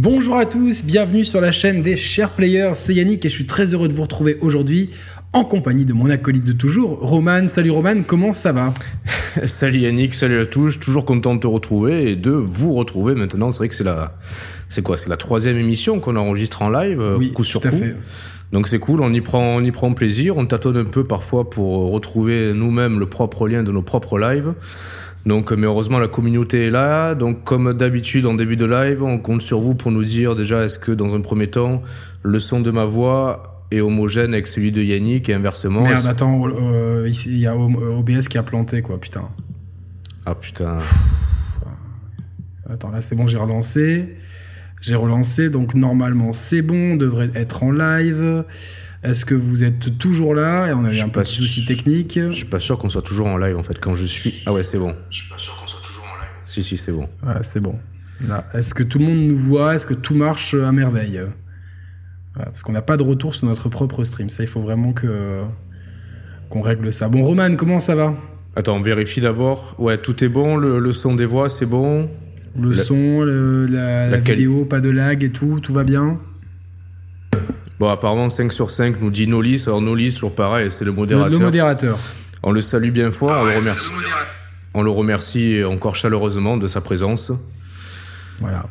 Bonjour à tous, bienvenue sur la chaîne des Chers Players, c'est Yannick et je suis très heureux de vous retrouver aujourd'hui en compagnie de mon acolyte de toujours, Roman. Salut Roman, comment ça va? Salut Yannick, salut à tous, toujours content de te retrouver et de vous retrouver maintenant. C'est vrai que c'est la, c'est quoi? C'est la troisième émission qu'on enregistre en live, euh, Oui, coup sur tout à coup? fait. Donc c'est cool, on y prend, on y prend plaisir, on tâtonne un peu parfois pour retrouver nous-mêmes le propre lien de nos propres lives. Donc, mais heureusement, la communauté est là. Donc, comme d'habitude, en début de live, on compte sur vous pour nous dire déjà, est-ce que dans un premier temps, le son de ma voix est homogène avec celui de Yannick et inversement Merde, attends, euh, ici, il y a OBS qui a planté quoi, putain. Ah putain. Attends, là c'est bon, j'ai relancé. J'ai relancé, donc normalement c'est bon, on devrait être en live. Est-ce que vous êtes toujours là? Et on a Je eu suis un pas petit souci technique. Je suis pas sûr qu'on soit toujours en live en fait quand je suis. Ah ouais, c'est bon. Je suis pas sûr qu'on soit toujours en live. Si, si, c'est bon. Voilà, c'est bon. Là, Est-ce que tout le monde nous voit? Est-ce que tout marche à merveille? Voilà, Parce qu'on n'a pas de retour sur notre propre stream. Ça, il faut vraiment que qu'on règle ça. Bon, Roman, comment ça va? Attends, on vérifie d'abord. Ouais, tout est bon. Le, le son des voix, c'est bon. Le son, le- la, la la quali- vidéo, pas de lag et tout, tout va bien Bon, apparemment, 5 sur 5 nous dit Nolis. Alors, Nolis, toujours pareil, c'est le le, modérateur. le modérateur. On le salue bien fort. on, le remercie. on le remercie encore chaleureusement de sa présence. Voilà.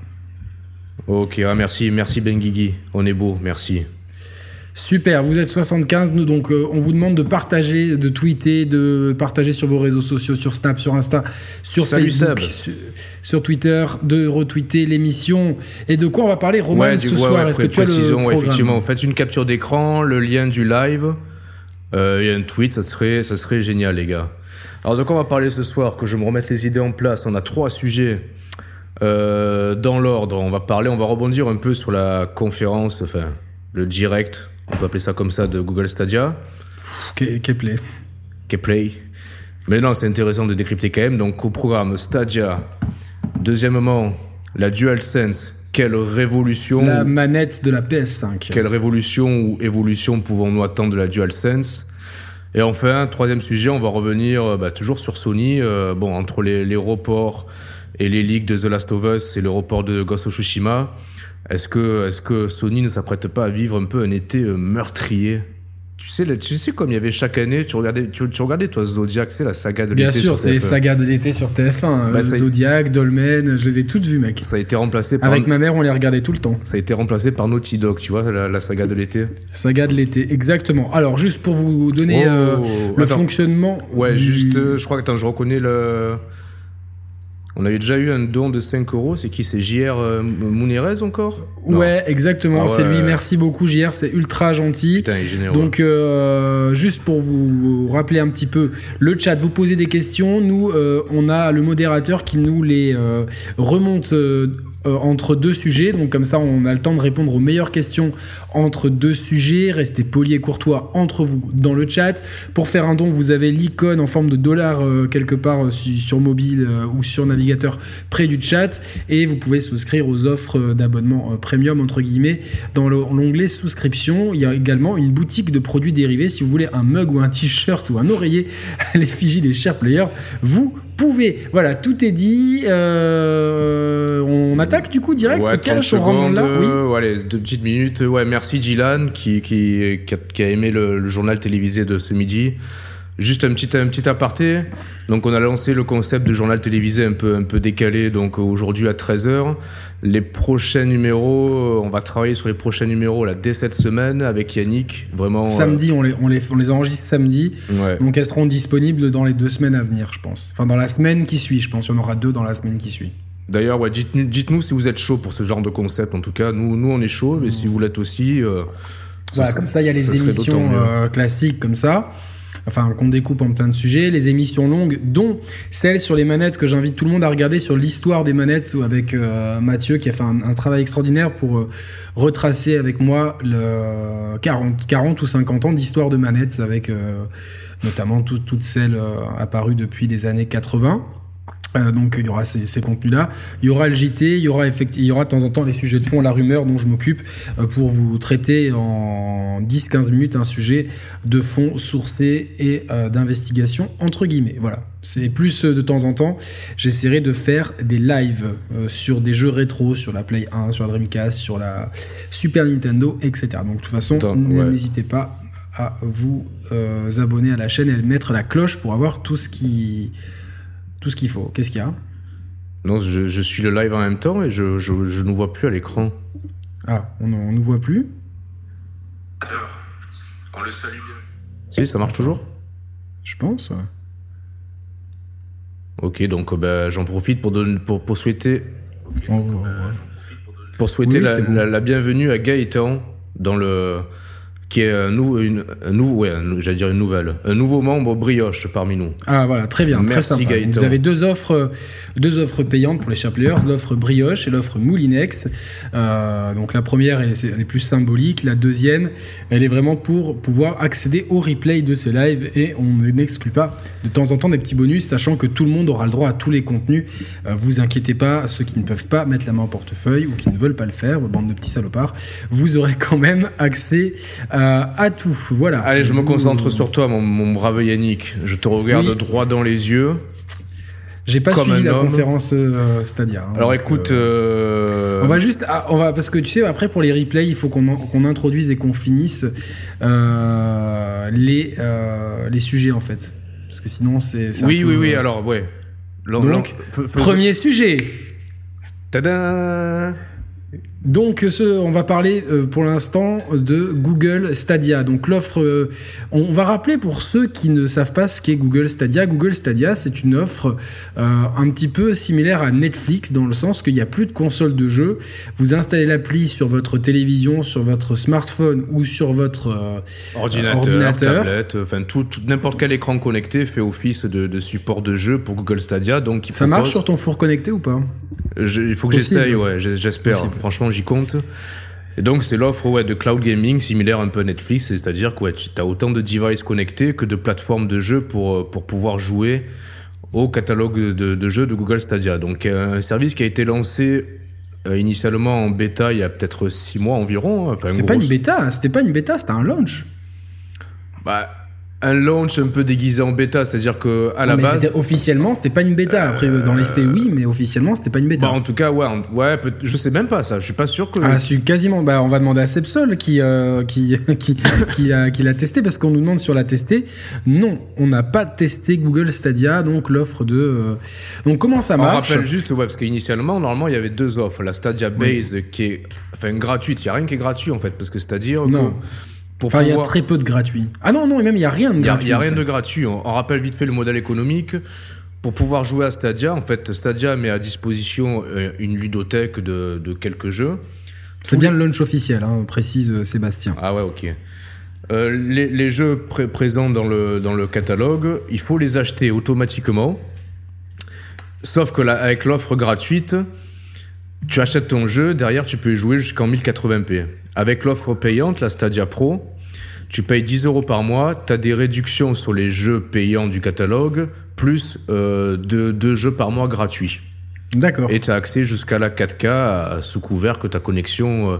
Ok, ah, merci, merci Ben Guigui. On est beau, merci. Super, vous êtes 75, nous donc euh, on vous demande de partager, de tweeter, de partager sur vos réseaux sociaux, sur Snap, sur Insta, sur Salut Facebook, sur, sur Twitter, de retweeter l'émission. Et de quoi on va parler, Roman, ouais, ce ouais, soir? ouais, Est-ce que tu as le effectivement. Faites une capture d'écran, le lien du live. Euh, Il y a un tweet, ça serait, ça serait génial, les gars. Alors, de quoi on va parler ce soir? Que je me remette les idées en place. On a trois sujets euh, dans l'ordre. On va parler, on va rebondir un peu sur la conférence, enfin, le direct, on peut appeler ça comme ça, de Google Stadia. Ke- Kepley. Keyplay. Mais non, c'est intéressant de décrypter quand même. Donc, au programme Stadia. Deuxièmement, la DualSense. Quelle révolution La manette de la PS5. quelle révolution ou évolution pouvons-nous attendre de la DualSense? Et enfin, troisième sujet, on va revenir euh, bah, toujours sur Sony. euh, bon, entre les, les reports et les leaks de The Last of Us et le report de Ghost of Tsushima, est-ce que, est que Sony ne s'apprête pas à vivre un peu un été euh, meurtrier? Tu sais, tu sais comme il y avait chaque année, tu regardais, tu, tu regardais toi Zodiac, c'est la saga de Bien l'été sûr, sur c'est les TF1. sagas de l'été sur TF1. Bah, euh, ça y- Zodiac, Dolmen, je les ai toutes vues, mec. Ça a été remplacé par Avec ma mère, on les regardait tout le temps. ça a été remplacé par Naughty Dog, tu vois, la, la saga de l'été. Saga de l'été, exactement. Alors, juste pour vous donner Oh, euh, le attends. fonctionnement. Ouais, du- juste, euh, je crois que je reconnais le. On avait déjà eu un don de 5 euros, c'est qui C'est JR euh, Mounérez encore? Non. Ouais, exactement, Ah c'est ouais. lui. Merci beaucoup, JR, c'est ultra gentil. Putain, il est généreux. Donc, euh, juste pour vous rappeler un petit peu le chat, vous posez des questions. Nous, euh, on a le modérateur qui nous les euh, remonte entre deux sujets. Donc, comme ça, on a le temps de répondre aux meilleures questions entre deux sujets. Restez polis et courtois entre vous dans le chat. Pour faire un don, vous avez l'icône en forme de dollar euh, quelque part euh, su- sur mobile euh, ou sur navigateur près du chat. Et vous pouvez souscrire aux offres euh, d'abonnement euh, premium, entre guillemets, dans le- l'onglet souscription. Il y a également une boutique de produits dérivés. Si vous voulez un mug ou un t-shirt ou un oreiller à l'effigie des chers players, vous pouvez. Voilà, tout est dit. Euh, on attaque du coup direct. Ouais, quel 30 on rentre dans secondes. là Oui. euh, ouais, allez, deux petites minutes. Ouais, merci Dylan qui, qui, qui, a, qui a aimé le, le journal télévisé de ce midi. Juste un petit, un petit aparté. Donc, on a lancé le concept de journal télévisé un peu, un peu décalé. Donc, aujourd'hui à 13h. Les prochains numéros, euh, on va travailler sur les prochains numéros là, dès cette semaine avec Yannick. Vraiment. euh, Samedi, on les, on, les, on les enregistre samedi. ouais. Donc elles seront disponibles dans les deux semaines à venir, je pense. Enfin, dans la semaine qui suit, je pense. Il y en aura deux dans la semaine qui suit. D'ailleurs, ouais, dites-nous dites-nous si vous êtes chaud pour ce genre de concept. En tout cas, nous, nous on est chaud. Mais si vous l'êtes aussi. euh, Voilà, ça- comme ça, il y a les émissions euh, classiques comme ça. Enfin, qu'on découpe en plein de sujets. Les émissions longues, dont celle sur les manettes que j'invite tout le monde à regarder sur l'histoire des manettes avec euh, Mathieu qui a fait un, travail extraordinaire pour euh, retracer avec moi le 40, 40 ou 50 ans d'histoire de manettes avec euh, notamment tout- toutes celles apparues depuis les années 80. Euh, donc il y aura ces, ces contenus-là. Il y aura le JT, il y aura, il y aura de temps en temps les sujets de fond, la rumeur dont je m'occupe, euh, pour vous traiter en 10-15 minutes un sujet de fond sourcé et euh, d'investigation, entre guillemets. Voilà. C'est plus de temps en temps, j'essaierai de faire des lives sur des jeux rétro, sur la Play 1, sur la Dreamcast, sur la Super Nintendo, etc. Donc de toute façon, n'hésitez pas à vous abonner à la chaîne et mettre la cloche pour avoir tout ce qui tout ce qu'il faut. Qu'est-ce qu'il y a Non, je, suis le live en même temps et je, je, ne vois plus à l'écran. Ah, on ne nous voit plus On le salue bien. Si, ça marche toujours Je pense, Ok, donc ben, j'en profite pour, pour, pour souhaiter. Pour souhaiter la, bienvenue à Gaëtan dans le qui est un, nouveau, une, ouais, j'allais dire une nouvelle, un nouveau membre brioche parmi nous. Ah voilà, très bien, Merci très Gaëtan. Vous avez deux offres, deux offres payantes pour les chers l'offre brioche et l'offre Moulinex. Euh, donc la première, elle, est plus symbolique, la deuxième, elle est vraiment pour pouvoir accéder au replay de ces lives et on n'exclut pas de temps en temps des petits bonus, sachant que tout le monde aura le droit à tous les contenus. Euh, vous inquiétez pas, ceux qui ne peuvent pas mettre la main au portefeuille ou qui ne veulent pas le faire, bande de petits salopards, vous aurez quand même accès à euh, à tout. Voilà. Allez, je me concentre sur toi, mon, brave Yannick. Je te regarde droit dans les yeux. J'ai pas suivi la conférence euh, Stadia. Hein, Alors écoute, euh, euh, on va juste, ah, on va parce que tu sais après pour les replays, il faut qu'on introduise et qu'on finisse les les sujets en fait, parce que sinon c'est. Oui oui oui. Alors ouais. Donc, premier sujet. Tada donc, ce, on va parler euh, pour l'instant de Google Stadia. Donc, l'offre, euh, on va rappeler pour ceux qui ne savent pas ce qu'est Google Stadia. Google Stadia, c'est une offre euh, un petit peu similaire à Netflix dans le sens qu'il n'y a plus de console de jeu. Vous installez l'appli sur votre télévision, sur votre smartphone ou sur votre ordinateur, tablette, enfin tout, n'importe quel écran connecté fait office de, support de jeu pour Google Stadia. Donc, ça marche sur ton four connecté ou pas? Il faut que j'essaye, ouais, j'espère. Franchement j'y compte. Et donc, c'est l'offre ouais, de cloud gaming similaire un peu à Netflix, c'est-à-dire que tu as autant de devices connectés que de plateformes de jeux pour, euh, pour pouvoir jouer au catalogue de, jeux de Google Stadia. Donc, euh, un service qui a été lancé euh, initialement en bêta il y a peut-être six mois environ. Hein, c'était pas une bêta, c'était pas une bêta, c'était un launch. Bah, un launch un peu déguisé en bêta, c'est-à-dire que à la base officiellement c'était pas une bêta. Après dans les faits oui, mais officiellement c'était pas une bêta. Bah, en tout cas ouais, ouais, je sais même pas ça. Je suis pas sûr que. Ah, suis quasiment. Bah on va demander à Sepsol qui euh, qui qui qui l'a qui l'a testé parce qu'on nous demande si on l'a testé. Non, on n'a pas testé Google Stadia, donc l'offre de. Euh, donc comment ça marche On rappelle juste ouais parce qu'initialement normalement il y avait deux offres, la Stadia Base qui est enfin gratuite. Il y a rien qui est gratuit en fait parce que c'est-à-dire non enfin, il y a très peu de gratuit. Ah non, non, même il n'y a rien de gratuit. Il n'y a, rien de gratuit. On, rappelle vite fait le modèle économique. Pour pouvoir jouer à Stadia, en fait, Stadia met à disposition euh, une ludothèque de, quelques jeux. C'est bien le launch officiel, hein, précise euh, Sébastien. Ah ouais, ok. Euh, les, jeux présents dans le, dans le catalogue, il faut les acheter automatiquement. Sauf que là, avec l'offre gratuite, tu achètes ton jeu, derrière tu peux y jouer jusqu'en 1080p. Avec l'offre payante, la Stadia Pro, tu payes 10 euros par mois, tu as des réductions sur les jeux payants du catalogue, plus euh, deux, jeux par mois gratuits. D'accord. Et tu as accès jusqu'à la 4K sous couvert que ta connexion euh,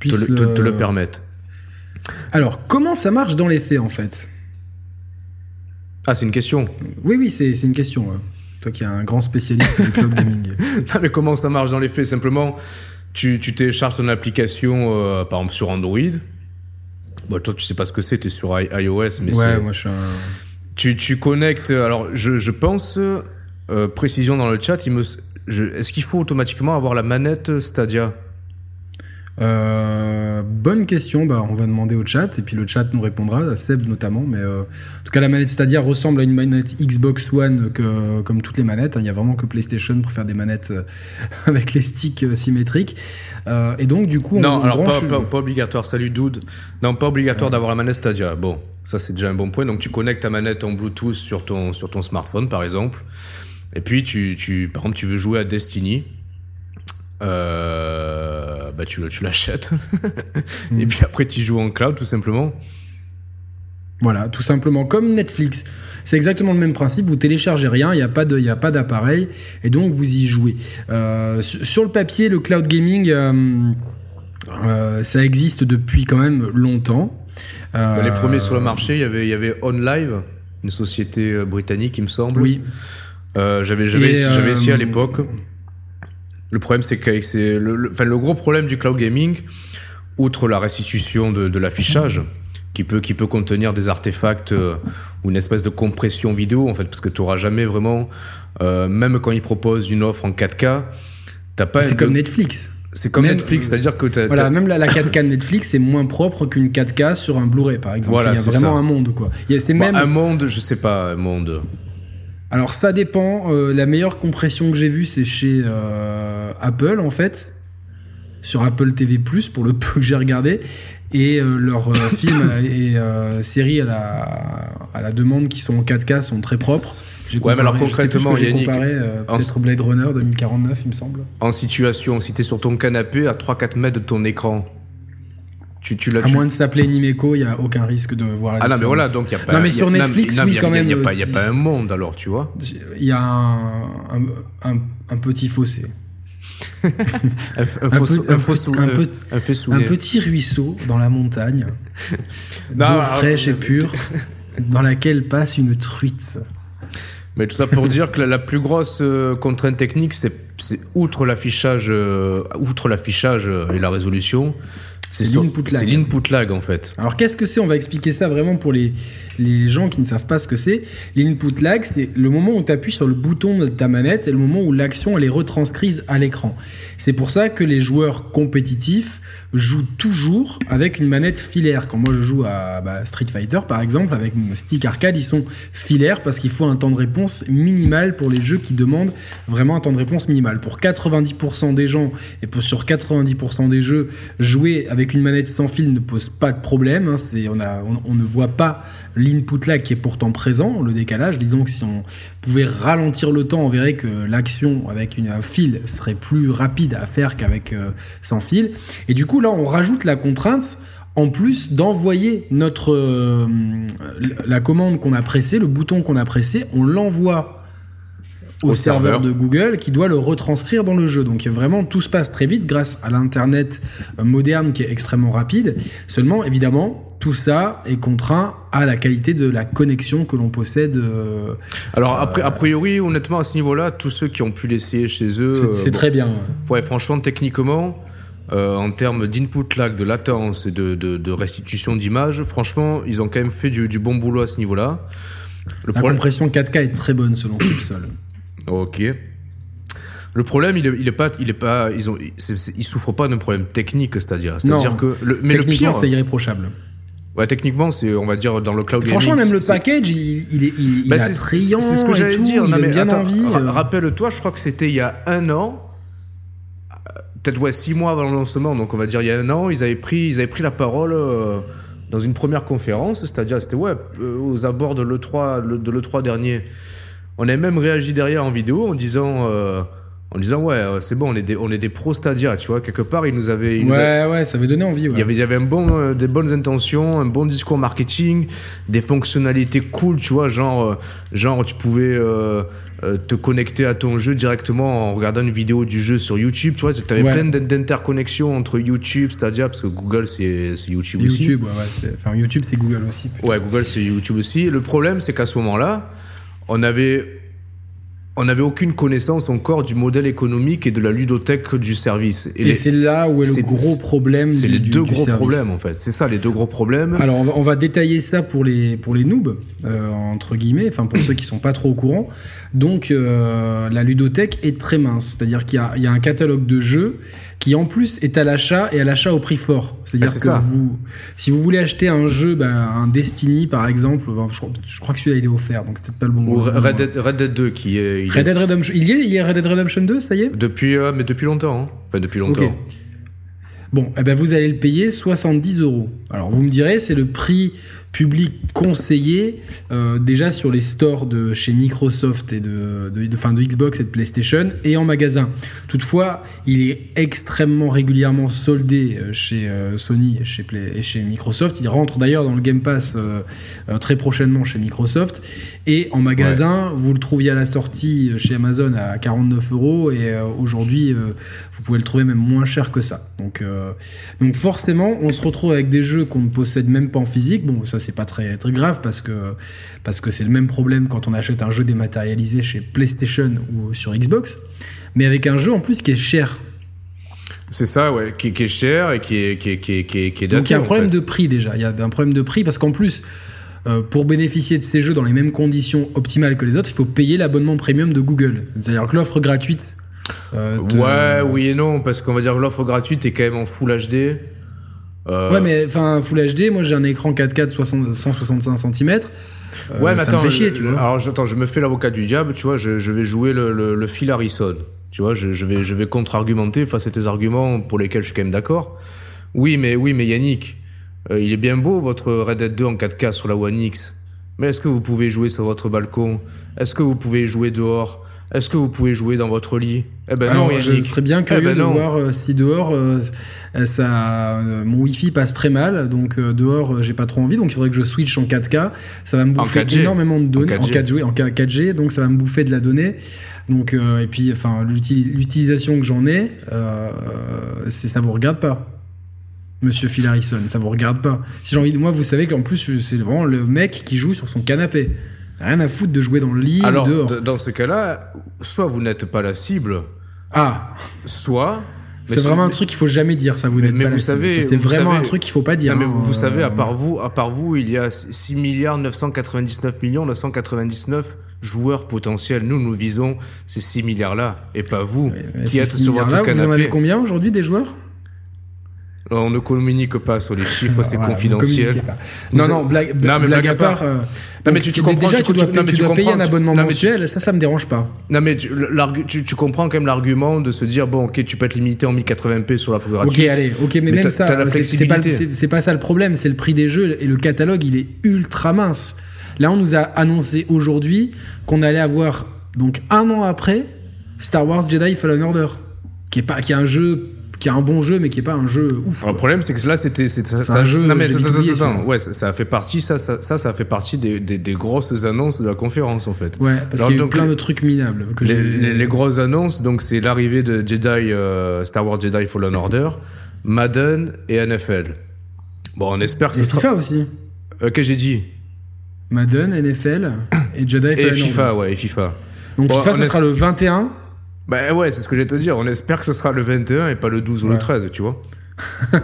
te, le... permette. Alors, comment ça marche dans les faits en fait? Ah, c'est une question Oui, oui, c'est une question. Toi qui es un grand spécialiste du cloud gaming. non, mais comment ça marche dans les faits? Simplement, tu, tu télécharges ton application, euh, par exemple, sur Android. Bon, toi, tu sais pas ce que c'est, tu es sur iOS, mais ouais, moi je suis un... tu, tu connectes. Alors, je, je pense, euh, précision dans le chat, il me, est-ce qu'il faut automatiquement avoir la manette Stadia? Euh, bonne question, bah, on va demander au chat et puis le chat nous répondra, à Seb notamment. Mais euh, en tout cas, la manette Stadia ressemble à une manette Xbox One que, comme toutes les manettes. Hein. Il n'y a vraiment que PlayStation pour faire des manettes euh, avec les sticks symétriques. et donc, du coup, on non, alors pas, obligatoire. Salut Dude. Non, pas obligatoire d'avoir la manette Stadia. Bon, ça c'est déjà un bon point. Donc, tu connectes ta manette en Bluetooth sur ton, sur ton smartphone, par exemple. Et puis, tu, tu, par exemple, tu veux jouer à Destiny. Euh, bah tu, tu l'achètes. Et puis après, tu joues en cloud, tout simplement. Voilà, tout simplement comme Netflix. C'est exactement le même principe. Vous téléchargez rien, il n'y a pas d'appareil, et donc vous y jouez. Euh, sur le papier, le cloud gaming, euh, ça existe depuis quand même longtemps. Les premiers sur le marché, il y avait, il y avait OnLive. une société britannique, il me semble. Oui. j'avais essayé à l'époque. Le problème, c'est que c'est le, enfin, le gros problème du cloud gaming, outre la restitution de, de l'affichage, qui peut, qui peut contenir des artefacts ou une espèce de compression vidéo, en fait, parce que tu n'auras jamais vraiment, même quand ils proposent une offre en 4K, t'as pas. C'est comme Netflix. C'est comme Netflix, c'est-à-dire que voilà, même la, 4K de Netflix est moins propre qu'une 4K sur un Blu-ray, par exemple. Voilà, Il y a vraiment un monde, quoi. C'est même un monde, je sais pas, un monde. Alors ça dépend. Euh, la meilleure compression que j'ai vue, c'est chez euh, Apple, en fait, sur Apple TV+ pour le peu que j'ai regardé. Et euh, leurs films et séries à la, à la demande qui sont en 4K sont très propres. Ouais, mais alors concrètement, j'ai comparé peut-être Blade Runner 2049, il me semble. En situation, si t'es sur ton canapé à 3-4 mètres de ton écran, tu, tu à moins de s'appeler Nimeco, il n'y a aucun risque de voir la Ah non, mais voilà, donc il n'y a pas. Non, mais sur Netflix, oui, quand même. Il n'y a, a, pas un monde alors, tu vois. Il y a un, un, un, petit fossé. un, petit ruisseau dans la montagne, d'eau fraîche et pure, dans laquelle passe une truite. Mais tout ça pour dire que la, plus grosse euh, contrainte technique, c'est outre l'affichage, euh, outre l'affichage euh, et la résolution, c'est l'input lag. C'est l'input lag en fait. Alors qu'est-ce que c'est On va expliquer ça vraiment pour les, les gens qui ne savent pas ce que c'est. L'input lag, c'est le moment où tu appuies sur le bouton de ta manette et le moment où l'action elle est retranscrise à l'écran. C'est pour ça que les joueurs compétitifs joue toujours avec une manette filaire. Quand moi je joue à bah, Street Fighter par exemple, avec mon stick arcade, ils sont filaires parce qu'il faut un temps de réponse minimal pour les jeux qui demandent vraiment un temps de réponse minimal. Pour 90% des gens et pour, sur 90% des jeux, jouer avec une manette sans fil ne pose pas de problème. Hein. on ne voit pas l'input lag qui est pourtant présent, le décalage. Disons que si on pouvait ralentir le temps, on verrait que l'action avec une, un fil serait plus rapide à faire qu'avec euh, sans fil. Et du coup, là, on rajoute la contrainte en plus d'envoyer notre euh, la commande qu'on a pressée, le bouton qu'on a pressé, on l'envoie au, serveur. de Google qui doit le retranscrire dans le jeu. Donc vraiment tout se passe très vite grâce à l'internet euh, moderne qui est extrêmement rapide. Seulement évidemment tout ça est contraint à la qualité de la connexion que l'on possède. Euh, Alors, après, a priori, honnêtement, à ce niveau-là, tous ceux qui ont pu l'essayer chez eux. C'est très bien. Ouais, franchement, techniquement, euh, en termes d'input lag, de latence et de, de, restitution d'image, franchement, ils ont quand même fait du, bon boulot à ce niveau-là. la compression 4K est très bonne selon Simpson. ok. Le problème, il est, il est pas, il est pas, ils ont, ils souffrent pas d'un problème technique, c'est-à-dire, c'est-à-dire que, le, mais le pire, c'est irréprochable. Ouais, techniquement, c'est, on va dire, dans le cloud Franchement, même le package, il, il, est, il, bah, attrayant. C'est ce que j'allais dire. Il mais bien envie. Euh. Rappelle-toi, je crois que c'était il y a un an, peut-être ouais, six mois avant le lancement, donc on va dire il y a un an, ils avaient pris, ils avaient pris la parole euh, dans une première conférence, c'est-à-dire, c'était ouais, euh, aux abords de l'E3, de l'E3 dernier. On a même réagi derrière en vidéo en disant en disant ouais euh, c'est bon on est des on est des pro Stadia tu vois. Quelque part il nous avait ouais ouais ça avait donné envie il y avait il y avait un bon euh, des bonnes intentions un bon discours marketing des fonctionnalités cool tu vois genre euh, genre tu pouvais te connecter à ton jeu directement en regardant une vidéo du jeu sur YouTube tu vois. Tu avais plein d'interconnexions entre YouTube Stadia parce que Google c'est YouTube, aussi. YouTube ouais, enfin YouTube c'est Google aussi ouais Google c'est YouTube aussi. Le problème c'est qu'à ce moment là on avait on n'avait aucune connaissance encore du modèle économique et de la ludothèque du service. Et, c'est là où est, le gros problème. C'est les deux gros problèmes en fait. C'est ça les deux gros problèmes. Alors on va, détailler ça pour les pour les noobs euh, entre guillemets, enfin pour ceux qui sont pas trop au courant. Donc euh, la ludothèque est très mince, c'est-à-dire qu'il y, y a un catalogue de jeux qui en plus est à l'achat et à l'achat au prix fort. C'est-à-dire ah, que vous, si vous voulez acheter un jeu, ben, un Destiny par exemple, je, crois que celui-là il est offert, donc c'est peut-être pas le bon. Ou Red Dead, Red Dead 2 qui est. Il Red Dead Redemption. Il y est, il y Red Dead Redemption 2, ça y est? Depuis, euh, mais depuis longtemps. Hein. Enfin, depuis longtemps. Bon, eh ben vous allez le payer 70 euros. Alors vous me direz, c'est le prix public conseillé euh, déjà sur les stores de chez Microsoft et de, de, de, Xbox et de PlayStation et en magasin. Toutefois, il est extrêmement régulièrement soldé euh, chez euh, Sony et chez, et chez Microsoft. Il rentre d'ailleurs dans le Game Pass très prochainement chez Microsoft. Et en magasin, vous le trouviez à la sortie chez Amazon à 49 euros et aujourd'hui, vous pouvez le trouver même moins cher que ça. Donc, donc forcément, on se retrouve avec des jeux qu'on ne possède même pas en physique. Bon, ça c'est pas très, très grave parce que parce que c'est le même problème quand on achète un jeu dématérialisé chez PlayStation ou sur Xbox, mais avec un jeu en plus qui est cher. C'est ça, ouais, qui, est cher et qui est, qui est, qui est, qui est, Donc il y a un problème de prix déjà. Il y a un problème de prix parce qu'en plus, euh, pour bénéficier de ces jeux dans les mêmes conditions optimales que les autres, il faut payer l'abonnement premium de Google. C'est-à-dire que l'offre gratuite. Euh, ouais, oui et non, parce qu'on va dire que l'offre gratuite est quand même en Full HD. Euh, ouais, mais enfin, Full HD, moi j'ai un écran 4K de 165 cm. ouais, mais ça attends, me fait chier, tu vois. Alors attends, je me fais l'avocat du diable, tu vois, je, vais jouer le, le, le Phil Harrison. Tu vois, je, vais, je vais contre-argumenter face à tes arguments pour lesquels je suis quand même d'accord. Oui, mais oui, mais Yannick, euh, il est bien beau votre Red Dead 2 en 4K sur la One X. Mais est-ce que vous pouvez jouer sur votre balcon? Est-ce que vous pouvez jouer dehors? Est-ce que vous pouvez jouer dans votre lit? Eh ben non, Yannick. Je serais bien curieux eh ben de voir euh, si dehors euh, ça, mon Wi-Fi passe très mal, donc dehors j'ai pas trop envie, donc il faudrait que je switch en 4K. Ça va me bouffer énormément de données en 4G. en 4G, donc ça va me bouffer de la donnée. Donc, et puis, enfin, l'utilisation que j'en ai, euh, ça vous regarde pas. Monsieur Phil Harrison, ça vous regarde pas. Si j'ai envie de moi, vous savez qu'en plus c'est vraiment le mec qui joue sur son canapé. Rien à foutre de jouer dans le lit Alors, ou dehors. dans ce cas-là, soit vous n'êtes pas la cible. Ah. Soit. C'est vraiment un truc qu'il faut jamais dire, ça. Vous n'êtes pas la cible. C'est vraiment un truc qu'il faut pas dire. mais vous, savez, à part vous, à part vous, il y a 6 milliards 999 millions 999 joueurs potentiels. Nous, nous visons ces 6 milliards-là et pas vous qui êtes sur votre canapé. Vous en avez combien aujourd'hui des joueurs? On ne communique pas sur les chiffres, c'est confidentiel. Non, non, blague, à part. Euh, non, mais tu, comprends. Déjà, tu, dois, tu dois payer un abonnement mensuel, ça, ça me dérange pas. Non, mais tu, comprends quand même l'argument de se dire bon, ok, tu peux être limité en 1080p sur la gratuite. Ok, allez, ok, mais, même ça, c'est pas, pas ça le problème, c'est le prix des jeux et le catalogue, il est ultra mince. Là, on nous a annoncé aujourd'hui qu'on allait avoir, donc un an après, Star Wars Jedi Fallen Order, qui est, pas, qui est un jeu qui a un bon jeu mais qui est pas un jeu ouf. le problème c'est que là c'était c'est un jeu non, mais attends, attends, ouais ça, a fait partie ça ça ça, fait partie des, des, grosses annonces de la conférence en fait. Ouais parce qu'il y a eu plein de trucs minables que les, les, grosses annonces donc c'est l'arrivée de Jedi euh, Star Wars Jedi Fallen Order, Madden et NFL. Bon on espère que et FIFA aussi. Euh, que j'ai dit. Madden, NFL et Jedi Fallen Et FIFA ouais et FIFA. Donc FIFA ça sera le 21 bah ouais, c'est ce que j'allais te dire. On espère que ce sera le 21 et pas le 12 ou le 13, tu vois. et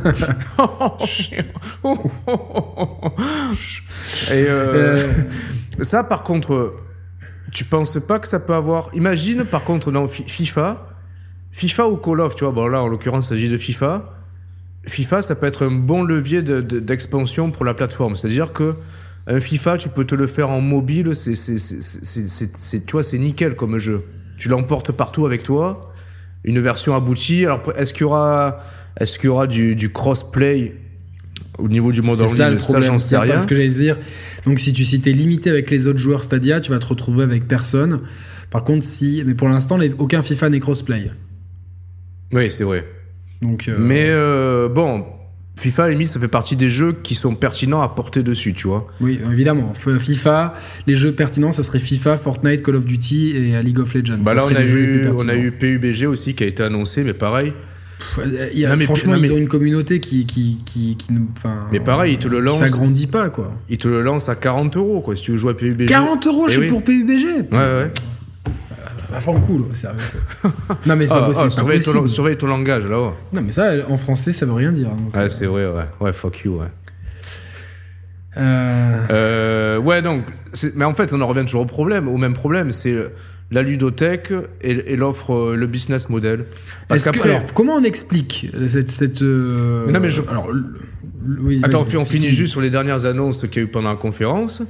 euh, euh. ça, par contre, tu penses pas que ça peut avoir. Imagine, par contre, dans FIFA, FIFA ou Call of, tu vois. Bon, là, en l'occurrence, il s'agit de FIFA. FIFA, ça peut être un bon levier d'expansion pour la plateforme. C'est-à-dire que un FIFA, tu peux te le faire en mobile, c'est, tu vois, c'est nickel comme jeu tu l'emportes partout avec toi. Une version aboutie. Alors, est-ce qu'il y aura, est-ce qu'il y aura du, du cross-play au niveau du mode en ligne ça, le problème, rien. ce que j'allais dire. Donc, si tu si es limité avec les autres joueurs Stadia, tu vas te retrouver avec personne. Par contre, si. Mais pour l'instant, aucun FIFA n'est cross-play. Oui, c'est vrai. Donc, euh, Mais euh, bon, FIFA, à limite, ça fait partie des jeux qui sont pertinents à porter dessus, tu vois. Oui, évidemment. FIFA, les jeux pertinents, ça serait FIFA, Fortnite, Call of Duty et League of Legends. Bah là, on a, eu, on a eu PUBG aussi qui a été annoncé, mais pareil. franchement, ils ont une communauté qui, qui, qui, mais pareil, ils te le lancent. Ça grandit pas, quoi. Ils te le lancent à 40 euros, quoi, si tu veux jouer à PUBG. 40 euros, je eh suis pour PUBG Ouais, ouais à fond cool, sérieux. non, mais c'est pas ah, possible. Ah, surveille, ton, langage là-haut. Non, mais ça, en français, ça veut rien dire. ouais, euh. c'est vrai, ouais. Ouais, fuck you, ouais. Euh... Euh, ouais, donc, mais en fait, on en revient toujours au problème, au même problème, c'est la ludothèque et, l'offre, euh, le business model. Parce qu'après, comment on explique cette, cette non, mais je... alors, Attends, on finit juste sur les dernières annonces qu'il y a eu pendant la conférence.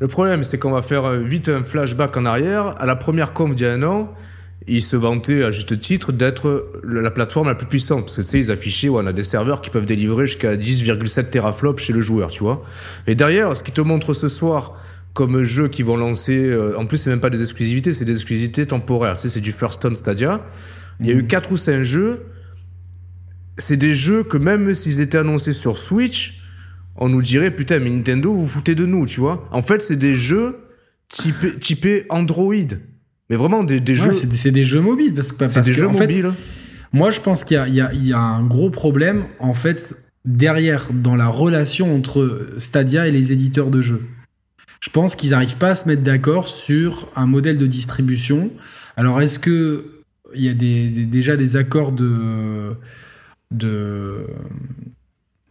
Le problème, c'est qu'on va faire euh, vite un flashback en arrière. À la première conf d'il y a un an, ils se vantaient à juste titre d'être la plateforme la plus puissante. Parce que tu sais, ils affichaient, ouais, on a des serveurs qui peuvent délivrer jusqu'à 10,7 teraflops chez le joueur, tu vois. Et derrière, ce qu'ils te montrent ce soir comme jeu qu'ils vont lancer, euh, en plus, c'est même pas des exclusivités, c'est des exclusivités temporaires. Tu sais, c'est du First On Stadia. Il y a eu 4 mhm. ou 5 jeux. C'est des jeux que même s'ils étaient annoncés sur Switch, on nous dirait putain mais Nintendo vous foutez de nous tu vois en fait c'est des jeux typés, typés Android mais vraiment des, des jeux c'est des, jeux mobiles parce que c'est des jeux mobiles moi je pense qu'il y, y, y a, un gros problème en fait derrière dans la relation entre Stadia et les éditeurs de jeux. Je pense qu'ils n'arrivent pas à se mettre d'accord sur un modèle de distribution. Alors, est-ce que il y a déjà des accords de,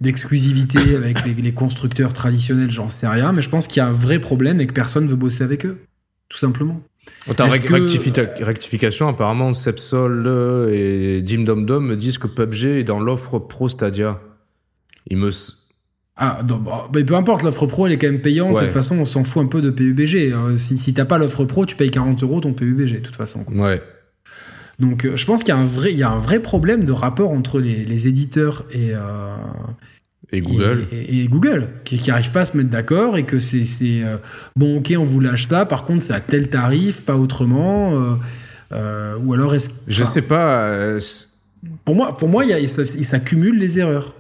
d'exclusivité avec les, constructeurs traditionnels J'en sais rien, mais je pense qu'il y a un vrai problème et que personne ne veut bosser avec eux, tout simplement. En rectification, apparemment, Sepsol euh, et Dim Dom Dom me disent que PUBG est dans l'offre Pro Stadia. Il me. Ah, bah, peu importe, l'offre pro elle est quand même payante. De toute façon, on s'en fout un peu de PUBG. Euh, si, si t'as pas l'offre pro, tu payes 40 euros ton PUBG, de toute façon. Ouais. Donc, euh, je pense qu'il y, a un vrai, il y a un vrai problème de rapport entre les, éditeurs et, et Google. Et, Google, qui n'arrivent pas à se mettre d'accord et que c'est. Euh, bon, ok, on vous lâche ça, par contre, c'est à tel tarif, pas autrement. Euh, euh, ou alors est-ce. Je sais pas. pour moi, pour moi il, s'accumule les erreurs.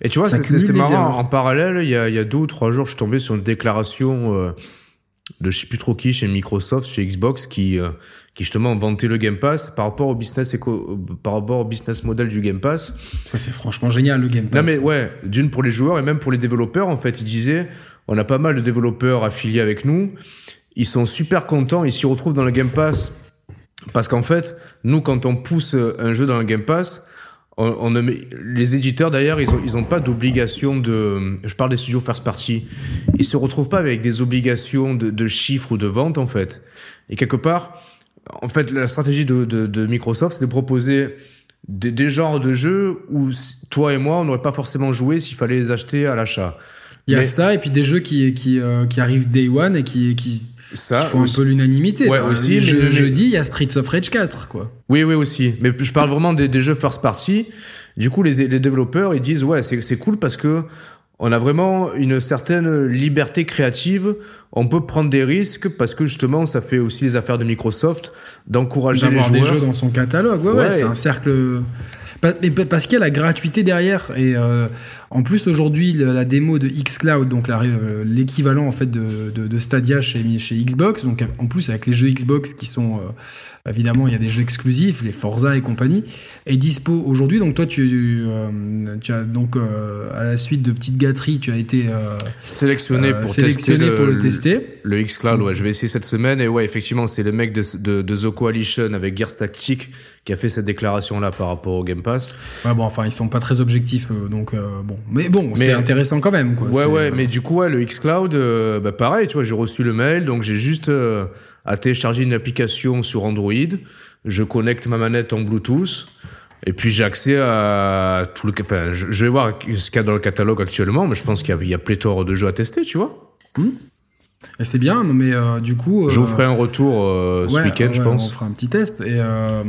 Et tu vois, c'est marrant. En parallèle, il y, a, y, a, deux ou trois jours, je suis tombé sur une déclaration de je sais plus trop qui chez Microsoft, chez Xbox, qui, euh, qui justement vantait le Game Pass par rapport au business par rapport au business model du Game Pass. Ça c'est franchement génial le Game Pass. Non mais ouais, d'une pour les joueurs et même pour les développeurs en fait, ils disaient on a pas mal de développeurs affiliés avec nous, ils sont super contents, ils s'y retrouvent dans le Game Pass parce qu'en fait, nous quand on pousse un jeu dans le Game Pass, on, les éditeurs d'ailleurs, ils ont, ils ont pas d'obligation de. Je parle des studios first party. Ils se retrouvent pas avec des obligations de, chiffres ou de vente en fait. Et quelque part, en fait, la stratégie de, Microsoft, c'est de proposer des, genres de jeux où toi et moi, on n'aurait pas forcément joué s'il fallait les acheter à l'achat. Il y a ça, et puis des jeux qui, qui, euh, qui arrivent day one et qui, qui, ça font un peu l'unanimité. Ouais, aussi. Je, jeudi, il y a Streets of Rage 4, quoi. Oui, oui, aussi. Mais je parle vraiment des, jeux first party. Du coup, les, les développeurs, ils disent, ouais, c'est cool parce que on a vraiment une certaine liberté créative. On peut prendre des risques parce que justement, ça fait aussi les affaires de Microsoft d'encourager les joueurs. des jeux dans son catalogue. Ouais, ouais, c'est un cercle. Parce qu'il y a la gratuité derrière. Et euh, en plus, aujourd'hui, la démo de xCloud, donc euh, l'équivalent en fait de, de, Stadia chez, chez Xbox, donc en plus avec les jeux Xbox qui sont euh, Évidemment, il y a des jeux exclusifs, les Forza et compagnie, est dispo aujourd'hui. Donc toi, tu, euh, tu as donc euh, à la suite de petites gâteries, tu as été euh, sélectionné pour sélectionné tester pour le, tester. Le Xcloud, ouais, je vais essayer cette semaine et ouais, effectivement, c'est le mec de, de, de, The Coalition avec Gears Tactic qui a fait cette déclaration là par rapport au Game Pass. Ouais, bon, enfin, ils sont pas très objectifs, donc bon, mais bon, c'est intéressant quand même, quoi. Ouais, ouais, mais du coup, ouais, le Xcloud, bah pareil, tu vois, j'ai reçu le mail, donc j'ai juste à télécharger une application sur Android. Je connecte ma manette en Bluetooth. Et puis j'ai accès à tout le. Enfin, je, vais voir ce qu'il y a dans le catalogue actuellement, mais je pense qu'il y, a pléthore de jeux à tester, tu vois. Hmm. C'est bien, mais euh, du coup. je vous ferai un retour euh, ce week-end, je pense. On fera un petit test. Et euh,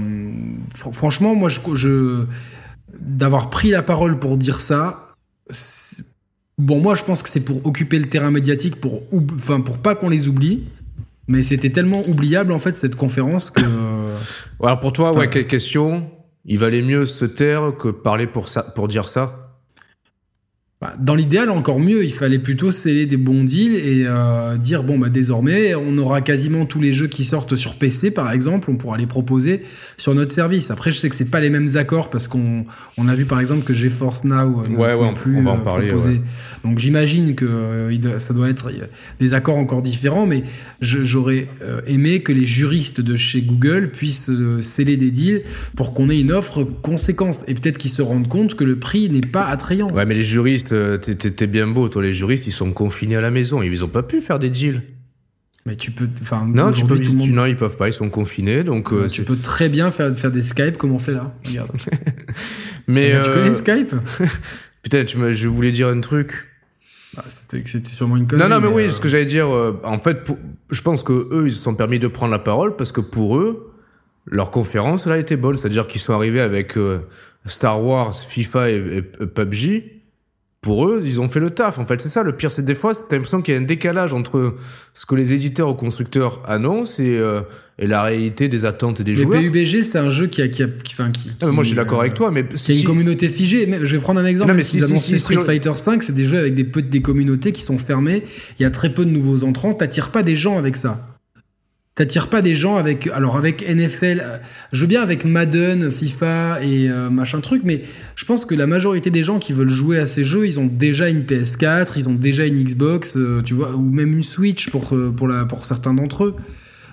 franchement, moi, je, je d'avoir pris la parole pour dire ça. Bon, moi, je pense que c'est pour occuper le terrain médiatique, pour, enfin, pour pas qu'on les oublie. Mais c'était tellement oubliable en fait cette conférence que. Alors pour toi, ouais, quelle question Il valait mieux se taire que parler pour ça, pour dire ça? Bah, dans l'idéal, encore mieux, il fallait plutôt sceller des bons deals et euh, dire bon bah désormais on aura quasiment tous les jeux qui sortent sur PC par exemple, on pourra les proposer sur notre service. Après, je sais que c'est pas les mêmes accords parce qu'on on a vu par exemple que GeForce Now ne ouais, plus on va en euh, parler, proposer. Donc j'imagine que euh, ça doit être des accords encore différents, mais j'aurais aimé que les juristes de chez Google puissent sceller des deals pour qu'on ait une offre conséquence et peut-être qu'ils se rendent compte que le prix n'est pas attrayant. Ouais, mais les juristes euh, t'es bien beau, toi, les juristes, ils sont confinés à la maison. Ils ont pas pu faire des deals. Mais tu peux. Enfin, non, tu peux, non, ils peuvent pas, ils sont confinés. Donc, euh, tu peux très bien faire, faire des Skype comme on fait là. Regarde. mais. Tu connais euh, Skype? Putain, je voulais dire un truc. Bah, c'était sûrement une connerie. Non, non, mais, oui, ce que j'allais dire, en fait, je pense que eux, ils se sont permis de prendre la parole parce que pour eux, leur conférence là était bonne. C'est-à-dire qu'ils sont arrivés avec Star Wars, FIFA et PUBG pour eux, ils ont fait le taf. En fait, c'est ça le pire. C'est des fois, t'as l'impression qu'il y a un décalage entre ce que les éditeurs ou constructeurs annoncent et, euh, et la réalité des attentes des joueurs. Mais PUBG, c'est un jeu qui a, qui a, qui, enfin, qui, ah, moi, je suis d'accord avec toi, mais c'est une communauté figée. Je vais prendre un exemple. Non, mais si, si, si, Street Fighter 5, c'est des jeux avec des des communautés qui sont fermées. Il y a très peu de nouveaux entrants. T'attires pas des gens avec ça. T'attires pas des gens avec. Alors, avec NFL, euh, je veux bien avec Madden, FIFA et euh, machin truc, mais je pense que la majorité des gens qui veulent jouer à ces jeux, ils ont déjà une PS4, ils ont déjà une Xbox, euh, tu vois, ou même une Switch pour, pour, la, pour certains d'entre eux.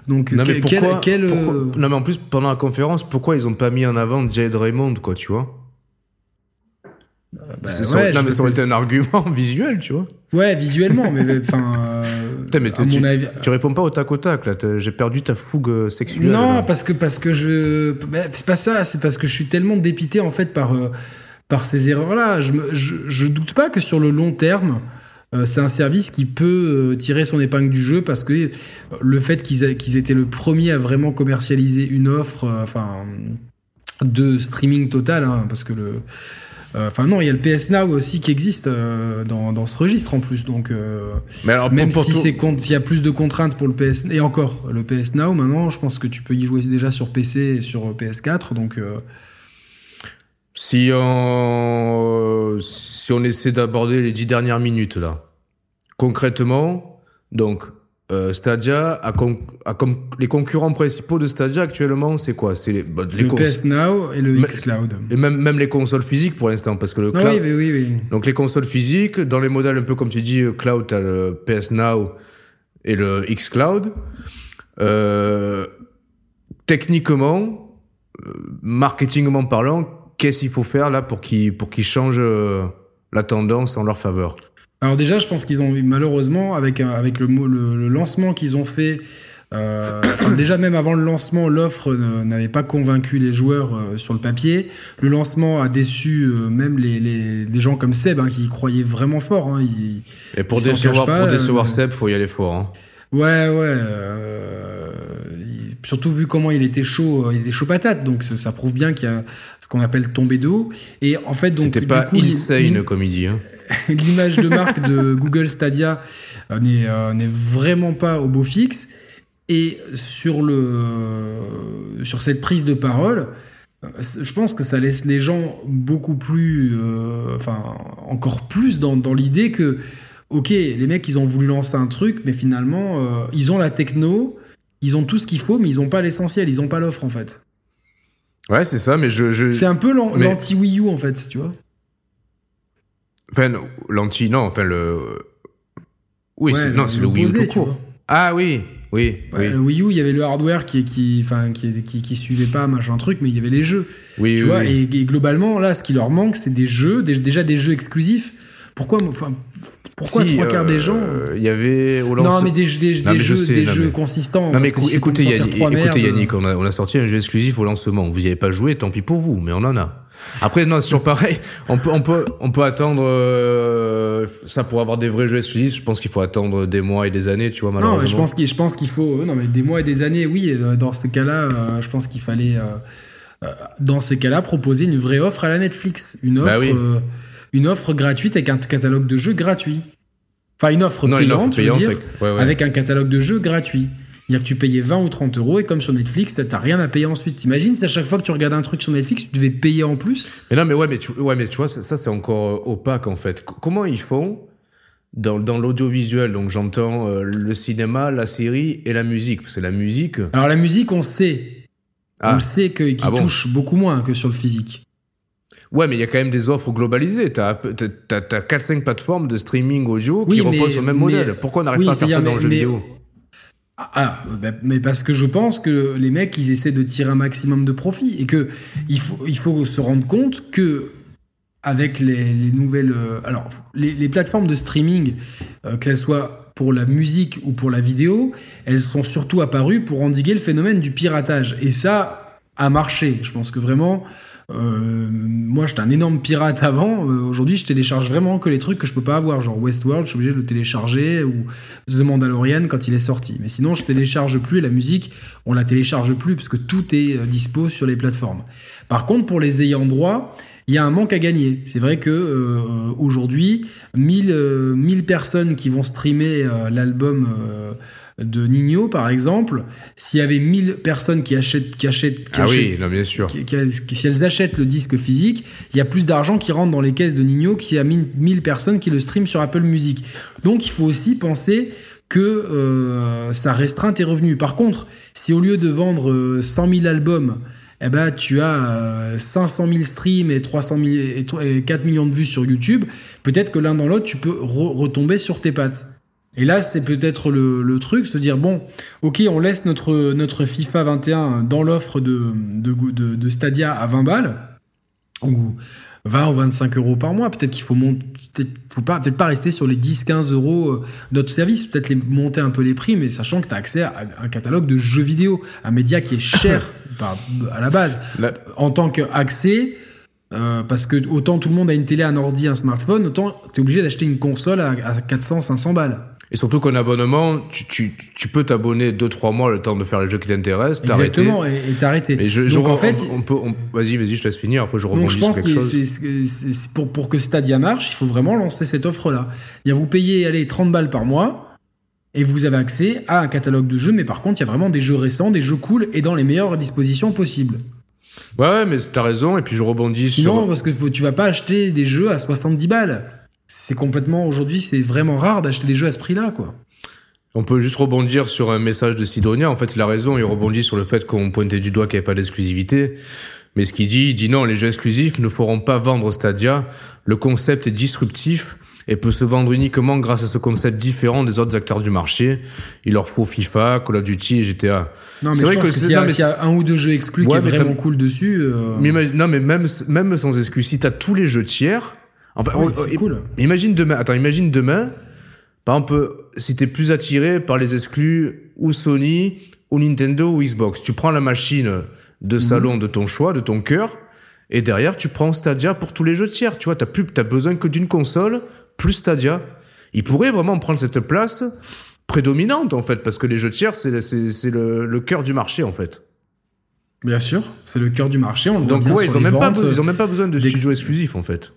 Donc, non, mais quel, pourquoi, quel, Non, mais en plus, pendant la conférence, pourquoi ils ont pas mis en avant Jade Raymond, quoi, tu vois bah, ouais, non, mais ça aurait été un argument visuel, tu vois. Ouais, visuellement, mais enfin. euh, Putain, mais à tu, mon tu- avis- tu réponds pas au tac au tac, là. J'ai perdu ta fougue euh, sexuelle. Non, là. parce que parce que je bah, c'est pas ça, c'est parce que je suis tellement dépité en fait par euh, par ces erreurs-là. Je, me- je je doute pas que sur le long terme, euh, c'est un service qui peut euh, tirer son épingle du jeu parce que le fait qu'ils qu'ils étaient le premier à vraiment commercialiser une offre, euh, enfin de streaming total, hein, parce que le euh, Enfin non, il y a le PS Now aussi qui existe euh, dans, dans ce registre en plus, donc euh, Mais alors, même pour- pour si tout- s'il y a plus de contraintes pour le PS et encore le PS Now maintenant, je pense que tu peux y jouer déjà sur PC et sur PS4, donc euh, Si on, si on essaie d'aborder les dix dernières minutes là, concrètement, donc euh, Stadia con- les concurrents principaux de Stadia actuellement, c'est quoi? C'est les, bah, les le PS Now et le xCloud. et même même les consoles physiques pour l'instant, parce que le cloud, oui, oui, oui, oui. donc les consoles physiques, dans les modèles un peu comme tu dis euh, cloud, t'as le PS Now et le X Cloud. Euh, techniquement, euh, marketingement parlant, qu'est-ce qu'il faut faire là pour qu'ils pour qu'ils changent euh, la tendance en leur faveur? Alors déjà, je pense qu'ils ont malheureusement avec avec le le, le lancement qu'ils ont fait. euh, enfin, déjà même avant le lancement, l'offre n'avait pas convaincu les joueurs euh, sur le papier. Le lancement a déçu euh, même les, les, des gens comme Seb hein, qui y croyaient vraiment fort. hein. Et pour décevoir, pas, pour décevoir Seb, faut y aller fort. hein. Ouais, ouais. surtout vu comment il était chaud, il était chaud patate. Donc ça prouve bien qu'il y a ce qu'on appelle tombé d'eau. Et en fait, donc C'était pas coup, insane comme il dit. hein. L'image de marque de Google Stadia euh, n'est euh, n'est vraiment pas au beau fixe. Et sur le sur cette prise de parole, euh, je pense que ça laisse les gens beaucoup plus, euh, enfin encore plus dans, dans l'idée que, ok, les mecs ils ont voulu lancer un truc, mais finalement euh, ils ont la techno, ils ont tout ce qu'il faut, mais ils ont pas l'essentiel, ils ont pas l'offre en fait. Ouais, c'est ça, mais je. je... C'est un peu l'an- mais- l'anti Wii U en fait, tu vois. Enfin, l'anti, non, enfin le. Oui, Ouais, c'est- non, c'est le Wii U tout. Ah oui, oui, Ouais, oui. Le Wii U, il y avait le hardware qui, qui, enfin, qui, qui, qui suivait pas, machin truc, mais il y avait les jeux. Oui, tu oui, vois, oui. Et, et globalement, là, ce qui leur manque, c'est des jeux, des- déjà des jeux exclusifs. Pourquoi, enfin, pourquoi Si, trois quarts des euh, gens Il y avait au Non, mais des, des, Non, des mais je jeux, sais, des non, jeux mais- consistants. Non mais écou- si écoutez, Yannick, écoutez Yannick, on a, on a sorti un jeu exclusif au lancement. Vous n'y avez pas joué, tant pis pour vous, mais on en a. Après, non, c'est toujours pareil. On peut, on peut, on peut attendre euh, ça pour avoir des vrais jeux exclusifs. Je pense qu'il faut attendre des mois et des années, tu vois, Non, malheureusement. mais je pense qu'il je pense qu'il faut non mais des mois et des années oui euh, dans ce cas-là euh, je pense qu'il fallait euh, euh, dans ces cas-là proposer une vraie offre à la Netflix une offre Bah oui. euh, une offre gratuite avec un catalogue de jeux gratuit enfin une offre non, une payante, offre payante. dire, avec- ouais, ouais. avec un catalogue de jeux gratuit c'est-à-dire que tu payais 20 ou 30 euros et comme sur Netflix t'as- rien à payer ensuite t'imagines si à chaque fois que tu regardes un truc sur Netflix tu devais payer en plus? Mais non, mais ouais, mais tu, ouais, mais tu vois, ça, ça, c'est encore euh, opaque en fait. Comment ils font dans, dans l'audiovisuel? Donc j'entends euh, le cinéma, la série et la musique. Parce que la musique. alors la musique on sait on Ah. le sait que- qu'il Ah bon? beaucoup moins que sur le physique Ouais, mais il y a quand même des offres globalisées. T'as t'as- t'as- t'as 4-5 plateformes de streaming audio qui mais- reposent sur le même mais- modèle. Pourquoi on n'arrive oui, pas à faire ça dans le jeu vidéo Ah, bah, mais parce que je pense que les mecs, ils essaient de tirer un maximum de profit et que il faut, il faut se rendre compte que avec les, les nouvelles, euh, alors les, les plateformes de streaming, euh, qu'elles soient pour la musique ou pour la vidéo, elles sont surtout apparues pour endiguer le phénomène du piratage et ça a marché. Je pense que vraiment. Euh, moi, j'étais un énorme pirate avant. Euh, Aujourd'hui, je télécharge vraiment que les trucs que je peux pas avoir, genre Westworld. Je suis obligé de le télécharger ou The Mandalorian quand il est sorti. Mais sinon, je télécharge plus la musique. On la télécharge plus parce que tout est euh, dispo sur les plateformes. Par contre, pour les ayants droit, il y a un manque à gagner. C'est vrai que aujourd'hui, 1000, euh, 1000 personnes qui vont streamer l'album de Nino, par exemple, s'il y avait 1000 personnes qui achètent, qui achètent, qui Ah achètent- oui, non, bien sûr. qui- qui- qui- si elles achètent le disque physique, il y a plus d'argent qui rentre dans les caisses de Nino qu'il y a 1000 1000 personnes qui le streament sur Apple Music. Donc il faut aussi penser que ça restreint tes revenus. Par contre, si au lieu de vendre 100 000 albums, eh ben, tu as 500 000 streams et, 300 et 4 millions de vues sur YouTube, peut-être que l'un dans l'autre, tu peux retomber sur tes pattes. Et là, c'est peut-être le, truc, se dire, bon, ok, on laisse notre, notre FIFA 21 dans l'offre de, de, de, Stadia à 20 balles, ou 20 ou 25 euros par mois. Peut-être qu'il faut monter, faut pas, peut-être pas rester sur les 10-15 euros euh, d'autres services, peut-être les monter un peu les prix, mais sachant que tu as accès à un catalogue de jeux vidéo, un média qui est cher à la base. En tant qu'accès, euh, parce que autant tout le monde a une télé, un ordi, un smartphone, autant tu es obligé d'acheter une console à, à 400-500 balles. Et surtout qu'en abonnement, tu, tu, tu peux t'abonner 2-3 mois le temps de faire les jeux qui t'intéressent, Exactement, et t'arrêter. Mais je, donc en fait, on, peut, vas-y, vas-y, je te laisse finir. Après, je rebondis donc je pense que c'est pour, pour que Stadia marche, il faut vraiment lancer cette offre-là. Il y a vous payez, allez, 30 balles par mois, et vous avez accès à un catalogue de jeux, mais par contre, il y a vraiment des jeux récents, des jeux cool, et dans les meilleures dispositions possibles. Ouais, mais t'as raison, et puis je rebondis sur. Non, parce que tu vas pas acheter des jeux à 70 balles c'est complètement aujourd'hui, c'est vraiment rare d'acheter des jeux à ce prix-là, quoi. On peut juste rebondir sur un message de Sidonia. En fait, il a raison. Il rebondit sur le fait qu'on pointait du doigt qu'il n'y avait pas d'exclusivité. Mais ce qu'il dit, il dit non, les jeux exclusifs ne feront pas vendre Stadia. Le concept est disruptif et peut se vendre uniquement grâce à ce concept différent des autres acteurs du marché. Il leur faut FIFA, Call of Duty et GTA. Non, mais c'est vrai que, s'il y, a un ou deux jeux exclus qui est vraiment cool dessus. Euh, mais, non, mais même, même sans exclus, si t'as tous les jeux tiers, Enfin, c'est cool. Imagine demain, attends, imagine demain, par exemple, si t'es plus attiré par les exclus ou Sony, ou Nintendo, ou Xbox, tu prends la machine de mhm. salon de ton choix, de ton cœur, et derrière, tu prends Stadia pour tous les jeux tiers. Tu vois, t'as plus, t'as besoin que d'une console, plus Stadia. Il pourrait vraiment prendre cette place prédominante, en fait, parce que les jeux tiers, c'est, c'est, le, le cœur du marché, en fait. Bien sûr, c'est le cœur du marché. On le Donc, voit ouais, ils, ont même pas, ils ont même pas besoin de studios exclusifs, en fait.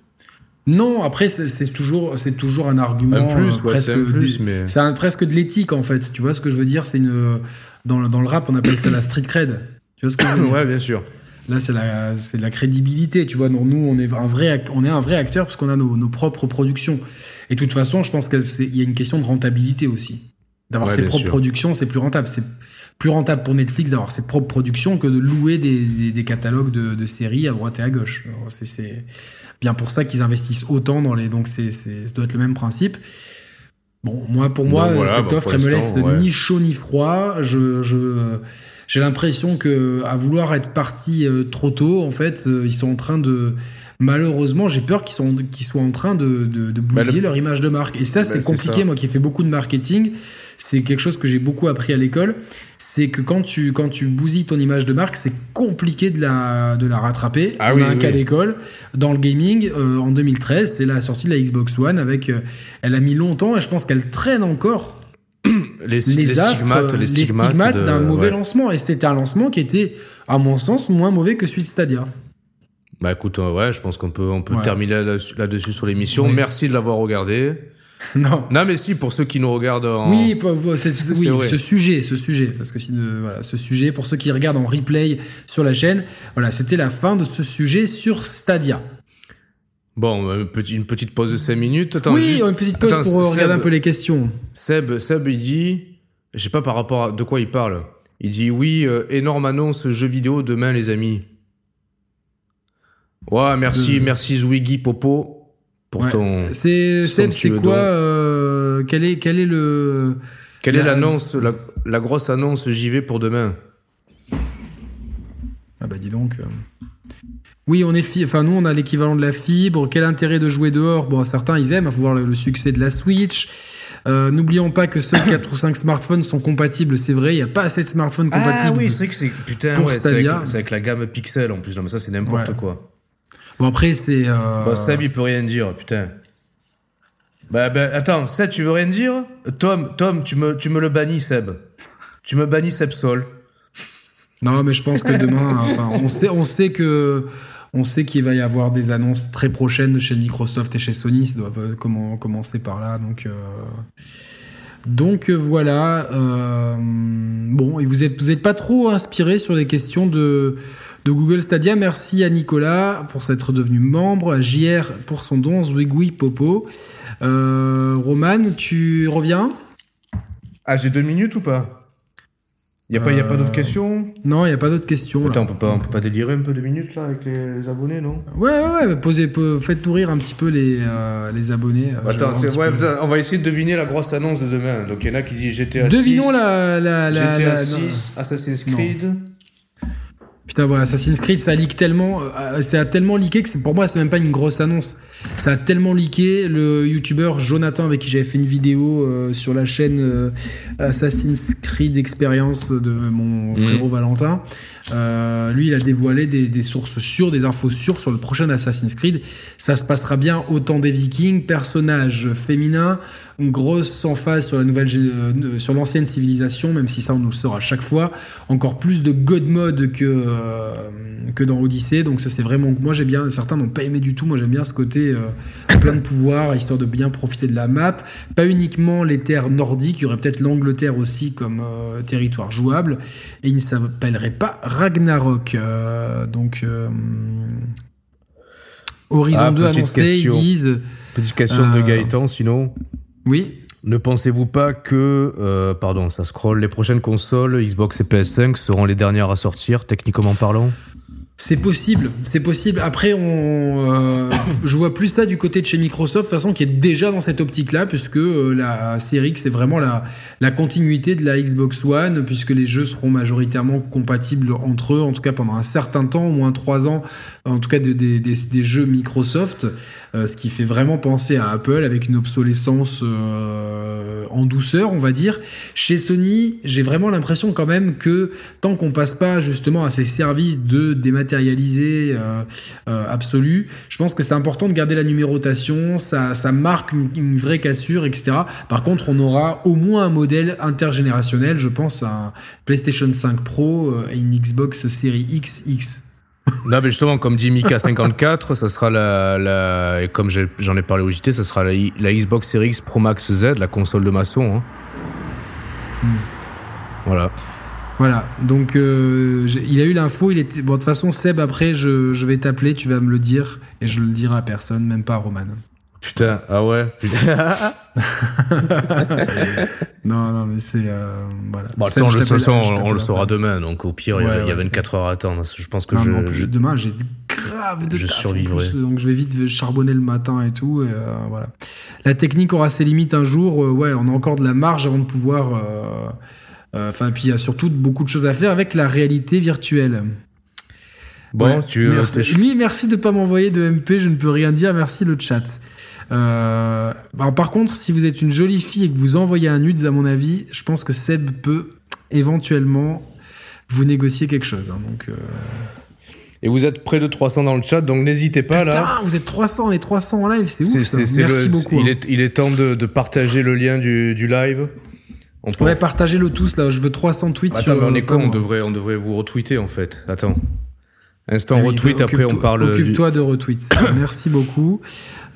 Non, après c'est toujours c'est toujours un argument un plus, euh, presque ouais, plus, mais c'est presque de l'éthique en fait. Tu vois ce que je veux dire? C'est une dans le, dans le rap on appelle ça la street cred. Tu vois ce que je veux dire? Ouais, bien sûr. Là c'est la c'est la crédibilité. Tu vois, nous on est un vrai on est un vrai acteur parce qu'on a nos, nos, propres productions. Et de toute façon, je pense qu'il y a une question de rentabilité aussi. D'avoir ses propres productions, c'est plus rentable. C'est plus rentable pour Netflix d'avoir ses propres productions que de louer des, des, catalogues de, de, séries à droite et à gauche. C'est bien pour ça qu'ils investissent autant dans les. Donc, c'est, ça doit être le même principe. Bon, moi, pour moi, cette bah, offre, elle me laisse ni chaud ni froid. Je, je, j'ai l'impression que à vouloir être parti euh, trop tôt, en fait, euh, ils sont en train de. Malheureusement, j'ai peur qu'ils, sont, qu'ils soient en train de, de, de bah, bousiller leur image de marque. Et ça, bah, c'est compliqué, moi qui ai fait beaucoup de marketing c'est quelque chose que j'ai beaucoup appris à l'école, c'est que quand tu, quand tu bousilles ton image de marque, c'est compliqué de la, de la rattraper. Ah On a un cas d'école dans le gaming euh, en 2013, c'est la sortie de la Xbox One avec, euh, elle a mis longtemps et je pense qu'elle traîne encore. Les, stigmates, les stigmates, d'un mauvais lancement et c'était un lancement qui était à mon sens moins mauvais que celui de Stadia. Bah écoute, euh, ouais, je pense qu'on peut, on peut terminer là-dessus sur l'émission. Merci de l'avoir regardé. non. Non, mais si, pour ceux qui nous regardent en... Oui, c'est, ce sujet, ce sujet, parce que si, voilà, ce sujet, pour ceux qui regardent en replay sur la chaîne, voilà, c'était la fin de ce sujet sur Stadia. Bon, une petite, pause de 5 minutes. oui, une petite pause pour regarder un peu les questions. Seb, Seb, il dit, je sais pas par rapport à de quoi il parle. Il dit oui, euh, énorme annonce jeu vidéo demain, les amis. Ouais, merci, merci Zwiggy Popo pour ton. C'est quoi euh, Quel est quel est le Quelle est l'annonce la, grosse annonce j'y vais pour demain Ah bah dis donc. Euh. Oui, on est enfin nous on a l'équivalent de la fibre. Quel intérêt de jouer dehors? Bon, certains ils aiment. Il faut voir le, succès de la Switch. Euh, n'oublions pas que seuls 4 ou 5 smartphones sont compatibles, c'est vrai, il n'y a pas assez de smartphones compatibles. Ah oui, c'est que c'est putain, ouais, c'est avec, la gamme Pixel en plus, non mais ça c'est n'importe quoi. Bon, après, c'est. Euh... Seb, il peut rien dire, putain. Bah, bah, attends, Seb, tu veux rien dire? Tom, Tom, tu me, tu me le bannis, Seb. Tu me bannis Seb Sol. Non, mais je pense que demain, enfin, on sait, on sait que. On sait qu'il va y avoir des annonces très prochaines chez Microsoft et chez Sony. Ça doit comment, commencer par là. Donc, euh, donc voilà. Euh, bon, et vous n'êtes vous êtes pas trop inspiré sur les questions de, de Google Stadia. Merci à Nicolas pour s'être devenu membre, à JR pour son don, Zwigui Popo. Euh, Roman, tu reviens? Ah, j'ai deux minutes ou pas? Il n'y a, pas- y a pas d'autres Euh, questions? Non, il n'y a pas d'autres questions. là. Attends, on peut, pas, on peut pas délirer un peu deux minutes là avec les, les abonnés, non? Ouais, ouais, ouais. Posez, po- faites nourrir un petit peu les, euh, les abonnés. euh, Attends, c'est- ouais, peu. on va essayer de deviner la grosse annonce de demain. Donc il y en a qui disent GTA 6. Devinons la. la, la, GTA la- 6, Assassin's Non. Putain, voilà, Assassin's Creed, ça leak tellement. euh, ça a tellement leaké que pour moi, c'est même pas une grosse annonce. Ça a tellement leaké. Le youtubeur Jonathan, avec qui j'avais fait une vidéo euh, sur la chaîne euh, Assassin's Creed Experience de mon frérot Valentin, euh, lui, il a dévoilé des, sources sûres, des infos sûres sur le prochain Assassin's Creed. Ça se passera bien au temps des Vikings, personnage féminin, une grosse emphase sur la nouvelle, euh, sur l'ancienne civilisation, même si ça on nous le sort à chaque fois. Encore plus de God mode que euh, que dans Odyssey, donc ça c'est vraiment. Moi j'ai bien. Certains n'ont pas aimé du tout. Moi j'aime bien ce côté plein de pouvoir, histoire de bien profiter de la map. Pas uniquement les terres nordiques, il y aurait peut-être l'Angleterre aussi comme territoire jouable. Et il ne s'appellerait pas Ragnarok. Euh, donc euh, Horizon Ah, 2 petite annoncé, question. ils disent. Petite question de Euh, Gaëtan, sinon. Oui. Ne pensez-vous pas que, euh, pardon, ça scroll, les prochaines consoles, Xbox et PS5, seront les dernières à sortir, techniquement parlant? C'est possible, c'est possible. Après, on, euh, je vois plus ça du côté de chez Microsoft, de façon, qui est déjà dans cette optique-là, puisque euh, la série X, c'est vraiment la, la continuité de la Xbox One, puisque les jeux seront majoritairement compatibles entre eux, en tout cas pendant un certain temps, au moins trois ans, en tout cas de- des- jeux Microsoft, ce qui fait vraiment penser à Apple avec une obsolescence euh, en douceur, on va dire. Chez Sony, j'ai vraiment l'impression quand même que tant qu'on passe pas justement à ces services de dématérialisé euh, euh, absolu, je pense que c'est important de garder la numérotation, ça, marque une, une vraie cassure, etc. Par contre, on aura au moins un modèle intergénérationnel, je pense à un PlayStation 5 Pro euh, et une Xbox Series XX. Non, mais justement, comme dit Mika 54, ça sera la, la et comme j'en ai parlé au JT, ça sera la, Xbox Series X Pro Max Z, la console de maçon. hein. Voilà. Voilà, donc euh, il a eu l'info, il était... Bon, de toute façon, Seb, après, je, je vais t'appeler, tu vas me le dire, et je le dirai à personne, même pas à Roman. Putain, ah ouais. putain. Non, non, mais c'est... euh, voilà. Bon, Seb, toute façon, on, on le saura demain, donc au pire, il y a- Ouais, il y a ouais, 24 heures à attendre. Je pense que Non, je, plus, je- demain, j'ai grave de je taf plus, donc je vais vite charbonner le matin et tout. Et, euh, voilà. La technique aura ses limites un jour. euh, ouais, on a encore de la marge avant de pouvoir. Enfin, puis il y a surtout beaucoup de choses à faire avec la réalité virtuelle. Bon, tu merci. Lui, merci de pas m'envoyer de MP, je ne peux rien dire. Merci le chat. Euh, alors, par contre, si vous êtes une jolie fille et que vous envoyez un nudes, à mon avis, je pense que Seb peut éventuellement vous négocier quelque chose. hein, donc, euh, Et vous êtes près de 300 dans le chat, donc n'hésitez pas là. Putain, vous êtes 300, on est 300 en live, c'est ouf. ça. Merci le- beaucoup. Il hein. est, il est temps de, de partager le lien du, du live. On peut- Ouais, partagez-le tous là. Je veux 300 tweets Attends, sur. mais on est con, on devrait, on devrait vous retweeter en fait. Attends. Instant oui, retweet, après on occupe-toi- parle. du- Occupe-toi de retweets. Merci beaucoup.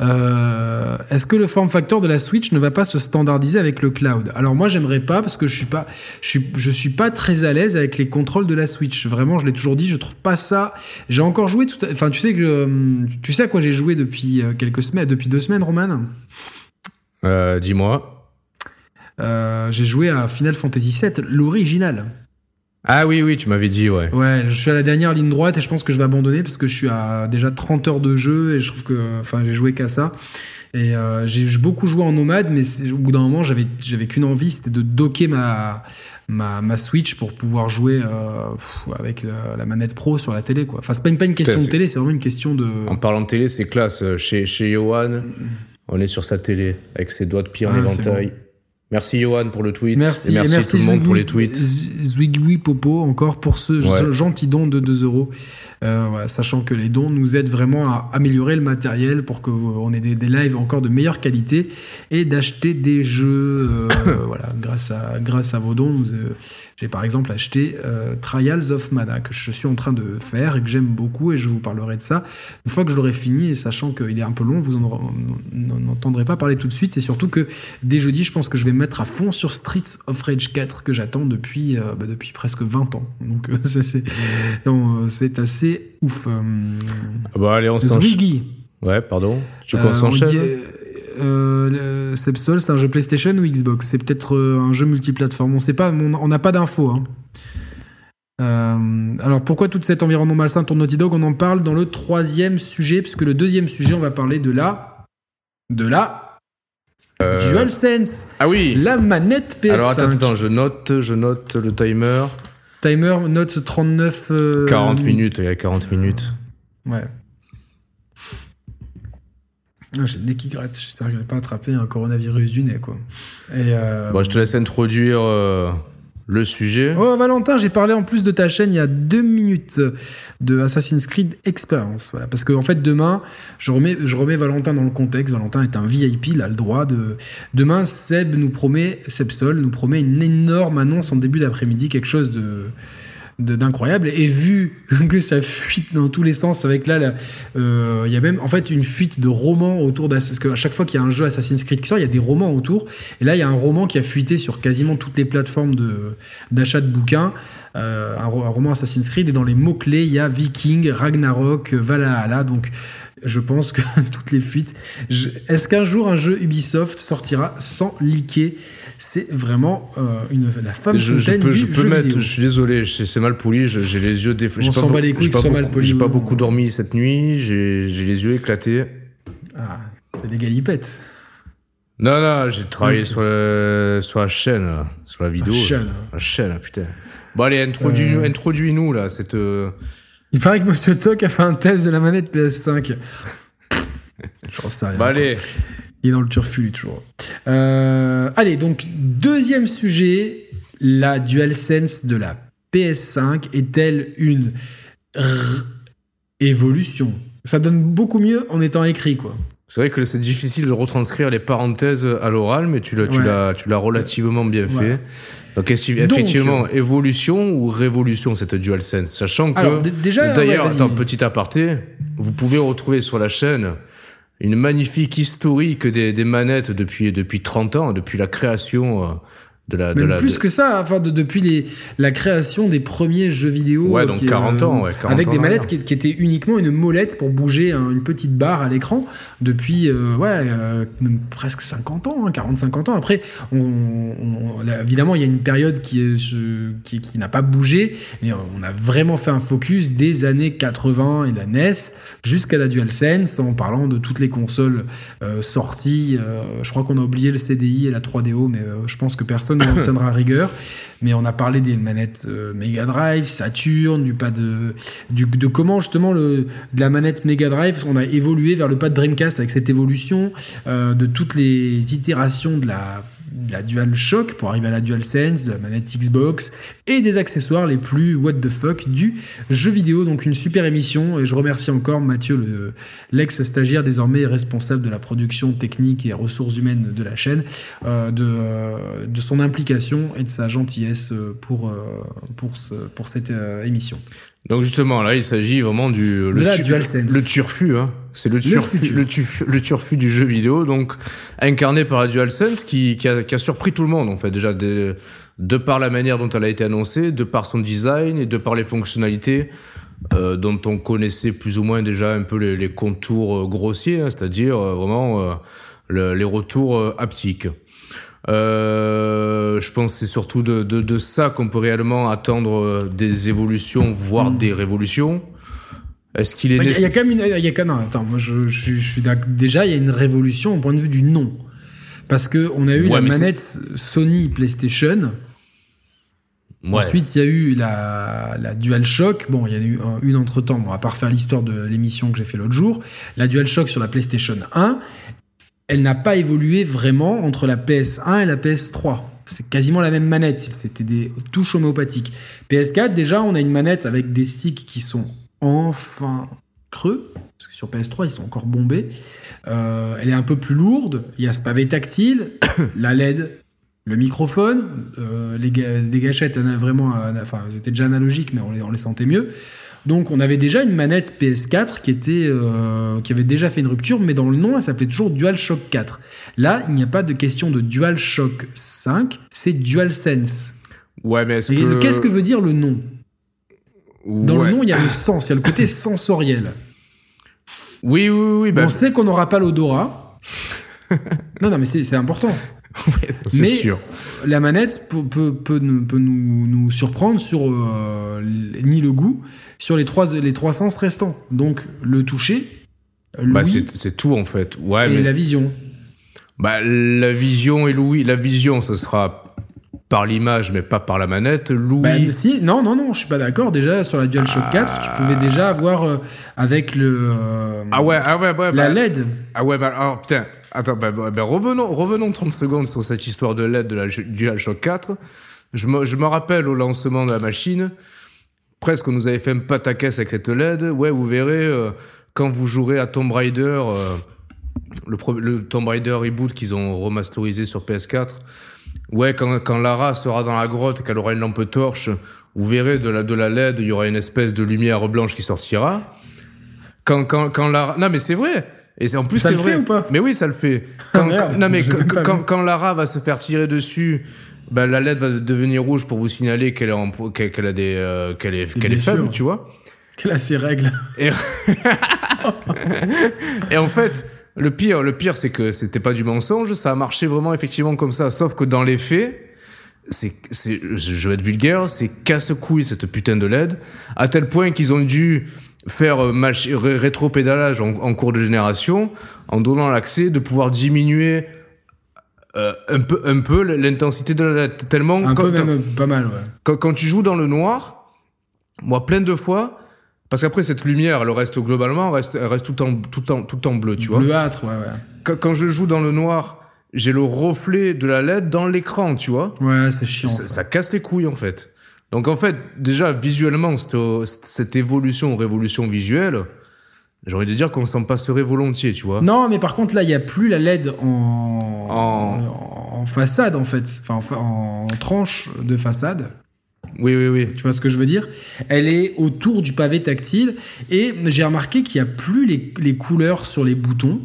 Euh, Est-ce que le form factor de la Switch ne va pas se standardiser avec le cloud? Alors moi, j'aimerais pas parce que je suis pas, je suis, je suis pas très à l'aise avec les contrôles de la Switch. Vraiment, je l'ai toujours dit, je trouve pas ça. J'ai encore joué tout. Enfin, tu sais que, euh, tu sais à quoi j'ai joué depuis euh, quelques semaines, depuis deux semaines, Roman? Euh, Dis-moi. Euh, j'ai joué à Final Fantasy VII, l'original. Ah oui, oui, tu m'avais dit, ouais. Ouais, je suis à la dernière ligne droite et je pense que je vais abandonner parce que je suis à déjà 30 heures de jeu et je trouve que. Enfin, j'ai joué qu'à ça. Et euh, j'ai beaucoup joué en nomade, mais au bout d'un moment, j'avais j'avais qu'une envie, c'était de docker ma, ma, ma Switch pour pouvoir jouer euh, avec la, la manette pro sur la télé. Quoi. Enfin, c'est pas une, pas une question de télé, c'est vraiment une question de. En parlant de télé, c'est classe. Euh, Chez, chez Johan, on est sur sa télé avec ses doigts de pied en Ah, éventail. Merci Johan pour le tweet. Merci, Et merci, et merci tout le monde pour les tweets. Zwigui Popo encore pour ce Ouais. gentil don de 2 euros. Euh, voilà, sachant que les dons nous aident vraiment à améliorer le matériel pour qu'on ait des, des lives encore de meilleure qualité et d'acheter des jeux. euh, voilà, grâce à, grâce à vos dons, euh, j'ai par exemple acheté Trials of Mana que je suis en train de faire et que j'aime beaucoup et je vous parlerai de ça une fois que je l'aurai fini et sachant qu'il est un peu long, vous n'en entendrez pas parler tout de suite et surtout que dès jeudi, je pense que je vais me mettre à fond sur Streets of Rage 4 que j'attends depuis, bah, depuis presque 20 ans. Donc ça, c'est euh, c'est ouf. Euh, Ah bah allez, on s'enchaîne. Ouais, pardon. Tu veux Euh, qu'on s'enchaîne euh, euh, Sepsol, c'est un jeu PlayStation ou Xbox? C'est peut-être un jeu multiplateforme. On sait pas, on n'a pas d'infos. Hein. Euh, alors pourquoi toute cet environnement malsain tourne Naughty Dog? On en parle dans le troisième sujet, puisque le deuxième sujet, on va parler de la... De la... Euh, DualSense. Ah oui La manette PS5. Alors attends, attends, je note, je note le timer. Timer note 39... euh, 40 minutes, il y a 40 minutes. Ouais. Ah, J'ai le nez qui gratte, j'espère que je vais pas attraper un coronavirus du nez, quoi. Et euh, Bon, je te laisse introduire euh, le sujet. Oh Valentin, j'ai parlé en plus de ta chaîne il y a deux minutes de Assassin's Creed Experience. Voilà, parce qu'en en fait demain, je remets, je remets Valentin dans le contexte. Valentin est un VIP, il a le droit de. Demain, Seb nous promet, Seb Sol nous promet une énorme annonce en début d'après-midi, quelque chose de de- d'incroyable. Et vu que ça fuite dans tous les sens avec là euh, il y a même en fait une fuite de romans autour d'Assassin's parce qu'à chaque fois qu'il y a un jeu Assassin's Creed qui sort il y a des romans autour. Et là il y a un roman qui a fuité sur quasiment toutes les plateformes de d'achat de bouquins. Euh, un, ro- un roman Assassin's Creed. Et dans les mots clés il y a Viking Ragnarok Valhalla. Donc je pense que toutes les fuites est-ce qu'un jour un jeu Ubisoft sortira sans leaker c'est vraiment euh, une, la femme Je, je peux, je peux jeu mettre, vidéo. je suis désolé, c'est mal poli, j'ai les yeux déf... On s'en bat les couilles soit mal beaucoup- poli J'ai pas ou- beaucoup dormi cette nuit, j'ai les yeux éclatés. Ah, c'est des galipettes. Non, non, j'ai travaillé sur, le- sur la chaîne, là, sur la vidéo. La chaîne. là. La chaîne, putain. Bon, allez, introduis- Euh. introduis-nous, là, cette... euh, Il paraît que Monsieur Toc a fait un test de la manette PS5. J'en sais rien. Bah, allez, Il est dans le turfu, lui, toujours. Euh, allez, donc, deuxième sujet. La DualSense de la PS5 est-elle une évolution? Ça donne beaucoup mieux en étant écrit, quoi. c'est vrai que c'est difficile de retranscrire les parenthèses à l'oral, mais tu l'as tu Ouais. l'as- tu l'as relativement bien Ouais. fait. Donc, effectivement, évolution ou révolution, cette DualSense? Sachant que... Alors, d- déjà, D'ailleurs, ouais, attends, petit aparté, vous pouvez retrouver sur la chaîne une magnifique historique des, des manettes depuis, depuis 30 ans, depuis la création euh, de la... de Même la plus de- que ça, enfin, de- depuis les, la création des premiers jeux vidéo. Ouais, euh, donc qui, 40 ans, ouais, 40 avec ans des manettes qui, qui étaient uniquement une molette pour bouger un- une petite barre à l'écran depuis, euh, ouais, euh, presque 50 ans, 40-50 ans. Après, on, on- là, évidemment, il y a une période qui, est, ce- qui, qui n'a pas bougé, mais on a vraiment fait un focus des années 80 et la NES jusqu'à la DualSense en parlant de toutes les consoles euh, sorties. Euh, je crois qu'on a oublié le CDI et la 3DO, mais euh, je pense que personne rigueur. Mais on a parlé des manettes euh, Mega Drive, Saturn, du pad du, de comment justement le, de la manette Mega Drive, on a évolué vers le pad Dreamcast avec cette évolution euh, de toutes les itérations de la, de la DualShock pour arriver à la DualSense, de la manette Xbox et des accessoires les plus what the fuck du jeu vidéo. Donc une super émission et je remercie encore Mathieu, le- l'ex-stagiaire désormais responsable de la production technique et ressources humaines de la chaîne, euh, de, euh, de son implication et de sa gentillesse euh, pour, pour, ce- pour cette émission. Donc justement, là, il s'agit vraiment du... Le, tu- DualSense. le turfu, hein. C'est le turfu, le, turfu, le turfu du jeu vidéo, donc incarné par la DualSense, qui, qui, a, qui a surpris tout le monde, en fait, déjà, de, de par la manière dont elle a été annoncée, de par son design et de par les fonctionnalités euh, dont on connaissait plus ou moins déjà un peu les, les contours euh, grossiers, hein, c'est-à-dire euh, vraiment euh, le- les retours haptiques. Euh, je pense que c'est surtout de, de, de ça qu'on peut réellement attendre euh, des évolutions, voire des révolutions. Est-ce qu'il est Il y, a- il y a nécessaire quand même une. il Y a quand même, attends, moi je, je, suis- je suis d'accord. Déjà, il y a une révolution au point de vue du nom. Parce qu'on a eu Ouais, la manette Sony PlayStation. Ouais. Ensuite, il y a eu la, la DualShock. Bon, il y en a eu un- une entre temps, bon, à part faire l'histoire de l'émission que j'ai fait l'autre jour. La DualShock sur la PlayStation 1, elle n'a pas évolué vraiment entre la PS1 et la PS3. C'est quasiment la même manette. C'était des touches homéopathiques. PS4, déjà, on a une manette avec des sticks qui sont enfin creux. Parce que sur PS3, ils sont encore bombés. Euh, elle est un peu plus lourde. Il y a ce pavé tactile, la LED, le microphone, euh, les, gâchettes, vraiment, ana- enfin, étaient déjà analogiques, mais on les sentait mieux. Donc, on avait déjà une manette PS4 qui était, euh, qui avait déjà fait une rupture, mais dans le nom, elle s'appelait toujours DualShock 4. Là, il n'y a pas de question de DualShock 5, c'est DualSense. Ouais, mais est-ce Et que. Qu'est-ce que veut dire le nom? Dans Ouais. le nom, il y a le sens, il y a le côté sensoriel. Oui, oui, oui. bah, on sait qu'on n'aura pas l'odorat. non, non, mais c'est important. c'est sûr. La manette peut, peut, peut nous, peut nous, nous surprendre sur euh, ni le goût, sur les trois, les trois sens restants. Donc le toucher, Bah, c'est c'est tout en fait. Ouais, et mais la vision. bah, la vision et l'ouïe. La vision, ça sera par l'image, mais pas par la manette. L'ouïe. Bah, si, non, non, non, je suis pas d'accord. Déjà, sur la DualShock 4, tu pouvais déjà avoir euh, avec le. euh, ah ouais, ah ouais, ouais. La bah- LED. Ah ouais, bah alors putain, attends, bah, bah, bah, revenons, revenons 30 secondes sur cette histoire de LED de la DualShock 4. Je me, rappelle au lancement de la machine, presque on nous avait fait un pataquès avec cette LED. Ouais, vous verrez, euh, quand vous jouerez à Tomb Raider, euh, le, Tomb Raider reboot qu'ils ont remasterisé sur PS4, ouais, quand, Lara sera dans la grotte et qu'elle aura une lampe torche, vous verrez de la, LED, il y aura une espèce de lumière blanche qui sortira. Quand, quand Lara. Non, mais c'est vrai! Et en plus Ça c'est le vrai. fait ou pas? Mais oui, ça le fait. Ah, Quand, non mais quand, quand, Lara va se faire tirer dessus, ben, la LED va devenir rouge pour vous signaler qu'elle est qu'elle a des euh, qu'elle est qu'elle est faible, tu vois. Quelle a ses règles Et, et en fait, le pire, le pire, c'est que c'était pas du mensonge, ça a marché vraiment effectivement comme ça. Sauf que dans les faits, c'est, c'est, je vais être vulgaire, c'est casse-couille cette putain de LED, à tel point qu'ils ont dû faire euh, rétro-pédalage en, en cours de génération, en donnant l'accès de pouvoir diminuer euh, un peu, un peu l'intensité de la LED. Tellement Un quand- peu, même pas mal, ouais. quand, quand tu joues dans le noir, moi, plein de fois, parce qu'après, cette lumière, elle reste globalement, elle reste, elle reste tout, en, tout, en, tout en bleu, tu vois. Bleuâtre, ouais, ouais. Quand, quand je joue dans le noir, j'ai le reflet de la LED dans l'écran, tu vois. Ouais, c'est chiant. Ça, ça. ça casse les couilles, en fait. Donc, en fait, déjà, visuellement, cette, cette évolution révolution visuelle, j'ai envie de dire qu'on s'en passerait volontiers, tu vois. Non, mais par contre, là, il n'y a plus la LED en... en... en façade, en fait. Enfin, en, fa- en tranche de façade. Oui, oui, oui. Tu vois ce que je veux dire? Elle est autour du pavé tactile. Et j'ai remarqué qu'il n'y a plus les, les couleurs sur les boutons.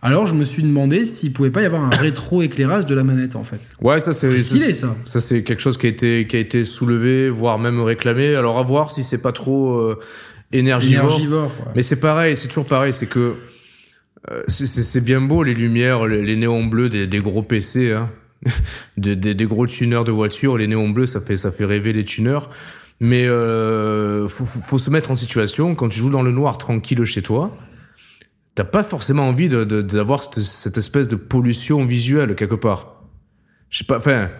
Alors, je me suis demandé s'il pouvait pas y avoir un rétro-éclairage de la manette, en fait. Ouais, ça, c'est C'est stylé, ça. Ça, c'est quelque chose qui a été, qui a été soulevé, voire même réclamé. Alors, à voir si c'est pas trop euh, énergivore. Énergivore. ouais. Mais c'est pareil, c'est toujours pareil. C'est que euh, c'est- bien beau, les lumières, les, les néons bleus des, des gros PC, hein. des, des, des gros tuneurs de voitures. Les néons bleus, ça fait, ça fait rêver les tuneurs. Mais euh, faut, faut, faut se mettre en situation, quand tu joues dans le noir tranquille chez toi, t'as pas forcément envie de- d'avoir cette, cette espèce de pollution visuelle quelque part. Je sais pas, enfin,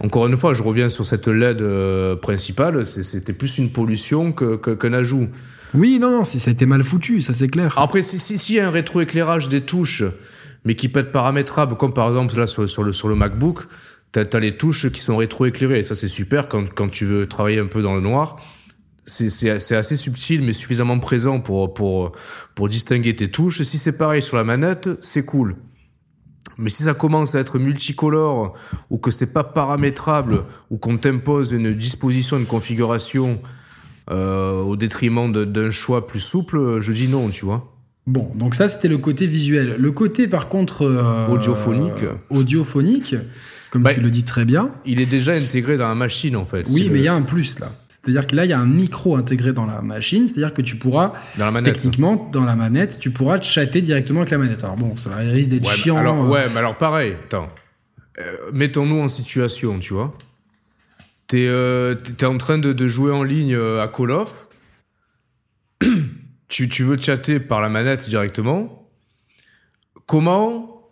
encore une fois, je reviens sur cette LED euh, principale, c'était plus une pollution que- qu'un ajout. Oui, non, non, si ça a été mal foutu, ça c'est clair. Après, si- si- s'il y a un rétroéclairage des touches, mais qui peut être paramétrable, comme par exemple là sur, sur le, sur le MacBook, t'as as les touches qui sont rétroéclairées. Et ça, c'est super quand, quand tu veux travailler un peu dans le noir. C'est- assez subtil, mais suffisamment présent pour, pour, pour distinguer tes touches. Si c'est pareil sur la manette, c'est cool. Mais si ça commence à être multicolore, ou que c'est pas paramétrable, ou qu'on t'impose une disposition, une configuration euh, au détriment d'un choix plus souple, je dis non, tu vois. Bon, donc ça c'était le côté visuel. Le côté par contre euh, Audiophonique. euh, audiophonique, comme Bah, tu le dis très bien. Il est déjà intégré dans la machine en fait. Oui, mais il le- y a un plus là. C'est-à-dire que là, il y a un micro intégré dans la machine, c'est-à-dire que tu pourras, dans la manette. techniquement, dans la manette, tu pourras chatter directement avec la manette. Alors bon, ça risque d'être Ouais, mais chiant. alors, euh, ouais, mais alors pareil, attends. Euh, Mettons-nous en situation, tu vois. T'es euh, t'es en train de, de jouer en ligne euh, à Call of. tu, tu veux chatter par la manette directement. Comment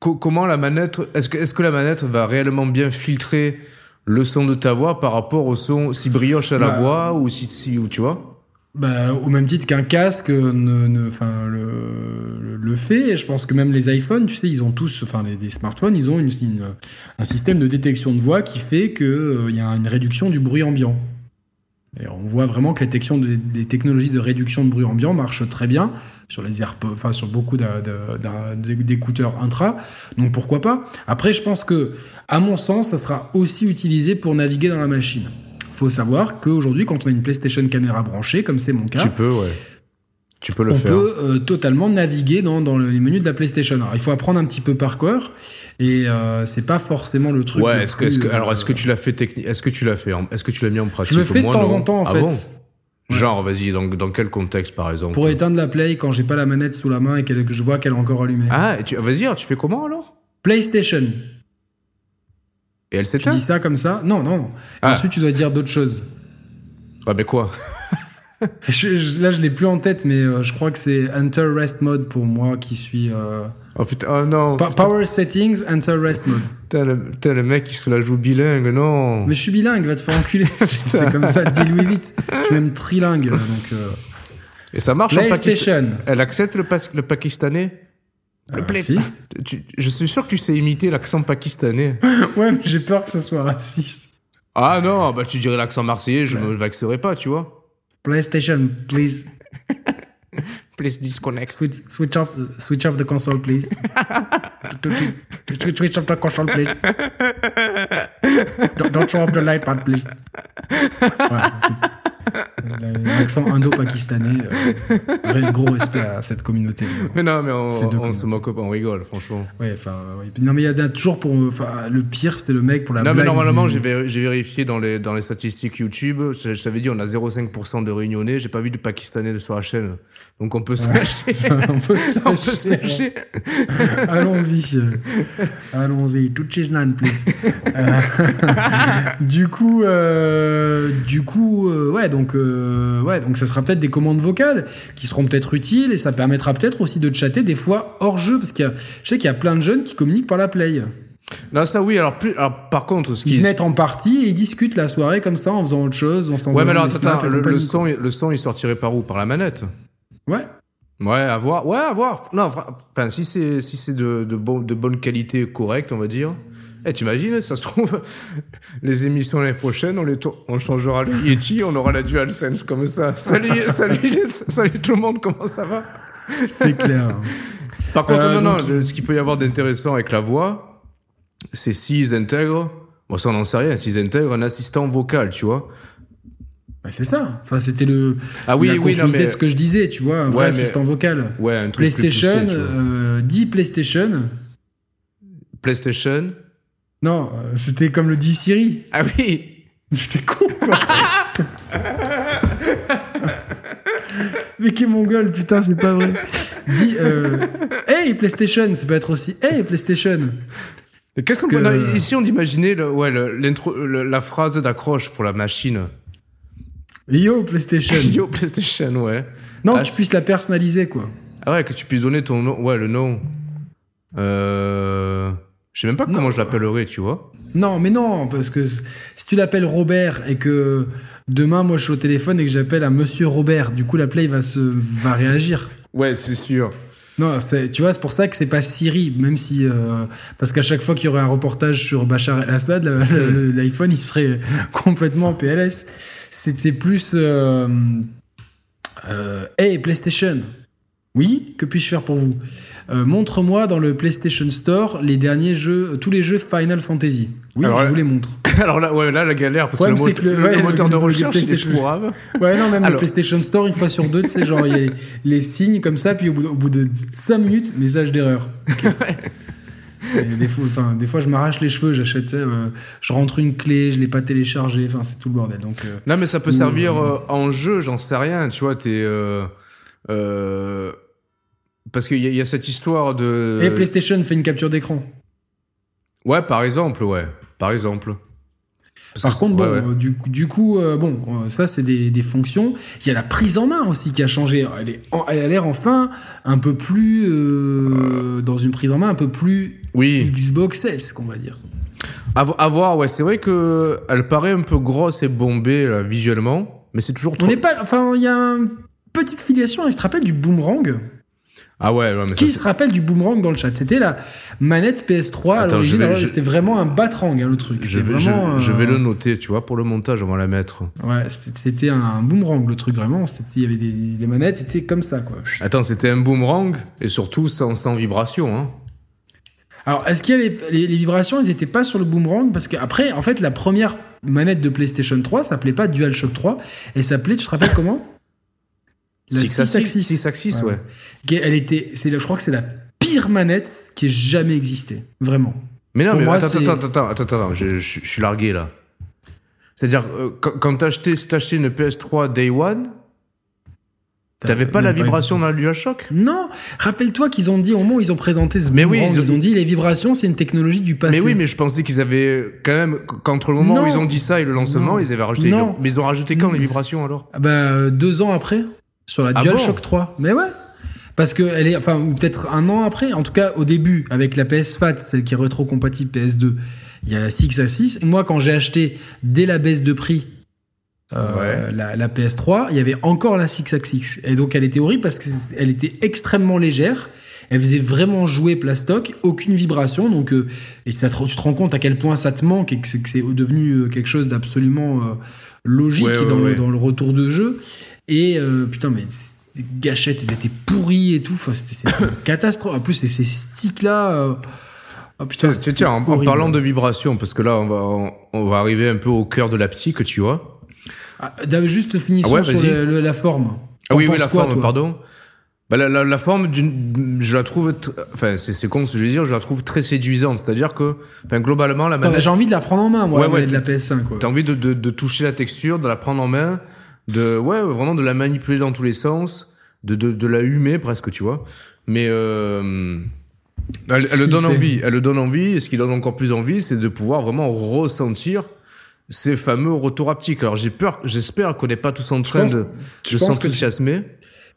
co- comment la manette est-ce que est-ce que la manette va réellement bien filtrer le son de ta voix par rapport au son si brioche à la Bah, voix ou si, si ou tu vois Bah, au même titre qu'un casque ne, le, fait. Et je pense que même les iPhones, tu sais, ils ont tous, enfin, les, smartphones, ils ont une, une- un système de détection de voix qui fait qu'il y a une réduction du bruit ambiant. Et on voit vraiment que de- des technologies de réduction de bruit ambiant marchent très bien sur les AirPods, enfin sur beaucoup d'écouteurs intra. Donc pourquoi pas? Après, je pense que, à mon sens, ça sera aussi utilisé pour naviguer dans la machine. Faut savoir qu'aujourd'hui, quand on a une PlayStation caméra branchée, comme c'est mon cas, Tu peux, ouais. Tu peux le on faire. peut euh, totalement naviguer dans, dans les menus de la PlayStation. Alors, il faut apprendre un petit peu par cœur et euh, c'est pas forcément le truc. Ouais, le est-ce que, est-ce que, plus, alors euh, est-ce que tu l'as fait technique Est-ce que tu l'as fait en- Est-ce que tu l'as mis en pratique je le fais de moins temps en temps en Ah fait. bon Genre, vas-y, dans, dans quel contexte par exemple Pour éteindre la Play quand j'ai pas la manette sous la main et que je vois qu'elle est encore allumée. Ah, et tu- vas-y, alors, tu fais comment alors? PlayStation. Et elle Tu s'éteint dis ça comme ça Non, non. Et Ah. Ensuite, tu dois dire d'autres choses. Ah, mais quoi? Je- je- là, je l'ai plus en tête, mais euh, je crois que c'est Enter Rest Mode pour moi qui suis. euh, Oh putain, oh non Pa- Power Settings, Enter Rest Mode. Putain, le, putain, le mec qui se la joue bilingue, non Mais je suis bilingue, va te faire enculer. C'est- comme ça, with it. Je suis même trilingue. Donc, euh, Et ça marche en Pakistan PlayStation. Elle accepte le, le pakistanais? Le Ah, play- si. Tu- Je suis sûr que tu sais imiter l'accent pakistanais. Ouais, mais j'ai peur que ce soit raciste. Ah non, bah tu dirais l'accent marseillais, je me vexerais pas, tu vois. PlayStation, please. Please disconnect. Switch, switch, off, switch off the console, please. switch, off the console, please. Don't, don't throw off the light pad, please. C'est- L'accent indo-pakistanais, euh, gros respect à cette communauté. Mais non, mais on, se moque pas, on rigole, franchement. Ouais, enfin. Puis Non, mais il y a toujours pour. Le pire, c'était le mec pour la non, mais normalement, du- j'ai vé- j'ai vérifié dans les, dans les statistiques YouTube. Je, je t'avais dit, on a 0,5% de réunionnais. J'ai pas vu de pakistanais sur la chaîne. Donc on peut se lâcher. on peut se on lâcher. lâcher. Allons-y. euh, Allons-y. Tout naan, please. Euh, du coup, euh, du coup, euh, ouais, donc, euh, ouais, donc ça sera peut-être des commandes vocales qui seront peut-être utiles et ça permettra peut-être aussi de chatter des fois hors jeu parce a, je sais qu'il y a plein de jeunes qui communiquent par la play. Non, ça oui. Alors, plus, alors par contre, ce Ils se mettent en partie et ils discutent la soirée comme ça en faisant autre chose, en Ouais, s'envoyant mais alors, attends, le, son, le son, il sortirait par où? Par la manette? Ouais. Ouais, à voir. Ouais, à voir. Non, enfin, si c'est si c'est de, de, bon, de bonne qualité correcte, on va dire. Eh, t'imagines, ça se trouve, les émissions l'année prochaine, on, les on changera le Yeti, on aura la DualSense comme ça. Salut, salut, salut tout le monde, comment ça va? C'est clair. Par contre, Euh, non, non, donc- ce qu'il peut y avoir d'intéressant avec la voix, c'est s'ils intègrent, bon, ça on n'en sait rien, s'ils intègrent un assistant vocal, tu vois. Bah, c'est ça. Enfin, c'était le. Ah oui, la oui, non, mais. de ce que je disais, tu vois, un vrai Ouais, mais- assistant vocal. Ouais, un truc plus PlayStation, poussé, tu vois. euh, PlayStation. PlayStation. Non, euh, c'était comme le dit Siri. Ah oui J'étais con, quoi. Mais qui est mongol, putain, c'est pas vrai. Dis, euh, hey PlayStation, ça peut être aussi hey PlayStation. Mais Qu'est-ce qu'on que- Ici, on imaginait le, ouais, le- la phrase d'accroche pour la machine. Yo PlayStation. Yo, PlayStation, ouais. Non, Ah, que tu puisses la personnaliser, quoi. Ah ouais, que tu puisses donner ton nom. Ouais, le nom. Euh... Je sais même pas comment je l'appellerais, tu vois. Non, mais non, parce que si tu l'appelles Robert et que demain, moi, je suis au téléphone et que j'appelle à Monsieur Robert, du coup, la play va se va réagir. Ouais, c'est sûr. Non, c'est, tu vois, c'est pour ça que c'est pas Siri, même si. euh, parce qu'à chaque fois qu'il y aurait un reportage sur Bachar el-Assad, l'iPhone, il serait complètement en PLS. C'était plus. Euh, euh, hey, PlayStation Oui, que puis-je faire pour vous? Euh, Montre-moi dans le PlayStation Store les derniers jeux, tous les jeux Final Fantasy. Oui, Alors je vous les montre. Alors là, ouais, là, la galère, parce Ouais, que le, mais c'est mot- que le- le- ouais, le moteur le- de recherche, il est PlayStation. pourrave. Ouais, non, même Alors- le PlayStation Store, une fois sur deux, tu sais, genre, il y a les signes comme ça, puis au bout, de- au bout de 5 minutes, message d'erreur. Des, fois, des fois, je m'arrache les cheveux, j'achète, euh, je rentre une clé, je l'ai pas téléchargée, enfin, c'est tout le bordel. Donc, euh, Non, mais ça peut servir euh, en jeu, j'en sais rien. Tu vois, t'es. Euh, parce qu'il y, y a cette histoire de. Et PlayStation fait une capture d'écran. Ouais, par exemple, ouais. Par exemple. Parce Par contre, bon, ouais, ouais. euh, du, coup- du coup, euh, bon, euh, ça c'est des, des fonctions. Il y a la prise en main aussi qui a changé. Elle, est elle a l'air enfin un peu plus euh, dans une prise en main un peu plus Oui. Xbox S, qu'on va dire. À, vo- à voir, ouais, c'est vrai que elle paraît un peu grosse et bombée là, visuellement, mais c'est toujours On trop. n'est pas, enfin, il y a une petite filiation. Tu te rappelles du boomerang? Ah ouais, ouais, mais Qui ça, se rappelle du boomerang dans le chat? C'était la manette PS3 à Attends, l'origine. vais- alors, je- C'était vraiment un batrang hein, le truc. je C'était vais, je- vraiment, je vais euh, le noter, tu vois, pour le montage, on va la mettre. Ouais, c'était c'était un boomerang le truc vraiment. C'était- Il y avait des les manettes étaient comme ça quoi. Attends, c'était un boomerang et surtout sans, sans vibration, hein. Alors, est-ce qu'il y avait les, les vibrations Elles n'étaient pas sur le boomerang? Parce qu'après, en fait, la première manette de PlayStation 3 s'appelait pas DualShock 3, elle s'appelait, tu te rappelles comment? Six Six Axis. Six Axis, ouais. Elle était, c'est, je crois que c'est la pire manette qui ait jamais existé, vraiment. Mais non, Pour mais moi, attends, attends, attends, attends, attends, attends, je, je- je suis largué là. C'est-à-dire, euh, quand, quand t'as acheté, acheté une PS3 Day One, T'avais pas la vibration dans le DualShock Non Rappelle-toi qu'ils ont dit, au moment où ils ont présenté ce Mais oui, ils ont- ils ont dit les vibrations, c'est une technologie du passé. Mais oui, mais je pensais qu'ils avaient quand même qu'entre le moment Non. où ils ont dit ça et le lancement, Non. ils avaient rajouté. Non. Mais ils ont rajouté quand les vibrations alors? Ah Bah, euh, deux ans après, sur la Ah DualShock bon 3. Mais ouais parce que elle est, enfin, peut-être un an après, en tout cas au début, avec la PS Fat, celle qui est rétro-compatible PS2, il y a la 6 à 6. Et moi, quand j'ai acheté dès la baisse de prix euh, la, la PS3, il y avait encore la 6 Axis. Et donc elle était horrible parce qu'elle était extrêmement légère. Elle faisait vraiment jouer plastoc, aucune vibration. Donc, euh, et ça te- tu te rends compte à quel point ça te manque et que c'est, devenu euh, quelque chose d'absolument euh, logique Ouais, ouais, dans, ouais. Le, dans le retour de jeu. Et euh, putain, mais ces gâchettes, elles étaient pourries et tout. Enfin, c'était, une catastrophe. En plus, ces sticks-là. euh, oh, putain, Tiens, tiens, en, parlant de vibrations, parce que là, on va, on, on va arriver un peu au cœur de la petite, tu vois. Ah, juste finissons Ah ouais, sur vas-y. le- le- la forme. Ah oui, oui, penses la quoi, forme, pardon. Bah, la, la, la forme, je la trouve, tr- enfin, c'est, con ce que je vais dire, je la trouve très séduisante. C'est-à-dire que, enfin, globalement, la manette, J'ai envie de la prendre en main, moi, Ouais, ouais, de la PS5. Quoi. t'as envie de, de, de toucher la texture, de la prendre en main, de, ouais, vraiment de la manipuler dans tous les sens, de, de, de la humer presque, tu vois. Mais, euh, elle, le donne fait. envie, elle le donne envie, et ce qui donne encore plus envie, c'est de pouvoir vraiment ressentir ces fameux retours haptiques. Alors j'ai peur, j'espère qu'on n'est pas tous en train de, je de s'enthousiasmer.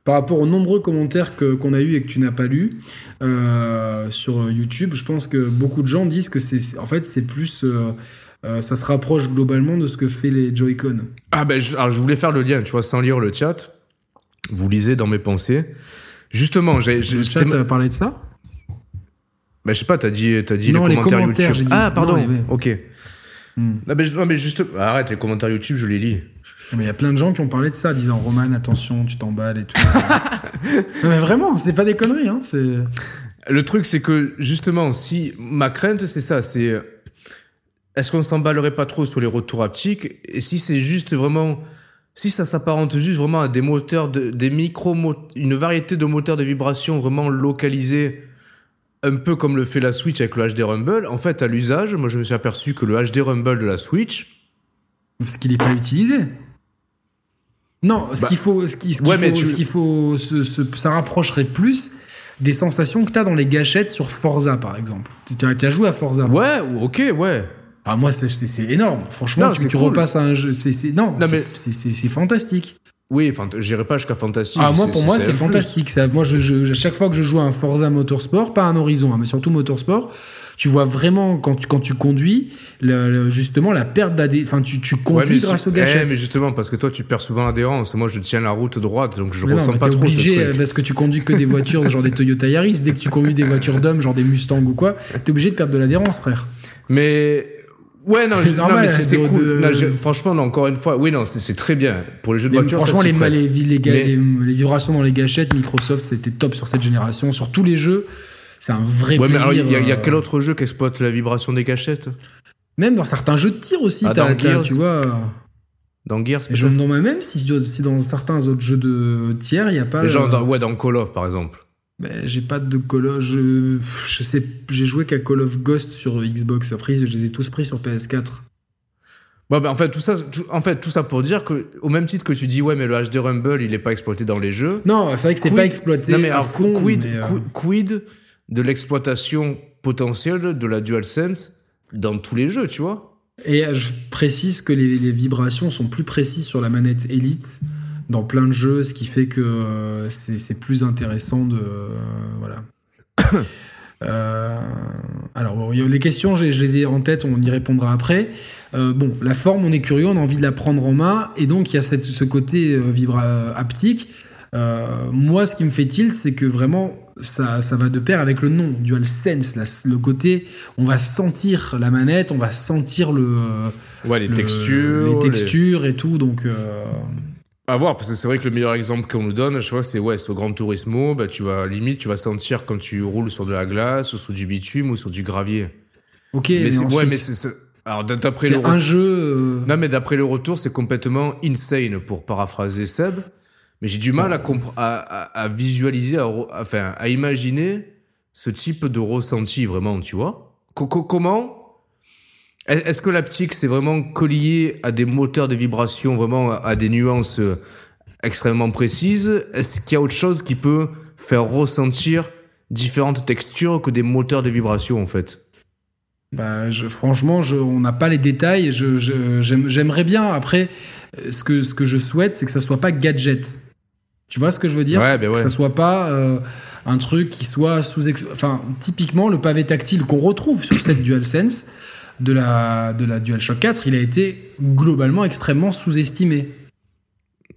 Par rapport aux nombreux commentaires que- qu'on a eu et que tu n'as pas lu euh, sur YouTube, je pense que beaucoup de gens disent que c'est en fait c'est plus euh, euh, ça se rapproche globalement de ce que fait les Joy-Con. Ah ben, je, alors je voulais faire le lien, tu vois, sans lire le chat. Vous lisez dans mes pensées. Justement, j'ai, Le chat va parler de ça bah, je sais pas, t'as dit, t'as dit Non, les les commentaires, YouTube. dit. Ah, pardon. Non, Ok. Hmm. Non, mais, non, mais juste, arrête, les commentaires YouTube, je les lis. Mais il y a plein de gens qui ont parlé de ça, disant Roman, attention, tu t'emballes et tout. non mais vraiment, c'est pas des conneries, hein. Le truc, c'est que justement, si ma crainte, c'est ça, c'est est-ce qu'on s'emballerait pas trop sur les retours haptiques? Et si c'est juste vraiment, si ça s'apparente juste vraiment à des moteurs, de, des micro, une variété de moteurs de vibration vraiment localisés, un peu comme le fait la Switch avec le HD Rumble. En fait, à l'usage, moi, je me suis aperçu que le HD Rumble de la Switch, parce qu'il est pas utilisé. Non, ce Bah, qu'il faut, ce qu'il ouais, faut, tu- ce qu'il faut, ça rapprocherait plus des sensations que tu as dans les gâchettes sur Forza, par exemple. Tu as, as joué à Forza ouais, ou- ok, ouais. Ah, moi, c'est- énorme. Franchement, Non, tu, tu cool. repasses à un jeu. c'est c'est- non, Non, c'est- mais- c'est c'est- c'est fantastique. Oui, enfin, j'irai pas jusqu'à fantastique. Ah, moi, pour moi, c'est fantastique. Ça, moi, je, je- à chaque fois que je joue à un Forza Motorsport, pas un Horizon, hein, mais surtout Motorsport, tu vois vraiment quand tu, quand tu conduis, le- le- justement, la perte d'adhérence. Enfin, tu, tu Ouais, conduis mais grâce aux eh, gâchettes. mais justement, parce que toi, tu perds souvent adhérence. Moi, je tiens la route droite, donc je Mais non, ressens mais pas trop obligé ce euh, truc. parce que tu conduis que des voitures genre des Toyota Yaris. Dès que tu conduis des voitures d'hommes, genre des Mustang ou quoi, t'es obligé de perdre de l'adhérence, frère. Mais ouais, non, C'est normal, c'est cool. de- franchement, non, encore une fois, oui, non, c'est très bien pour les jeux de voiture. franchement, ça les, prête. les, les, ga- Mais- les- les vibrations dans les gâchettes, Microsoft, c'était top sur cette génération. Sur tous les jeux, c'est un vrai Ouais, plaisir. il y, a- il y a euh, quel autre jeu qui exploite la vibration des gâchettes? Même dans certains jeux de tir aussi, Ah, dans Gears, tu vois. Dans Gears, je me demande même si, si dans certains autres jeux de tiers, il n'y a pas. Genre, euh, dans, ouais, dans Call of, par exemple. Ben, j'ai pas de Call of. Je, je sais, j'ai joué qu'à Call of Ghost sur Xbox. Après, je les ai tous pris sur PS4. Bon, ben, en fait, tout ça, tout, en fait, tout ça pour dire que, au même titre que tu dis, ouais, mais le HD Rumble, il est pas exploité dans les jeux. Non, c'est vrai que c'est Quid- pas exploité. Non, mais alors, fond, quid, mais, euh, quid- quid de l'exploitation potentielle de la DualSense dans tous les jeux, tu vois? Et je précise que les, les vibrations sont plus précises sur la manette Elite dans plein de jeux, ce qui fait que euh, c'est plus intéressant de. euh, voilà. Euh, alors, les questions, je les ai en tête, on y répondra après. Euh, bon, la forme, on est curieux, on a envie de la prendre en main, et donc il y a cette- ce côté euh, vibra haptique. Moi, ce qui me fait tilt, c'est que vraiment, ça, ça va de pair avec le nom, DualSense, là, le côté, on va sentir la manette, on va sentir le, Ouais, les le- textures. les textures et tout, donc. À voir, parce que c'est vrai que le meilleur exemple qu'on nous donne, je vois, c'est ouais, c'est au Grand Turismo, bah, tu vas, limite, tu vas sentir quand tu roules sur de la glace, ou sur du bitume, ou sur du gravier. Ok, mais mais, c'est, ouais, mais c'est, alors, d'après le c'est un jeu. euh, Non, mais d'après le retour, c'est complètement insane, pour paraphraser Seb. Mais j'ai du mal à, à, à- à visualiser, à, enfin, à imaginer ce type de ressenti, vraiment, tu vois. Co- co- comment Est-ce que l'aptique, c'est vraiment collié à des moteurs de vibration, vraiment à, des nuances euh, extrêmement précises? Est-ce qu'il y a autre chose qui peut faire ressentir différentes textures que des moteurs de vibration en fait? Bah, je, franchement, je, on n'a pas les détails. J'aimerais bien. Après, ce que, ce que je souhaite, c'est que ça soit pas gadget. Tu vois ce que je veux dire? Ouais, ben ouais. Que ça soit pas euh, un truc qui soit sous. Enfin, typiquement, le pavé tactile qu'on retrouve sur cette DualSense de la, de la DualShock 4, il a été globalement extrêmement sous-estimé.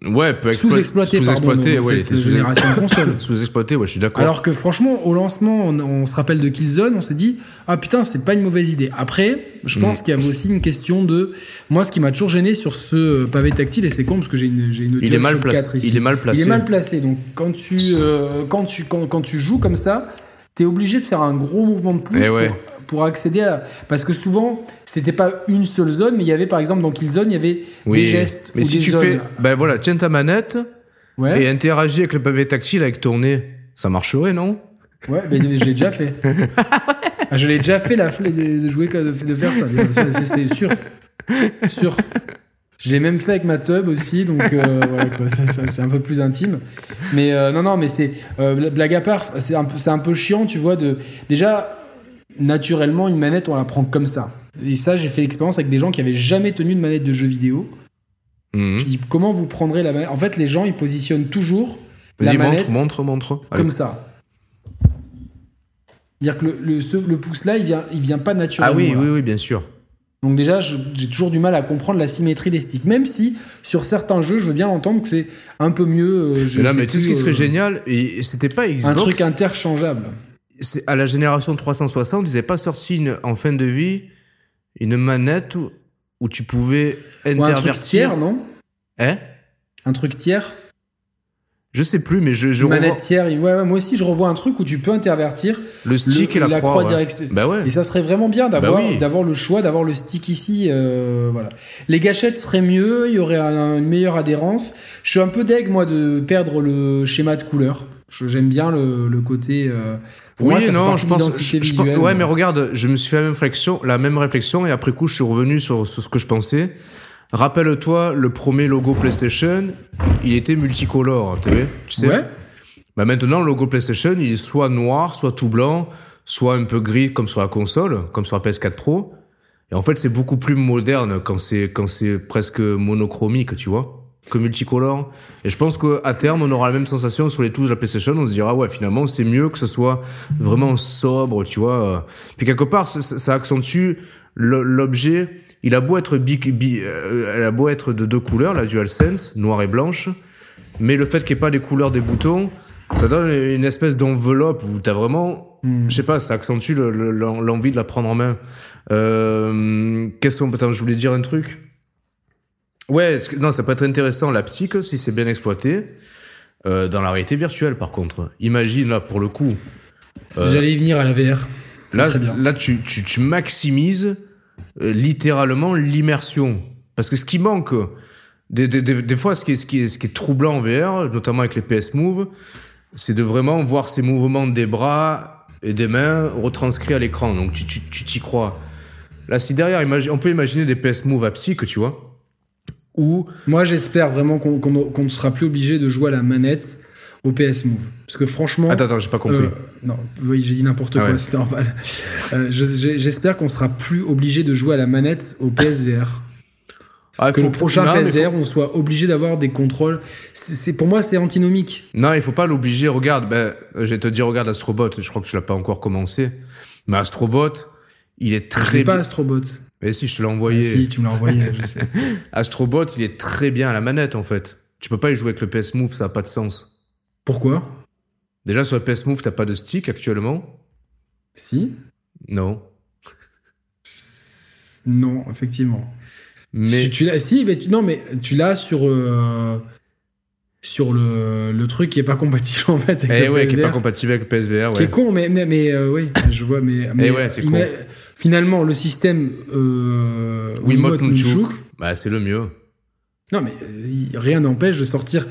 Ouais, Sous-exploité, sous-exploité, ouais, cette sous- génération de consoles. Sous-exploité, ouais, je suis d'accord. Alors que franchement, au lancement, on, on se rappelle de Killzone, on s'est dit ah putain, c'est pas une mauvaise idée. Après, je pense qu'il y avait aussi une question de moi, ce qui m'a toujours gêné sur ce pavé tactile et c'est con parce que j'ai une j'ai une il est mal placé. 4 ici. Il est mal placé. Il est mal placé. Donc quand tu euh, quand tu quand, quand tu joues comme ça, t'es obligé de faire un gros mouvement de pouce Eh ouais. pour, pour accéder à parce que souvent c'était pas une seule zone, mais il y avait par exemple dans Killzone, il y avait Oui. des gestes Mais ou si des tu zones. fais, ben voilà, tiens ta manette ouais, et interagis avec le pavé tactile avec ton nez, ça marcherait, non? Ouais, mais j'ai déjà fait. Ah, je l'ai déjà fait la de, de jouer, de, de faire ça. Ça, c'est sûr. Sûr. Je l'ai même fait avec ma tub aussi, donc euh, voilà, quoi, ça- ça- c'est un peu plus intime. Mais euh, non, non, mais c'est euh, blague à part, c'est un, peu- c'est un peu chiant, tu vois. De déjà naturellement une manette, on la prend comme ça. Et ça, j'ai fait l'expérience avec des gens qui avaient jamais tenu de manette de jeu vidéo. Mhm. Je dis comment vous prendrez la manette? En fait, les gens ils positionnent toujours la Vas-y, manette montre, montre, montre. Allez. comme ça. C'est-à-dire que le, le, ce- le pouce là, il vient, il vient pas Ah naturellement. oui, là. oui, oui, bien sûr. Donc déjà, j'ai toujours du mal à comprendre la symétrie des sticks. Même si sur certains jeux, je veux bien l'entendre que c'est un peu mieux. euh, je Mais là, mais tu sais ce qui serait euh, génial, et c'était pas Xbox. Un truc interchangeable. à la génération 360, ils n'avaient pas sorti une- en fin de vie une manette où, où tu pouvais Ou un truc intervertir. tiers, non? Hein? Un truc tiers? Je sais plus, mais je, je Une manette revois tiers. Ouais, ouais, moi aussi, je revois un truc où tu peux intervertir. le stick et la, la croix. croix ouais. direct- Bah ouais. Et ça serait vraiment bien d'avoir Bah oui. d'avoir le choix, d'avoir le stick ici. euh, voilà. Les gâchettes seraient mieux, il y aurait un- une meilleure adhérence. Je suis un peu deg, moi, de perdre le schéma de couleur. J'aime bien le, le côté. euh, Oui, moi, non, je pense. je- je ouais, mais regarde, je me suis fait la même réflexion, la même réflexion, et après coup, je suis revenu sur, sur ce que je pensais. Rappelle-toi, le premier logo PlayStation, il était multicolore, tu sais. Tu sais Ouais. Bah maintenant, le logo PlayStation, il est soit noir, soit tout blanc, soit un peu gris comme sur la console, comme sur la PS4 Pro. Et en fait, c'est beaucoup plus moderne quand c'est quand c'est presque monochromique, tu vois, que multicolore. Et je pense qu'à terme, on aura la même sensation sur les touches de la PlayStation. On se dira ouais, finalement, c'est mieux que ce soit vraiment sobre, tu vois. Puis quelque part, ça, ça accentue l'objet. Il a beau être bi, bi- euh, elle a beau être de deux couleurs, la DualSense, noire et blanche, mais le fait qu'il n'y ait pas les couleurs des boutons, ça donne une espèce d'enveloppe où t'as vraiment, je sais pas, ça accentue le- le- l'en- l'envie de la prendre en main. Euh, qu'est-ce qu'on, attends, je voulais dire un truc. Ouais, que- non, ça peut être intéressant la psyche si c'est bien exploité. Euh, dans la réalité virtuelle, par contre, imagine là pour le coup, Si J'allais y venir à la VR. Là, bien. là tu, tu, tu maximises euh, littéralement l'immersion. Parce que ce qui manque, des, des, fois, ce qui, est, ce, qui ce qui est troublant en VR, notamment avec les PS Move, c'est de vraiment voir ces mouvements des bras et des mains retranscrits à l'écran. Donc tu tu- tu t'y crois. Là, si derrière, on peut imaginer des PS Move à psy, que tu vois, ou Moi, j'espère vraiment qu'on qu'on ne sera plus obligé de jouer à la manette au PS Move. Parce que franchement. Attends, attends, j'ai pas compris. Euh, non, oui, j'ai dit n'importe Ah quoi, ouais. c'était normal. Euh, je- J'espère qu'on sera plus obligé de jouer à la manette au PSVR. Ah, Que faut- le prochain non, faut- PSVR, on soit obligé d'avoir des contrôles. C'est c'est- pour moi, c'est antinomique. Non, il faut pas l'obliger. Regarde, ben, je vais te dire, regarde Astrobot. Je crois que tu l'as pas encore commencé. Mais Astrobot, il est Je très n'ai pas bien. Astrobot. Mais si, je te l'ai Ah, envoyé. si, tu me l'as envoyé, je sais. Astrobot, il est très bien à la manette, en fait. Tu peux pas y jouer avec le PS Move, ça a pas de sens. Pourquoi Déjà, sur le PS Move, t'as pas de stick actuellement. Si Non. Non, effectivement. Mais. Tu, tu l'as- si, mais tu, non, mais tu l'as sur, euh, sur le, le truc qui est pas compatible en fait. avec Eh le ouais, qui est pas PSVR. compatible avec le PSVR, Qui est ouais. con, mais, mais, mais, euh, oui, je vois, mais, mais Eh ouais, c'est con. finalement, le système euh, Wiimote Nunchuk, bah, c'est le mieux. non, mais euh, rien n'empêche de sortir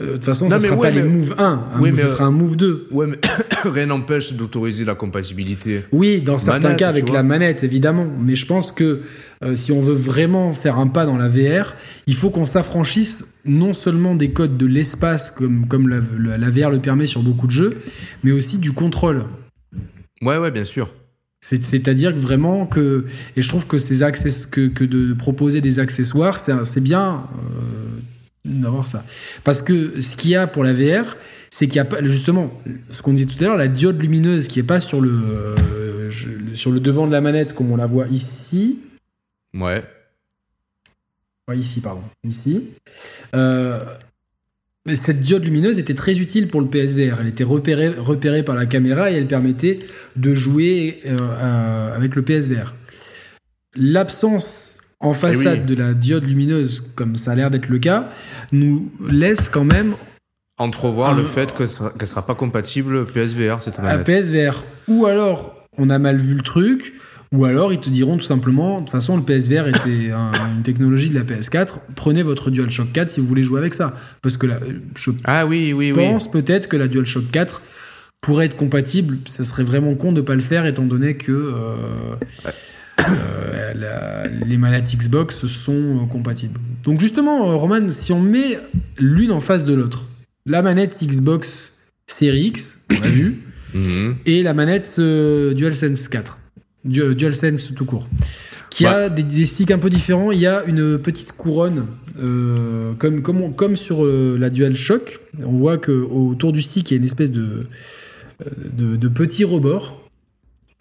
euh, de toute façon, ça ne sera pas les Move 1, hein, oui, mais ce sera un Move 2. Ouais, mais rien n'empêche d'autoriser la compatibilité. Oui, dans certains cas avec la manette, évidemment. Mais je pense que euh, si on veut vraiment faire un pas dans la VR, il faut qu'on s'affranchisse non seulement des codes de l'espace, comme, comme la, VR le permet sur beaucoup de jeux, mais aussi du contrôle. Ouais, ouais, bien sûr. C'est-à-dire que vraiment que. Et je trouve que, ces access, que, que de proposer des accessoires, c'est bien. Euh, d'avoir ça. Parce que ce qu'il y a pour la VR, c'est qu'il y a pas, justement, ce qu'on disait tout à l'heure, la diode lumineuse qui est pas sur le, sur le devant de la manette comme on la voit ici. Ouais. Ouais, ici, pardon. Ici. Euh, cette diode lumineuse était très utile pour le PSVR. Elle était repérée, repérée par la caméra et elle permettait de jouer euh, avec le PSVR. L'absence en façade eh de la diode lumineuse, comme ça a l'air d'être le cas, nous laisse quand même entrevoir le fait que ce ne sera pas compatible PSVR cette manette. PSVR. Ou alors on a mal vu le truc, ou alors ils te diront tout simplement, de toute façon le PSVR était une technologie de la PS4, prenez votre DualShock 4 si vous voulez jouer avec ça. Parce que là, je ah, oui, oui, pense peut-être que la DualShock 4 pourrait être compatible. Ça serait vraiment con de ne pas le faire étant donné que... Euh, euh, les manettes Xbox sont compatibles. Donc justement, euh, Roman, si on met l'une en face de l'autre, la manette Xbox Series X, on l'a vu, mhm. et la manette euh, DualSense 4, DualSense tout court, qui a des, sticks un peu différents. Il y a une petite couronne, comme, comme, comme sur la DualShock. On voit qu'autour du stick, il y a une espèce de, de, de petit rebord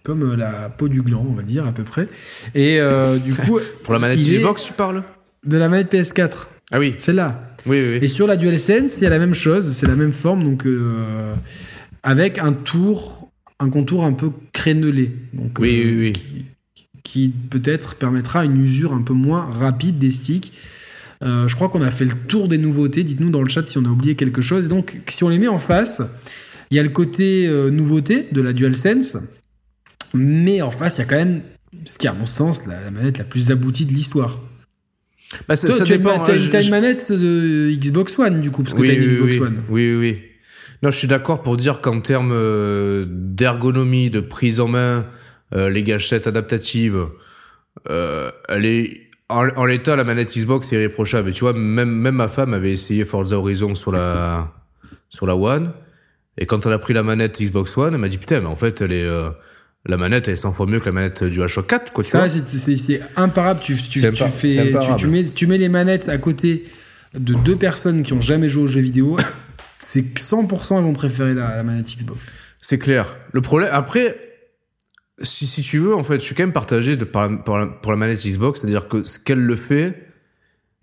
comme euh, la peau du gland, on va dire, à peu près. Et euh, du coup. Pour la manette Xbox, tu parles? De la manette PS4. Ah oui. Celle-là. Oui, oui, Et sur la DualSense, il y a la même chose, c'est la même forme, donc euh, avec un tour, un contour un peu crénelé. Donc, oui, oui, oui. Qui, peut-être permettra une usure un peu moins rapide des sticks. je crois qu'on a fait le tour des nouveautés. Dites-nous dans le chat si on a oublié quelque chose. Et donc, si on les met en face, il y a le côté nouveauté de la DualSense mais en face, il y a quand même ce qui est, à mon sens, la, manette la plus aboutie de l'histoire. Bah, ça, Toi, tu as, une manette de Xbox One, du coup, parce que oui, tu as une oui, Xbox oui. One. Oui, oui, Non, je suis d'accord pour dire qu'en termes euh, d'ergonomie, de prise en main, euh, les gâchettes adaptatives, euh, elle est en, l'état, la manette Xbox est irréprochable. Et tu vois, même, même ma femme avait essayé Forza Horizon sur la, sur la One. Et quand elle a pris la manette Xbox One, elle m'a dit putain, mais en fait, elle est, la manette est 100 fois mieux que la manette du HO 4 quoi ça c'est imparable. Tu, tu, tu fais tu, mets, tu mets les manettes à côté de deux personnes qui ont jamais joué aux jeux vidéo. C'est 100% elles vont préférer la, manette Xbox. C'est clair. Le problème après si, si tu veux en fait je suis quand même partagé de, pour, la, pour la manette Xbox c'est à dire que ce qu'elle le fait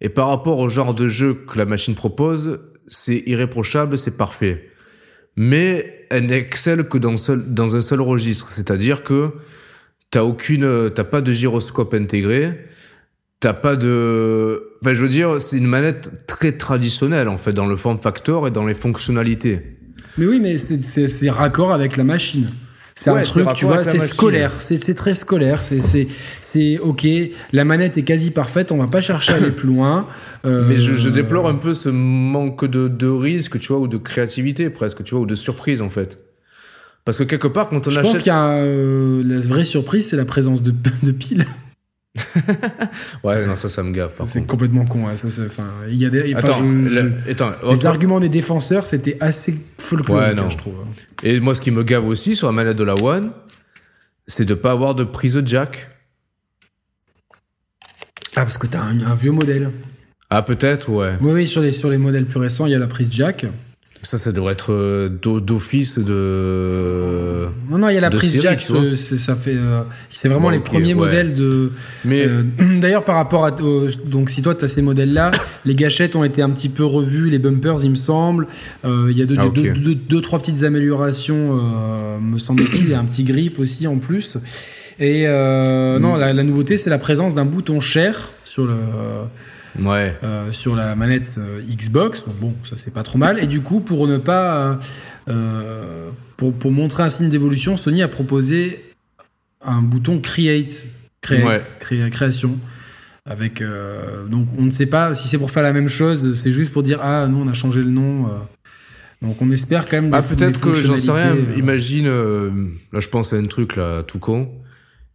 et par rapport au genre de jeu que la machine propose c'est irréprochable c'est parfait. Mais elle n'excelle que dans, seul, dans un seul registre. C'est-à-dire que t'as aucune, t'as pas de gyroscope intégré, t'as pas de, enfin, je veux dire, c'est une manette très traditionnelle, en fait, dans le form factor et dans les fonctionnalités. Mais oui, mais c'est raccord avec la machine. C'est un truc, tu vois, c'est scolaire, c'est très scolaire, c'est ok, la manette est quasi parfaite, on va pas chercher à aller plus loin. Euh, Mais je, déplore un peu ce manque de, de risque, tu vois, ou de créativité presque, tu vois, ou de surprise en fait. Parce que quelque part, quand on je achète. Je pense qu'il y a euh, la vraie surprise, c'est la présence de, de piles. ouais, non, ça, ça me gaffe. C'est complètement con. Ça, il y a des, attends, les arguments des défenseurs, c'était assez folklorique, je trouve. Et moi, ce qui me gave aussi sur la manette de la One, c'est de pas avoir de prise jack. Ah, parce que t'as un, un vieux modèle. Ah, peut-être, ouais. Oui, oui, sur les, sur les modèles plus récents, il y a la prise jack. Ça, ça devrait être euh, d'office de. Non, non, il y a la prise jack. Ça fait. Euh, c'est vraiment les premiers modèles de. Mais euh, d'ailleurs, par rapport à donc, si toi tu as ces modèles-là, les gâchettes ont été un petit peu revues, les bumpers, il me semble. Il y a deux, ah, deux, trois petites améliorations, me semble-t-il. Il y a un petit grip aussi en plus. Et mm. non, la, la nouveauté, c'est la présence d'un bouton cher sur le ouais. Euh, sur la manette euh, Xbox. bon, ça c'est pas trop mal. Et du coup, pour ne pas. Euh, pour, pour, montrer un signe d'évolution, Sony a proposé un bouton Create, création. Avec, euh, donc on ne sait pas si c'est pour faire la même chose, c'est juste pour dire ah nous on a changé le nom. donc on espère quand même. Ah, peut-être que j'en sais rien. Imagine, là je pense à un truc là tout con.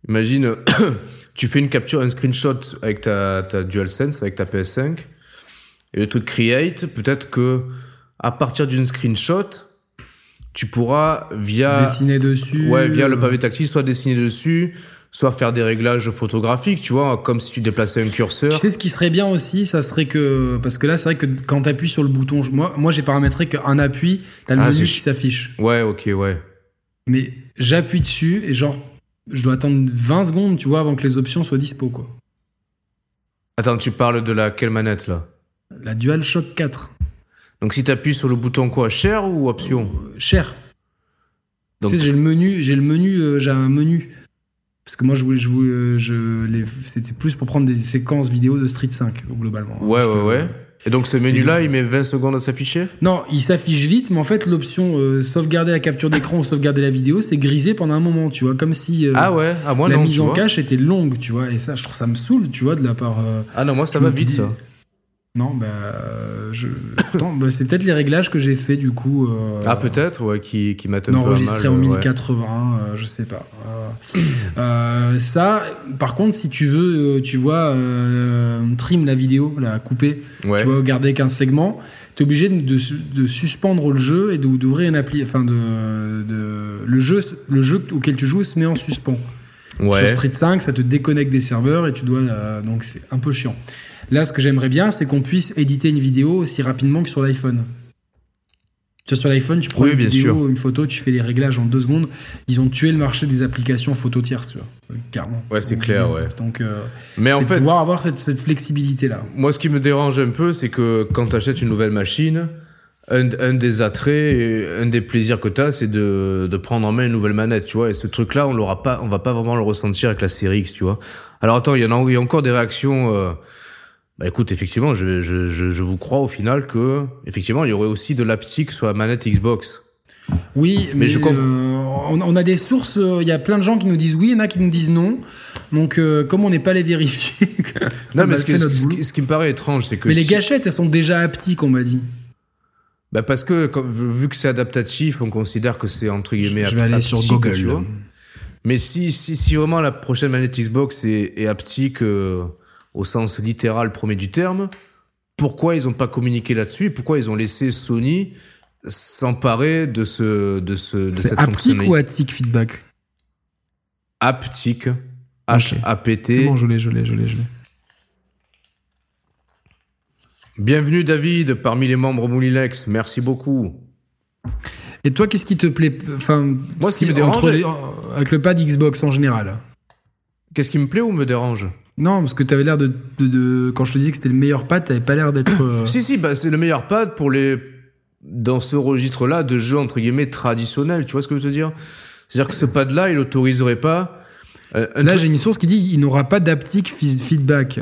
Imagine, tu fais une capture, un screenshot avec ta, ta DualSense, avec ta PS5, et le truc create. Peut-être que à partir d'une screenshot, tu pourras via dessiner dessus. ouais via le euh, pavé tactile soit dessiner dessus, soit faire des réglages photographiques. Tu vois, comme si tu déplaçais un curseur. Tu sais ce qui serait bien aussi, ça serait que parce que là c'est vrai que quand tu appuies sur le bouton, moi moi j'ai paramétré qu'un appui, t'as le Ah, menu qui ch- s'affiche. Ouais, ok, ouais. Mais j'appuie dessus et genre je dois attendre 20 secondes, tu vois, avant que les options soient dispo quoi. Attends, tu parles de la quelle manette là? La DualShock 4, Donc si tu appuies sur le bouton quoi, share ou option? Euh, cher. Donc tu sais, j'ai le menu, j'ai le menu, euh, j'ai un menu. Parce que moi, je voulais, je voulais, je, c'était plus pour prendre des séquences vidéo de Street 5, globalement. Ouais, Je- ouais, ouais. Et donc ce menu-là, il met 20 secondes à s'afficher Non, il s'affiche vite, mais en fait, l'option euh, sauvegarder la capture d'écran ou sauvegarder la vidéo, c'est grisé pendant un moment, tu vois, comme si euh, Ah ouais, ah moi la non, mise en cache était longue, tu vois. Et ça, je trouve ça me saoule, tu vois, de la part. euh, Ah non, moi ça va vite dis- ça. Non, bah, je. Bah, c'est peut-être les réglages que j'ai fait du coup. euh, Ah peut-être, ouais, qui, qui à enregistré en ouais. 1080, euh, je sais pas. Euh, euh, ça, par contre, si tu veux, tu vois, trim la vidéo, la couper, Ouais. tu vois, garder qu'un segment, t'es obligé de, de, de suspendre le jeu et d'ouvrir une appli. Enfin, de, de, le, jeu, le jeu auquel tu joues se met en suspens. ouais. Sur Street 5, ça te déconnecte des serveurs et tu dois. donc c'est un peu chiant. Là, ce que j'aimerais bien, c'est qu'on puisse éditer une vidéo aussi rapidement que sur l'iPhone. Tu vois, sur l'iPhone, tu prends Oui, une bien vidéo, sûr. une photo, tu fais les réglages en deux secondes. Ils ont tué le marché des applications photo tierces, tu vois. Carrément. Ouais, c'est clair, ouais. Donc, euh, Mais en fait, pouvoir avoir cette, cette flexibilité-là. moi ce qui me dérange un peu, c'est que quand tu achètes une nouvelle machine, un, un des attraits, un des plaisirs que tu as, c'est de, de prendre en main une nouvelle manette, tu vois. Et ce truc-là, on l'aura pas, on va pas vraiment le ressentir avec la série X, tu vois. Alors attends, il y en a, il y a encore des réactions. euh, Bah écoute, effectivement, je, je, je, je vous crois au final que, effectivement, il y aurait aussi de l'aptique sur la manette Xbox. Oui, mais, je comprends. euh, on, on a des sources, euh, il y a plein de gens qui nous disent oui, il y en a qui nous disent non. Donc, euh, comme on n'est pas les vérifier, Non, on mais ce qui, ce, ce me paraît étrange, c'est que. Mais les gâchettes, elles sont déjà haptiques, on m'a dit. Bah parce que comme- vu que c'est adaptatif, on considère que c'est entre guillemets Je vais aller sur Google. tu vois. Mais si, si, si vraiment la prochaine manette Xbox est, est haptique euh, au sens littéral premier du terme, pourquoi ils n'ont pas communiqué là-dessus et Pourquoi ils ont laissé Sony s'emparer de, ce, de, ce, de cette haptique fonctionnalité ou haptique feedback Haptique, H-A-P-T. C'est bon, je l'ai, je l'ai, je l'ai, je l'ai. Bienvenue David parmi les membres Moulinex, merci beaucoup. Et toi, qu'est-ce qui te plaît Enfin, Moi, ce qui me dérange, les- avec le pad Xbox en général. Qu'est-ce qui me plaît ou me dérange? Non, parce que tu avais l'air de, de- de- Quand je te disais que c'était le meilleur pad, t'avais pas l'air d'être. euh, Si, si, bah, c'est le meilleur pad pour les. Dans ce registre-là de jeux entre guillemets traditionnels, tu vois ce que je veux te dire? C'est-à-dire que ce pad-là, il autoriserait pas. euh, Là, truc- j'ai une source qui dit il n'aura pas d'haptique fi- feedback.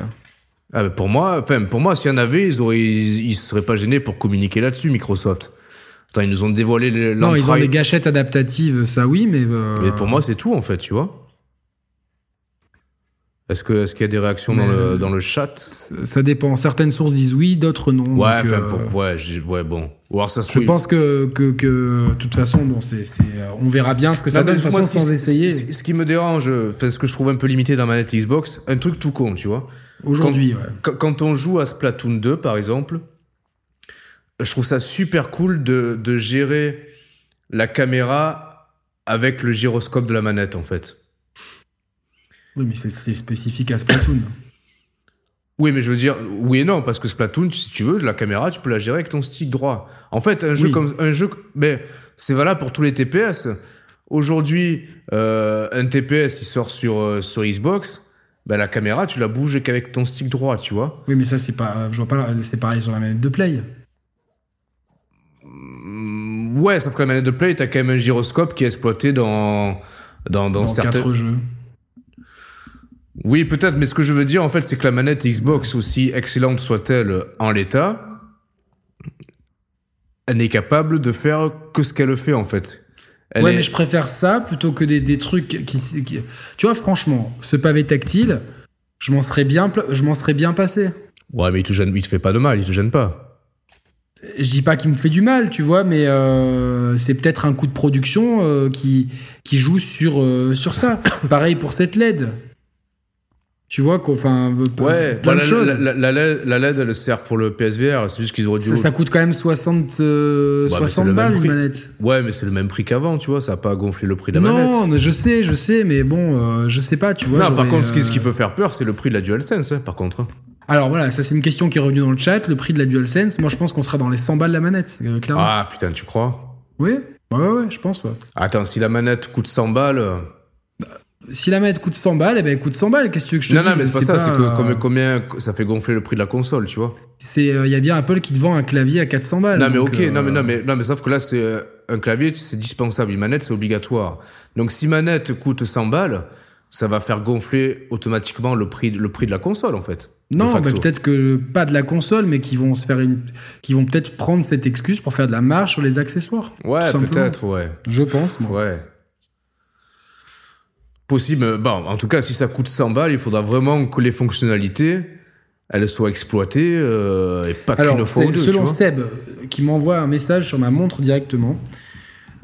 Ah, bah, pour moi, enfin, pour moi, s'il y en avait, ils auraient, ils, ils seraient pas gênés pour communiquer là-dessus, Microsoft. Attends, ils nous ont dévoilé le- Non, ils ont l'entraille. des gâchettes adaptatives, ça oui, mais. euh, Mais pour moi, c'est tout en fait, tu vois. Est-ce que, est-ce qu'il y a des réactions dans le, dans le chat Ça dépend. Certaines sources disent oui, d'autres non. Ouais, donc, euh, pour- ouais, ouais, bon. Ou alors ça se Je pense que, que, que, de toute façon, bon, c'est, euh, on verra bien ce que ça donne de toute façon sans essayer. Ce, qui me dérange, ce que je trouve un peu limité dans la manette Xbox, un truc tout con, tu vois. Aujourd'hui, ouais. Quand, quand on joue à Splatoon 2, par exemple, je trouve ça super cool de, de gérer la caméra avec le gyroscope de la manette, en fait. Oui, mais c'est, spécifique à Splatoon. Oui, mais je veux dire, oui et non, parce que Splatoon, si tu veux, la caméra, tu peux la gérer avec ton stick droit. En fait, un jeu Oui. comme un jeu, mais c'est valable pour tous les TPS. Aujourd'hui, euh, un TPS, il sort sur euh, sur Xbox, ben la caméra, tu la bouges qu'avec ton stick droit, tu vois. Oui, mais ça, c'est pas. Je vois pas. C'est pareil sur la manette de Play. Mm, Ouais, sauf que la manette de play, t'as quand même un gyroscope qui est exploité dans dans, dans, Dans certains. quatre jeux. Oui, peut-être, mais ce que je veux dire en fait, c'est que la manette Xbox, aussi excellente soit-elle en l'état, elle n'est capable de faire que ce qu'elle fait en fait. Elle ouais, est- mais je préfère ça plutôt que des, des trucs qui, qui- Tu vois, franchement, ce pavé tactile, Je m'en serais bien, je m'en serais bien passé. Ouais, mais il te gêne, il te fait pas de mal, il te gêne pas. Je dis pas qu'il me fait du mal, tu vois, mais euh, c'est peut-être un coup de production euh, qui, qui joue sur, euh, sur ça. Pareil pour cette LED. Tu vois, enfin, ouais, plein bah, de la, choses. La, la, la, LED, elle sert pour le PSVR, c'est juste qu'ils auraient dû. Ça, ça, coûte quand même 60, 60 balles une manette. Ouais, mais c'est le même prix qu'avant, tu vois, ça a pas gonflé le prix de la non, manette. Non, je sais, je sais, mais bon, je sais pas, tu vois. Non, par contre, ce qui, ce qui peut faire peur, c'est le prix de la DualSense, hein, par contre. Alors voilà, ça c'est une question qui est revenue dans le chat, le prix de la DualSense. Moi je pense qu'on sera dans les 100 balles la manette, clairement. Ah putain, tu crois? Oui, ouais, ouais, je pense, ouais. Attends, si la manette coûte 100 balles. Si la manette coûte 100 balles, eh ben elle coûte 100 balles. Qu'est-ce que tu veux que je te non, dise Non, mais c'est pas ça, c'est que combien, ça fait gonfler le prix de la console, tu vois. C'est, il y a bien Apple qui te vend un clavier à 400 balles. Non, mais ok, non, mais, non, mais, non, mais sauf que là, c'est un clavier, c'est dispensable. Une manette, c'est obligatoire. Donc si manette coûte 100 balles, ça va faire gonfler automatiquement le prix, le prix de la console, en fait. Non, mais peut-être que pas de la console, mais qui vont se faire une, qui vont peut-être prendre cette excuse pour faire de la marge sur les accessoires. Ouais, peut-être, ouais. Je pense, moi. Ouais. Possible. Bon, en tout cas, si ça coûte 100 balles, il faudra vraiment que les fonctionnalités, elles soient exploitées euh, et pas qu'une fois ou deux. Selon Seb, qui m'envoie un message sur ma montre directement,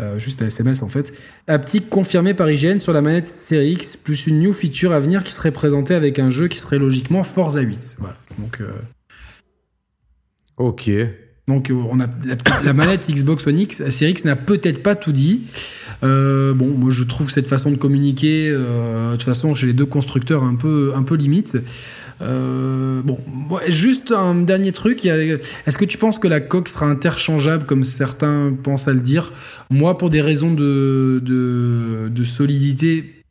euh, juste un SMS en fait. Haptique confirmé par IGN sur la manette Series X, plus une new feature à venir qui serait présentée avec un jeu qui serait logiquement Forza 8. Voilà. Donc. Euh, ok. Donc euh, on a la, manette Xbox One X, Series X n'a peut-être pas tout dit. Bon, moi je trouve cette façon de communiquer, de toute façon chez les deux constructeurs un peu, un peu limite. Euh, bon, juste un dernier truc. Est-ce que tu penses que la coque sera interchangeable comme certains pensent à le dire? Moi, pour des raisons de, de, solidité,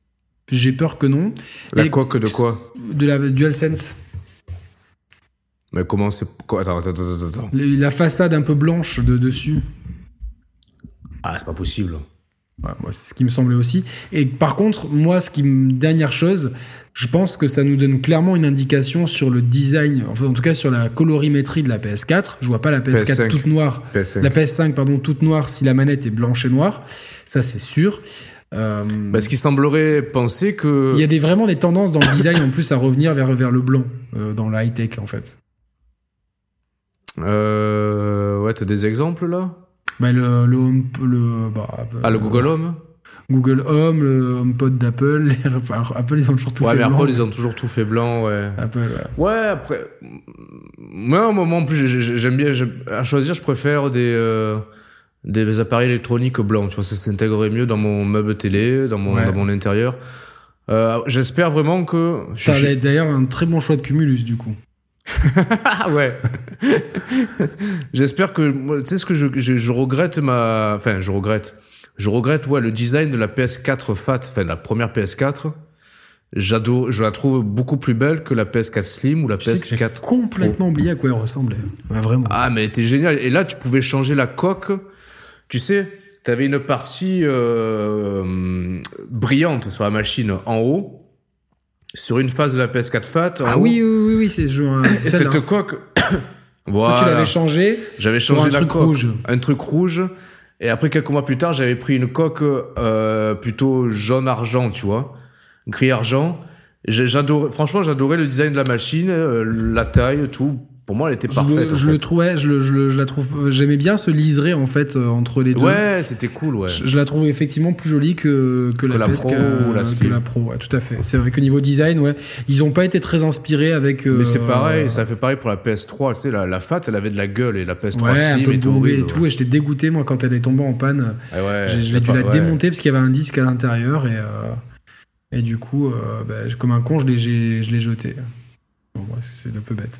j'ai peur que non. La coque de quoi? De la DualSense. Mais comment c'est. Attends, attends, attends, attends. La façade un peu blanche de dessus. Ah, c'est pas possible. Moi, c'est ce qui me semblait aussi. Et par contre, moi, ce qui me. Dernière chose, je pense que ça nous donne clairement une indication sur le design, enfin en tout cas sur la colorimétrie de la PS4. Je vois pas la PS4 toute noire, la PS5 pardon toute noire si la manette est blanche et noire. Ça c'est sûr. Euh, Parce qu'il semblerait penser que il y a des, vraiment des tendances dans le design en plus à revenir vers vers le blanc euh, dans la high tech en fait. Euh, ouais, t'as des exemples là? Bah, le, le, bah, ah, le Google Home Google Home, le HomePod d'Apple. Enfin, Apple, ils ont toujours tout fait blanc. Ouais, mais Apple, ils ont toujours tout fait blanc, ouais. Apple, ouais. Ouais, après. Moi, moment, en plus, j'aime bien. À choisir, je préfère des. Euh, des appareils électroniques blancs, tu vois, ça s'intégrerait mieux dans mon meuble télé, dans mon, dans mon intérieur. Euh, J'espère vraiment que. Ça d'ailleurs un très bon choix de Cumulus, du coup. ouais. J'espère que. Tu sais ce que je, je, je regrette ma. Enfin, je regrette je regrette ouais, le design de la PS4 Fat, enfin la première PS4. J'adore, je la trouve beaucoup plus belle que la PS4 Slim ou la PS4. complètement oublié à quoi elle ressemblait. vraiment. Ah, mais elle était géniale. Et là, tu pouvais changer la coque. Tu sais, tu avais une partie euh, brillante sur la machine en haut. Sur une face de la PS4 Fat. ah oui, oui, oui, oui, c'est Et cette coque. voilà. tu l'avais changé. J'avais changé un la truc coque. rouge. Un truc rouge. Et après, quelques mois plus tard, j'avais pris une coque euh, plutôt jaune-argent, tu vois. Gris-argent. J'adorais, franchement, j'adorais le design de la machine, euh, la taille, tout pour moi, elle était parfaite. Je, le trouvais, je, le, je, la trouve, j'aimais bien ce liseré en fait euh, entre les deux. Ouais, c'était cool, ouais. Je, la trouve effectivement plus jolie que, que, la, Pro ou la que la Pro, ouais, tout à fait. C'est vrai que niveau design, ouais, ils ont pas été très inspirés avec. Mais c'est pareil, ça fait pareil pour la PS3. Tu sais, la, la Fat, elle avait de la gueule et la PS3 ouais, Slim un peu et tout. Et tout, et j'étais dégoûté moi quand elle est tombée en panne. Ah ouais, j'ai dû la démonter parce qu'il y avait un disque à l'intérieur et euh, et du coup, euh, bah, comme un con, je l'ai jeté. Bon, c'est un peu bête.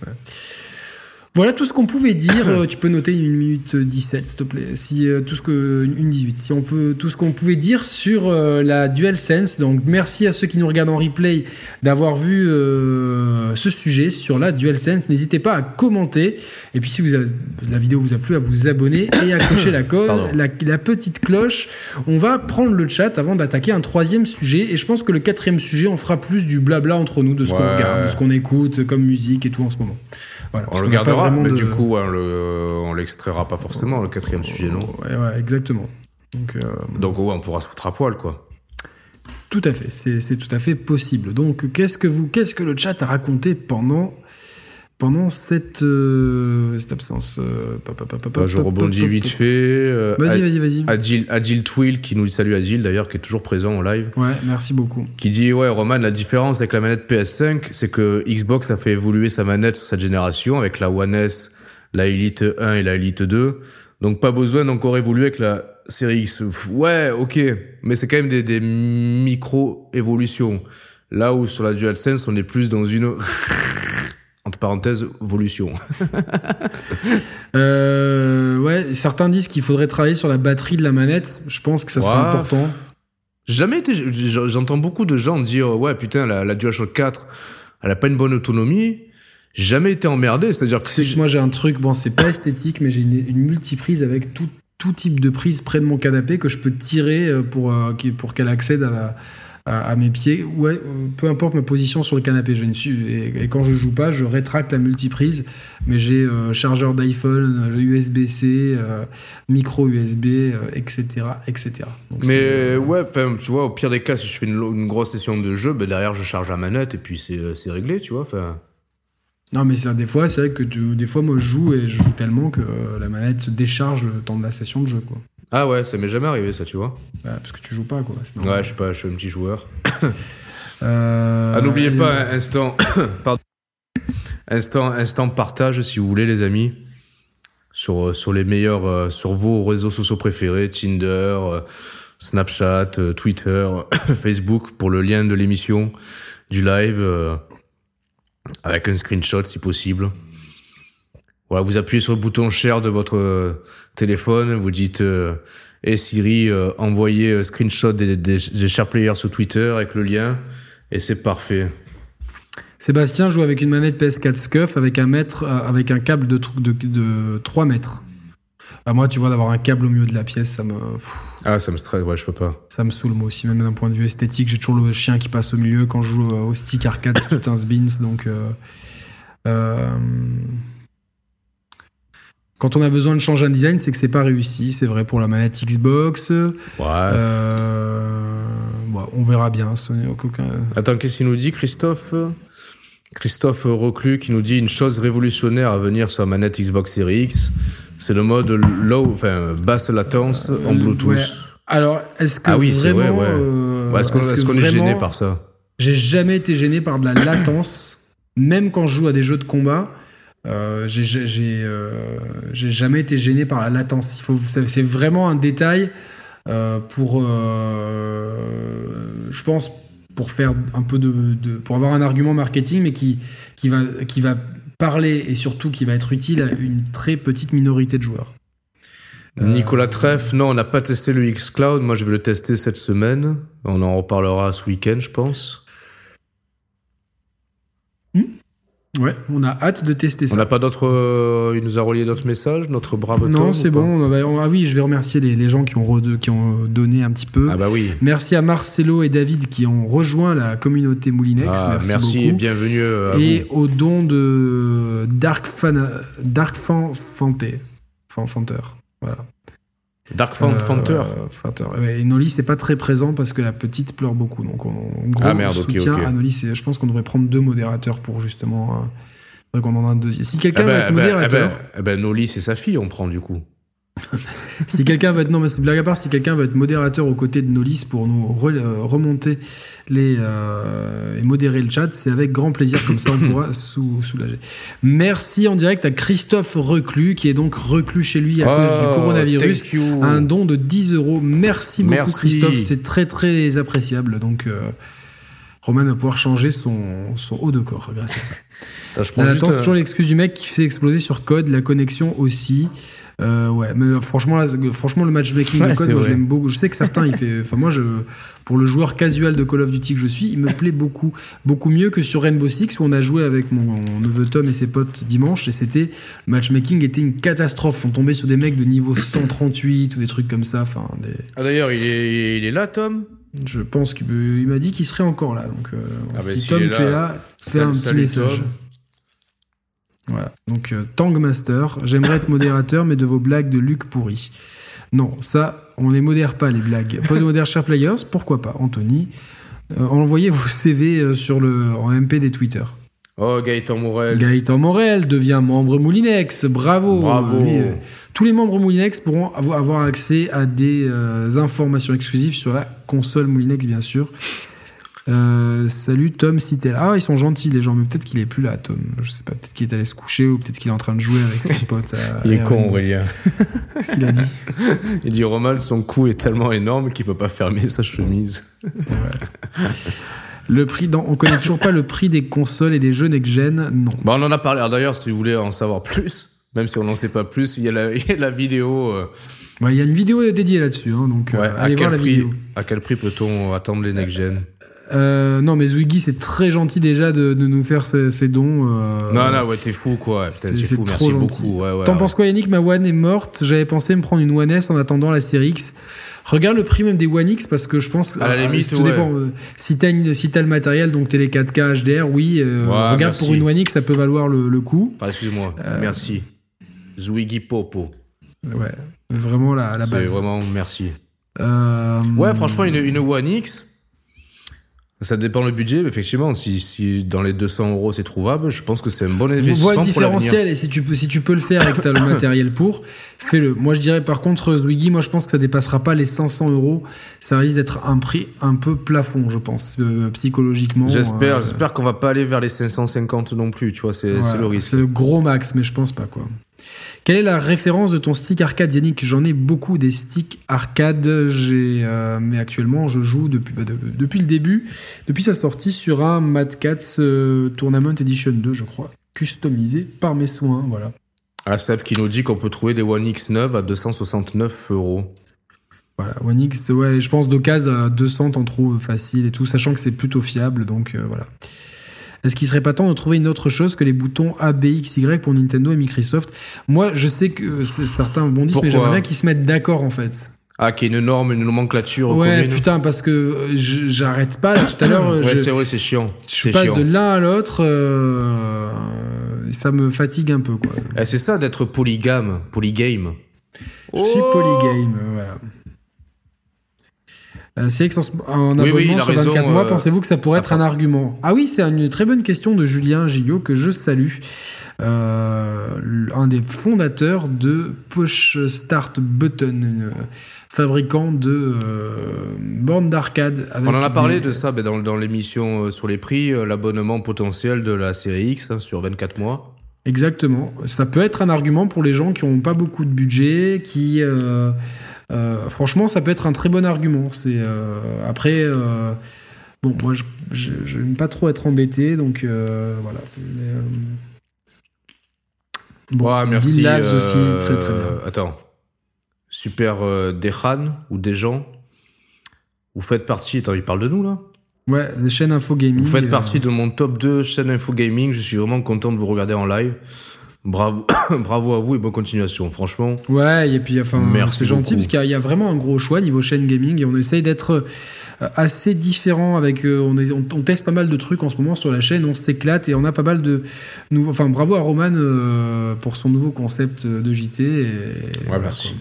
Voilà tout ce qu'on pouvait dire. Euh, tu peux noter une minute 17, s'il te plaît. Si, euh, tout ce que, une 18. Si on peut, tout ce qu'on pouvait dire sur euh, la DualSense. Donc, merci à ceux qui nous regardent en replay d'avoir vu ce sujet sur la DualSense. N'hésitez pas à commenter. Et puis, si vous la vidéo vous a plu, à vous abonner et à cocher la, la, la, petite cloche. On va prendre le chat avant d'attaquer un troisième sujet. Et je pense que le quatrième sujet, on fera plus du blabla entre nous, de ce qu'on regarde, de ce qu'on écoute comme musique et tout en ce moment on le gardera, mais du coup, on l'extraira pas forcément, le quatrième sujet, non? Ouais, ouais, exactement. Donc, euh, Donc ouais, on pourra se foutre à poil, quoi. Tout à fait, c'est tout à fait possible. Donc, qu'est-ce que vous, qu'est-ce que le chat a raconté pendant pendant cette, euh, cette absence. Euh, bah, je rebondis vite fait. Euh, vas-y, vas-y, vas-y. Adil, Adil Twill, qui nous salue Adil d'ailleurs, qui est toujours présent en live. Ouais, merci beaucoup. Qui dit Ouais, Roman, la différence avec la manette PS5, c'est que Xbox a fait évoluer sa manette sur cette génération avec la One S, la Elite 1 et la Elite 2. Donc, pas besoin d'encore évoluer avec la série X. Ouais, ok, mais c'est quand même des, des micro-évolutions. Là où sur la DualSense, on est plus dans une entre parenthèses, évolution. euh, ouais, certains disent qu'il faudrait travailler sur la batterie de la manette. Je pense que ça serait important. Jamais été. J'entends beaucoup de gens dire Ouais, putain, la, la DualShock 4, elle a pas une bonne autonomie. Jamais été emmerdé. C'est-à-dire que. Si moi, j'ai un truc, bon, c'est pas esthétique, mais j'ai une, une multiprise avec tout, tout type de prise près de mon canapé que je peux tirer euh, pour, euh, pour qu'elle accède à la à, mes pieds. Ouais, euh, peu importe ma position sur le canapé. J'ai une, et, et, quand je joue pas, je rétracte la multiprise. Mais j'ai euh, chargeur d'iPhone, USB-C, euh, micro USB, etc., etc. mais ouais, tu vois, au pire des cas, si je fais une, grosse session de jeu, ben derrière je charge la manette et puis c'est réglé, tu vois. Enfin. Non, mais ça, des fois, c'est vrai que des fois, moi, je joue et je joue tellement que la manette se décharge le temps de la session de jeu, quoi. Ah ouais, ça m'est jamais arrivé ça, tu vois. parce que tu joues pas, quoi. Ouais, je suis pas, je suis un petit joueur. euh, ah, n'oubliez pas, instant, pardon. instant, instant partage si vous voulez, les amis, sur, sur les meilleurs, euh, sur vos réseaux sociaux préférés, Tinder, euh, Snapchat, euh, Twitter, Facebook, pour le lien de l'émission, du live, avec un screenshot si possible. Voilà, vous appuyez sur le bouton share de votre téléphone, vous dites euh, et Siri, euh, envoyez euh, screenshot des, des, share players sur Twitter avec le lien, et c'est parfait. Sébastien joue avec une manette PS4 Scuff avec un, mètre, avec un câble de, de, de 3 mètres. Bah moi, tu vois, d'avoir un câble au milieu de la pièce, ça me. Ah, ça me stresse, ouais, je peux pas. Ça me saoule, moi aussi, même d'un point de vue esthétique. J'ai toujours le chien qui passe au milieu quand je joue au stick arcade, c'est tout un spins, donc. Euh, quand on a besoin de changer un design, c'est que c'est pas réussi. C'est vrai pour la manette Xbox. Ouais. Euh, on verra bien. Sony, aucun... Attends, qu'est-ce qu'il nous dit, Christophe? Christophe Reclus qui nous dit une chose révolutionnaire à venir sur la manette Xbox Series X, c'est le mode low, enfin basse latence en euh, Bluetooth. Alors, est-ce que ah oui, c'est vrai, ouais. Euh, est-ce qu'on est, gêné par ça? J'ai jamais été gêné par de la latence, même quand je joue à des jeux de combat. Euh, euh, j'ai jamais été gêné par la latence. C'est vraiment un détail euh, pour, je pense, pour faire un peu de, pour avoir un argument marketing, mais qui, qui, va, qui va parler et surtout qui va être utile à une très petite minorité de joueurs. Nicolas Treff, non, on n'a pas testé le X-Cloud. Moi, je vais le tester cette semaine. On en reparlera ce week-end, je pense. Hmm? Ouais, on a hâte de tester ça. On n'a pas d'autres. Euh, il nous a relié d'autres messages, notre brave Non, c'est bon. ah oui, je vais remercier les, gens qui ont, qui ont donné un petit peu. Ah bah oui. Merci à Marcelo et David qui ont rejoint la communauté Moulinex. Ah, merci, et bienvenue. Euh, à et au don de Dark Fan, Dark Fan Fanté. Fanter. Voilà. Dark Fanter. Euh, et Noli, c'est pas très présent parce que la petite pleure beaucoup. Donc, on, gros ah merde, soutien à Noli. Je pense qu'on devrait prendre deux modérateurs pour justement. Euh, qu'on en a un deuxième. Si quelqu'un ah veut être modérateur. Eh ben, Noli, c'est sa fille, on prend du coup. si quelqu'un veut être non mais c'est blague à part si quelqu'un veut être modérateur aux côtés de Nolis pour nous euh, remonter les euh, et modérer le chat c'est avec grand plaisir comme ça on pourra soulager. Merci en direct à Christophe Reclus qui est donc reclus chez lui à cause du oh, coronavirus un don de 10 euros. Merci beaucoup Christophe c'est très très appréciable. Donc euh, Roman va pouvoir changer son, son haut de corps grâce à ça. Attends, je toujours l'excuse du mec qui fait exploser sur code, la connexion aussi. Euh, ouais, mais franchement, franchement, le matchmaking de code, moi, je l'aime beaucoup. Je sais que certains, il fait. Enfin, moi, je, pour le joueur casual de Call of Duty que je suis, il me plaît beaucoup, beaucoup mieux que sur Rainbow Six où on a joué avec mon, neveu Tom et ses potes dimanche et c'était le matchmaking était une catastrophe. On tombait sur des mecs de niveau 138 ou des trucs comme ça. Enfin, des... Ah d'ailleurs, il est, il est là, Tom? Je pense qu'il m'a dit qu'il serait encore là. Donc, euh, ah bah si, Tom, tu es là, fais un petit message. Voilà. Donc, euh, Tangmaster, j'aimerais être modérateur, mais de vos blagues de Luc pourri. Non, ça, on les modère pas, les blagues. Post modère Share Players, pourquoi pas, Anthony? Euh, envoyez vos CV euh, sur le, en MP des Twitter. Oh, Gaëtan Morel. Gaëtan Morel devient membre Moulinex. Bravo. Bravo. Euh, tous les membres Moulinex pourront avo- avoir accès à des informations exclusives sur la console Moulinex, bien sûr. Euh, salut Tom Citel. Ah, ils sont gentils les gens, mais peut-être qu'il est plus là, Tom. Je sais pas, peut-être qu'il est allé se coucher ou peut-être qu'il est en train de jouer avec ses potes. à- Il est con. Aurélien. Il a dit. Il dit Romal, son cou est tellement énorme qu'il peut pas fermer sa chemise. Le prix, dans- on connaît toujours pas le prix des consoles et des jeux next-gen. Non. Bon, on en a parlé. D'ailleurs, si vous voulez en savoir plus, même si on n'en sait pas plus, il y a la, il y a la vidéo. euh, Ouais, Il y a une vidéo dédiée là-dessus, hein, donc euh, ouais, allez voir la prix, vidéo. à quel prix peut-on attendre les next-gen Euh, non, mais Zwiggy, c'est très gentil déjà de, de nous faire ces dons. euh, Non, non, ouais, t'es fou, quoi. C'est- fou, trop merci gentil. beaucoup. Ouais, ouais, T'en penses quoi, Yannick? Ma One est morte. J'avais pensé me prendre une One S en attendant la série X. Regarde le prix même des One X parce que je pense que À la limite, tout ouais. dépend. Si t'as si le matériel, donc télé 4K HDR, oui. euh, regarde merci. pour une One X, ça peut valoir le, le coup. Enfin, excuse-moi. Merci. Zwiggy Popo. Ouais, vraiment la, la base. vraiment merci. Ouais, franchement, une, une One X, ça dépend le budget, mais effectivement, si, si dans les 200 euros c'est trouvable, je pense que c'est un bon Vois investissement le pour l'avenir. différentiel et si tu peux, si tu peux le faire et que tu as le matériel pour, fais-le. Moi, je dirais par contre, Zwiggy, moi je pense que ça dépassera pas les 500 euros. Ça risque d'être un prix un peu plafond, je pense, euh, psychologiquement. J'espère, euh, j'espère qu'on va pas aller vers les 550 non plus, tu vois, c'est ouais, c'est le risque. C'est le gros max, mais je pense pas quoi. Quelle est la référence de ton stick arcade, Yannick? J'en ai beaucoup des sticks arcade, j'ai, euh, mais actuellement je joue depuis, bah, de- depuis le début, depuis sa sortie sur un Mad Cats euh, Tournament Edition 2, je crois, customisé par mes soins, voilà. Ah, Seb qui nous dit qu'on peut trouver des One X 9 à 269 euros. Voilà, One X, ouais, je pense d'occasion à 200 t'en trouves facile et tout, sachant que c'est plutôt fiable, donc euh, voilà. Est-ce qu'il serait pas temps de trouver une autre chose que les boutons A, B, X, Y pour Nintendo et Microsoft? Moi, je sais que euh, certains bondissent, mais Pourquoi j'aimerais bien qu'ils se mettent d'accord en fait. Ah, qui est une norme, une nomenclature Ouais, commune. putain, parce que euh, j'arrête pas. là, tout à l'heure, Ouais, c'est vrai, c'est chiant. je passe chiant. de l'un à l'autre. euh, ça me fatigue un peu, quoi. Eh, c'est ça d'être polygame, polygame. Je suis polygame, voilà. Euh, que en Oui, abonnement oui, sur raison, 24 mois, euh, pensez-vous que ça pourrait être un argument? Ah oui, c'est une très bonne question de Julien Gillot que je salue. Euh, un des fondateurs de Push Start Button, fabricant de euh, bornes d'arcade. On en a parlé des- de ça dans, dans l'émission sur les prix, l'abonnement potentiel de la série X hein, sur 24 mois. Exactement. Ça peut être un argument pour les gens qui n'ont pas beaucoup de budget, qui... euh, euh, franchement, ça peut être un très bon argument. C'est euh, après, euh, bon, moi, je, n'aime pas trop être endetté, donc voilà. Mais, bon, Ouais, merci. Labs aussi, très très bien. Attends. Super Dejan ou des gens. Vous faites partie. Attends, il parle de nous là? Ouais, les chaînes Info Gaming. Vous faites partie de mon top 2 chaîne Info Gaming. Je suis vraiment content de vous regarder en live. Bravo, bravo à vous et bonne continuation. Franchement, Ouais, et puis enfin, c'est gentil beaucoup. parce qu'il y, a- il y a vraiment un gros choix niveau chaîne gaming et on essaye d'être euh, assez différent avec. euh, on, est- on, on teste pas mal de trucs en ce moment sur la chaîne, on s'éclate et on a pas mal de nouveaux. Enfin, bravo à Roman euh, pour son nouveau concept de JT. Et, voilà, merci. quoi.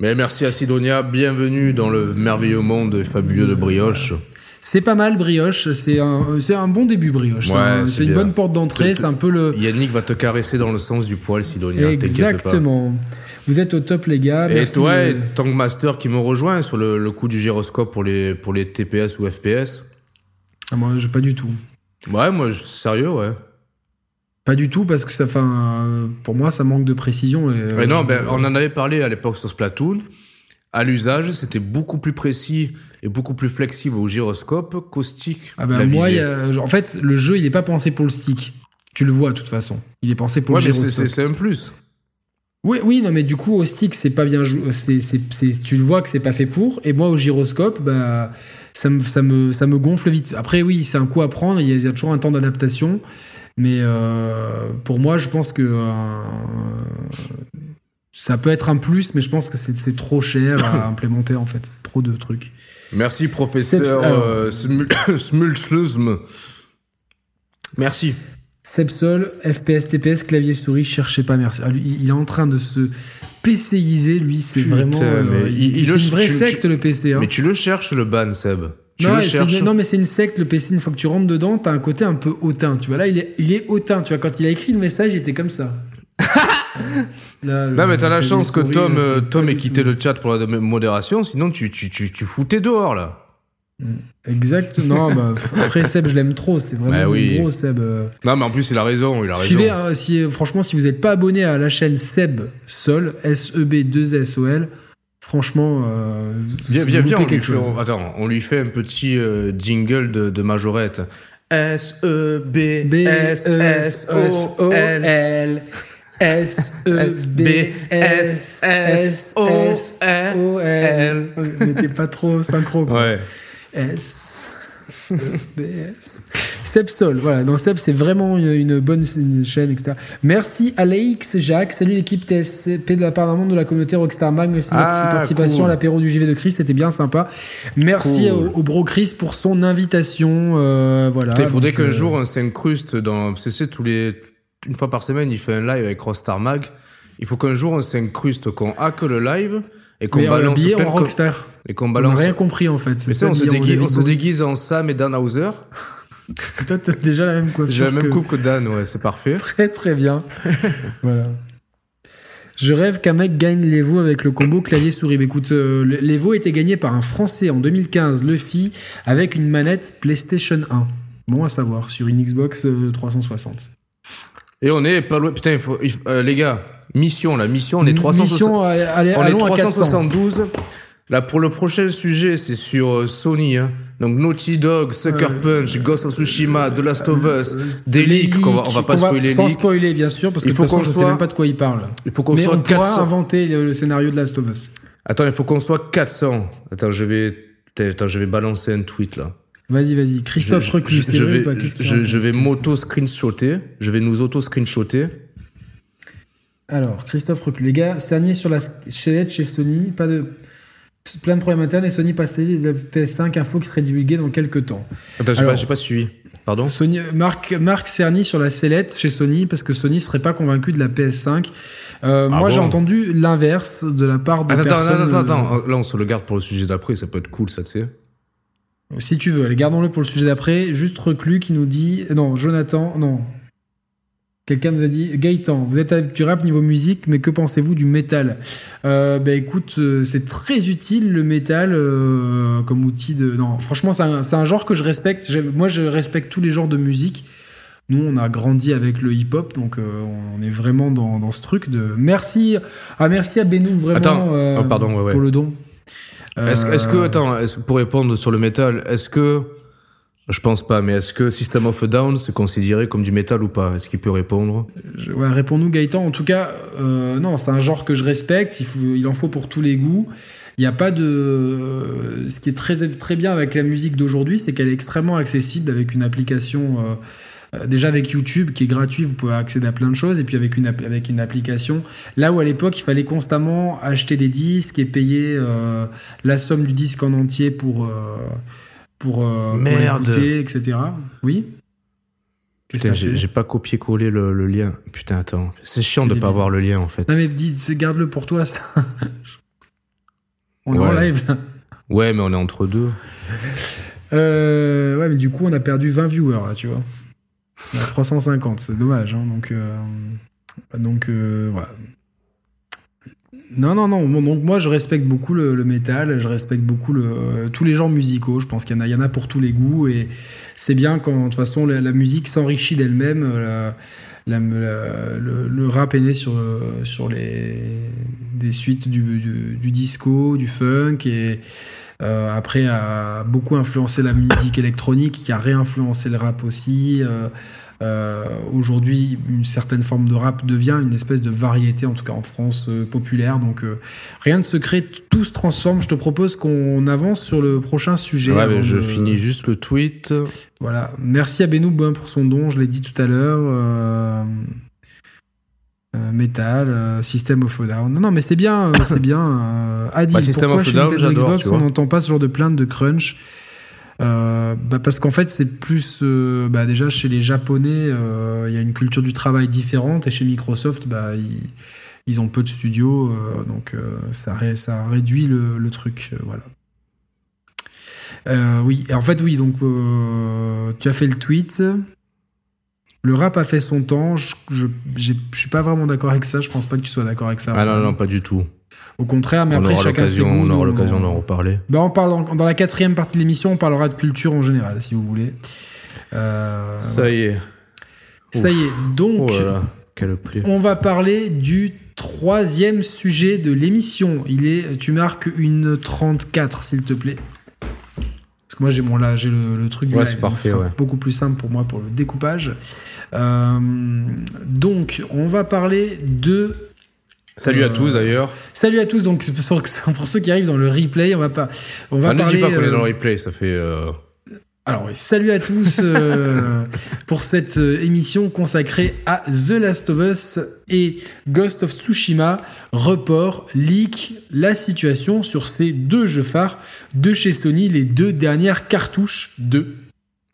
Mais merci à Sidonia. Bienvenue dans le merveilleux monde fabuleux de Brioche. C'est pas mal, Brioche. C'est un, c'est un bon début, Brioche. Ouais, un- c'est une bonne porte d'entrée. C'est un peu le. Yannick va te caresser dans le sens du poil, Sidonia. pas. Exactement. Vous êtes au top, les gars. Et Merci toi, de- et Tankmaster qui me rejoint sur le, le coup du gyroscope pour les, pour les TPS ou FPS. Ah, moi, pas du tout. Ouais, moi, je- sérieux, ouais. Pas du tout parce que ça, euh, pour moi, ça manque de précision. Et, euh, non, ben, on en avait parlé à l'époque sur Splatoon. À l'usage, c'était beaucoup plus précis et beaucoup plus flexible au gyroscope qu'au stick. Ah ben la moi, a- en fait, le jeu, il est pas pensé pour le stick. Tu le vois de toute façon. Il est pensé pour Ouais, le gyroscope. c'est un plus. Oui, oui, non, mais du coup, au stick, c'est pas bien joué. Tu le vois que c'est pas fait pour. Et moi, au gyroscope, bah, ça me, ça me, ça me gonfle vite. Après, oui, c'est un coup à prendre. Il y a, il y a toujours un temps d'adaptation. Mais euh, pour moi, je pense que euh, ça peut être un plus, mais je pense que c'est, trop cher à implémenter en fait. Trop de trucs. Merci, professeur euh, Smul- Smulchlusm. Merci. Sepsol, FPS, TPS, clavier souris, cherchez pas, merci. Ah, lui, il est en train de se PCiser, lui, c'est vraiment. euh, c'est une vraie tu- secte, tu- le PC. Hein. Mais tu le cherches, le ban, Seb. Tu non, le c'est cherches. une- non, mais c'est une secte, le PC, une fois que tu rentres dedans, t'as un côté un peu hautain. Tu vois, là, il est, il est hautain. Tu vois, quand il a écrit le message, il était comme ça. Là, Non, mais t'as la chance que souris, Tom, là, euh, Tom ait quitté tout. le chat pour la modération, sinon tu, tu, tu, tu foutais dehors là. Exact. Non, bah, après, Seb, je l'aime trop. C'est vraiment Bah oui. gros, Seb. euh. Non, mais en plus, il a raison, il a raison. Hein, si, euh, franchement, si vous n'êtes pas abonné à la chaîne Seb Sol, S-E-B-2-S-O-L, franchement, euh, viens, loupez viens, on lui, fait, on- attends, on lui fait un petit euh, jingle de, de majorette. S-E-B-S-S-O-L. B-S-O-L. S-E-B-S-S-S-O-L. N'était pas trop synchro. quoi. Ouais. S. BS. Seb Sol, voilà. Dans Seb, c'est vraiment une, une bonne une chaîne, etc. Merci Alex, Jacques. Salut l'équipe TSP de la part d'un membre de la communauté Rockstar Mag. Merci de Ah, votre participation cool. à l'apéro du JV de Chris, c'était bien sympa. Merci Cool. au, au bro Chris pour son invitation. euh, voilà. Il faudrait qu'un euh, jour on s'incruste dans. C'est tous les. Une fois par semaine, il fait un live avec Rockstar Mag. Il faut qu'un jour on s'incruste, qu'on hack le live et qu'on euh, balance habillé plein en Rockstar. et qu'on On n'a balance. rien compris en fait. Mais ça, on se, déguise, on se déguise en Sam et Dan Hauser. Toi, t'as déjà la même coiffure. J'ai la même que- coupe que Dan, ouais, c'est parfait. Très très bien. voilà. Je rêve qu'un mec gagne l'Evo avec le combo clavier-souris. Mais Écoute, euh, l'Evo était gagné par un Français en 2015, Luffy, avec une manette PlayStation 1. Bon à savoir, sur une Xbox euh, 360. Et on est pas loin. Putain, faut, il euh, les gars, mission, la mission, on est 360. Mission, euh, allez, On est allons à 400. 372. Là, pour le prochain sujet, c'est sur euh, Sony. hein. Donc, Naughty Dog, Sucker Punch, Ghost of Tsushima, The Last of Us, des Les leaks, qu'on va, on va pas qu'on spoiler les Sans leaks. spoiler, bien sûr, parce que Il de faut toute façon, qu'on je sais soit- même pas de quoi il parle. Il faut qu'on soit on pourra 400. inventer le, le scénario de Last of Us. Attends, il faut qu'on soit 400. Attends, je vais, attends, je vais balancer un tweet là. Vas-y, vas-y. Christophe je, Reclus, je- c'est je vrai vais, je, je vais m'auto-screenshotter. Je vais nous auto-screenshotter. Alors, Christophe Reclus. Les gars, Cernier sur la chaîne chez Sony. Pas de... Plein de problèmes internes et Sony passe de la PS5 info qui serait divulguée dans quelques temps. Attends, j'ai pas, suivi. Pardon? Sony, Marc, Marc Cerny sur la sellette chez Sony parce que Sony serait pas convaincu de la PS5. Euh, Ah moi, j'ai entendu l'inverse de la part de Attends, attends, personnes. attends, euh, attends. Là, on se le garde pour le sujet d'après. Ça peut être cool, ça, tu sais. Si tu veux, allez, gardons-le pour le sujet d'après. Juste Reclus qui nous dit. Non, Jonathan, non. Quelqu'un nous a dit Gaëtan, vous êtes avec du rap niveau musique, mais que pensez-vous du métal? Euh, Bah écoute, euh, c'est très utile le métal euh, comme outil de. Non, franchement, c'est un, genre que je respecte. Moi, je respecte tous les genres de musique. Nous, on a grandi avec le hip-hop, donc euh, on est vraiment dans, dans ce truc de. Merci, ah merci à Benou vraiment Attends. euh, Oh, pardon, ouais, ouais. pour le don. Est-ce que, Euh, attends, pour répondre sur le métal, est-ce que, je pense pas, mais est-ce que System of a Down c'est considéré comme du métal ou pas? Est-ce qu'il peut répondre? Je- ouais, réponds-nous Gaëtan. En tout cas, euh, non, c'est un genre que je respecte. Il, faut, il en faut pour tous les goûts. Il n'y a pas de. Ce qui est très, très bien avec la musique d'aujourd'hui, c'est qu'elle est extrêmement accessible avec une application. euh, déjà avec YouTube qui est gratuit, vous pouvez accéder à plein de choses. Et puis avec une, avec une application. Là où à l'époque, il fallait constamment acheter des disques et payer euh, la somme du disque en entier pour. euh, pour, euh, pour Merde. etc. Oui? Putain, j'ai pas copié-collé le, le lien. Putain, attends. C'est chiant de pas débile. avoir le lien en fait. Non mais dis, garde-le pour toi ça. On est Ouais. en live là. Ouais, mais on est entre deux. Euh, ouais mais du coup on a perdu 20 viewers là tu vois. On a 350, c'est dommage. hein, donc euh, donc euh, voilà. Non non non. Donc moi je respecte beaucoup le, le métal, je respecte beaucoup le, tous les genres musicaux. Je pense qu'il y en a, pour tous les goûts et c'est bien quand de toute façon la, musique s'enrichit d'elle-même. euh, le, rap est né sur, euh, sur les, des suites du, du disco, du funk, et euh, après a beaucoup influencé la musique électronique, qui a réinfluencé le rap aussi. Euh, euh, Aujourd'hui, une certaine forme de rap devient une espèce de variété, en tout cas en France, euh, populaire. Donc euh, rien de secret, tout se transforme. Je te propose qu'on avance sur le prochain sujet. Ouais, avant mais je finis juste le tweet. voilà. Merci à Benoît pour son don, je l'ai dit tout à l'heure. Euh, euh, Metal, euh, System of a Down. Non, non, mais c'est bien, euh, c'est bien. Euh, Bah, System pourquoi of a chez Down, Nintendo j'adore, Xbox on n'entend pas ce genre de plainte de crunch? Euh, bah, Parce qu'en fait, c'est plus. bah, déjà, chez les Japonais, il y a une culture du travail différente, et chez Microsoft, bah, ils, ils ont peu de studios, donc ça, ré- ça réduit le, le truc. voilà. Euh, oui, en fait, oui, donc tu as fait le tweet. Le rap a fait son temps. Je, je, suis pas vraiment d'accord avec ça. Je pense pas que tu sois d'accord avec ça. Ah non, non, pas du tout. Au contraire, mais après, chacun ses goûts. On aura l'occasion d'en reparler. Ben, on parle dans la quatrième partie de l'émission, on parlera de culture en général, si vous voulez. Euh, ça y est. Ça y est. Donc, oh on va parler du troisième sujet de l'émission. Il est, tu marques une 34, s'il te plaît. Parce que moi, j'ai mon là, j'ai le, truc du ouais, c'est parfait. Beaucoup plus simple pour moi pour le découpage. Euh, donc, on va parler de Salut à tous d'ailleurs. Salut à tous. Donc pour ceux qui arrivent dans le replay, on va pas, on va ah, parler. Ne dis pas qu'on est dans le replay, ça fait. Euh, Alors salut à tous euh, pour cette émission consacrée à The Last of Us et Ghost of Tsushima. Report, leak, la situation sur ces deux jeux phares de chez Sony, les deux dernières cartouches de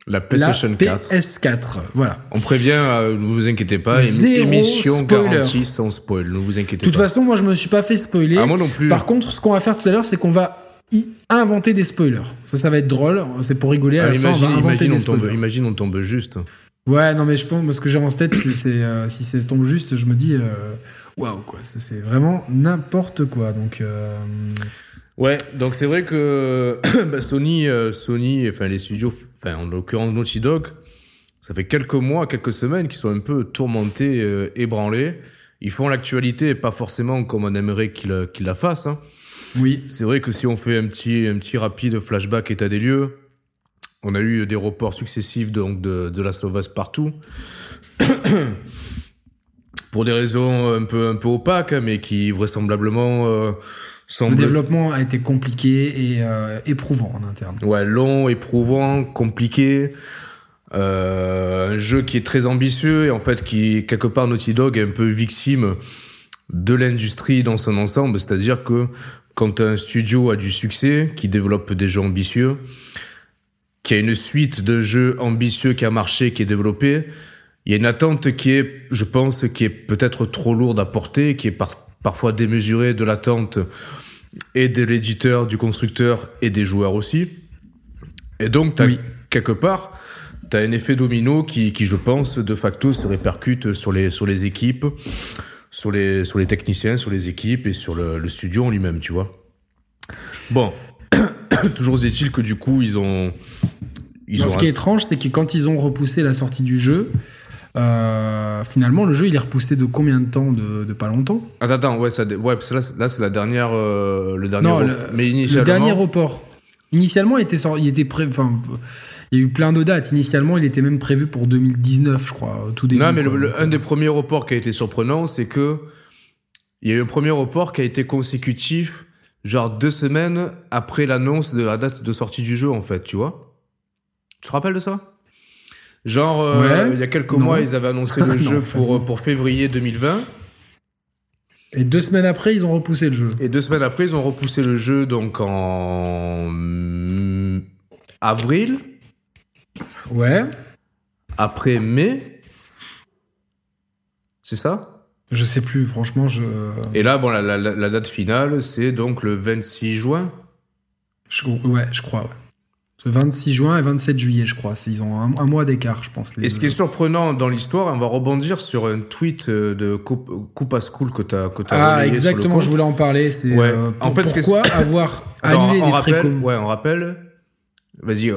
la PlayStation 4. PS4, voilà. On prévient, euh, ne vous inquiétez pas, Zéro émission garantie sans spoil, ne vous inquiétez pas. De toute façon, moi je me suis pas fait spoiler. Ah, moi non plus. Par contre, ce qu'on va faire tout à l'heure, c'est qu'on va inventer des spoilers. Ça, ça va être drôle, c'est pour rigoler à la imagine, fin, on va inventer imagine des spoilers. Tombe, imagine on tombe juste. Ouais, non mais je pense, ce que j'ai en tête, c'est, euh, si ça tombe juste, je me dis, euh, waouh, quoi, c'est vraiment n'importe quoi, donc... Ouais, donc c'est vrai que bah, Sony, euh, Sony, enfin les studios, enfin en l'occurrence Naughty Dog, ça fait quelques mois, quelques semaines qu'ils sont un peu tourmentés, euh, ébranlés. Ils font l'actualité, pas forcément comme on aimerait qu'ils la fassent. Hein. Oui. C'est vrai que si on fait un petit, un petit rapide flashback état des lieux, on a eu des reports successifs donc de, de la Us partout. Pour des raisons un peu, un peu opaques, hein, mais qui vraisemblablement euh, le développement a été compliqué et euh, éprouvant en interne. Ouais, long, éprouvant, compliqué. Euh, un jeu qui est très ambitieux et en fait qui, quelque part, Naughty Dog est un peu victime de l'industrie dans son ensemble. C'est-à-dire que quand un studio a du succès, qui développe des jeux ambitieux, qui a une suite de jeux ambitieux qui a marché, qui est développée, il y a une attente qui est, je pense, qui est peut-être trop lourde à porter, qui est parfois démesurée de l'attente et de l'éditeur, du constructeur et des joueurs aussi. Et donc, quelque part, tu as un effet domino qui, qui, je pense, de facto se répercute sur les, sur les équipes, sur les, sur les techniciens, sur les équipes et sur le, studio en lui-même, tu vois. Bon, toujours est-il que du coup, ils ont. Ils ont ce qui est étrange, c'est que quand ils ont repoussé la sortie du jeu, euh, finalement, le jeu, il est repoussé de combien de temps de, pas longtemps? Attends, attends, ouais, ça, ouais parce que là, là c'est la dernière, euh, le dernier. Non, le, mais initialement... le dernier report. Initialement, il était, sorti, il était. Enfin, il y a eu plein de dates. Initialement, il était même prévu pour 2019, je crois, tout début. Non, mais un des premiers reports qui a été surprenant, c'est que il y a eu un premier report qui a été consécutif, genre deux semaines après l'annonce de la date de sortie du jeu, en fait, tu vois. Tu te rappelles de ça? Genre, euh, il y a quelques mois, ils avaient annoncé le jeu pour, euh, pour février 2020. Et deux semaines après, ils ont repoussé le jeu. Et deux semaines après, ils ont repoussé le jeu donc en avril. Ouais. Après mai. C'est ça? Je sais plus, franchement, je. Et là, bon, la, la, date finale, c'est donc le 26 juin. ouais, je crois, ouais. 26 juin et 27 juillet, je crois. Ils ont un, mois d'écart, je pense. et ce qui est surprenant dans l'histoire, on va rebondir sur un tweet euh, de Coupa School que tu as, que Ah, exactement, je voulais en parler. C'est euh, en fait, pourquoi avoir annulé les rappelle, Ouais, on rappelle. Vas-y,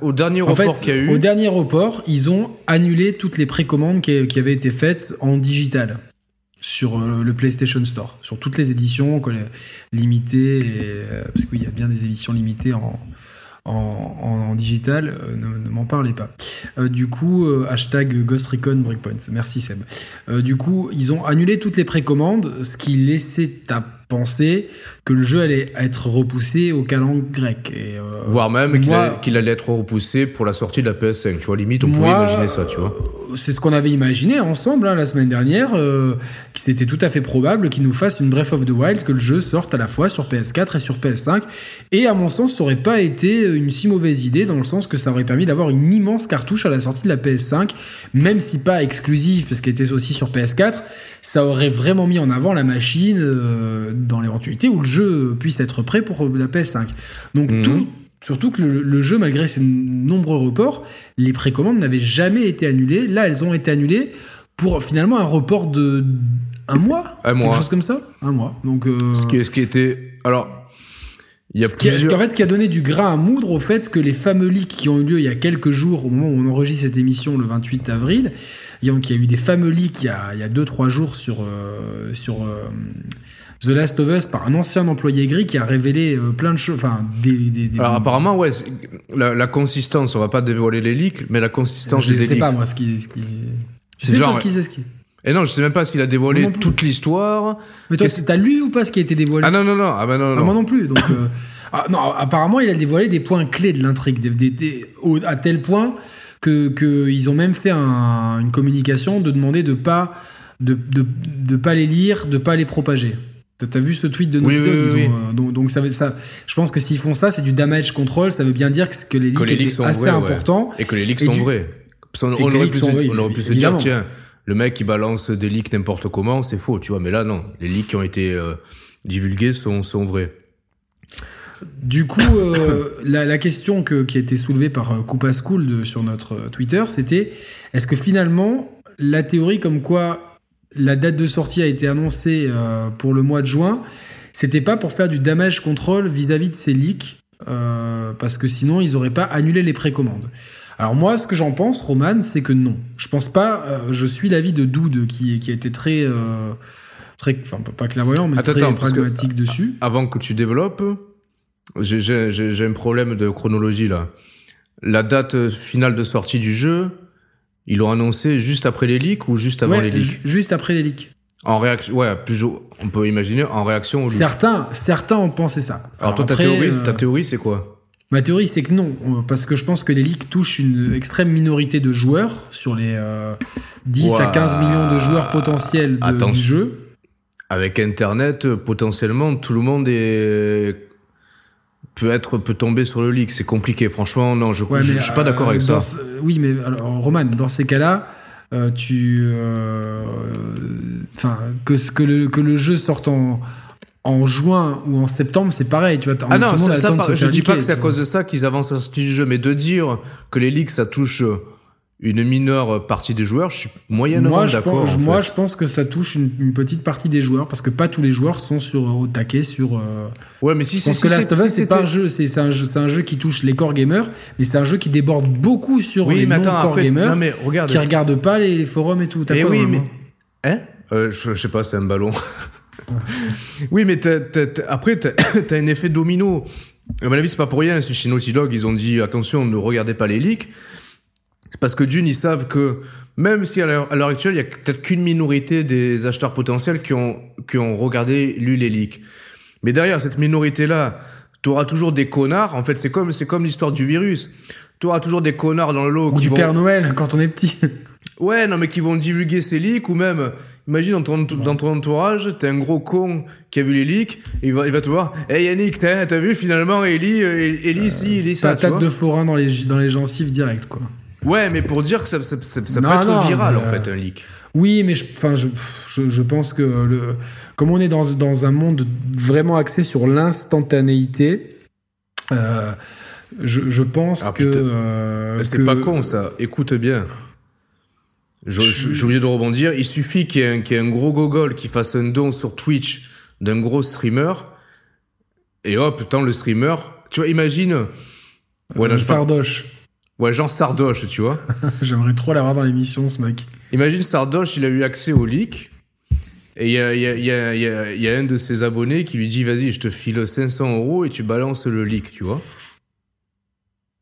au dernier report qu'il y a eu. Au dernier report, ils ont annulé toutes les précommandes qui, qui avaient été faites en digital sur euh, le PlayStation Store, sur toutes les éditions limitées, et, parce qu'il y a bien des éditions limitées en, en, digital, euh, ne, m'en parlez pas. Euh, du coup, euh, hashtag Ghost Recon Breakpoint. Merci Seb. du coup, ils ont annulé toutes les précommandes, ce qui laissait à penser que le jeu allait être repoussé au calendrier grec. Et, euh, Voire même qu'il, allait être repoussé pour la sortie de la PS5. Tu vois, limite, on pouvait imaginer ça, tu vois. Euh, c'est ce qu'on avait imaginé ensemble hein, la semaine dernière, euh, que c'était tout à fait probable qu'il nous fasse une Breath of the Wild, que le jeu sorte à la fois sur PS4 et sur PS5. Et à mon sens, ça aurait pas été une si mauvaise idée, dans le sens que ça aurait permis d'avoir une immense cartouche à la sortie de la PS5, même si pas exclusive, parce qu'elle était aussi sur PS4 ça aurait vraiment mis en avant la machine dans l'éventualité où le jeu puisse être prêt pour la PS5. Donc mhm. tout, surtout que le, jeu, malgré ses nombreux reports, les précommandes n'avaient jamais été annulées. Là, elles ont été annulées pour finalement un report de un mois, un mois, quelque chose comme ça, un mois. Donc euh, ce qui, ce qui était alors. Il y a ce, qui, en fait, ce qui a donné du grain à moudre au fait que les fameux leaks qui ont eu lieu il y a quelques jours, au moment où on enregistre cette émission le 28 avril, il y a eu des fameux leaks il y a 2-3 jours sur, euh, sur euh, The Last of Us par un ancien employé gris qui a révélé euh, plein de choses. Enfin, des, Alors, apparemment, ouais, la, consistance, on va pas dévoiler les leaks, mais la consistance je des sais pas, moi, ce qui. Ce qui... Je sais genre... ce sait, ce qui. Et non, je sais même pas s'il a dévoilé toute l'histoire. Mais toi, t'as lu ou pas ce qui a été dévoilé Ah non, non, non. Ah bah non, ah, non. moi non plus. Donc, ah, non, apparemment, il a dévoilé des points clés de l'intrigue, à tel point que qu'ils ont même fait une communication de demander de pas de, de, de, pas les lire, de pas les propager. T'as vu ce tweet de Naughty Dog euh, Donc, ça, ça, je pense que s'ils font ça, c'est du damage control. Ça veut bien dire que, les leaks, sont assez importants. Et que les leaks sont vrais. On, aurait pu, se dire, tiens, le mec qui balance des leaks n'importe comment, c'est faux, tu vois. Mais là, non. Les leaks qui ont été euh, divulgués sont, sont vrais. Du coup, euh, la, question qui a été soulevée par euh, Coupa School sur notre Twitter, c'était est-ce que finalement, la théorie comme quoi la date de sortie a été annoncée pour le mois de juin, c'était pas pour faire du damage control vis-à-vis de ces leaks, parce que sinon ils n'auraient pas annulé les précommandes. Alors moi, ce que j'en pense, Roman, c'est que non. Je pense pas. je suis l'avis de Doud qui, qui a été très, très, enfin pas clairvoyant, mais très pragmatique dessus. Avant que tu développes, j'ai un problème de chronologie là. La date finale de sortie du jeu, ils l'ont annoncé juste après les leaks ou juste avant les leaks Juste après les leaks. En réaction, ouais, plus on peut imaginer en réaction aux Certains, certains ont pensé ça. Alors, toi, ta théorie, ta théorie, c'est quoi? Ma théorie, c'est que non, parce que je pense que les leaks touchent une extrême minorité de joueurs sur les 10 à 15 millions de joueurs potentiels du jeu. Avec Internet, potentiellement, tout le monde est peut être peut tomber sur le leak. C'est compliqué, franchement. Non, je, je, suis pas d'accord avec euh, ça. oui, mais alors, Roman, dans ces cas-là, euh, tu, euh, enfin, que ce que le que le jeu sorte en en juin ou en septembre, c'est pareil. Tu vois, ah non, ça, je dis pas que c'est à cause de ça qu'ils avancent la sortie du jeu, mais de dire que les leaks ça touche une mineure partie des joueurs, je suis moyennement d'accord. Moi, je pense que ça touche une, petite partie des joueurs parce que pas tous les joueurs sont sur au taquet sur. Euh, ouais, mais si c'est. Parce que Last of Us, c'est pas un jeu, c'est un jeu, c'est un jeu qui touche les core gamers, mais c'est un jeu qui déborde beaucoup sur les non core gamers, mais regarde, qui regardent pas les, forums et tout. Et eh oui, mais hein? Euh, je, sais pas, c'est un ballon. oui, mais après, t'as as un effet domino. À mon avis, c'est pas pour rien. Chez Naughty Dog, ils ont dit attention, ne regardez pas les leaks. C'est parce que d'une, ils savent que même si à l'heure actuelle, il y a peut-être qu'une minorité des acheteurs potentiels qui ont, qui ont regardé, lu les leaks. Mais derrière cette minorité-là, tu auras toujours des connards. En fait, c'est comme, c'est comme l'histoire du virus. Tu auras toujours des connards dans le lot. Ou du Père Noël quand on est petit. ouais, non, mais qui vont divulguer ces leaks ou même, imagine dans ton, dans ton entourage, t'es un gros con qui a vu les leaks, et il va, il va te voir. Hey Yannick, t'as, vu finalement Ellie, euh, Ellie, ici, Ellie, ça. Patate de forain dans les, dans les gencives direct, quoi. Ouais, mais pour dire que ça, ça, ça, peut être viral en fait, un leak. Oui, mais je, je, je, je, pense que le, comme on est dans, dans un monde vraiment axé sur l'instantanéité, euh, je, je, pense ah, que. Euh, c'est pas con ça, écoute bien. J'ai oublié de rebondir. Il suffit qu'il y, ait un gros gogol qui fasse un don sur Twitch d'un gros streamer. Et hop, tant le streamer. Tu vois, imagine. Ouais, un sardoche. Ouais, genre Sardoche, tu vois. J'aimerais trop l'avoir dans l'émission, ce mec. Imagine Sardoche, il a eu accès au leak. Et il y a, y, a, y, a, y a, un de ses abonnés qui lui dit Vas-y, je te file 500 euros et tu balances le leak, tu vois.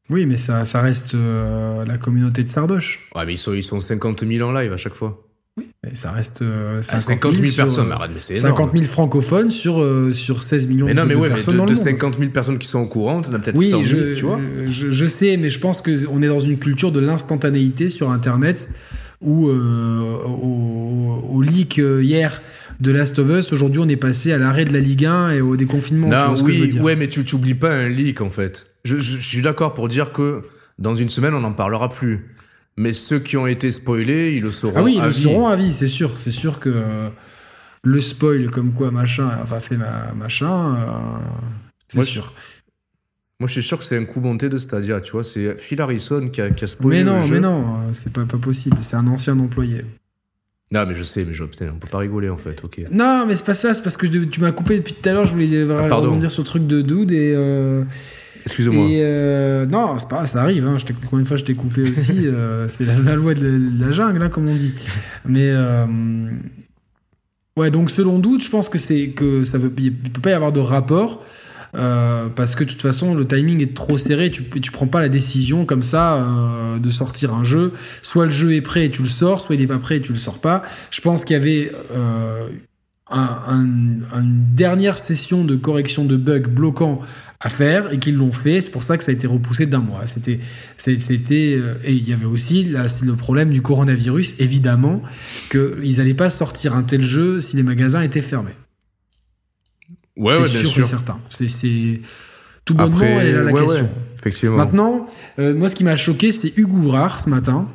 Oui, mais ça, ça reste euh, la communauté de Sardoche. Ouais, mais ils sont, ils sont 50 000 en live à chaque fois. Oui, mais ça reste 50, euh, 000, ah, personnes. mais mais 50 000 francophones sur, euh, sur 16 millions mais non, de, mais ouais, personnes. Mais de, de 50 000 personnes qui sont au courant, t'en as peut-être oui, 100 000, je, tu vois. Je, je, sais, mais je pense qu'on est dans une culture de l'instantanéité sur Internet où euh, au, au, leak hier de Last of Us, aujourd'hui on est passé à l'arrêt de la Ligue 1 et au déconfinement. Non, oui, ouais, mais tu n'oublies pas un leak en fait. Je, je suis d'accord pour dire que dans une semaine on n'en parlera plus. Mais ceux qui ont été spoilés, ils le sauront. Ah oui, ils le sauront à vie, c'est sûr. C'est sûr que euh, le spoil, comme quoi machin, enfin fait ma, machin, euh, c'est sûr. Moi, je suis sûr que c'est un coup monté de Stadia, tu vois. C'est Phil Harrison qui a, qui a spoilé Mais non, le jeu. mais non, c'est pas, pas possible. C'est un ancien employé. Non, mais je sais, mais je, putain, on peut pas rigoler en fait, ok. Non, mais c'est pas ça, c'est parce que je- tu m'as coupé depuis tout à l'heure, je voulais Ah, rebondir sur le truc de Dude et. euh, Excuse-moi. et euh, non, c'est pas ça arrive, hein, je t'ai- combien de fois je t'ai coupé aussi, euh, c'est la, la loi de la, de la jungle, hein, comme on dit. Mais. euh, ouais, donc selon Dude, je pense que c'est que ça veut, il peut pas y avoir de rapport. parce que de toute façon le timing est trop serré, tu, tu prends pas la décision comme ça de sortir un jeu. Soit le jeu est prêt et tu le sors, soit il est pas prêt et tu le sors pas. Je pense qu'il y avait un- un- une dernière session de correction de bugs bloquants à faire et qu'ils l'ont fait. C'est pour ça que ça a été repoussé d'un mois. C'était, c'était, euh, et il y avait aussi le problème du coronavirus, évidemment, qu'ils n'allaient pas sortir un tel jeu si les magasins étaient fermés. Ouais, c'est ouais, sûr, sûr. et certain. C'est, tout bonnement, Après, là la ouais, question. effectivement. Maintenant, euh, moi, ce qui m'a choqué, c'est Hugo Ouvrard ce matin.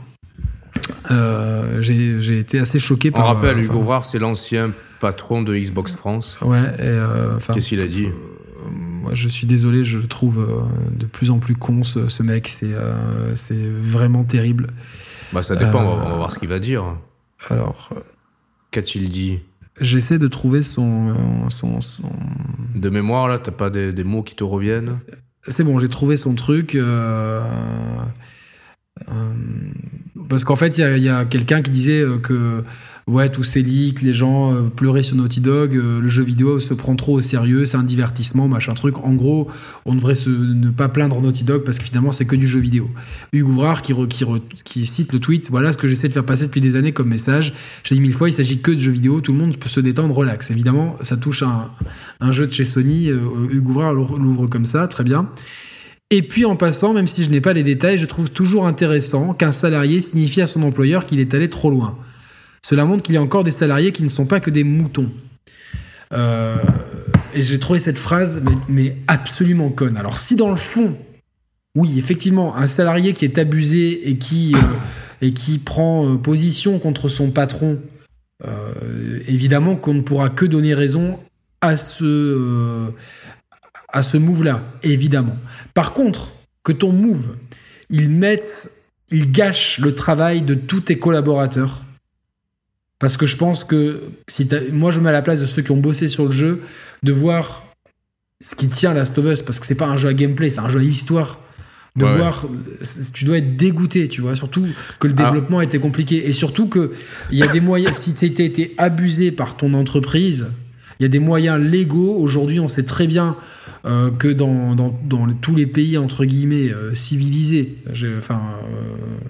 Euh, j'ai, été assez choqué On par. rappelle, euh, Hugo Ouvrard, c'est l'ancien patron de Xbox France. Ouais, euh, Qu'est-ce qu'il a dit moi, je suis désolé, je le trouve euh, de plus en plus con, ce, ce mec. C'est, euh, c'est vraiment terrible. Bah, ça dépend, on, va, Euh, on va voir ce qu'il va dire. Alors, euh, Qu'a-t-il dit? j'essaie de trouver son, euh, son, son- De mémoire, là, t'as pas des, des mots qui te reviennent? C'est bon, j'ai trouvé son truc. euh, euh, parce qu'en fait, il y a, quelqu'un qui disait euh, que ouais, tous ces leaks, les gens euh, pleuraient sur Naughty Dog, euh, le jeu vidéo se prend trop au sérieux, c'est un divertissement, machin truc. En gros, on devrait ne pas plaindre Naughty Dog parce que finalement, c'est que du jeu vidéo. Hugues Ouvrard qui, cite le tweet, voilà ce que j'essaie de faire passer depuis des années comme message. J'ai dit mille fois, il s'agit que de jeux vidéo, tout le monde peut se détendre, relax. Évidemment, ça touche un, jeu de chez Sony, euh, Hugues Ouvrard l'ouvre comme ça, très bien. Et puis en passant, même si je n'ai pas les détails, je trouve toujours intéressant qu'un salarié signifie à son employeur qu'il est allé trop loin. Cela montre qu'il y a encore des salariés qui ne sont pas que des moutons. Euh, et j'ai trouvé cette phrase mais, absolument conne. Alors si dans le fond, oui, effectivement, un salarié qui est abusé et qui, euh, prend euh, position contre son patron, évidemment qu'on ne pourra que donner raison à ce, à ce move-là, évidemment. Par contre, que ton move, il mette, il gâche le travail de tous tes collaborateurs. Parce que je pense que si moi je me mets à la place de ceux qui ont bossé sur le jeu, de voir ce qui tient Last of Us, parce que c'est pas un jeu à gameplay, c'est un jeu à histoire. De Ouais, voir, tu dois être dégoûté, tu vois. Surtout que le Ah. développement était compliqué. Et surtout que il y a des moyens, si tu été abusé par ton entreprise, il y a des moyens légaux. Aujourd'hui, on sait très bien euh, que dans, tous les pays, entre guillemets, euh, civilisés, enfin,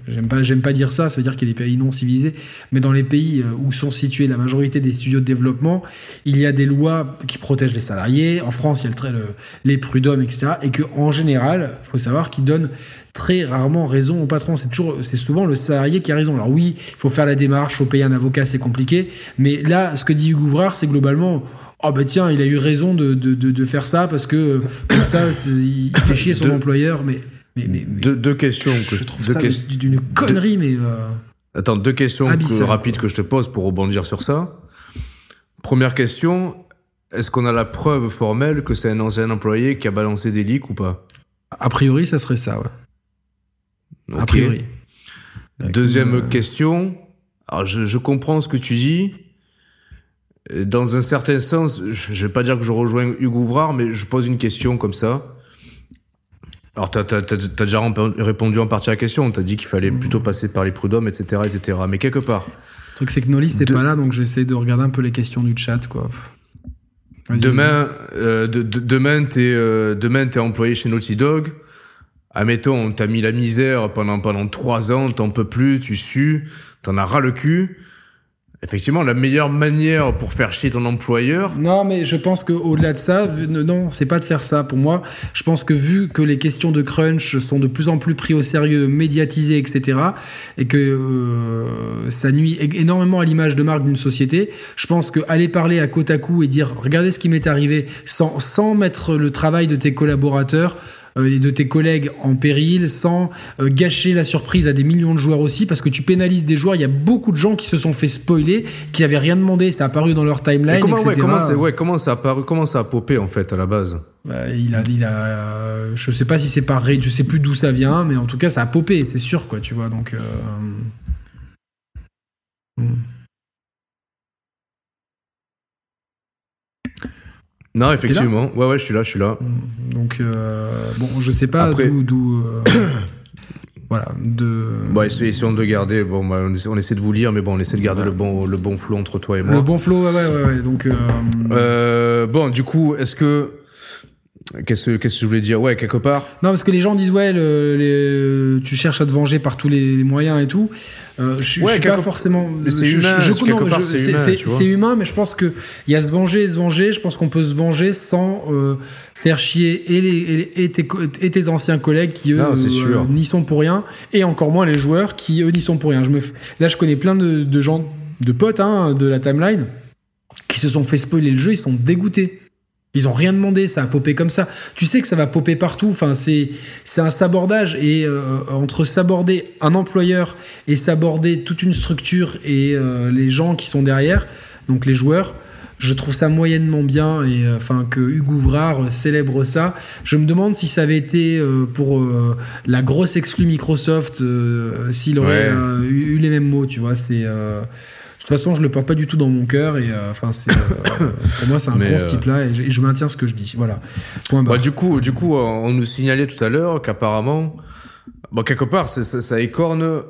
euh, j'aime pas, dire ça, ça veut dire qu'il y a des pays non civilisés, mais dans les pays où sont situés la majorité des studios de développement, il y a des lois qui protègent les salariés. En France, il y a le, les prud'hommes, etc. Et que en général, faut savoir qu'ils donnent très rarement raison au patron. C'est toujours, c'est souvent le salarié qui a raison. Alors oui, il faut faire la démarche, faut payer un avocat, c'est compliqué. Mais là, ce que dit Hugues Ouvrard, c'est globalement, oh bah tiens, il a eu raison de, de, de, de faire ça parce que comme ça, il fait chier son Deux- employeur. Mais, mais, mais, mais deux, deux questions que je trouve deux ça d'une connerie, mais euh, Attends, deux questions que- rapides que je te pose pour rebondir sur ça. Première question, est-ce qu'on a la preuve formelle que c'est un ancien employé qui a balancé des leaks ou pas? A priori, ça serait ça, ouais. A priori. Deuxième une, euh, question, alors je, je comprends ce que tu dis. Dans un certain sens, je vais pas dire que je rejoins Hugues Ouvrard, mais je pose une question comme ça. Alors, tu as, déjà répondu en partie à la question. Tu as dit qu'il fallait plutôt passer par les prud'hommes, etc., etc. Mais quelque part, Le truc, c'est que Nolly, c'est De- pas là, donc j'essaie de regarder un peu les questions du chat, quoi. Demain, euh, de- de- demain, t'es euh, demain, t'es employé chez Naughty Dog. Admettons, on t'a mis la misère pendant pendant trois ans, t'en peux plus, tu sues, t'en as ras le cul. Effectivement, la meilleure manière pour faire chier ton employeur, Non, mais je pense qu'au-delà de ça, non, c'est pas de faire ça. Pour moi, je pense que vu que les questions de crunch sont de plus en plus prises au sérieux, médiatisées, etc., et que euh, ça nuit énormément à l'image de marque d'une société, je pense que aller parler à Kotaku et dire regardez ce qui m'est arrivé, sans, sans mettre le travail de tes collaborateurs et de tes collègues en péril, sans euh, gâcher la surprise à des millions de joueurs aussi, parce que tu pénalises des joueurs. Il y a beaucoup de gens qui se sont fait spoiler, qui avaient rien demandé, ça a apparu dans leur timeline, Mais comment, etc. ouais, comment, c'est- ouais, comment ça a apparu, comment ça a popé en fait à la base? Bah, il a, il a, je sais pas si c'est par je sais plus d'où ça vient, mais en tout cas ça a popé, c'est sûr quoi, tu vois. Donc. Hmm. Non, effectivement. Ouais, ouais, je suis là, je suis là. Donc, bon, je sais pas d'où. Voilà. De... Bon, essayons de garder. Bon, bah, on, essaie, de vous lire, mais bon, on essaie de garder le bon, le bon flow entre toi et moi. Le bon flow, ouais, ouais, ouais. Donc. Euh, euh, bon, du coup, est-ce que Qu'est-ce que je voulais dire Ouais, quelque part. Non, parce que les gens disent ouais, tu cherches à te venger par tous les moyens et tout. Euh, je, suis pas forcément. C'est humain. C'est humain, mais je pense que il y a se venger, se venger. Je pense qu'on peut se venger sans euh, faire chier et, les, et, tes, anciens collègues qui eux euh, n'y sont pour rien, et encore moins les joueurs qui eux n'y sont pour rien. Je me, là, je connais plein de, gens, de potes hein, de la timeline qui se sont fait spoiler le jeu. Ils sont dégoûtés. Ils ont rien demandé, ça a popé comme ça. Tu sais que ça va popper partout. Enfin, c'est c'est un sabordage et euh, entre saborder un employeur et saborder toute une structure et euh, les gens qui sont derrière, donc les joueurs, je trouve ça moyennement bien et euh, enfin que Hugo Ouvrard célèbre ça. Je me demande si ça avait été pour la grosse exclue Microsoft, s'il aurait eu, eu, les mêmes mots. Tu vois, c'est toute façon, je le porte pas du tout dans mon cœur et euh, enfin, euh, pour moi, c'est un con ce euh, type-là et je, maintiens ce que je dis. Voilà. Bah, du coup, du coup, on nous signalait tout à l'heure qu'apparemment, bon, quelque part, ça, ça, écorne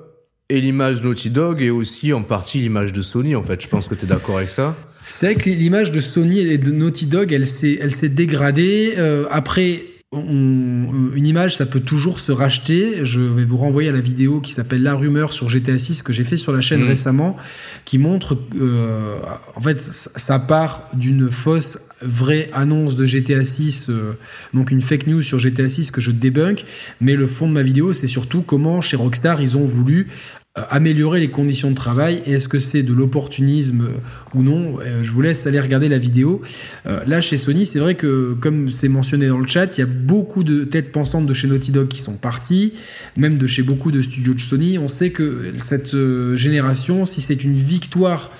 et l'image Naughty Dog et aussi en partie l'image de Sony. En fait, je pense que tu es d'accord avec ça. C'est que l'image de Sony et de Naughty Dog, elle s'est, elle s'est dégradée. après, une image, ça peut toujours se racheter. Je vais vous renvoyer à la vidéo qui s'appelle La rumeur sur GTA 6 que j'ai fait sur la chaîne mmh. récemment, qui montre, euh, en fait, ça part d'une fausse vraie annonce de GTA 6, euh, donc une fake news sur GTA 6 que je débunk. Mais le fond de ma vidéo, c'est surtout comment chez Rockstar ils ont voulu améliorer les conditions de travail et est-ce que c'est de l'opportunisme euh, ou non euh, Je vous laisse aller regarder la vidéo. là, chez Sony, c'est vrai que, comme c'est mentionné dans le chat, il y a beaucoup de têtes pensantes de chez Naughty Dog qui sont parties, même de chez beaucoup de studios de Sony. On sait que cette génération, si c'est une victoire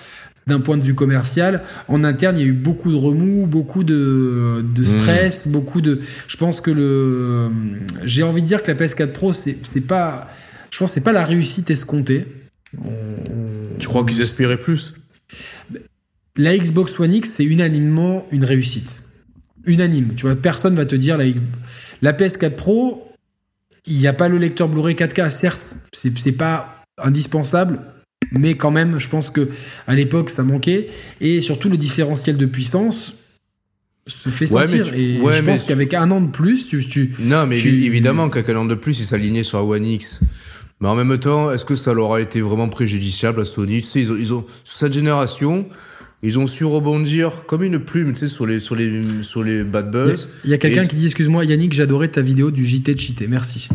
d'un point de vue commercial, en interne, il y a eu beaucoup de remous, beaucoup de, de stress, mmh. beaucoup de. Je pense que le. J'ai envie de dire que la PS4 Pro, c'est pas je pense que c'est pas la réussite escomptée. tu crois qu'ils espéraient plus? La Xbox One X, c'est unanimement une réussite. Unanime. Tu vois, personne va te dire la, la PS4 Pro, il n'y a pas le lecteur Blu-ray 4K, certes, c'est pas indispensable, mais quand même, je pense que à l'époque, ça manquait. Et surtout, le différentiel de puissance se fait sentir. et je pense qu'avec un an de plus, tu. non, mais évidemment qu'avec un an de plus, il s'alignait sur la One X. Mais en même temps, est-ce que ça leur a été vraiment préjudiciable à Sony? Tu sais, ils ont, ils ont, sur cette génération, ils ont su rebondir comme une plume, tu sais, sur les, sur les, sur les bad buzz. Il y a, quelqu'un qui dit, excuse-moi, Yannick, j'adorais ta vidéo du JT de cheaté. Merci.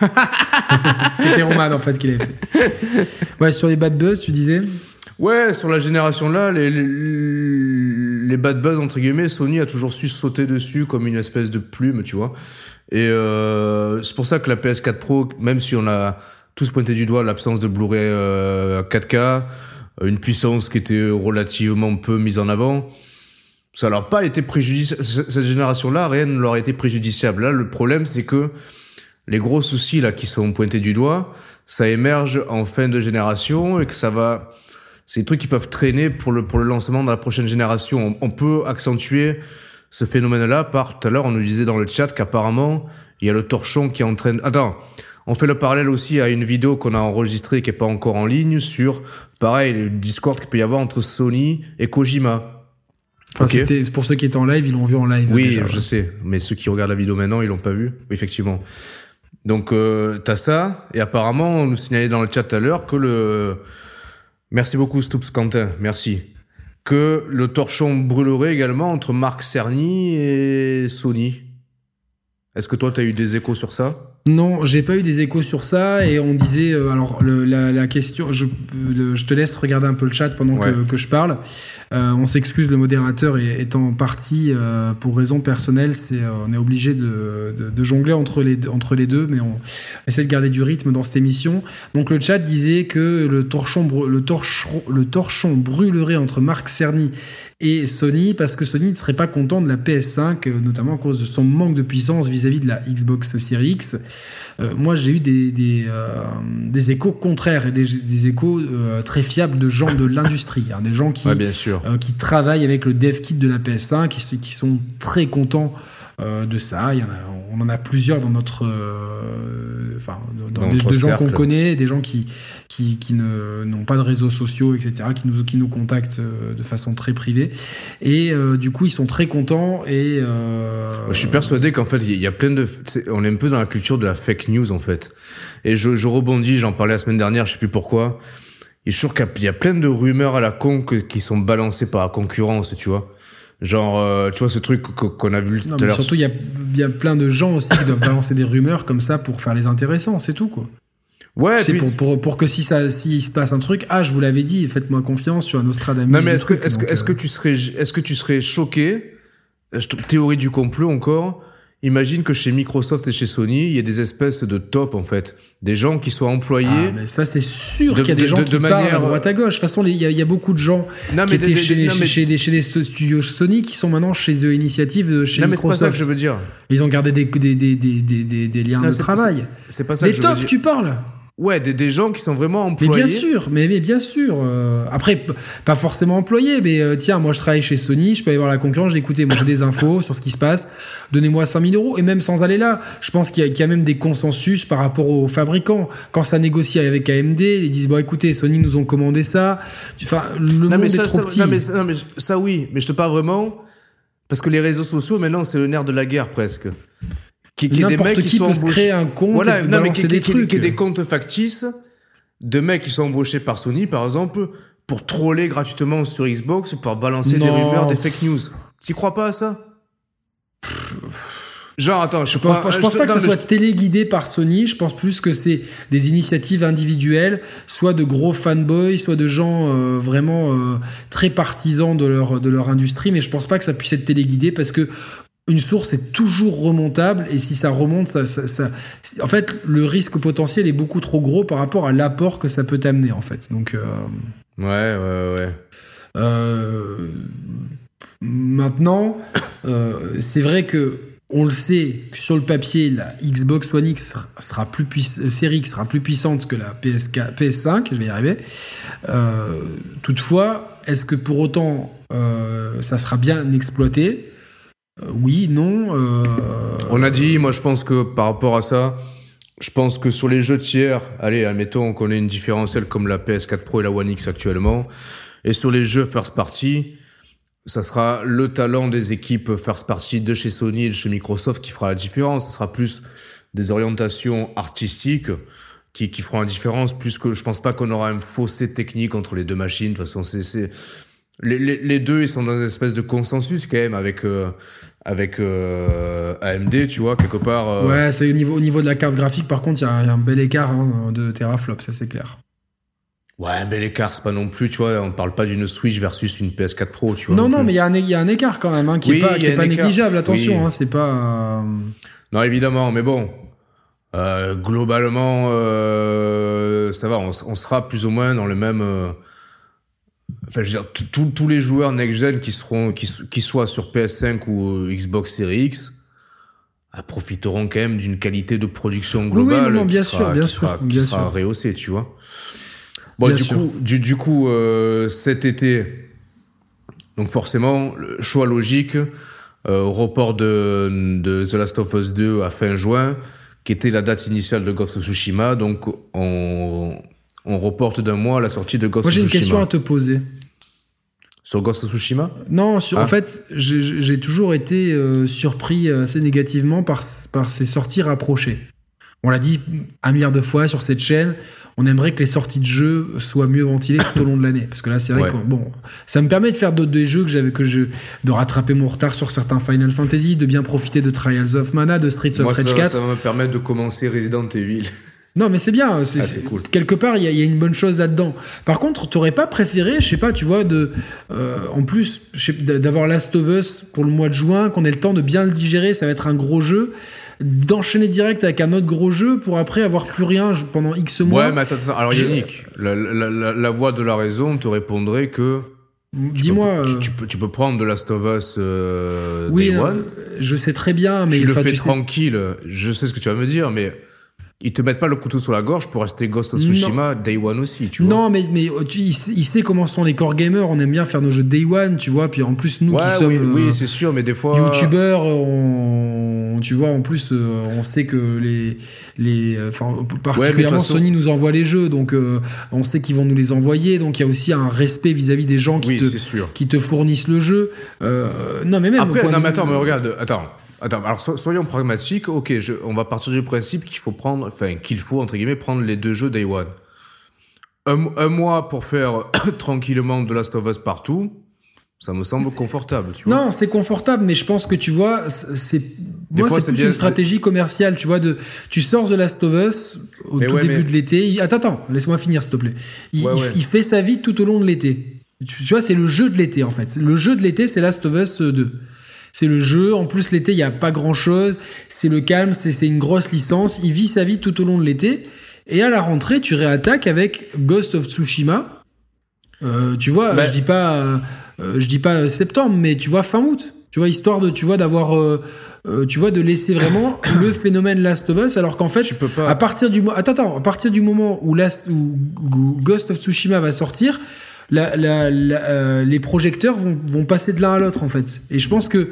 C'était Roman, en fait, qui l'avait fait. Ouais, sur les bad buzz, tu disais? Ouais, sur la génération là, les, les, les, bad buzz, entre guillemets, Sony a toujours su sauter dessus comme une espèce de plume, tu vois. Et euh, c'est pour ça que la PS4 Pro, même si on a tous pointé du doigt l'absence de Blu-ray 4K, euh, une puissance qui était relativement peu mise en avant, ça n'a pas été préjudiciable. Cette génération-là, rien ne leur a été préjudiciable. Là, le problème, c'est que les gros soucis là qui sont pointés du doigt, ça émerge en fin de génération et que ça va. C'est des trucs qui peuvent traîner pour le, pour le lancement de la prochaine génération. on peut accentuer ce phénomène-là par, tout à l'heure, on nous disait dans le chat qu'apparemment, il y a le torchon qui est en train de... Attends, on fait le parallèle aussi à une vidéo qu'on a enregistrée qui est pas encore en ligne sur, pareil, le Discord qu'il peut y avoir entre Sony et Kojima. Enfin, c'était, pour ceux qui étaient en live, ils l'ont vu en live. Oui, je sais. Mais ceux qui regardent la vidéo maintenant, ils l'ont pas vu. Oui, effectivement. Donc, euh, t'as ça. Et apparemment, on nous signalait dans le chat tout à l'heure que le... Merci beaucoup, Stoops Quentin. Merci que le torchon brûlerait également entre Marc Cerny et Sony. Est-ce que toi, tu eu des échos sur ça? Non, j'ai pas eu des échos sur ça et on disait euh, alors le, la, la, question, je, je, te laisse regarder un peu le chat pendant que, que, je parle. Euh, on s'excuse, le modérateur est, en partie euh, pour raison personnelle, c'est on est obligé de, de, de, jongler entre les entre les deux, mais on essaie de garder du rythme dans cette émission. Donc le chat disait que le torchon le torchon le torchon brûlerait entre Marc Cerny et Sony parce que Sony ne serait pas content de la PS5, notamment à cause de son manque de puissance vis-à-vis de la Xbox Series X. Euh, moi, j'ai eu des, des, euh, des, échos contraires et des, des échos euh, très fiables de gens de l'industrie, hein, des gens qui, ouais, bien sûr. qui travaillent avec le dev kit de la PS5, qui, qui sont très contents de ça. Il y en a, on en a plusieurs dans notre, euh, enfin, dans, dans des, des gens qu'on connaît, des gens qui, qui, qui n'ont pas de réseaux sociaux, etc., qui nous, qui nous contactent euh, de façon très privée. Et euh, du coup, ils sont très contents. Et euh, je suis persuadé qu'en fait, il y a plein de, on est un peu dans la culture de la fake news en fait. Et je, je rebondis, j'en parlais la semaine dernière, je sais plus pourquoi. Et je suis sûr qu'il y a plein de rumeurs à la con que, qui sont balancées par la concurrence, tu vois. Genre, euh, tu vois, ce truc qu'on a vu tout à l'heure. Surtout, il y a, y a, plein de gens aussi qui doivent balancer des rumeurs comme ça pour faire les intéressants, c'est tout, quoi. Ouais, puis... pour, pour, pour, que si ça si se passe un truc, ah, je vous l'avais dit, faites-moi confiance sur un Nostradamus. Non, mais est-ce que, est-ce que, est-ce que tu serais, est-ce que tu serais choqué, théorie du complot encore, Imagine que chez Microsoft et chez Sony, il y a des espèces de top en fait, des gens qui sont employés. Ah, mais ça c'est sûr qu'il y a des gens de, qui de parlent manière... à droite à gauche. De toute façon, il y, y, a beaucoup de gens non, qui étaient des, chez, des, chez, chez, les, chez, les, studios Sony qui sont maintenant chez eux Initiative chez non, Microsoft. mais c'est pas ça que je veux dire. Ils ont gardé des, liens de travail. C'est pas ça. Des que tops, je veux dire. tu parles. Ouais, des, des, gens qui sont vraiment employés. Mais bien sûr, mais, mais bien sûr. Euh, après, pas forcément employés, mais euh, tiens, moi je travaille chez Sony, je peux aller voir la concurrence, écouté, moi j'ai des infos sur ce qui se passe, donnez-moi 5000 euros, et même sans aller là, je pense qu'il y, qu y, a même des consensus par rapport aux fabricants. Quand ça négocie avec AMD, ils disent, bon écoutez, Sony nous ont commandé ça, enfin, le non, monde mais ça, est trop ça, petit. Non mais, non, mais ça oui, mais je te parle vraiment, parce que les réseaux sociaux maintenant c'est le nerf de la guerre presque. Qui, qui des mecs qui, qui sont peut se créer un compte voilà, et non, mais qui, des trucs. qui, des comptes factices de mecs qui sont embauchés par Sony, par exemple, pour troller gratuitement sur Xbox, pour balancer non. des rumeurs, des fake news. Tu crois pas à ça? Genre, attends, je, je pense pas, je pense pas que ça soit téléguidé par Sony. Je pense plus que c'est des initiatives individuelles, soit de gros fanboys, soit de gens euh, vraiment euh, très partisans de leur, de leur industrie. Mais je pense pas que ça puisse être téléguidé parce que une source est toujours remontable et si ça remonte, ça, ça, ça, en fait, le risque potentiel est beaucoup trop gros par rapport à l'apport que ça peut t'amener, en fait. Donc, euh, ouais, ouais, ouais. Euh, maintenant, euh, c'est vrai que on le sait sur le papier, la Xbox One X sera plus puissante, série sera plus puissante que la PS4, PS5, je vais y arriver. Toutefois, est-ce que pour autant ça sera bien exploité? Oui, non. Euh... On a dit, moi je pense que par rapport à ça, je pense que sur les jeux tiers, allez, admettons qu'on ait une différentielle comme la PS4 Pro et la One X actuellement, et sur les jeux first party, ça sera le talent des équipes first party de chez Sony et de chez Microsoft qui fera la différence. Ce sera plus des orientations artistiques qui, qui feront la différence, plus que je pense pas qu'on aura un fossé technique entre les deux machines. De toute façon, c'est les, les, les, deux, ils sont dans une espèce de consensus quand même avec euh, avec euh, AMD, tu vois, quelque part. Euh... Ouais, c'est au niveau, au niveau de la carte graphique, par contre, il y, y, a un bel écart hein, de teraflop, ça c'est clair. Ouais, un bel écart, c'est pas non plus, tu vois, on parle pas d'une Switch versus une PS4 Pro, tu vois. Non, non, mais il y, y, a un écart quand même, hein, qui oui, est pas, qui est pas négligeable, attention, oui. hein, c'est pas. Euh... Non, évidemment, mais bon. Globalement, ça va, on, on, sera plus ou moins dans le même enfin, je veux dire, tous les joueurs next-gen qui seront, qui, qui soient sur PS5 ou Xbox Series X, ah, profiteront quand même d'une qualité de production globale oui, non, non, bien qui sûr, sera, bien qui sûr, sera, bien qui sera sûr. rehaussée, tu vois. Bon, du coup, du, du coup, euh, cet été, donc forcément, le choix logique, euh, report de, de The Last of Us 2 à fin juin, qui était la date initiale de Ghost of Tsushima, donc on, on reporte d'un mois la sortie de Ghost Moi, of j'ai une Tsushima. question à te poser. Sur Ghost of Tsushima? Non, sur, ah. en fait, j'ai toujours été euh, surpris assez négativement par, par ces sorties rapprochées. On l'a dit un milliard de fois sur cette chaîne. on aimerait que les sorties de jeux soient mieux ventilées tout au long de l'année. Parce que là, c'est vrai Ouais. que bon, ça me permet de faire d'autres des jeux que j'avais que je de rattraper mon retard sur certains Final Fantasy, de bien profiter de Trials of Mana, de Streets of Moi, Rage ça, 4. ça va me permettre de commencer Resident Evil. Non, mais c'est bien. C'est, Ah, c'est cool. Quelque part, il y, a- il y a une bonne chose là-dedans. Par contre, t'aurais pas préféré, je sais pas, tu vois, de, euh, en plus, sais- d'avoir Last of Us pour le mois de juin, qu'on ait le temps de bien le digérer, ça va être un gros jeu, d'enchaîner direct avec un autre gros jeu pour après avoir plus rien pendant X mois. Ouais, mais attends, attends. Alors, Je- Yannick, la, la, la, la voix de la raison te répondrait que. Dis-moi. Tu, euh, tu peux, tu peux prendre de Last of Us euh, oui, Day euh, je sais très bien, mais tu le fais sais- tranquille. Je sais ce que tu vas me dire, mais ils te mettent pas le couteau sur la gorge pour rester Ghost of Tsushima Day One aussi, tu vois. Non, mais, mais euh, tu- il, sait- il sait comment sont les core gamers. On aime bien faire nos jeux day one, tu vois. Puis en plus, nous Ouais, qui sommes oui, euh, oui, c'est sûr, mais des fois. youtubeurs, on, tu vois, en plus, euh, on sait que les, les, euh, enfin, particulièrement façon- Sony nous envoie les jeux, donc euh, on sait qu'ils vont nous les envoyer. Donc il y a aussi un respect vis-à-vis des gens qui Oui, te, qui te fournissent le jeu. Non, mais même. Après, non, mais attends, mais regarde, attends. Attends, alors so- soyons pragmatiques. Ok, je- on va partir du principe qu'il faut prendre, enfin, qu'il faut, entre guillemets, prendre les deux jeux Day One. Un, un mois pour faire tranquillement de Last of Us partout, ça me semble confortable, tu vois. Non, c'est confortable, mais je pense que tu vois, c'est moi c'est plus bien- une stratégie commerciale, tu vois. De, tu sors The Last of Us au Mais tout ouais, début mais- de l'été. il- Attends, attends, laisse-moi finir, s'il te plaît. Il, Ouais, il- ouais. il fait sa vie tout au long de l'été. Tu, tu vois, c'est le jeu de l'été en fait. Le jeu de l'été, c'est Last of Us 2. C'est le jeu. En plus, l'été, il y a pas grand chose. C'est le calme. C'est une grosse licence. Il vit sa vie tout au long de l'été. Et à la rentrée, tu réattaques avec Ghost of Tsushima. Euh, tu vois, Bah- je dis pas, euh, euh, je dis pas septembre, mais tu vois fin août. Tu vois histoire de, tu vois d'avoir, euh, euh, tu vois de laisser vraiment le phénomène Last of Us, alors qu'en fait, Tu peux pas. à partir du, attends, attends, à partir du moment où, Last, où Ghost of Tsushima va sortir, la- la- la- euh, les projecteurs vont, vont passer de l'un à l'autre en fait. Et je pense que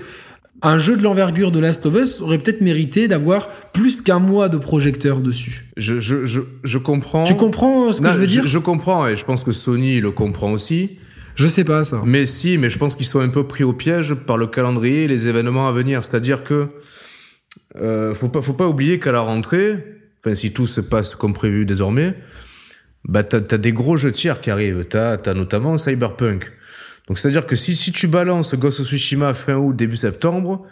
un jeu de l'envergure de Last of Us aurait peut-être mérité d'avoir plus qu'un mois de projecteurs dessus. Je, je, je, je comprends. Tu comprends ce que Non, je veux dire je, comprends et je pense que Sony le comprend aussi. Je sais pas ça. Mais si, mais je pense qu'ils sont un peu pris au piège par le calendrier et les événements à venir. C'est-à-dire que euh, faut pas, faut pas oublier qu'à la rentrée, enfin si tout se passe comme prévu désormais, bah t'as as des gros jeux tiers qui arrivent. T'as as notamment Cyberpunk. Donc c'est-à-dire que si, si tu balances Ghost of Tsushima fin août début septembre,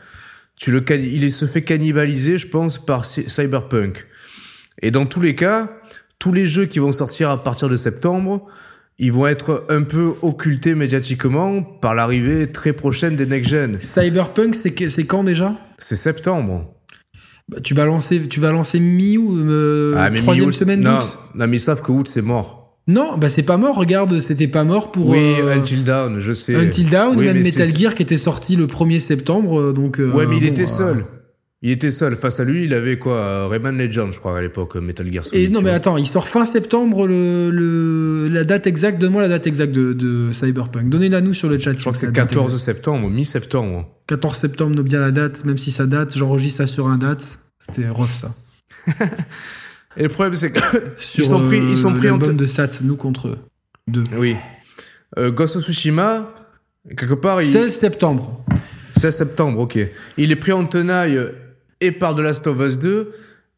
tu le il se fait cannibaliser, je pense, par Cy- Cyberpunk. Et dans tous les cas, tous les jeux qui vont sortir à partir de septembre, ils vont être un peu occultés médiatiquement par l'arrivée très prochaine des next-gen. Cyberpunk, c'est quand déjà? C'est septembre. Bah, tu vas lancer, tu vas lancer mi ou euh, Ah, troisième semaine non, d'août. non, mais ils savent que août, c'est mort. Non, bah c'est pas mort. Regarde, c'était pas mort pour oui, euh, Until Dawn, je sais. Until Dawn, Oui, même Metal Gear qui était sorti le 1er septembre. euh, Donc euh, Ouais, mais il bon, était seul. Il était seul. Face à lui, il avait quoi euh, Rayman Legends, je crois, à l'époque, euh, Metal Gear Solid. Et non, mais vois. attends, il sort fin septembre le, le- la date exacte. Donne-moi la date exacte de, de Cyberpunk. Donnez-la nous sur le chat. Je crois que c'est 14 septembre, mi-septembre. 14 septembre, note bien la date, même si ça date. J'enregistre ça sur un date. C'était rough ça. Et le problème, c'est que Sur ils sont pris, euh, ils sont pris en de Sat, nous contre eux. Deux. Oui. Euh, Ghost of Tsushima, quelque part, il... 16 septembre. 16 septembre, ok. Il est pris en tenaille euh, et par The Last of Us 2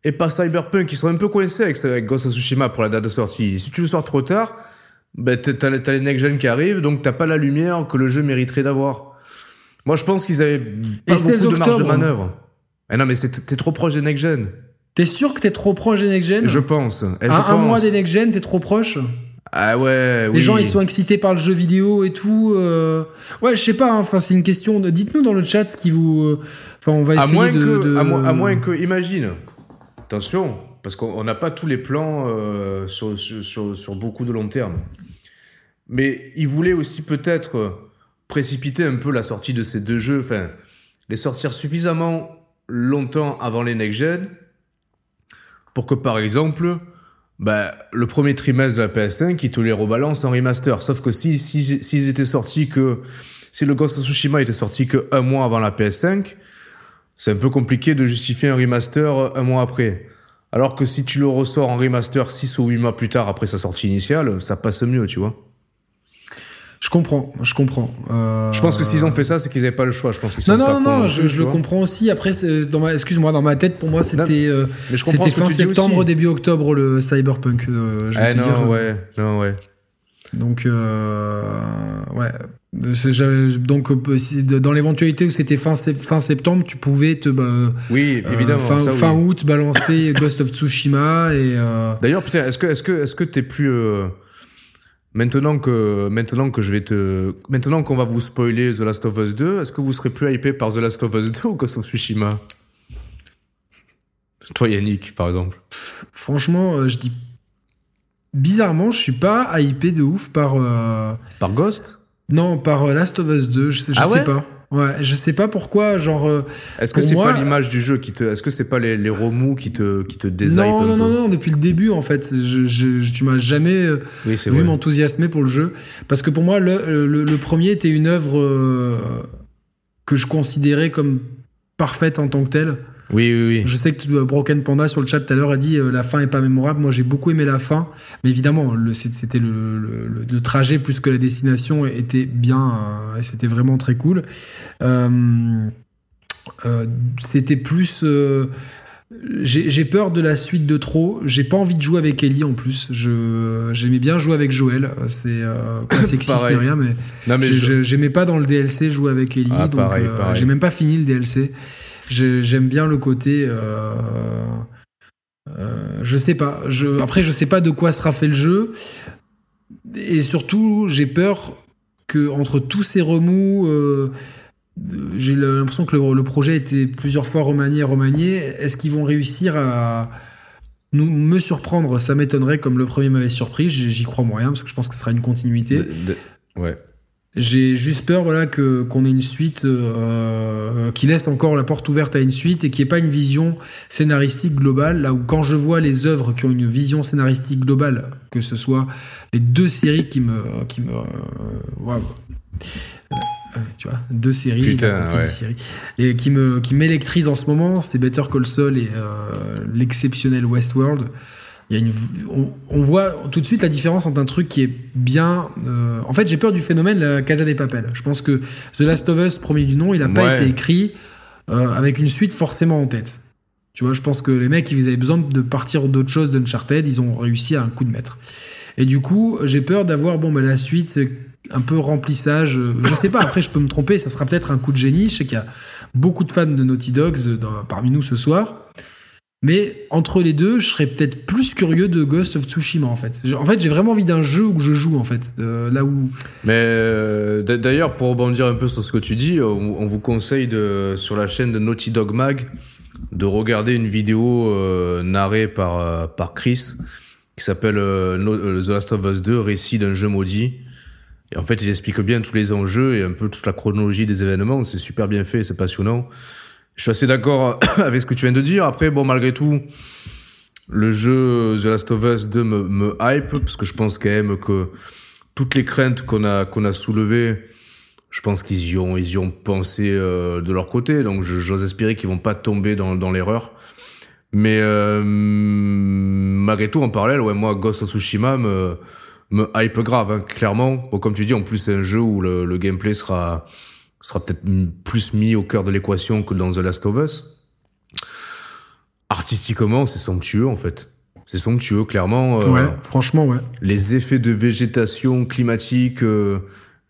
et par Cyberpunk. Ils sont un peu coincés avec, avec Ghost of Tsushima pour la date de sortie. Si tu le sors trop tard, ben t'as t'as les next-gen qui arrivent, donc t'as pas la lumière que le jeu mériterait d'avoir. Moi, je pense qu'ils avaient pas Et 16 beaucoup de marge de manœuvre. Eh non, mais c'est- t'es trop proche des next-gen. T'es sûr que t'es trop proche des next gen? Je pense. Eh, je À un pense. mois des next gen, t'es trop proche? Ah ouais, oui. Les gens, ils sont excités par le jeu vidéo et tout. euh. Ouais, je sais pas. hein, Enfin, c'est une question. De... Dites-nous dans le chat ce qui vous. euh, Enfin, on va à essayer moins, de, que, de- à, moins, à moins que, imagine, attention, parce qu'on on n'a pas tous les plans euh, sur, sur, sur, sur beaucoup de long terme. Mais ils voulaient aussi peut-être précipiter un peu la sortie de ces deux jeux, enfin, les sortir suffisamment longtemps avant les next-gen pour que, par exemple, bah, le premier trimestre de la PS5, ils te les rebalancent en remaster. Sauf que si, si, étaient sortis que. Si le Ghost of Tsushima était sorti que un mois avant la PS5, c'est un peu compliqué de justifier un remaster un mois après. Alors que si tu le ressors en remaster 6 ou 8 mois plus tard après sa sortie initiale, ça passe mieux, tu vois. Je comprends, je comprends. Euh, Je pense que s'ils ont fait ça, c'est qu'ils n'avaient pas le choix. Je pense qu'ils Non, non, non, je, le comprends aussi. Après, dans ma- excuse-moi, dans ma tête, pour moi, c'était euh, c'était fin septembre, aussi. début octobre, le Cyberpunk. euh, je Eh non, dire. ouais, non, ouais. Donc, euh, ouais. Donc, euh, dans l'éventualité où c'était fin, fin septembre, tu pouvais te. bah, Oui, euh, évidemment. fin, ça, oui. fin août, balancer Ghost of Tsushima et. euh, D'ailleurs, putain, est-ce que est-ce que est-ce que t'es plus euh, maintenant que maintenant que je vais te maintenant qu'on va vous spoiler The Last of Us 2, est-ce que vous serez plus hypé par The Last of Us 2 ou Ghost of Tsushima? Toi, Yannick, par exemple. franchement, euh, je dis. Bizarrement, je suis pas hypé de ouf par. euh, Par Ghost? Non, par euh, Last of Us 2. Je sais, je Ah sais ouais? pas. Ouais, je sais pas pourquoi. Genre. euh, Est-ce que c'est moi- pas l'image du jeu qui te est-ce que c'est pas les, les remous qui te qui te non, non, non, non, depuis le début, en fait. Je, je- tu m'as jamais. euh, Oui, vu m'enthousiasmer pour le jeu. Parce que pour moi, le, le- le premier était une œuvre euh, que je considérais comme parfaite en tant que telle. Oui, oui, oui. Je sais que tu- Broken Panda sur le chat tout à l'heure a dit euh, la fin est pas mémorable. Moi, j'ai beaucoup aimé la fin, mais évidemment, c'était le, le- le- le trajet plus que la destination était bien euh, et c'était vraiment très cool. Euh, euh, c'était plus. J'ai peur de la suite de trop. J'ai pas envie de jouer avec Ellie en plus. J'aimais bien jouer avec Joël. C'est euh, pas sexiste ni rien, mais je- J'aimais pas dans le DLC jouer avec Ellie, Ah, donc euh, j'ai même pas fini le DLC. J'aime bien le côté. euh, euh, je sais pas. Je, après, je sais pas de quoi sera fait le jeu. Et surtout, j'ai peur que entre tous ces remous, j'ai l'impression que le, le projet a été plusieurs fois remanié, remanié. Est-ce qu'ils vont réussir à nous, me surprendre? Ça m'étonnerait, comme le premier m'avait surpris. J'y crois moyen parce que je pense que ce sera une continuité. de- de- ouais. J'ai juste peur voilà, que, qu'on ait une suite euh, qui laisse encore la porte ouverte à une suite et qui n'ait pas une vision scénaristique globale. Là où quand je vois les œuvres qui ont une vision scénaristique globale, que ce soit les deux séries qui me... Qui me euh, waouh. Tu vois, deux séries, Putain, ouais. et qui me qui m'électrisent en ce moment, c'est Better Call Saul et euh, l'exceptionnel Westworld. Il y a une, on, on voit tout de suite la différence entre un truc qui est bien. euh, en fait, j'ai peur du phénomène la Casa des Papel. Je pense que The Last of Us, premier du nom, il n'a pas été écrit euh, avec une suite forcément en tête. Tu vois, je pense que les mecs, ils avaient besoin de partir d'autre chose d'Uncharted, ils ont réussi à un coup de maître. Et du coup, j'ai peur d'avoir bon, bah, la suite, un peu remplissage. euh, Je sais pas, après, je peux me tromper, ça sera peut-être un coup de génie. Je sais qu'il y a beaucoup de fans de Naughty Dogs euh, parmi nous ce soir. Mais entre les deux, je serais peut-être plus curieux de Ghost of Tsushima en fait. En fait, j'ai vraiment envie d'un jeu où je joue en fait. là où. Mais euh, d'ailleurs, pour rebondir un peu sur ce que tu dis, on, vous conseille de, sur la chaîne de Naughty Dog Mag de regarder une vidéo narrée par, par Chris qui s'appelle The Last of Us 2, récit d'un jeu maudit. Et en fait, il explique bien tous les enjeux et un peu toute la chronologie des événements. C'est super bien fait, c'est passionnant. Je suis assez d'accord avec ce que tu viens de dire. Après, bon, malgré tout, le jeu The Last of Us 2 me, me hype parce que je pense quand même que toutes les craintes qu'on a qu'on a soulevées, je pense qu'ils y ont ils y ont pensé euh, de leur côté. Donc j'ose espérer qu'ils vont pas tomber dans dans l'erreur. Mais euh, malgré tout, en parallèle, ouais, moi, Ghost of Tsushima me me hype grave, hein, clairement. Bon, comme tu dis, en plus c'est un jeu où le, le gameplay sera sera peut-être plus mis au cœur de l'équation que dans The Last of Us. Artistiquement, c'est somptueux en fait. C'est somptueux, clairement. euh, Ouais, franchement, ouais. les effets de végétation climatique, euh,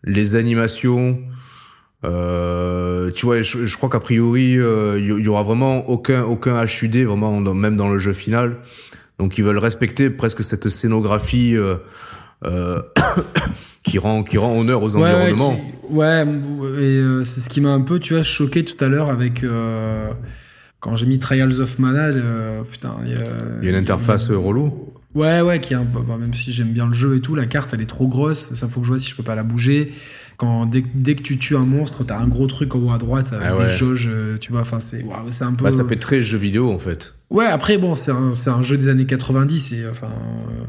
les animations. euh, tu vois, je, je crois qu'a priori, il y, y aura vraiment aucun aucun HUD, vraiment dans- même dans le jeu final. Donc ils veulent respecter presque cette scénographie euh, qui rend qui rend honneur aux Ouais, environnements. qui- ouais, et euh, c'est ce qui m'a un peu, tu vois, choqué tout à l'heure avec. euh, quand j'ai mis Trials of Mana, putain. Il y, a- y a une interface euh, relou. Ouais, ouais, qui est un peu. bah, même si j'aime bien le jeu et tout, la carte elle est trop grosse, ça faut que je vois si je peux pas la bouger. Quand, dès, dès que tu tues un monstre, t'as un gros truc en haut à droite Ah ouais. des jauges, tu vois, enfin c'est un peu. Bah, ça fait très jeu vidéo en fait. Ouais, après, bon, c'est un, un jeu des années 90. Et, enfin, euh,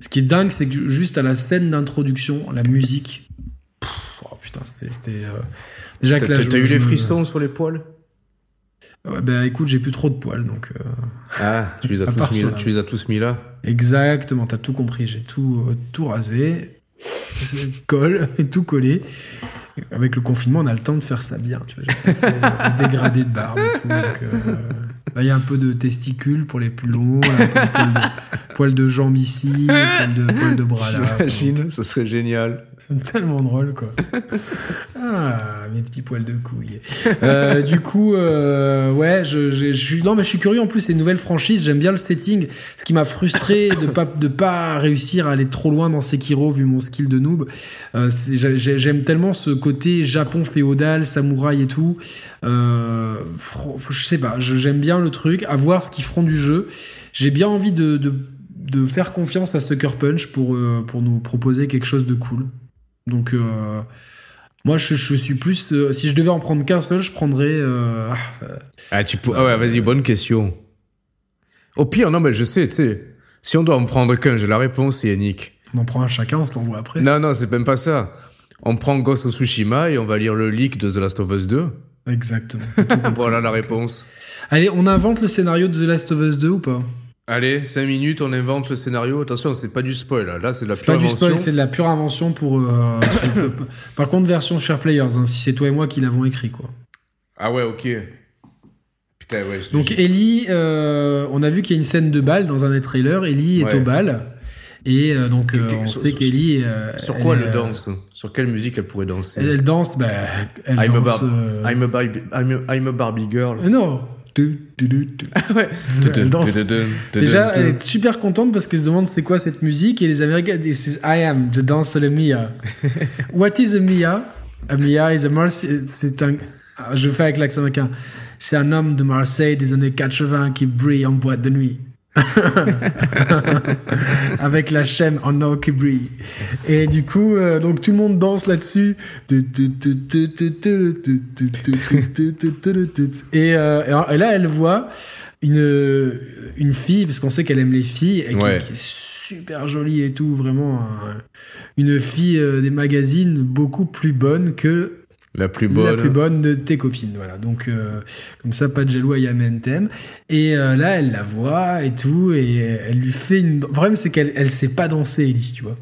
ce qui est dingue, c'est que juste à la scène d'introduction, la musique. pff, oh, putain, c'était. c'était, euh, déjà que T'as eu les me- frissons sur les poils? Ouais, bah écoute, j'ai plus trop de poils, donc. euh, Ah, tu les as tous mis, tu les as tous mis là? Exactement, t'as tout compris. J'ai tout, euh, tout rasé. colle tout collé. Avec le confinement, on a le temps de faire ça bien. Tu vois, j'ai fait dégradé de barbe et tout. donc, là, Il y a un peu de testicules pour les plus longs, un peu de poils de, poils de jambes ici, poils de, poils de bras là. J'imagine, ce serait génial. C'est tellement drôle, quoi. Ah, mes petits poils de couille. Euh, du coup, euh, ouais, je, je, je suis non, mais je suis curieux. En plus, c'est une nouvelle franchise. J'aime bien le setting. Ce qui m'a frustré de pas de pas réussir à aller trop loin dans Sekiro vu mon skill de noob. Euh, J'aime tellement ce côté Japon féodal, samouraï et tout. Euh, je sais pas. J'aime bien le truc. À voir ce qu'ils feront du jeu. J'ai bien envie de, de de faire confiance à Sucker Punch pour, euh, pour nous proposer quelque chose de cool. Donc, euh, moi, je, je suis plus. si je devais en prendre qu'un seul, je prendrais. ah, Ah, tu peux... ah ouais, vas-y, bonne question. Au pire, non, mais je sais, tu sais. Si on doit en prendre qu'un, j'ai la réponse, Yannick. on en prend un chacun, on se l'envoie après. Non, non, c'est même pas ça. On prend Ghost of Tsushima et on va lire le leak de The Last of Us 2. Exactement. voilà la réponse. Allez, on invente le scénario de The Last of Us 2 ou pas? Allez, 5 minutes, on invente le scénario. Attention, c'est pas du spoil, là. Là, c'est de la pure pas du spoil, c'est de la pure invention pour. euh, sur- par contre, version Share Players, hein, si c'est toi et moi qui l'avons écrit, quoi. Ah ouais, ok. Putain, ouais. Donc Ellie, euh, on a vu qu'il y a une scène de bal dans un des trailers. Ellie est au bal. Et euh, donc, euh, on sur- sait qu'Ellie. euh, Sur quoi elle, elle euh, danse Sur quelle musique elle pourrait danser Elle, elle danse, bah, elle I'm, a danse. Bar- euh, I'm, a Barbie, I'm, a, I'm a Barbie girl. euh, non. Tu, tu, tu, tu. ouais. Elle danse. Déjà, elle est super contente parce qu'elle se demande c'est quoi cette musique et les Américains disent I am, je danse le Mia. What is a Mia? A Mia is a Marseille. C'est un. ah, Je fais avec l'accent américain. C'est un homme de Marseille des années 80 qui brille en boîte de nuit. Avec la chaîne en brille. Et du coup, euh, donc tout le monde danse là-dessus. Et, euh, et là, elle voit une, une fille, parce qu'on sait qu'elle aime les filles, et qui- Ouais. qui, est super jolie et tout, vraiment un- une fille euh, des magazines beaucoup plus bonne que La plus bonne. la plus bonne de tes copines. Voilà. Donc, euh, comme ça, pas de jaloux à Yamen t'aime. Et euh, là, elle la voit et tout, et elle lui fait une. Le problème, c'est qu'elle elle sait pas danser, Elise, tu vois.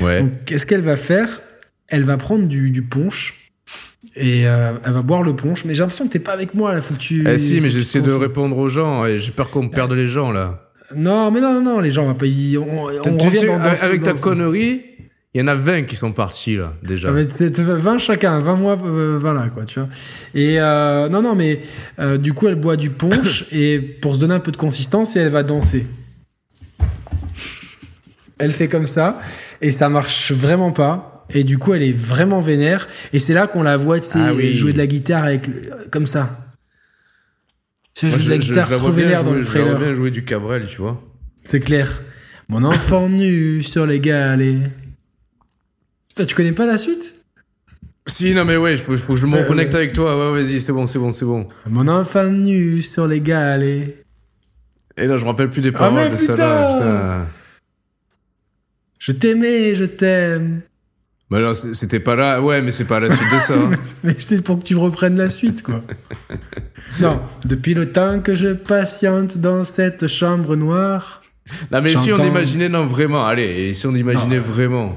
Ouais. Donc, qu'est-ce qu'elle va faire? Elle va prendre du, du punch. Et euh, elle va boire le punch, mais j'ai l'impression que t'es pas avec moi là, faut que tu. Eh si, mais j'essaie de répondre aux gens et j'ai peur qu'on me perde les gens là. Non, mais non, non, non, les gens, on va pas y. On, on revient sais, dans, dans avec ta connerie, il y en a 20 qui sont partis là, déjà. Ah, mais C'est 20 chacun, 20 mois, euh, 20 là, quoi, tu vois. Et euh, non, non, mais euh, du coup, elle boit du punch et pour se donner un peu de consistance, et elle va danser. Elle fait comme ça et ça marche vraiment pas. Et du coup, elle est vraiment vénère. Et c'est là qu'on la voit, tu sais, Ah oui. jouer de la guitare avec, comme ça. Je joue de la guitare la trop vois bien vénère dans le je trailer. bien jouer du Cabrel, tu vois. C'est clair. Mon enfant nu sur les galets. Putain, tu connais pas la suite Si, non mais ouais, il faut, faut que je me Ouais, reconnecte ouais. avec toi. Ouais, vas-y, c'est bon, c'est bon, c'est bon. Mon enfant nu sur les galets. Et là, je me rappelle plus des Ah, paroles de ça là, putain putain. Je t'aimais, je t'aime. Mais non, c- c'était pas là. Ouais, mais c'est pas la suite de ça. hein. Mais c'est pour que tu reprennes la suite, quoi. non, depuis le temps que je patiente dans cette chambre noire, Non, mais si on imaginait, non, vraiment, allez, et si on imaginait vraiment.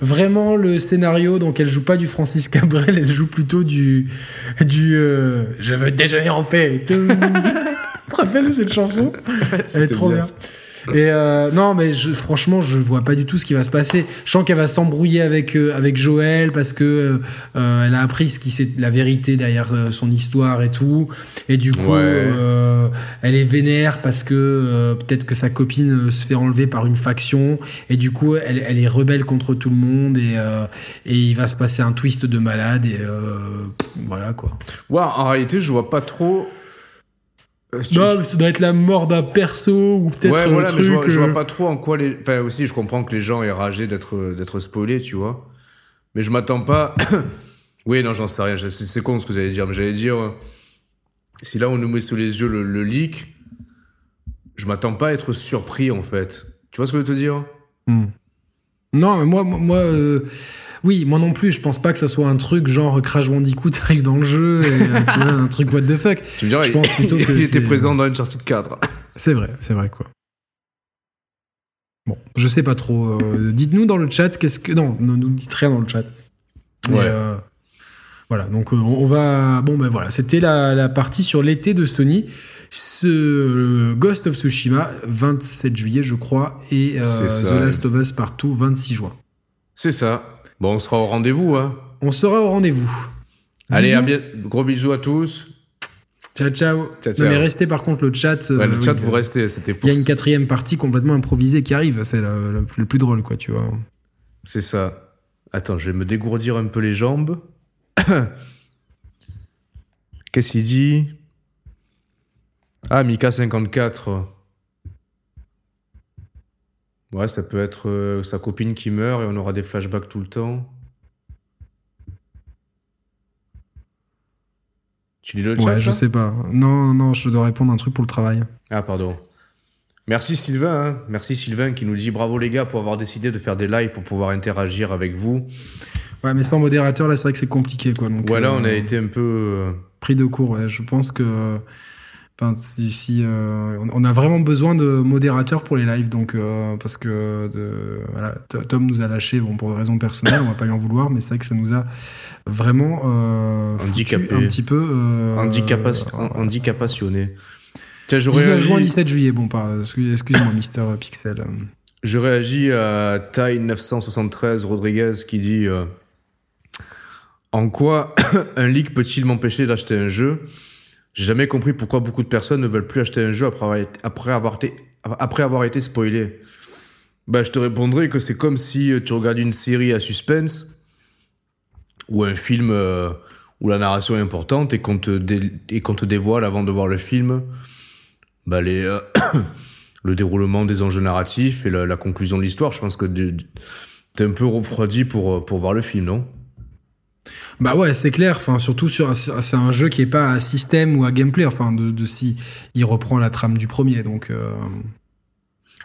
vraiment le scénario, donc elle joue pas du Francis Cabrel, elle joue plutôt du. du euh, Je veux déjeuner en paix. Tout. tu te rappelles cette chanson? Elle est trop bien. Et euh, non, mais je, franchement, je vois pas du tout ce qui va se passer. Je sens qu'elle va s'embrouiller avec euh, avec Joël parce que euh, elle a appris ce qui c'est la vérité derrière son histoire et tout. Et du coup, Ouais. elle est vénère parce que peut-être que sa copine se fait enlever par une faction et du coup, elle, elle est rebelle contre tout le monde et et il va se passer un twist de malade et pff, voilà quoi. Ouais, en réalité, je vois pas trop. Euh, si- Non, mais ça doit être la mort d'un perso ou peut-être ouais, un voilà, truc. mais je vois, je euh, vois pas trop en quoi les. Enfin, aussi, je comprends que les gens aient ragé d'être d'être spoilés, tu vois. Mais je m'attends pas. oui, non, j'en sais rien. je- C'est con ce que vous allez dire, mais j'allais dire. euh, Si là, on nous met sous les yeux le, le leak, je m'attends pas à être surpris, en fait. Tu vois ce que je veux te dire? Hmm. Non, mais moi, moi, moi, euh, oui, moi non plus. Je pense pas que ça soit un truc genre Crash Bandicoot arrive dans le jeu, et, euh, tu vois, un truc what the fuck. Tu me diras, Je pense plutôt que il était présent dans Uncharted 4. C'est vrai, c'est vrai quoi. Bon, je sais pas trop. Euh, dites-nous dans le chat qu'est-ce que. Non, ne nous dites rien dans le chat. Ouais. euh, voilà, donc euh, on va. Bon, ben voilà, c'était la, la partie sur l'été de Sony. Ce euh, Ghost of Tsushima, 27 juillet, je crois, et euh, The. Last of Us Partout, 26 juin. C'est ça. Bon, on sera au rendez-vous, hein. On sera au rendez-vous. Allez, à bien... gros bisous à tous. Ciao, ciao. Ciao, Non, mais restez par contre le chat. Ouais, euh, le chat, oui, vous euh, restez, c'était Il y a une quatrième partie complètement improvisée qui arrive. C'est le, le plus- le plus drôle, quoi, tu vois. C'est ça. Attends, je vais me dégourdir un peu les jambes. Qu'est-ce qu'il dit? Ah, Mika 54. Ouais, ça peut être euh, sa copine qui meurt et on aura des flashbacks tout le temps. Tu lis le chat Ouais, je là sais pas. Non, non, je dois répondre un truc pour le travail. Ah, pardon. Merci Sylvain, hein. merci Sylvain qui nous dit bravo les gars pour avoir décidé de faire des lives pour pouvoir interagir avec vous. Ouais, mais sans modérateur, là, c'est vrai que c'est compliqué, quoi. Donc, Voilà, euh, on a été un peu. euh, pris de court. Ouais. Je pense que. Enfin, si, si, euh, on- a vraiment besoin de modérateurs pour les lives, donc euh, parce que de, voilà, T- Tom nous a lâché, bon pour des raisons personnelles, on va pas lui en vouloir, mais c'est vrai que ça nous a vraiment euh, Handicapé. un petit peu. Handicapas- han- handicapassionné. Tiens, je 19 juin, réagis, 17 juillet, bon, pas, excuse-moi, Mister Pixel. je réagis à Tai973 Rodriguez qui dit En quoi un leak peut-il m'empêcher d'acheter un jeu? J'ai jamais compris pourquoi beaucoup de personnes ne veulent plus acheter un jeu après avoir été, après avoir été, spoilé. Bah, je te répondrai que c'est comme si euh, tu regardes une série à suspense ou un film euh, où la narration est importante et qu'on te, et qu'on te dévoile avant de voir le film bah, les, euh, le déroulement des enjeux narratifs et la, conclusion de l'histoire. Je pense que t'es un peu refroidi pour, pour voir le film, non? Bah ouais, c'est clair. Enfin, surtout sur, un- c'est un jeu qui est pas à système ou à gameplay. Enfin, de, de si il reprend la trame du premier, donc. euh,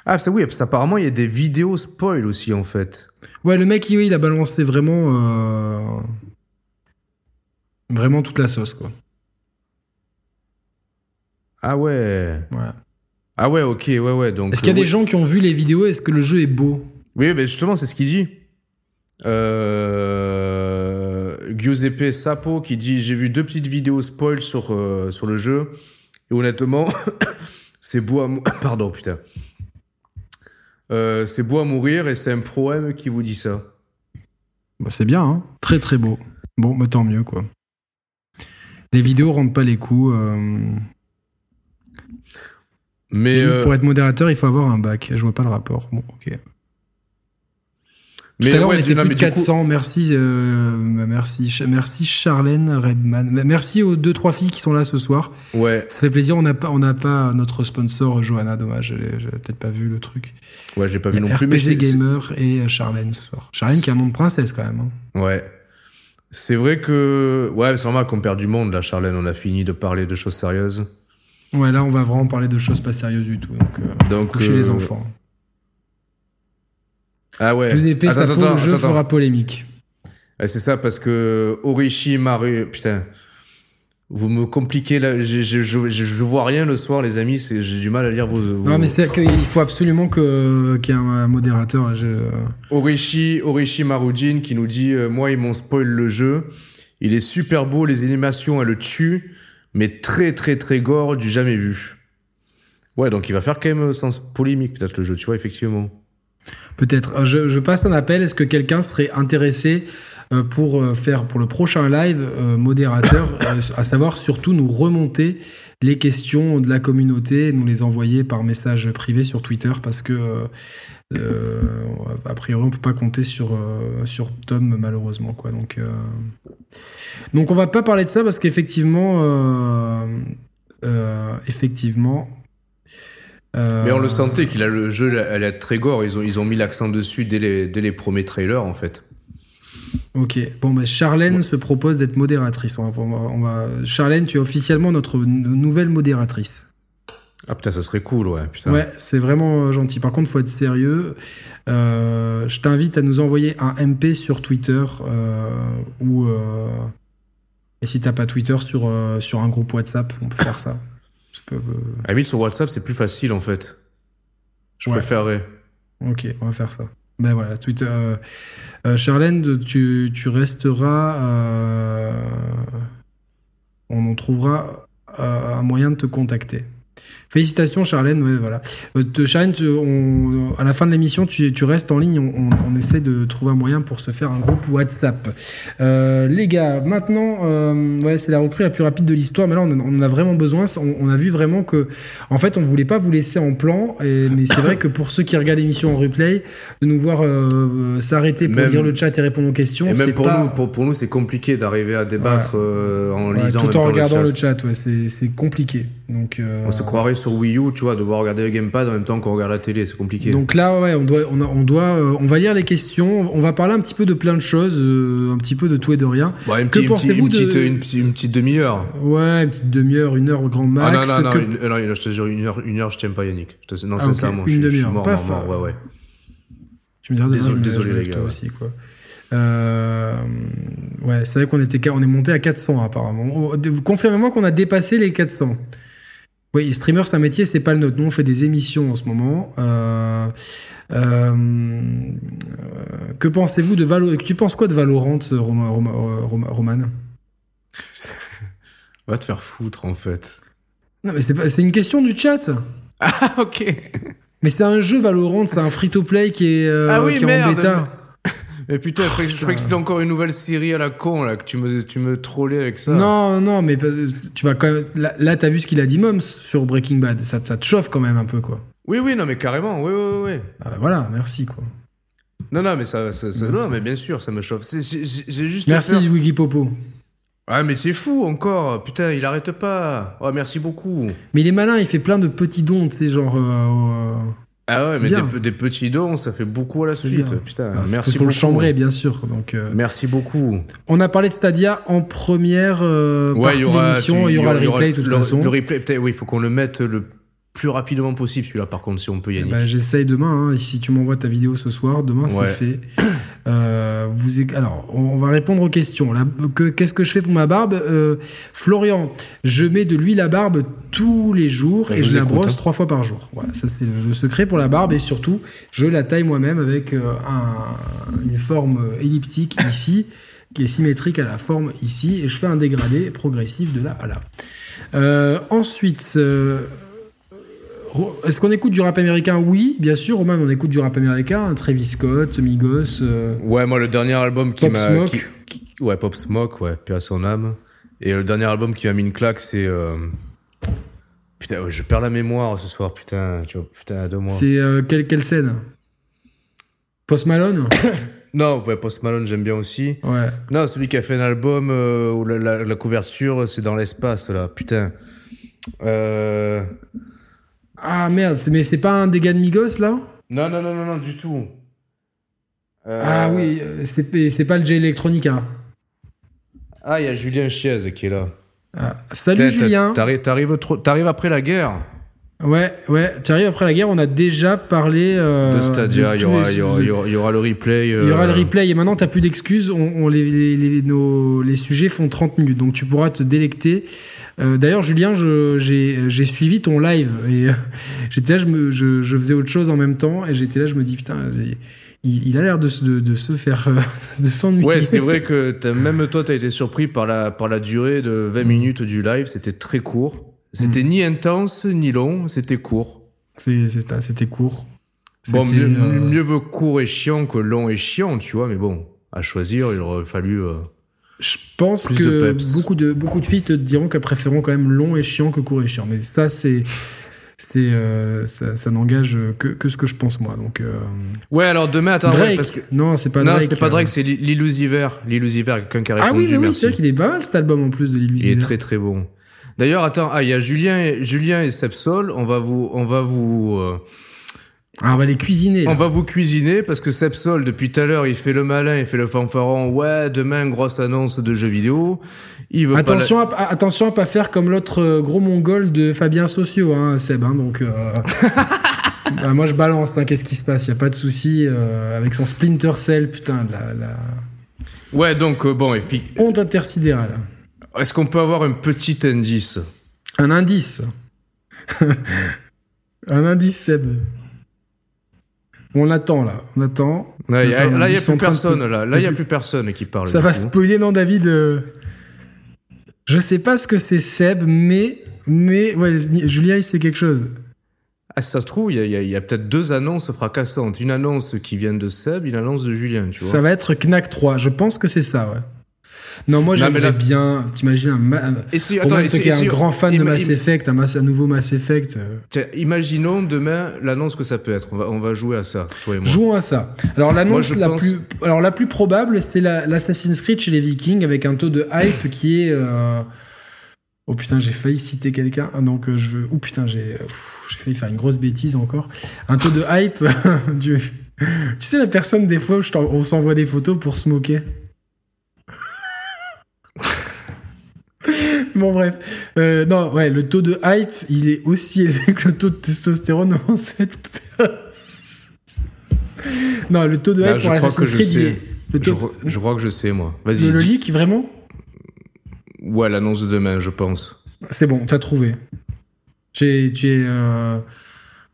Ah, ça oui, parce qu'apparemment il y a des vidéos spoil aussi en fait. Ouais, le mec, il a balancé vraiment. euh, Vraiment toute la sauce, quoi. Ah ouais. Ouais. Ah ouais, ok, ouais, ouais. Donc, Est-ce qu'il y a euh, des gens qui ont vu les vidéos? Est-ce que le jeu est beau? Oui, mais justement, c'est ce qu'il dit. Euh... Giuseppe Sapo qui dit J'ai vu deux petites vidéos spoil sur, euh, sur le jeu. Et honnêtement, c'est beau à Pardon, putain. Euh, c'est beau à mourir et c'est un pro-M qui vous dit ça. Bah, C'est bien, hein Très très beau. Bon, bah, tant mieux, quoi. Les vidéos rendent pas les coups. euh, Mais, Pour être modérateur, il faut avoir un bac. Je vois pas le rapport. Bon, ok. Tout mais à l'heure, ouais, on était plus de du coup- 400. Merci, euh, merci, merci Charlène Redman. Merci aux deux trois filles qui sont là ce soir. Ouais, Ça fait plaisir. On n'a pas, on n'a pas notre sponsor Johanna. Dommage, j'ai peut-être pas vu le truc. ouais, j'ai pas vu non plus. Mais RPG Gamer et euh, Charlène ce soir. Charlène qui a un nom de princesse quand même. hein. Ouais. C'est vrai que. Ouais, c'est normal qu'on perd du monde là, Charlène. On a fini de parler de choses sérieuses. Ouais, là on va vraiment parler de choses pas sérieuses du tout. Donc, euh, Donc. coucher euh, les enfants. Ah ouais. Giuseppe Attends, attends, le jeu attends, fera polémique. Ouais, c'est ça, parce que Orishi Maru. Putain. Vous me compliquez là. Je, je, je, je- vois rien le soir, les amis. c'est- J'ai du mal à lire vos. vos- Non, mais c'est qu'il faut absolument que- qu'il y ait un, modérateur. Je- Orishi, Orishi Marujin qui nous dit euh, Moi, ils m'ont spoil le jeu. Il est super beau, les animations, elles le tuent, mais très, très, très gore, du jamais vu. Ouais, donc il va faire quand même euh, sens polémique, peut-être le jeu, tu vois, effectivement. Peut-être. Euh, Je, passe un appel. Est-ce que quelqu'un serait intéressé euh, pour euh, faire pour le prochain live modérateur, à savoir surtout nous remonter les questions de la communauté, nous les envoyer par message privé sur Twitter parce que a priori on peut pas compter sur Tom malheureusement quoi. Donc euh, donc on va pas parler de ça parce qu'effectivement effectivement. Euh, Mais on le sentait qu'il a le jeu, elle est très gore. Ils ont, ils ont mis l'accent dessus dès les, dès les premiers trailers, en fait. Ok, bon, bah, Charlène se propose d'être modératrice. On va, on Charlène, tu es officiellement notre nouvelle modératrice. Ah putain, ça serait cool, ouais. Putain. Ouais, c'est vraiment euh, gentil. Par contre, faut être sérieux. Euh, je t'invite à nous envoyer un MP sur Twitter euh, ou et si t'as pas Twitter sur sur un groupe WhatsApp, on peut faire ça. Peut, euh, À la limite, sur WhatsApp, c'est plus facile, en fait. Je Ouais. préférerais. Ok, on va faire ça. Ben voilà, Twitter. Euh, euh, Charlène, tu, tu resteras. euh, on en trouvera un moyen de te contacter. Félicitations Charlène, ouais, voilà. Euh, Charlène, tu- on- à la fin de l'émission, tu, tu restes en ligne, on, on- essaie de trouver un moyen pour se faire un groupe WhatsApp. Euh, les gars, maintenant, euh, ouais, c'est la recrue la plus rapide de l'histoire, mais là on, en- a vraiment besoin. On, on a vu vraiment que, en fait, on voulait pas vous laisser en plan, et- mais c'est vrai que pour ceux qui regardent l'émission en replay, de nous voir euh, s'arrêter pour lire le chat et répondre aux questions, Et c'est même pour pas... nous, pour, pour nous, c'est compliqué d'arriver à débattre en lisant tout en regardant le le chat. ouais, c'est compliqué. Donc, On se croirait sur Wii U, tu vois, devoir regarder le gamepad en même temps qu'on regarde la télé, c'est compliqué. Donc là, ouais, on doit, on, a- on doit, euh, on va lire les questions. On va parler un petit peu de plein de choses, euh, un petit peu de tout et de rien. Une, que petite- une petite- pensez-vous une petite, de- une petite, une petite demi-heure. Ouais, une petite demi-heure, une heure au grand Ah non, max. non, non, que- une- euh, non, je te jure, une heure, une heure je t'aime pas Yannick. Je te- non, Ah, ok, sincèrement, une je, suis- je suis demi-heure, mort, paf. mort, mort, ouais, ouais. Tu me demain, Désolé- je désolé, je les gars, ouais. aussi, quoi. Euh, ouais, c'est vrai qu'on était, on est monté à 400 apparemment. Oh, Confirmez-moi qu'on a dépassé les 400. Oui, streamer, c'est un métier, c'est pas le nôtre. Nous, on fait des émissions en ce moment. Euh, euh, euh, que pensez-vous de Valo Tu penses quoi de Valorant, Roma- Roman? Va te faire foutre, en fait. Non, mais c'est une question du chat. Ah, ok. Mais c'est un jeu Valorant, c'est un free-to-play qui est, euh, Ah oui, qui est en bêta. Mais putain, je croyais que- je croyais que c'était encore une nouvelle série à la con, là, que tu me, tu me trollais avec ça. Non, non, mais pas- tu vas quand même. Là, là, t'as vu ce qu'il a dit Moms sur Breaking Bad. Ça, ça te chauffe quand même un peu, quoi. Oui, oui, non, mais carrément, oui, oui, oui. Ah bah voilà, merci, quoi. Non, non, mais ça, ça- non, mais bien sûr, ça me chauffe. J'ai juste Merci, Wiggy Popo. Ah, mais c'est fou encore. Putain, il arrête pas. Oh, merci beaucoup. Mais il est malin, il fait plein de petits dons, tu sais, genre. euh, euh, Ah ouais, mais des, pe- des petits dons, ça fait beaucoup à la suite. bien. Putain, ah, merci pour beaucoup. le chambrer, bien sûr. Donc, euh, Merci beaucoup. on a parlé de Stadia en première euh, Ouais, partie d'émission. Il y aura le replay, de toute le, façon. Le replay, peut-être, oui, il faut qu'on le mette le plus rapidement possible, celui-là, par contre, si on peut, Eh Yannick. ben, J'essaye demain. hein. Si tu m'envoies ta vidéo ce soir, demain Ouais. c'est fait. Euh, vous é- Alors, on, va répondre aux questions. Là, Qu'est-ce que je fais pour ma barbe? Euh, Florian, je mets de l'huile à barbe tous les jours et je la brosse hein. trois fois par jour. Voilà, ça c'est le secret pour la barbe et surtout, je la taille moi-même avec euh, un- une forme elliptique ici qui est symétrique à la forme ici et je fais un dégradé progressif de là à là. Euh, ensuite, Est-ce qu'on écoute du rap américain? Oui, bien sûr. Roman, on écoute du rap américain. Travis Scott, Migos. euh, Ouais, moi, le dernier album qui Pop m'a. Smoke. qui- qui- ouais, Pop Smoke, ouais, paix à son âme. Et le dernier album qui m'a mis une claque, c'est. euh, Putain, ouais, je perds la mémoire ce soir, putain, tu vois, putain, deux mois. C'est euh, quelle, quelle scène? Post Malone? Non, ouais, Post Malone, j'aime bien aussi. Ouais. Non, celui qui a fait un album euh, où la, la- la couverture, c'est dans l'espace, là, putain. Euh. Ah merde, mais c'est pas un gars de Migos là Non, non, non, non, non, du tout. Euh, Ah oui, euh, c'est pas le J Electronica. Ah, il y a Julien Chiez qui est là. Ah, Salut Julien. T'arrives, après la guerre Ouais, ouais. Tu arrives après la guerre, on a déjà parlé euh, de Stadia. Il y, aura, les- y aura, il y aura- il y aura le replay. Il y aura le replay et maintenant t'as plus d'excuses. On, les, les- nos- les sujets font 30 minutes donc tu pourras te délecter. Euh, D'ailleurs, Julien, j'ai suivi ton live et euh, j'étais là, je, me, je, je faisais autre chose en même temps et j'étais là, je me dis putain, il, il a l'air de, se- de, de se faire, euh, de s'ennuyer. Ouais, c'est vrai que même toi, t'as été surpris par la, par la durée de 20 Mm. minutes du live. C'était très court. C'était ni intense ni long, c'était court. C'était court. Bon, mieux, mieux vaut court et chiant que long et chiant, tu vois, mais bon, à choisir, il aurait fallu. euh, Je pense Plus que beaucoup de, beaucoup de filles te diront qu'elles préféreront quand même long et chiant que court et chiant. Mais ça, c'est. c'est euh, ça, ça n'engage que, que ce que je pense moi. Donc, euh, Ouais, alors demain, attends, ouais, Drake. parce que. Non, c'est pas non, Drake. pas euh. C'est Li- l'illusiver. L'illusiver, quelqu'un qui a Ah répondu. oui, mais oui, c'est vrai qu'il est pas mal cet album en plus de Il est très très bon. D'ailleurs, attends, ah, il y a Julien, et- Julien et Sepsol. On va vous, on va vous, Ah, on va les cuisiner. là. on va vous cuisiner parce que Sepsol, depuis tout à l'heure, il fait le malin, il fait le fanfaron. Ouais, demain, grosse annonce de jeux vidéo. Il veut Attention, à, à- attention à pas faire comme l'autre euh, gros mongol de Fabien Socio, hein, Seb. hein, donc, euh, bah, moi je balance. hein, Qu'est-ce qui se passe Il y a pas de souci euh, avec son Splinter Cell, putain, la, la Pas... Ouais, donc euh, bon, et fi- honte intersidérale. est-ce qu'on peut avoir un petit indice? Un indice. un indice, Seb. On attend là, on attend. Y a- là, il n'y a plus en train de se- personne. Là, là, il y a plus personne qui parle. Ça va coup. spoiler, non, David euh, Je sais pas ce que c'est Seb, mais. Mais. Ouais, Julien, il sait quelque chose. Ah, ça se trouve, il y a, y a- y a peut-être deux annonces fracassantes. Une annonce qui vient de Seb, une annonce de Julien, tu vois. Ça va être Knack 3. Je pense que c'est ça, ouais. Non, moi, j'aimerais là- bien. T'imagines un. ma- Et si, attends, et si- un grand fan de Mass Effect, un, nouveau Mass Effect. euh, Tiens, imaginons demain l'annonce que ça peut être. On va, on va jouer à ça, toi et moi. Jouons à ça. Alors l'annonce la pense- plus, alors la plus probable, c'est la- l'Assassin's Creed chez les Vikings avec un taux de hype qui est. euh, Oh putain, j'ai failli citer quelqu'un, Ah, donc euh, je veux. Oh putain, j'ai, failli faire une grosse bêtise encore. Un taux de hype. du... Tu sais la personne des fois on s'envoie des photos pour se moquer. Bon bref, Euh, non ouais, le taux de hype, il est aussi élevé que le taux de testostérone en cette. Non, le taux de hype je pour Assassin's que je Creed, il sais. est... Le Je, taux... crois- je crois que je sais, moi. Vas-y. le leak, vraiment? Ouais, l'annonce de demain, je pense. C'est bon, t'as trouvé. J'ai, tu es, euh,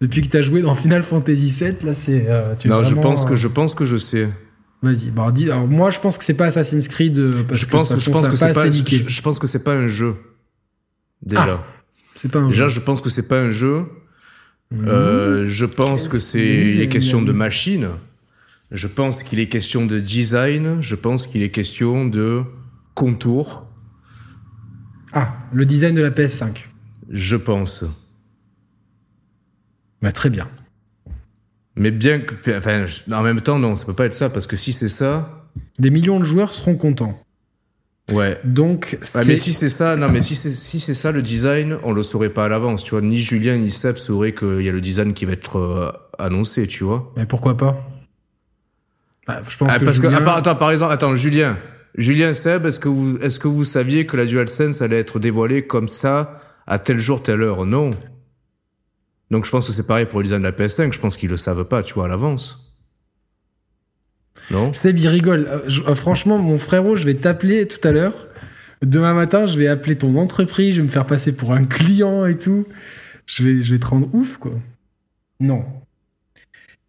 depuis que t'as joué dans Final Fantasy VII, là, c'est. euh, Non, je pense que euh, je pense que je sais. Vas-y, bah, dis. Alors, moi, je pense que c'est pas Assassin's Creed euh, parce je que pense, toute je façon, pense ça que c'est pas. Je, je pense que c'est pas un jeu. Déjà. C'est pas un Déjà, jeu. je pense que c'est pas un jeu. Mhm. Euh, je pense que c'est il est que question de machine. Je pense qu'il est question de design. Je pense qu'il est question de contour. Ah, le design de la PS5. Je pense. Bah, très bien. Mais bien que, enfin, en même temps, non, ça peut pas être ça parce que si c'est ça, Des millions de joueurs seront contents. ouais. Donc, Ah, mais si c'est ça, non, mais si c'est si c'est ça le design, on le saurait pas à l'avance, tu vois. Ni Julien ni Seb sauraient qu'il y a le design qui va être euh, annoncé, tu vois. Mais pourquoi pas? Bah, Je pense Ah, que. parce Julien- part- attends, par exemple, attends, Julien, Julien Seb, est-ce que vous, est-ce que vous saviez que la DualSense allait être dévoilée comme ça à tel jour, telle heure? Non. Donc je pense que c'est pareil pour le design de la PS5. Je pense qu'ils le savent pas, tu vois, à l'avance. Non? Seb, il rigole. Euh, je- euh, franchement, mon frérot, je vais t'appeler tout à l'heure. Demain matin, je vais appeler ton entreprise, je vais me faire passer pour un client et tout. Je vais, je vais te rendre ouf, quoi. Non.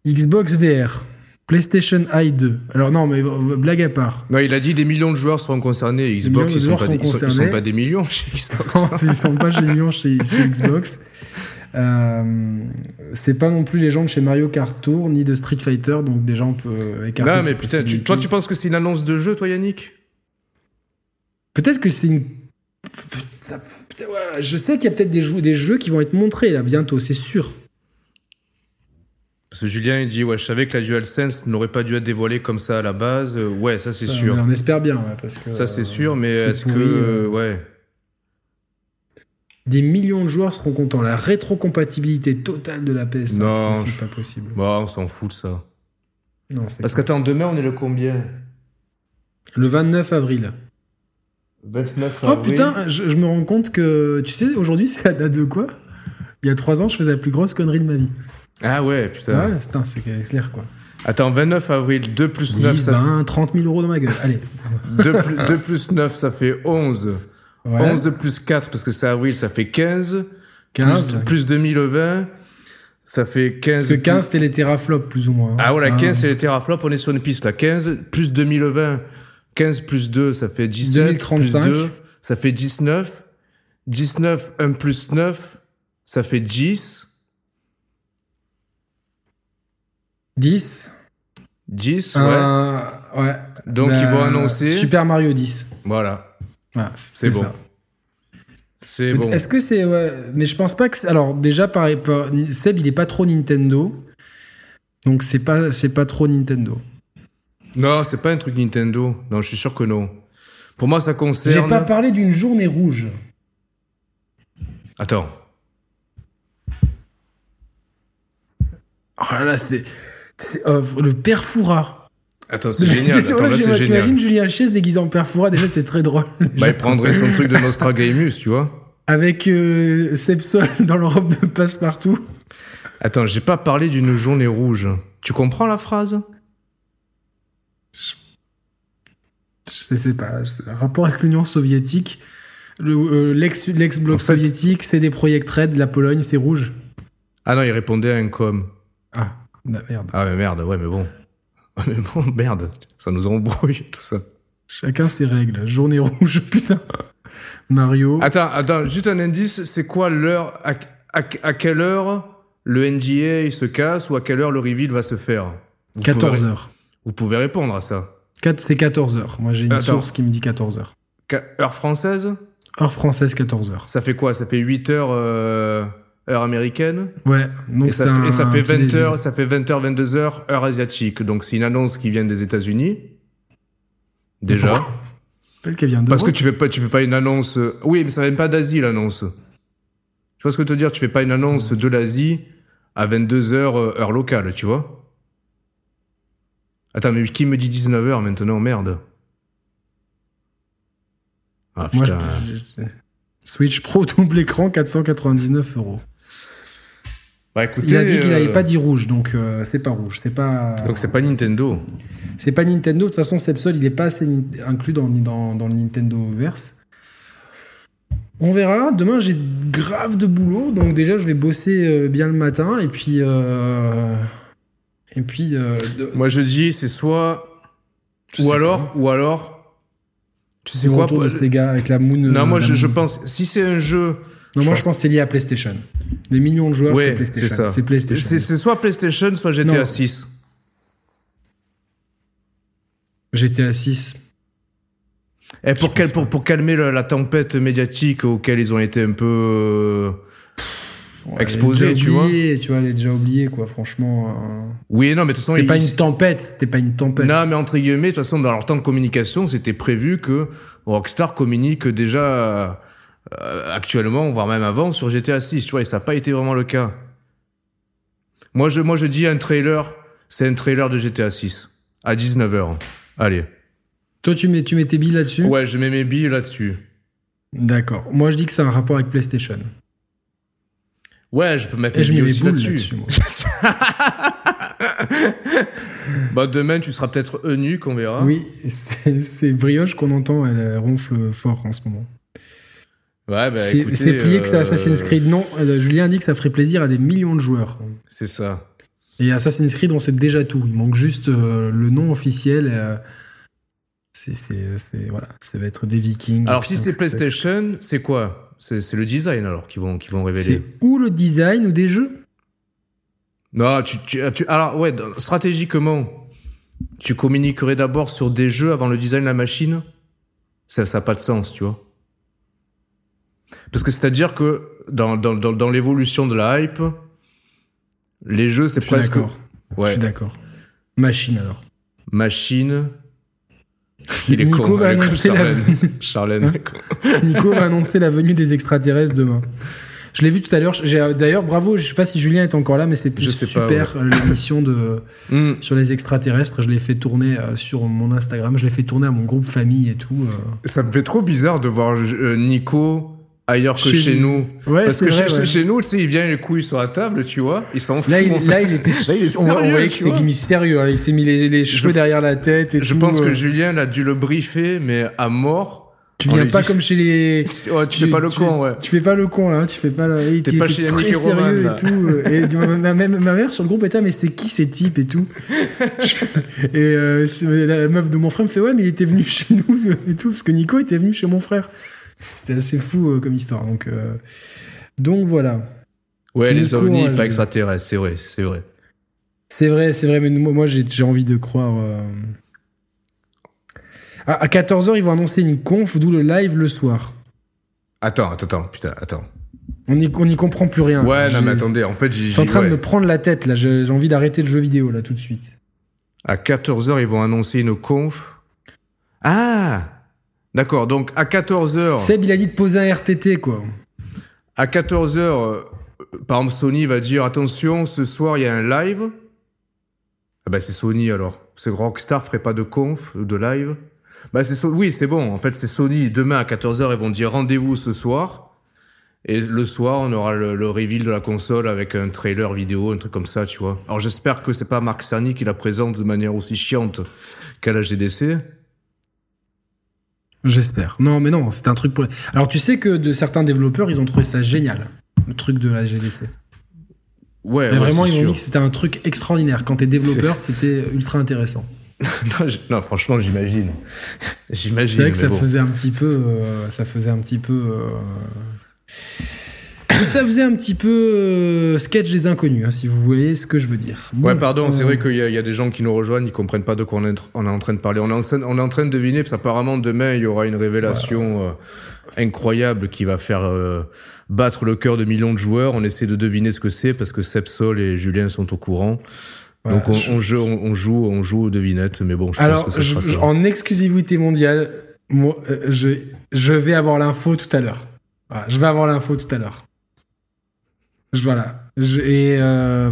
Xbox VR. PlayStation Eye 2. Alors non, mais euh, blague à part. Non, il a dit des millions de joueurs seront concernés. Xbox, ils sont, pas des, ils, sont, ils sont pas des millions chez Xbox. Non, ils sont pas chez millions chez, chez Xbox. Euh, c'est pas non plus les gens de chez Mario Kart Tour ni de Street Fighter, donc déjà on peut écarter. non, mais putain, tu- toi, tu penses que c'est une annonce de jeu, toi, Yannick? Peut-être que c'est une. ça- putain, ouais, je sais qu'il y a peut-être des jeux, des jeux qui vont être montrés là bientôt, c'est sûr. Parce que Julien, il dit, ouais, je savais que la DualSense n'aurait pas dû être dévoilée comme ça à la base. Euh, Ouais, ça, c'est sûr. On espère bien, ouais, parce que. Ça, c'est euh, sûr, mais est-ce que. euh. Ouais. Des millions de joueurs seront contents. La rétrocompatibilité totale de la PS5, Non, c'est je- pas possible. Bon, on s'en fout de ça. Non, c'est Parce qu'attends, demain, on est le combien le 29 avril. 29 Oh putain, je, je me rends compte que tu sais, aujourd'hui c'est la date de quoi? Il y a trois ans, je faisais la plus grosse connerie de ma vie. Ah ouais, putain. Ouais, putain, c'est clair quoi. Attends, 29 avril, 2 plus 9, 10, ça... 20, 30 000 euros dans ma gueule. Allez. 2, plus, 2 plus 9, ça fait 11. Ouais. 11 plus 4, parce que c'est avril, ça fait 15. 15. Plus, plus 2020, ça fait 15. Parce que 15, c'était les teraflops, plus ou moins. hein. Ah voilà, Ah. 15 c'est les teraflops, on est sur une piste là. 15 plus 2020, 15 plus 2, ça fait 17. 2035. Plus 2, ça fait 19. 19, 1 plus 9, ça fait 10. 10. 10, ouais. Euh, ouais. Donc ils vont annoncer. Super Mario 10. Voilà, Voilà, c'est bon. C'est bon. Est-ce que c'est. Ouais, mais je pense pas que. Alors, déjà, par, par- Seb, il est pas trop Nintendo. Donc, c'est pas, pas trop Nintendo. Non, c'est pas un truc Nintendo. Non, je suis sûr que non. Pour moi, ça J'ai concerne. pas parlé d'une journée rouge. Attends. Oh là là, c'est. c'est, euh, le père Foura. Attends, c'est génial. Attends, là, c'est génial. T'imagines Julien Chies déguisé en père Foura, déjà, c'est très drôle. Bah, il prendrait son truc de Nostragamus, tu vois. Avec euh, Sepsol dans le robe de passe-partout. Attends, j'ai pas parlé d'une journée rouge. Tu comprends la phrase? Je sais, pas. rapport avec l'Union soviétique. Le, euh, l'ex, l'ex-bloc En fait- soviétique, c'est des projets Red, la Pologne, c'est rouge. Ah non, il répondait à un com. Ah. Bah, merde. Ah, mais merde, ouais, mais bon. Ah, mais bon, merde, ça nous embrouille, tout ça. Chacun ses règles. Journée rouge, putain. Mario. Attends, attends, juste un indice, c'est quoi l'heure, à, à- à quelle heure le NGA il se casse ou à quelle heure le reveal va se faire? Vous pouvez- 14h. Vous pouvez répondre à ça. C'est 14h. Moi, j'ai une Attends. source qui me dit 14h. Qua- Heure française? Heure française, 14h. Ça fait quoi? Ça fait 8 heures euh, heure américaine Ouais. Donc et ça, un et ça fait petit 20 déjeuner. heures, ça fait 20h, 22h heure asiatique. Donc c'est une annonce qui vient des États-Unis. Déjà. Vient de Parce que tu fais pas, tu fais pas une annonce. euh, Oui, mais ça vient pas d'Asie l'annonce. Tu vois ce que je veux te dire? Tu fais pas une annonce de l'Asie à 22h heure locale, tu vois? Attends, mais qui me dit 19h maintenant? Merde. Ah Moi, putain. je- je- Switch Pro double écran, 499 euros. Bah, écoutez, Il a dit qu'il euh, n'avait pas dit rouge, donc euh, c'est pas rouge. C'est pas. Donc c'est pas Nintendo. C'est pas Nintendo. De toute façon, Sepsol, il est pas assez inclus dans, dans, dans le Nintendo verse. On verra. Demain, j'ai grave de boulot, donc déjà, je vais bosser euh, bien le matin, et puis. euh, Et puis. euh, de- Moi je dis c'est soit je ou alors ou alors tu sais quoi de Sega avec la Moon. Non, euh, moi je, pense si c'est un jeu Non, je moi, pense- je pense que c'est lié à PlayStation. Les millions de joueurs, c'est Ouais, PlayStation. c'est. C'est PlayStation. C'est c'est soit PlayStation soit GTA Non. 6. GTA 6. Et pour, calmer la, la tempête médiatique auquel ils ont été un peu. euh, Ouais, Exposé, elle est déjà tu vois? oubliée, Tu vois, elle est déjà oubliée, quoi, franchement. euh, Oui, non, mais de toute façon, C'était pas une tempête, c'était pas une tempête. Non, mais entre guillemets, de toute façon, dans leur temps de communication, c'était prévu que Rockstar communique déjà euh, actuellement, voire même avant, sur GTA 6, tu vois, et ça n'a pas été vraiment le cas. Moi, je, moi, je dis un trailer, c'est un trailer de GTA 6, à 19h. Allez. Toi, tu mets, tu mets tes billes là-dessus? Ouais, je mets mes billes là-dessus. D'accord. Moi, je dis que c'est un rapport avec PlayStation. Ouais, je peux mettre Et mes je billes mets aussi là-dessus. bah, demain, tu seras peut-être eunuque, on verra. Oui, c'est Brioche qu'on entend, elle euh, ronfle fort en ce moment. Ouais, bah, c'est plié que c'est euh, Assassin's Creed. Non, euh, Julien dit que ça ferait plaisir à des millions de joueurs. C'est ça. Et Assassin's Creed, on sait déjà tout. Il manque juste euh, le nom officiel. euh, c'est, voilà, ça va être des Vikings. Alors, si c'est PlayStation, c'est quoi? C'est le design alors qu'ils vont, qu'ils vont révéler. C'est ou le design ou des jeux? Non, tu, tu, tu- alors ouais, dans- stratégiquement, tu communiquerais d'abord sur des jeux avant le design de la machine? Ça, ça n'a pas de sens, tu vois. Parce que c'est-à-dire que dans, dans, dans, dans l'évolution de la hype, les jeux, c'est Je presque d'accord. Je ouais, suis d'accord. Machine alors. machine. Il est Nico con, va annoncer la Charlène. Hein. Nico va annoncer la venue des extraterrestres demain. Je l'ai vu tout à l'heure. J'ai- D'ailleurs, bravo. Je sais pas si Julien est encore là, mais c'était super euh, l'émission de Hmm. sur les extraterrestres. Je l'ai fait tourner euh, sur mon Instagram. Je l'ai fait tourner à mon groupe famille et tout. euh. Ça me fait trop bizarre de voir Nico ailleurs que Chez chez, nous. Ouais, Parce que vrai, chez, ouais. chez nous, tu sais, il vient les couilles sur la table, tu vois. Il s'en fout. Là, il, en fait. là, il était. Là, il est on, on sérieux, voyait tu que c'est vois. mis sérieux. là. il s'est mis les, les cheveux Je- derrière la tête et Je tout, pense que euh. Julien a dû le briefer, mais à mort. Tu viens pas dit- comme chez les. Ouais, tu, fais pas le tu- con, ouais. Tu fais pas le con là, tu fais pas le. T'es pas chez très Roman, sérieux là. et tout. euh, Et ma, ma- ma mère sur le groupe était, ah, mais c'est qui ces types et tout? Et euh, la meuf de mon frère me fait, ouais, mais il était venu chez nous et tout, parce que Nico était venu chez mon frère. C'était assez fou euh, comme histoire. Donc, euh, donc voilà. Ouais, les Nico, ovnis, pas extraterrestres, c'est vrai, c'est vrai. C'est vrai, c'est vrai, mais moi, j'ai envie de croire. euh. À, à 14h, ils vont annoncer une conf, d'où le live le soir. Attends, attends, attends, putain, attends. On n'y on n'y comprend plus rien. Ouais, non, mais attendez, en fait, j'ai. Je suis en train de me prendre la tête là, j'ai envie d'arrêter le jeu vidéo là tout de suite. À 14h, ils vont annoncer une conf. Ah D'accord, donc à 14h. Seb il a dit de poser un RTT quoi. À 14h, par exemple, Sony va dire attention, ce soir, il y a un live. Ah bah, c'est Sony alors. C'est Rockstar ferait pas de conf ou de live. Bah, c'est So- oui, c'est bon. En fait, c'est Sony. Demain à 14h, ils vont dire rendez-vous ce soir. Et le soir, on aura le, le reveal de la console avec un trailer vidéo, un truc comme ça, tu vois. Alors j'espère que c'est pas Marc Cerny qui la présente de manière aussi chiante qu'à la GDC. J'espère. Non mais non, c'est un truc pour. Alors tu sais que de certains développeurs ils ont trouvé ça génial, le truc de la GDC. Ouais, Mais vraiment, ils m'ont dit que c'était un truc extraordinaire. Quand t'es développeur, c'était ultra intéressant. non, franchement, j'imagine. J'imagine. C'est vrai que mais ça bon. faisait un petit peu. euh, ça faisait un petit peu. euh, Ça faisait un petit peu euh, sketch des inconnus, hein, si vous voyez ce que je veux dire. Ouais, Bon, pardon, c'est euh, vrai qu'il y, y a des gens qui nous rejoignent, ils comprennent pas de quoi on est, on est en train de parler. On est en, scène- on est en train de deviner, parce qu'apparemment demain, il y aura une révélation euh, incroyable qui va faire battre le cœur de millions de joueurs. On essaie de deviner ce que c'est, parce que Sepsol et Julien sont au courant. voilà, Donc on, je- on joue, on, joue, on joue aux devinettes, mais bon, je Alors, pense que ça je- en exclusivité mondiale, moi, je, je vais avoir l'info tout à l'heure. Voilà, je vais avoir l'info tout à l'heure. Je, voilà. Je, et euh,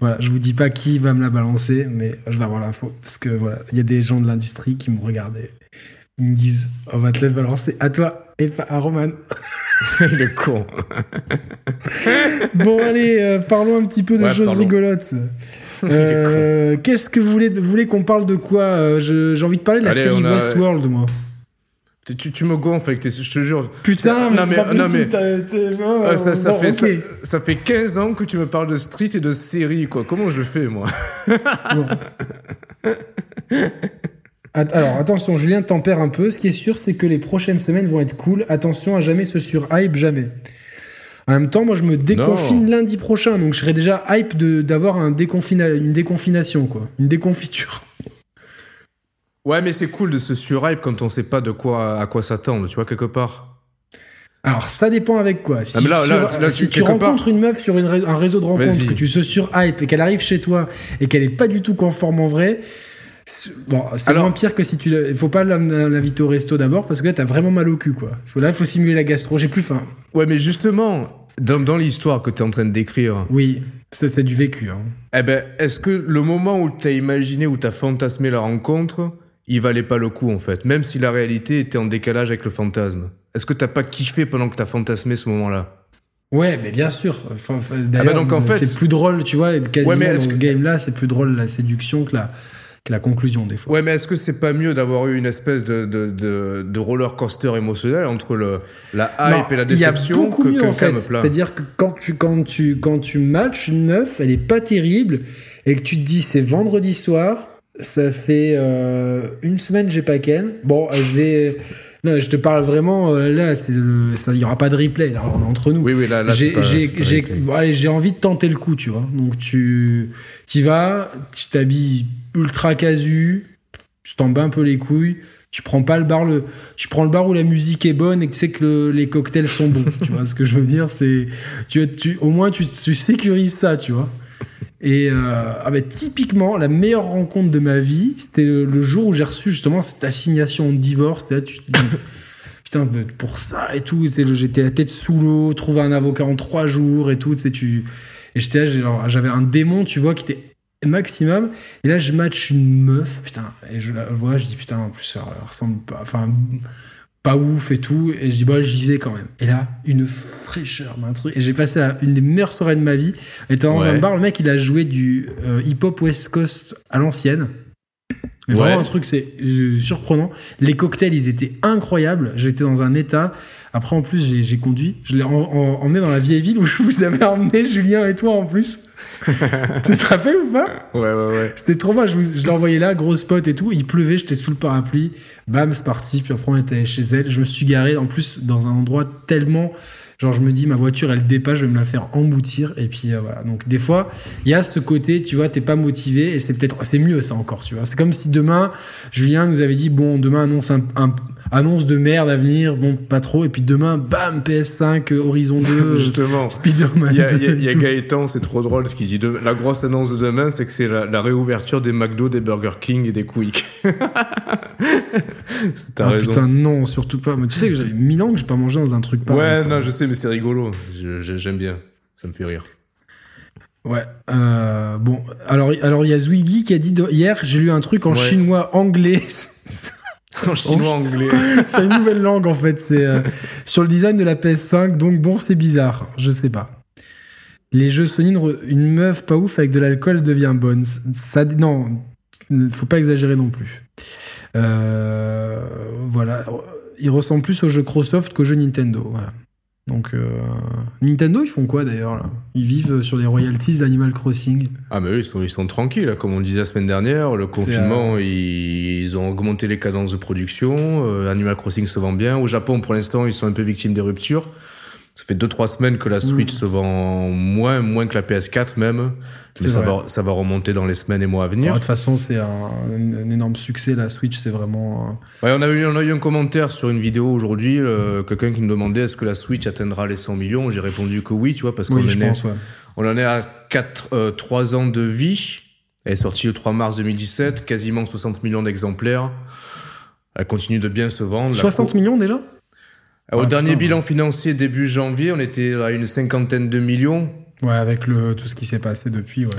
voilà, je vous dis pas qui va me la balancer, mais je vais avoir l'info. Parce que voilà, il y a des gens de l'industrie qui me regardent et ils me disent On va te la balancer à toi et pas à Roman. Est con. Bon, allez, euh, parlons un petit peu de Ouais, choses parlons. rigolotes. Euh, Qu'est-ce que vous voulez, vous voulez qu'on parle de quoi J'ai envie de parler de la Allez, série a- Westworld, moi. Tu, me gonfles avec tes... Je te jure. Putain, mais Non, c'est mais- pas non, possible. mais- t'as- t'as- Euh, ça, ça bon, fait, ça, ça fait 15 ans que tu me parles de street et de série, quoi. Comment je fais, moi? Bon. Alors attention, Julien tempère un peu. Ce qui est sûr, c'est que les prochaines semaines vont être cool. Attention à jamais se surhype, jamais. En même temps, moi, je me déconfine lundi prochain, donc je serai déjà hype de- d'avoir un déconfina- une déconfination, quoi, une déconfiture. Ouais, mais c'est cool de se surhype quand on sait pas de quoi, à quoi s'attendre, tu vois, quelque part. Alors ça dépend avec quoi. Si Ah, là- tu, là- sur- là, si tu- tu quelque rencontres une meuf sur une un réseau de rencontres, que tu se surhype et qu'elle arrive chez toi et qu'elle est pas du tout conforme en vrai, c'est- bon, c'est moins pire que si tu il faut pas l'inviter au resto d'abord parce que là t'as vraiment mal au cul quoi. Faut, là il faut simuler la gastro. J'ai plus faim. Ouais, mais justement, dans, dans l'histoire que tu es en train de décrire, Oui, ça c'est du vécu. hein. eh ben, est-ce que le moment où tu as imaginé, où tu as fantasmé la rencontre, il valait pas le coup, en fait, même si la réalité était en décalage avec le fantasme Est-ce que t'as pas kiffé pendant que t'as fantasmé ce moment-là? Ouais, mais bien sûr. Enfin, D'ailleurs, donc, en fait- c'est plus drôle, tu vois, quasiment Ouais, mais dans est-ce ce que- game-là, c'est plus drôle la séduction que la, que la conclusion des fois. Ouais, mais est-ce que c'est pas mieux d'avoir eu une espèce de, de, de, de roller coaster émotionnel entre le, la hype Non, et la Il y a déception beaucoup que mieux en quelqu'un fait. C'est-à-dire que quand tu, quand, tu, quand tu matches une meuf, elle est pas terrible, et que tu te dis c'est vendredi soir, ça fait euh, une semaine j'ai pas ken. Bon, euh, je vais. Non, je te parle vraiment, euh, là, c'est le- ça, il y aura pas de replay, là, entre nous. Oui, oui, là, là j'ai envie de tenter le coup, tu vois. Donc tu y vas, tu t'habilles ultra casu, tu t'en bats un peu les couilles, tu prends pas le bar le tu prends le bar où la musique est bonne et que tu sais que le- les cocktails sont bons, tu vois ce que je veux dire, c'est tu, tu au moins tu, tu sécurises ça, tu vois. Et euh, ah bah, typiquement, la meilleure rencontre de ma vie, c'était le, jour où j'ai reçu justement cette assignation de divorce. Putain, pour ça et tout, j'étais la tête sous l'eau, trouver un avocat en trois jours et tout, tu. Et j'étais là, j'avais un démon, tu vois, qui était maximum. Et là, je match une meuf, putain, et je la vois, je dis, putain, en plus, elle ressemble pas, enfin, pas ouf et tout. Et je dis, bah, j'y vais quand même. Et là, une fraîcheur, un truc. Et j'ai passé à une des meilleures soirées de ma vie. Était dans Ouais. un bar, le mec, il a joué du euh, hip-hop West Coast à l'ancienne. Mais Ouais. Vraiment un truc, c'est euh, surprenant. Les cocktails, ils étaient incroyables. J'étais dans un état. Après, en plus, j'ai conduit. Je l'ai en- en- emmené dans la vieille ville où je vous avais emmené Julien et toi en plus. tu te rappelles ou pas? Ouais, ouais, ouais. C'était trop bien. Je, l'ai envoyé là, gros spot et tout. Il pleuvait, j'étais sous le parapluie. Bam, c'est parti. Puis après, on était chez elle. Je me suis garé en plus dans un endroit tellement. Genre, je me dis, ma voiture, elle dépasse, je vais me la faire emboutir. Et puis euh, voilà. Donc, des fois, il y a ce côté, tu vois, t'es pas motivé. Et c'est peut-être. C'est mieux, ça encore, tu vois. C'est comme si demain, Julien nous avait dit, bon, demain, annonce, un, un- annonce de merde à venir. Bon, pas trop. Et puis demain, bam, PS5, euh, Horizon 2, Justement. Spider-Man Il y a, 2 il y a- il y a et tout. Gaëtan, c'est trop drôle ce qu'il dit. De- la grosse annonce de demain, c'est que c'est la, la réouverture des McDo, des Burger King et des Quick. C'est- Ah, putain, non, surtout pas. Mais tu sais que j'avais mille ans que j'ai pas mangé dans un truc pareil. ouais, non, je sais, mais c'est rigolo. J'aime bien. Ça me fait rire. Ouais. euh, bon, alors alors il y a Zwiggy qui a dit hier j'ai lu un truc en Ouais. chinois anglais. En chinois anglais. c'est une nouvelle langue en fait. C'est euh, sur le design de la PS5. Donc bon, c'est bizarre. Je sais pas. Les jeux Sony, une meuf pas ouf avec de l'alcool devient bonne. Ça, non, faut pas exagérer non plus. Euh, voilà. Il ressemble plus aux jeux Microsoft qu'aux jeux Nintendo. Voilà. Donc euh, Nintendo, ils font quoi d'ailleurs là? Ils vivent sur les royalties d'Animal Crossing. Ah mais eux, ils sont, ils sont tranquilles, là. comme on le disait la semaine dernière. Le confinement, ils, ils ont augmenté les cadences de production. Euh, Animal Crossing se vend bien. Au Japon, pour l'instant, ils sont un peu victimes des ruptures. Ça fait 2-3 semaines que la Switch se vend moins, moins que la PS4 même. Mais ça va, ça va remonter dans les semaines et mois à venir. de toute façon, c'est un, un énorme succès. La Switch, c'est vraiment. euh, Ouais, on a, eu, on a eu un commentaire sur une vidéo aujourd'hui, euh, quelqu'un qui me demandait est-ce que la Switch atteindra les 100 millions? J'ai répondu que oui, tu vois, parce qu'on Oui, en, est- pense, ouais. on en est à 4, euh, 3 ans de vie. Elle est sortie le 3 mars 2017, quasiment 60 millions d'exemplaires. Elle continue de bien se vendre. La 60 co- millions déjà? Au Ah, dernier putain, bilan financier début janvier, on était à une cinquantaine de millions. Ouais, avec le, tout ce qui s'est passé depuis, ouais.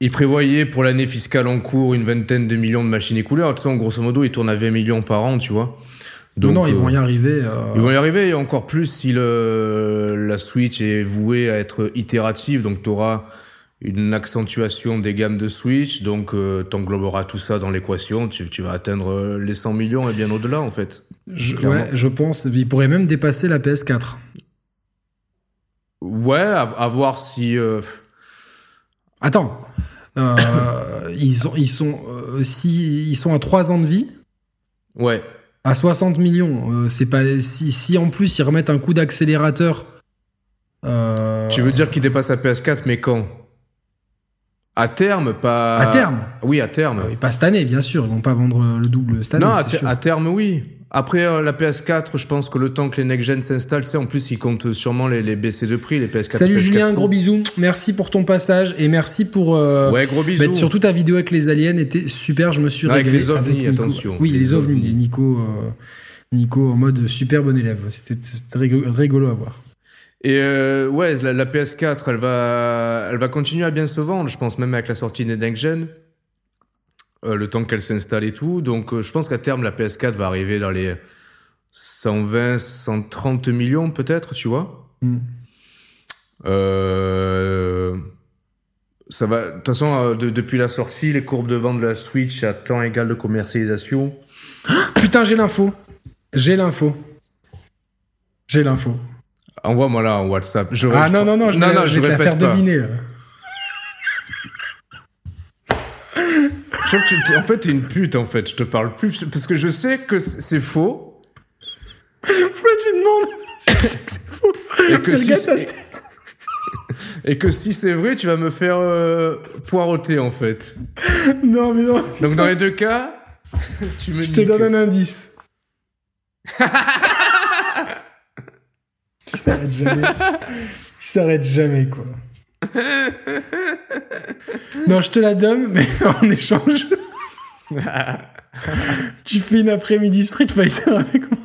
Ils prévoyaient pour l'année fiscale en cours une vingtaine de millions de machines écoulées. Alors, tu sais, grosso modo, ils tournent à 20 millions par an, tu vois. non, non, ils euh, vont y arriver. euh, Ils vont y arriver, et encore plus si le, la Switch est vouée à être itérative. Donc, tu auras une accentuation des gammes de Switch. Donc, tu engloberas tout ça dans l'équation. Tu, tu vas atteindre euh, les 100 millions et bien au-delà, en fait. Je, ouais, je pense. Ils pourraient même dépasser la PS4. Ouais, à, à voir si. euh, Attends. Euh, ils, ont, ils, sont, euh, si, ils sont à 3 ans de vie, ouais. à 60 millions. euh, c'est pas, si, si en plus ils remettent un coup d'accélérateur. Tu veux dire qu'il dépasse la PS4, mais quand? À terme, pas. À terme Oui, à terme. euh, Pas cette année, bien sûr. Ils vont pas vendre le double cette année. non, à, c'est ter- sûr. à terme, oui. Après, euh, la PS4, je pense que le temps que les next-gen s'installent, tu sais, en plus, ils comptent sûrement les, les baisser de prix, les PS4. Salut PS4 Julien, Pro. gros bisous. Merci pour ton passage et merci pour. euh, Ouais, gros bah, bisous. surtout ta vidéo avec les aliens était super. Je me suis Non, avec régalé. les ovnis, Nico. attention. Oui, les, Les ovnis. Nico, euh, Nico en mode super bon élève. C'était c'était rigo- rigolo à voir. Et ouais, la, la PS4, elle va, elle va continuer à bien se vendre, je pense, même avec la sortie des next-gen. Euh, le temps qu'elle s'installe et tout. Donc, euh, je pense qu'à terme, la PS4 va arriver dans les 120, 130 millions, peut-être, tu vois. Mm. Euh, ça va. De toute façon, de- depuis la sortie, les courbes de vente de la Switch à temps égal de commercialisation. Putain, j'ai l'info. J'ai l'info. J'ai l'info. Envoie-moi là en WhatsApp. Je, Ah non, non, non, je non, vais, non, je je vais te la faire pas. deviner. là. Crois que tu- en fait, t'es une pute, en fait. Je te parle plus parce que je sais que c'est faux Pourquoi tu demandes Je sais que c'est faux. et que, si, et que si c'est vrai, tu vas me faire euh, poireauter, en fait. Non, mais non. Donc, dans les deux cas, tu me Je te donne un indice. Il s'arrête jamais. Il s'arrête jamais, quoi. Non, je te la donne, mais en échange. tu fais une après-midi Street Fighter avec moi.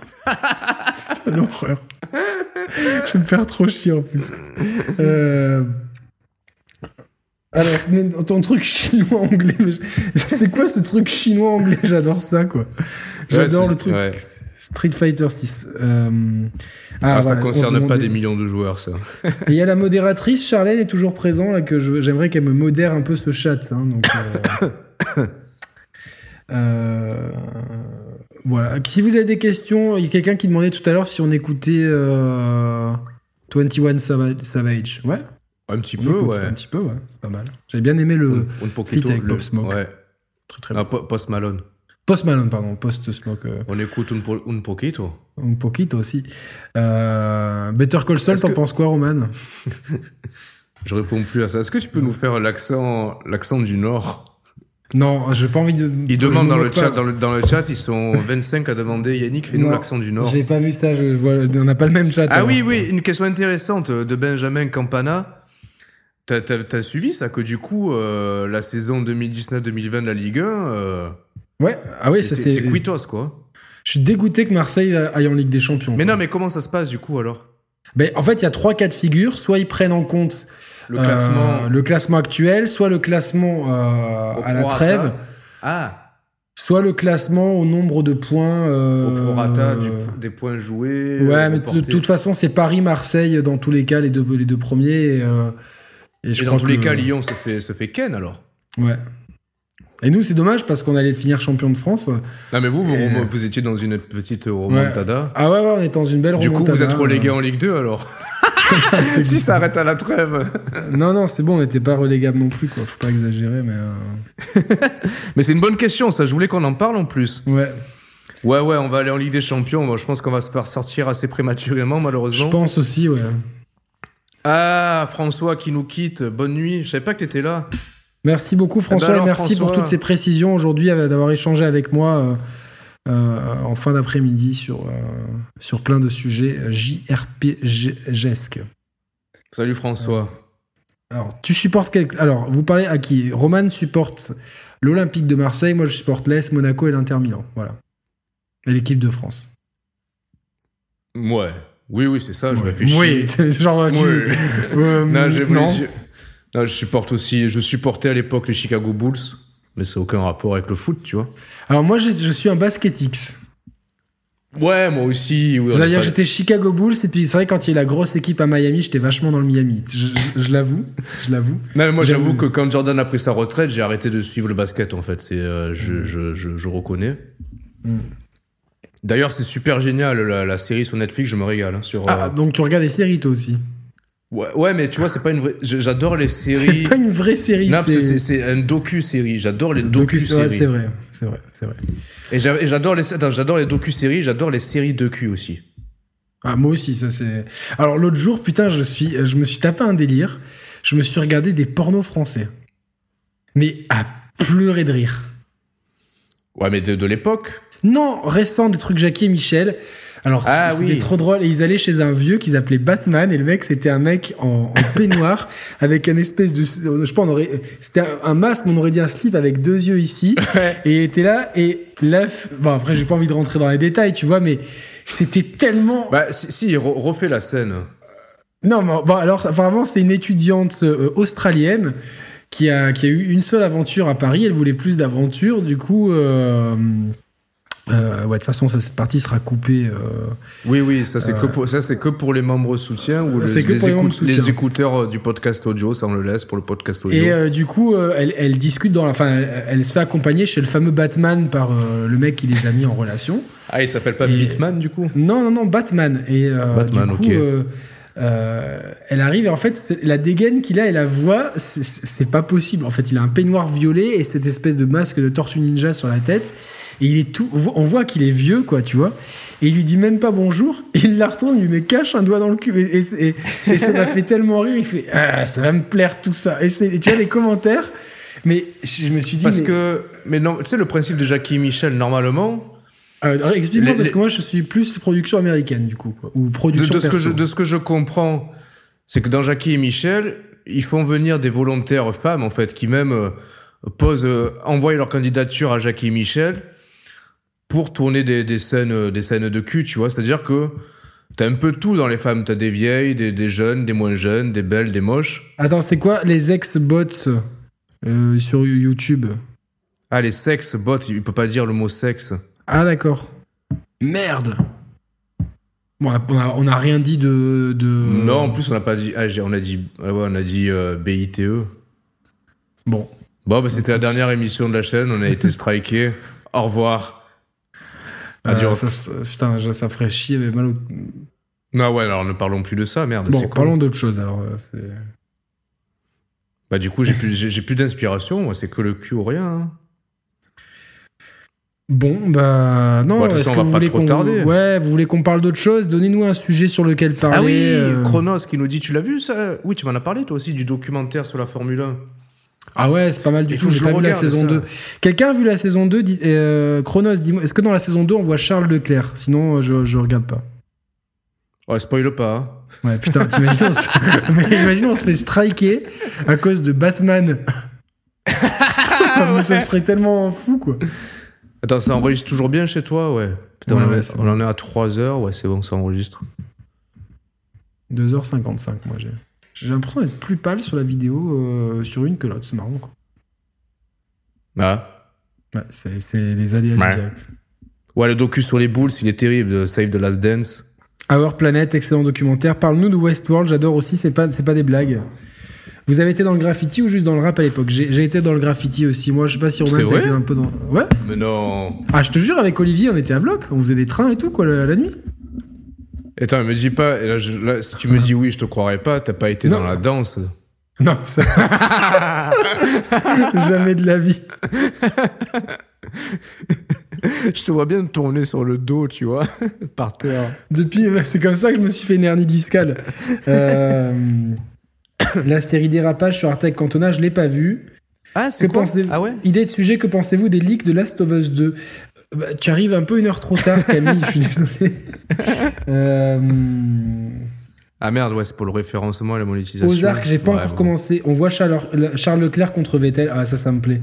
Putain, l'horreur. Je vais me faire trop chier en plus. Euh, Alors, ton truc chinois-anglais, c'est quoi ce truc chinois-anglais J'adore ça, quoi. J'adore Ouais, le truc. ouais. Street Fighter 6. Euh, Ah, ah, ça voilà, concerne pas des millions de joueurs, ça. Et il y a la modératrice, Charlène est toujours présente, là, que je- j'aimerais qu'elle me modère un peu ce chat. hein, donc, euh, euh, voilà. Si vous avez des questions, il y a quelqu'un qui demandait tout à l'heure si on écoutait euh, 21 Savage. Ouais, Un petit on peu, écoute ouais. un petit peu, ouais. C'est pas mal. J'avais bien aimé le. Feat avec le- Pop Smoke. Ouais. Très très Ah, Po- Post Malone. Post Malone, pardon. Post Smoke. euh, On écoute un, po- un poquito. un poquito aussi. Euh, Better Call Saul, t'en que- penses quoi, Roman? Je réponds plus à ça. Est-ce que tu peux nous faire l'accent, l'accent du Nord? Non, j'ai pas envie de. Ils demandent dans le chat, dans le, dans le chat, ils sont 25 à demander Yannick, fais-nous l'accent du Nord. J'ai pas vu ça, je, vois, on n'a pas le même chat. Ah alors. oui, oui, une question intéressante de Benjamin Campana. T'as, t'as suivi ça que du coup, euh, la saison 2019-2020 de la Ligue 1, euh, Ouais, ah oui, c'est, cuitos, quoi. Je suis dégoûté que Marseille aille en Ligue des Champions. Mais quoi. non, mais comment ça se passe du coup alors? Ben, en fait, il y a trois cas de figure. Soit ils prennent en compte Le euh, classement le classement actuel, soit le classement euh, à la trêve, Ah, soit le classement au nombre de points. euh, au prorata du- des points joués. Ouais, euh, mais de toute façon, c'est Paris-Marseille dans tous les cas, les deux, les deux premiers. Et, euh, et je Et dans tous les cas, Lyon se fait, se fait ken alors. Ouais. Et nous, c'est dommage parce qu'on allait finir champion de France. Non, mais vous, vous, Et- vous étiez dans une petite remontada. Ah ouais, ouais, on est dans une belle Du coup, remontada. vous êtes relégué en Ligue 2 alors Si ça arrête à la trêve. Non, non, c'est bon, on n'était pas relégable non plus, quoi. Faut pas exagérer, mais. euh, Mais c'est une bonne question, ça. Je voulais qu'on en parle en plus. Ouais, Ouais, ouais, on va aller en Ligue des Champions. Moi, je pense qu'on va se faire sortir assez prématurément, je malheureusement. pense aussi, ouais. Ah, François qui nous quitte. Bonne nuit. Je savais pas que t'étais là. Merci beaucoup, François, Eh ben alors, et merci pour François. toutes ces précisions aujourd'hui, euh, d'avoir échangé avec moi euh, euh, en fin d'après-midi sur, euh, sur plein de sujets JRPGesques. Salut François. Alors, tu supportes quel... Alors, vous parlez à qui Roman supporte l'Olympique de Marseille, moi je supporte l'Est, Monaco et l'Inter Milan. Voilà. Et l'équipe de France. Ouais. Oui, oui, c'est ça, je réfléchis. Oui, genre. tu- Oui. Euh, non, j'ai voulu je supporte aussi. Je supportais à l'époque les Chicago Bulls, mais ça n'a aucun rapport avec le foot, tu vois. Alors, moi je, je suis un basket X. Ouais, moi aussi. Oui, pas- que j'étais Chicago Bulls, et puis c'est vrai, quand il y a la grosse équipe à Miami, j'étais vachement dans le Miami. Je, l'avoue. Je l'avoue. Non, mais moi, j'avoue que quand Jordan a pris sa retraite, j'ai arrêté de suivre le basket, en fait. C'est, euh, je, je, je, je reconnais. Mm. D'ailleurs, c'est super génial, la, la série sur Netflix, je me régale. hein, sur, Ah, euh, donc tu regardes les séries toi aussi? Ouais, ouais, mais tu vois, c'est pas une vraie. J'adore les séries. C'est pas une vraie série, Non, c'est. c'est, c'est, c'est un docu-série. J'adore les docu-séries. c'est vrai, c'est vrai, c'est vrai. Et j'a- et j'adore les, j'adore les docu-séries, j'adore les séries de cul aussi. Ah, moi aussi, ça c'est. Alors l'autre jour, putain, je suis, je me suis tapé un délire. Je me suis regardé des pornos français, mais à pleurer de rire. Ouais, mais de, de l'époque. Non, récent, des trucs Jackie et Michel. Alors, Ah c'était oui. trop drôle. Et ils allaient chez un vieux qu'ils appelaient Batman. Et le mec, c'était un mec en, en peignoir avec un espèce de. Je sais pas, on aurait. C'était un, masque, mais on aurait dit un slip avec deux yeux ici. Et il était là. Et là. Bon, après, j'ai pas envie de rentrer dans les détails, tu vois, mais c'était tellement. Bah, si, si, re- refait la scène. Non, mais bon, alors, apparemment, c'est une étudiante euh, australienne qui a, qui a eu une seule aventure à Paris. Elle voulait plus d'aventures. Du coup. euh, euh, ouais, de toute façon, ça, cette partie sera coupée. euh, Oui, oui, ça c'est que pour ça c'est que pour les membres soutien ou les, pour écoute- écouteurs euh, du podcast audio, ça on le laisse pour le podcast audio. Et euh, du coup, euh, elle, elle discute dans. Enfin, elle, elle se fait accompagner chez le fameux Batman par euh, le mec qui les a mis en relation. Ah, il s'appelle pas et- Bitman du coup? Non, non, non, Batman. Et euh, Batman, du coup, ok. euh, euh, elle arrive et en fait, la dégaine qu'il a et la voix, c'est pas possible. En fait, il a un peignoir violet et cette espèce de masque de tortue ninja sur la tête. Et il est tout. On voit qu'il est vieux, quoi, tu vois. Et il lui dit même pas bonjour. Et il la retourne, il lui met cache un doigt dans le cul. Et, et- et- et ça m'a fait tellement rire. Il fait ah, ça va me plaire tout ça. Et, c'est- tu vois les commentaires. Mais je me suis dit. Parce mais- que mais non, tu sais le principe de Jackie et Michel normalement Euh, Explique-moi parce les- que moi je suis plus production américaine du coup quoi. ou production de ce que je, de ce que je comprends, c'est que dans Jackie et Michel, ils font venir des volontaires femmes en fait qui même euh, posent euh, envoient leur candidature à Jackie et Michel pour tourner des, des scènes euh, des scènes de cul, tu vois, c'est-à-dire que T'as un peu tout dans les femmes. T'as des vieilles, des, des jeunes, des moins jeunes, des belles, des moches. Attends, c'est quoi les ex-bots euh, sur YouTube? Ah, les sexes, bots, il peut pas dire le mot sexe. Ah d'accord. Merde. Bon, on a, on a rien dit de. de... Non, en plus, on n'a pas dit. Ah, on a dit, ah ouais, on a dit euh, BITE. Bon. Bon, bah, c'était la dernière émission de la chaîne. On a été striké. Au revoir. Euh, Adios. ça, putain, ça, ça ferait chier, mais mal au... Non, ouais, alors ne parlons plus de ça, merde. Bon, parlons d'autre chose alors. euh, c'est- Bah, du coup, j'ai plus, j'ai plus d'inspiration. Moi, c'est que le cul ou rien. hein. Bon, bah. Non, Bon, de toute façon, on va pas trop tarder. Ouais, vous voulez qu'on parle d'autre chose? Donnez-nous un sujet sur lequel parler. Ah oui, euh. Chronos qui nous dit, tu l'as vu ça? Oui, tu m'en as parlé toi aussi du documentaire sur la Formule 1. Ah ouais, c'est pas mal du tout. J'ai pas vu la saison ça. 2. Quelqu'un a vu la saison 2 Dis- euh, Chronos, dis-moi, est-ce que dans la saison 2 on voit Charles Leclerc? Sinon, euh, je, je regarde pas. Ouais, spoil pas. hein. Ouais, putain, t'imagines, on, se... Mais imagine, on se fait striker à cause de Batman. Ça serait tellement fou, quoi. Attends, ça enregistre toujours bien chez toi Ouais. Putain, Ouais, ouais, on en est à 3 heures. Ouais, c'est bon, ça enregistre. 2h55, moi j'ai. J'ai l'impression d'être plus pâle sur la vidéo euh, sur une que l'autre, c'est marrant, quoi. Ah. Ouais, c'est les aléas Ouais. du direct. Ouais, le docu sur les Bulls, il est terrible. de Save the Last Dance. Our Planet, excellent documentaire. Parle-nous de Westworld, j'adore aussi, c'est pas, pas des blagues. Vous avez été dans le graffiti ou juste dans le rap à l'époque? J'ai été dans le graffiti aussi. Moi, je sais pas si Romain t'as vrai? été un peu dans. Ouais? Mais non. Ah, je te jure, avec Olivier, on était à bloc. On faisait des trains et tout, quoi, la, la nuit. Attends, me dis pas. et là, je- là, si tu me dis oui, je te croirais pas. T'as pas été Non. dans la danse. Non, ça. Jamais de la vie. je te vois bien tourner sur le dos, tu vois, par terre. Depuis, c'est comme ça que je me suis fait une hernie discale. Euh, la série Dérapage sur Arte Cantona, je l'ai pas vue. Ah, Que pensez Ah ouais? Idée de sujet, que pensez-vous des leaks de Last of Us 2 Bah, Tu arrives un peu une heure trop tard, Camille, je suis désolé. Euh, Ah merde, ouais, c'est pour le référencement et la monétisation. Ozark, j'ai pas Ouais, encore bon. commencé. On voit Charles, Charles Leclerc contre Vettel. Ah, ça, ça me plaît.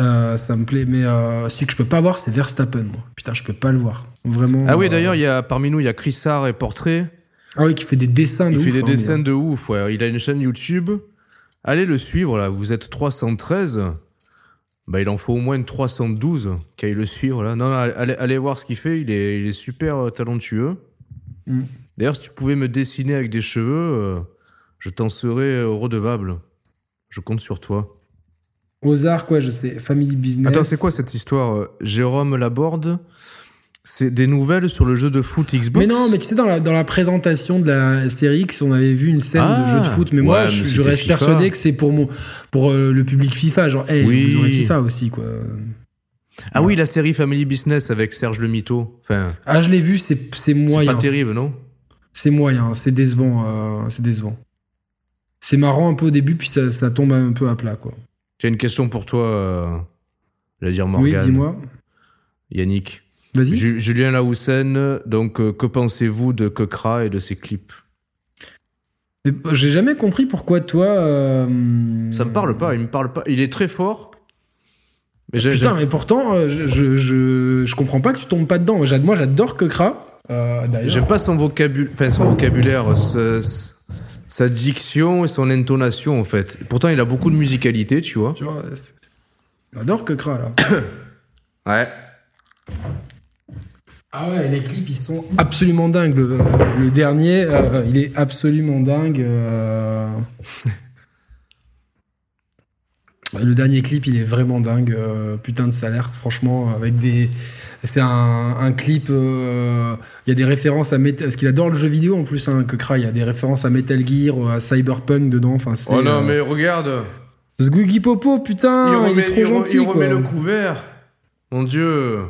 Euh, ça me plaît, mais euh, celui que je peux pas voir, c'est Verstappen. Moi. Putain, je peux pas le voir. Vraiment. Ah oui, euh, d'ailleurs, il y a parmi nous, il y a Chris Hart et Portrait. Ah oui, qui fait des dessins de Il fait ouf, des hein, dessins de ouf, ouais. Il a une chaîne YouTube. Allez le suivre, là. Vous êtes 313. Bah, il en faut au moins 312 qui aillent le suivre, là. Non, non, allez, allez voir ce qu'il fait. Il est, il est super euh, talentueux. Mm. D'ailleurs, si tu pouvais me dessiner avec des cheveux, euh, je t'en serais euh, redevable. Je compte sur toi. Ozark, quoi, je sais. Family Business. Attends, c'est quoi cette histoire Jérôme Laborde? C'est des nouvelles sur le jeu de foot Xbox Mais non, mais tu sais, dans la, dans la présentation de la série X, on avait vu une scène de Ah, jeu de foot. Mais moi, ouais, je, mais je c'était reste FIFA. persuadé que c'est pour, mon, pour euh, le public FIFA. Genre, hey, Oui. vous aurez FIFA aussi, quoi. Ah oui, la série Family Business avec Serge Le Mito. Enfin, Ah, je l'ai vu, c'est c'est c'est moyen. pas terrible, non? C'est moyen, c'est décevant. euh, c'est décevant. C'est marrant un peu au début, puis ça, ça tombe un peu à plat, quoi. J'ai une question pour toi, euh, dire Oui, Morgane. dis-moi. Yannick. Vas-y. Ju- Julien Laoussen, donc euh, que pensez-vous de Kekra et de ses clips? Mais, euh, J'ai jamais compris pourquoi toi. euh, Ça me parle pas, il me parle pas. Il est très fort. Mais j'ai- Putain, j'ai- mais pourtant, euh, je, je, je, je comprends pas que tu tombes pas dedans. J'ad- Moi, j'adore Kekra. Euh, D'ailleurs. j'aime pas son vocabulaire, enfin son vocabulaire, ce- ce- sa diction et son intonation en fait. Pourtant, il a beaucoup de musicalité, tu vois. Tu vois, c'est- j'adore Kekra, là. Ouais. Ah ouais, les clips, ils sont absolument dingues. Le, le dernier, euh, il est absolument dingue. euh. Le dernier clip, il est vraiment dingue. euh, putain de salaire, franchement, avec des. C'est un, un clip. Il y a des références à Metal. Parce qu'il adore le jeu vidéo en plus, hein, Kekra. Il y a des références à Metal Gear, à Cyberpunk dedans. Enfin. Oh non, mais regarde, Zgoogie Popo, putain, il est trop il gentil. il quoi. remet le couvert. Mon Dieu.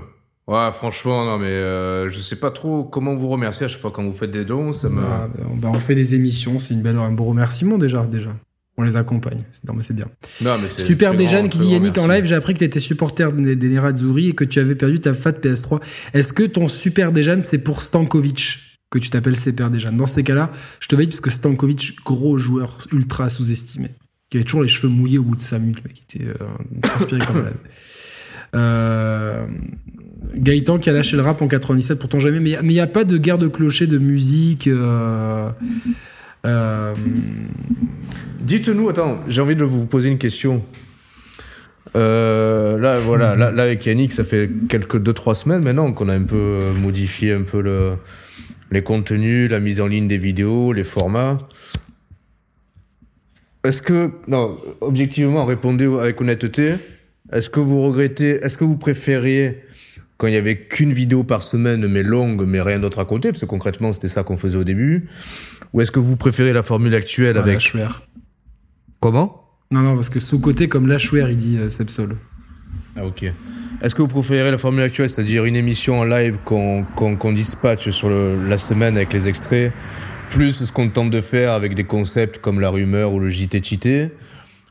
Ouais, franchement, non, mais euh, je sais pas trop comment vous remercier à chaque fois quand vous faites des dons. Ça me. Ah, on- bah, on fait des émissions, c'est une belle, un beau remerciement déjà, déjà. On les accompagne. Non, mais c'est bien. Non, mais c'est Super Déjane qui dit Yannick en live, j'ai appris que tu étais supporter des des Nerazzurri et que tu avais perdu ta fat PS3. Est-ce que ton Super Déjane c'est pour Stankovic que tu t'appelles Super Déjane Dans ces cas-là, je te valide parce que Stankovic, gros joueur ultra sous-estimé, qui avait toujours les cheveux mouillés au bout de sa mule, qui était euh, transpiré comme malade. Euh, Gaëtan qui a lâché le rap en 97, pourtant jamais, mais il n'y a pas de guerre de clocher de musique. euh, euh, Dites-nous, attends, j'ai envie de vous poser une question. Euh, là, voilà, là, avec Yannick, ça fait quelques 2-3 semaines maintenant qu'on a un peu modifié un peu le, les contenus, la mise en ligne des vidéos, les formats. Est-ce que, non, objectivement, répondez avec honnêteté, est-ce que vous regrettez, est-ce que vous préfériez quand il y avait qu'une vidéo par semaine, mais longue, mais rien d'autre à côté, parce que concrètement, c'était ça qu'on faisait au début, ou est-ce que vous préférez la formule actuelle avec... Schwer. Comment? Non, non, parce que sous-côté comme Lachouer, il dit euh, Sepsol. Ah ok. Est-ce que vous préférez la formule actuelle, c'est-à-dire une émission en live qu'on qu'on- qu'on dispatche sur le- la semaine avec les extraits, plus ce qu'on tente de faire avec des concepts comme la rumeur ou le JT cheaté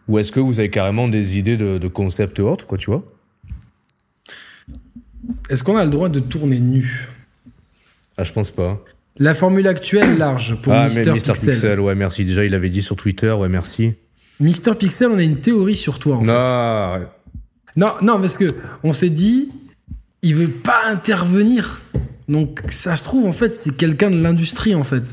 Ou est-ce que vous avez carrément des idées de, de concepts autres, quoi, tu vois? Est-ce qu'on a le droit de tourner nu? Ah, je pense pas. La formule actuelle large pour ah, Mister mais Pixel. Mister Pixel. ouais, merci. Déjà, il avait dit sur Twitter, ouais, merci. Mister Pixel, on a une théorie sur toi en non, fait. Non, non, parce que on s'est dit, il veut pas intervenir. Donc ça se trouve en fait c'est quelqu'un de l'industrie en fait.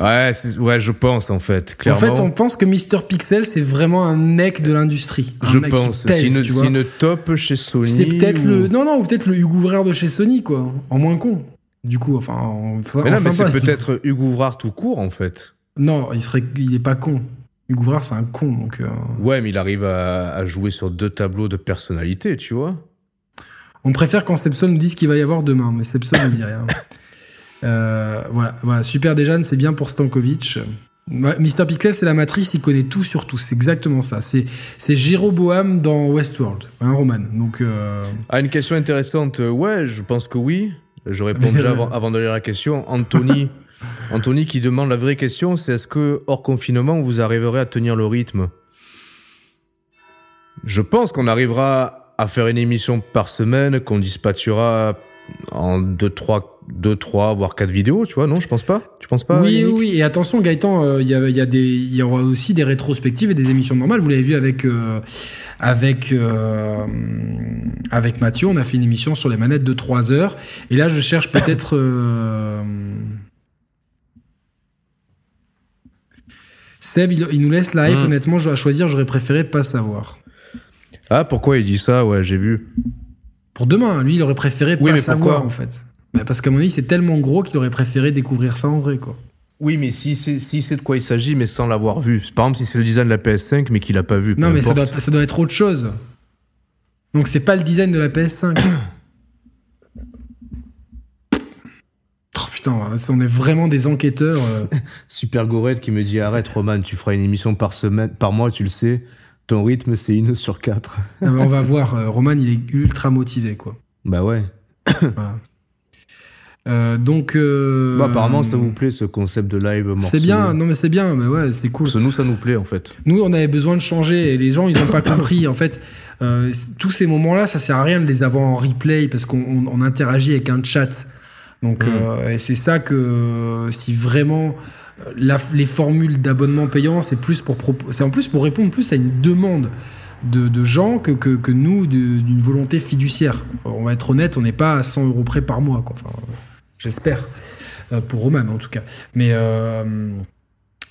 Ouais, ouais, je pense en fait, En clairement. fait, on pense que Mister Pixel c'est vraiment un mec de l'industrie. Je mec pense. C'est une, top chez Sony. C'est peut-être ou- le non non ou peut-être le Hugo Ouvreur de chez Sony quoi, en moins con. Du coup, enfin, en, Mais en non, mais c'est peut-être Hugo Ouvrard tout court en fait. Non, il serait, il est pas con. Hugo Ouvrard, c'est un con. Donc, euh, Ouais, mais il arrive à, à jouer sur deux tableaux de personnalité, tu vois. On préfère quand Sebson nous dit ce qu'il va y avoir demain, mais Sebson ne dit rien. Euh, voilà, voilà, super Dejan, c'est bien pour Stankovic. Mr. Pixel, c'est la matrice, il connaît tout sur tout. C'est exactement ça. C'est, c'est Jéroboam dans Westworld, un Roman. Donc, euh, Ah, une question intéressante. Ouais, je pense que oui. Je réponds déjà avant, avant de lire la question. Anthony, Anthony qui demande la vraie question, c'est est-ce que hors confinement, vous arriverez à tenir le rythme? Je pense qu'on arrivera à faire une émission par semaine, qu'on dispatchera en 2, 3, deux, trois, voire 4 vidéos, tu vois, non Je pense pas Tu penses pas oui, Yannick oui, et attention, Gaëtan, euh, il y, a, il y, a des- il y aura aussi des rétrospectives et des émissions normales. Vous l'avez vu avec, euh, avec, euh, avec Mathieu, on a fait une émission sur les manettes de 3 heures. Et là, je cherche peut-être. Seb, il, il nous laisse la hype. Mm. Honnêtement, je- à choisir, j'aurais préféré pas savoir. Ah, pourquoi il dit ça? Ouais, j'ai vu. Pour demain, lui, il aurait préféré Oui, pas mais savoir, pourquoi? en fait. Bah, parce qu'à mon avis, c'est tellement gros qu'il aurait préféré découvrir ça en vrai, quoi. Oui, mais si c'est si c'est de quoi il s'agit, mais sans l'avoir vu. Par exemple, si c'est le design de la PS5, mais qu'il a pas vu. Non, mais ça doit, ça doit être autre chose. Donc, c'est pas le design de la PS5. oh putain, on est vraiment des enquêteurs. euh. Super Gorette qui me dit arrête Roman, tu feras une émission par semaine, par mois, tu le sais. Ton rythme c'est une sur quatre. Ah, mais on va voir. euh, Roman, il est ultra motivé, quoi. Bah ouais. Voilà. Euh, donc. euh, Bah, apparemment ça vous plaît ce concept de live morceau. C'est bien, non mais c'est bien, mais ouais, c'est cool. Parce que nous ça nous plaît en fait. Nous, on avait besoin de changer et les gens, ils n'ont pas compris. En fait, euh, tous ces moments-là, ça sert à rien de les avoir en replay parce qu'on on- on interagit avec un chat. Donc, Mm. euh, et c'est ça que si vraiment la- les formules d'abonnement payant, c'est plus pour c'est en plus pour répondre plus à une demande de, de gens que, que, que nous d'une volonté fiduciaire. On va être honnête, on n'est pas à 100 euros près par mois. Quoi. Enfin, J'espère Euh, pour Roman en tout cas. Mais euh,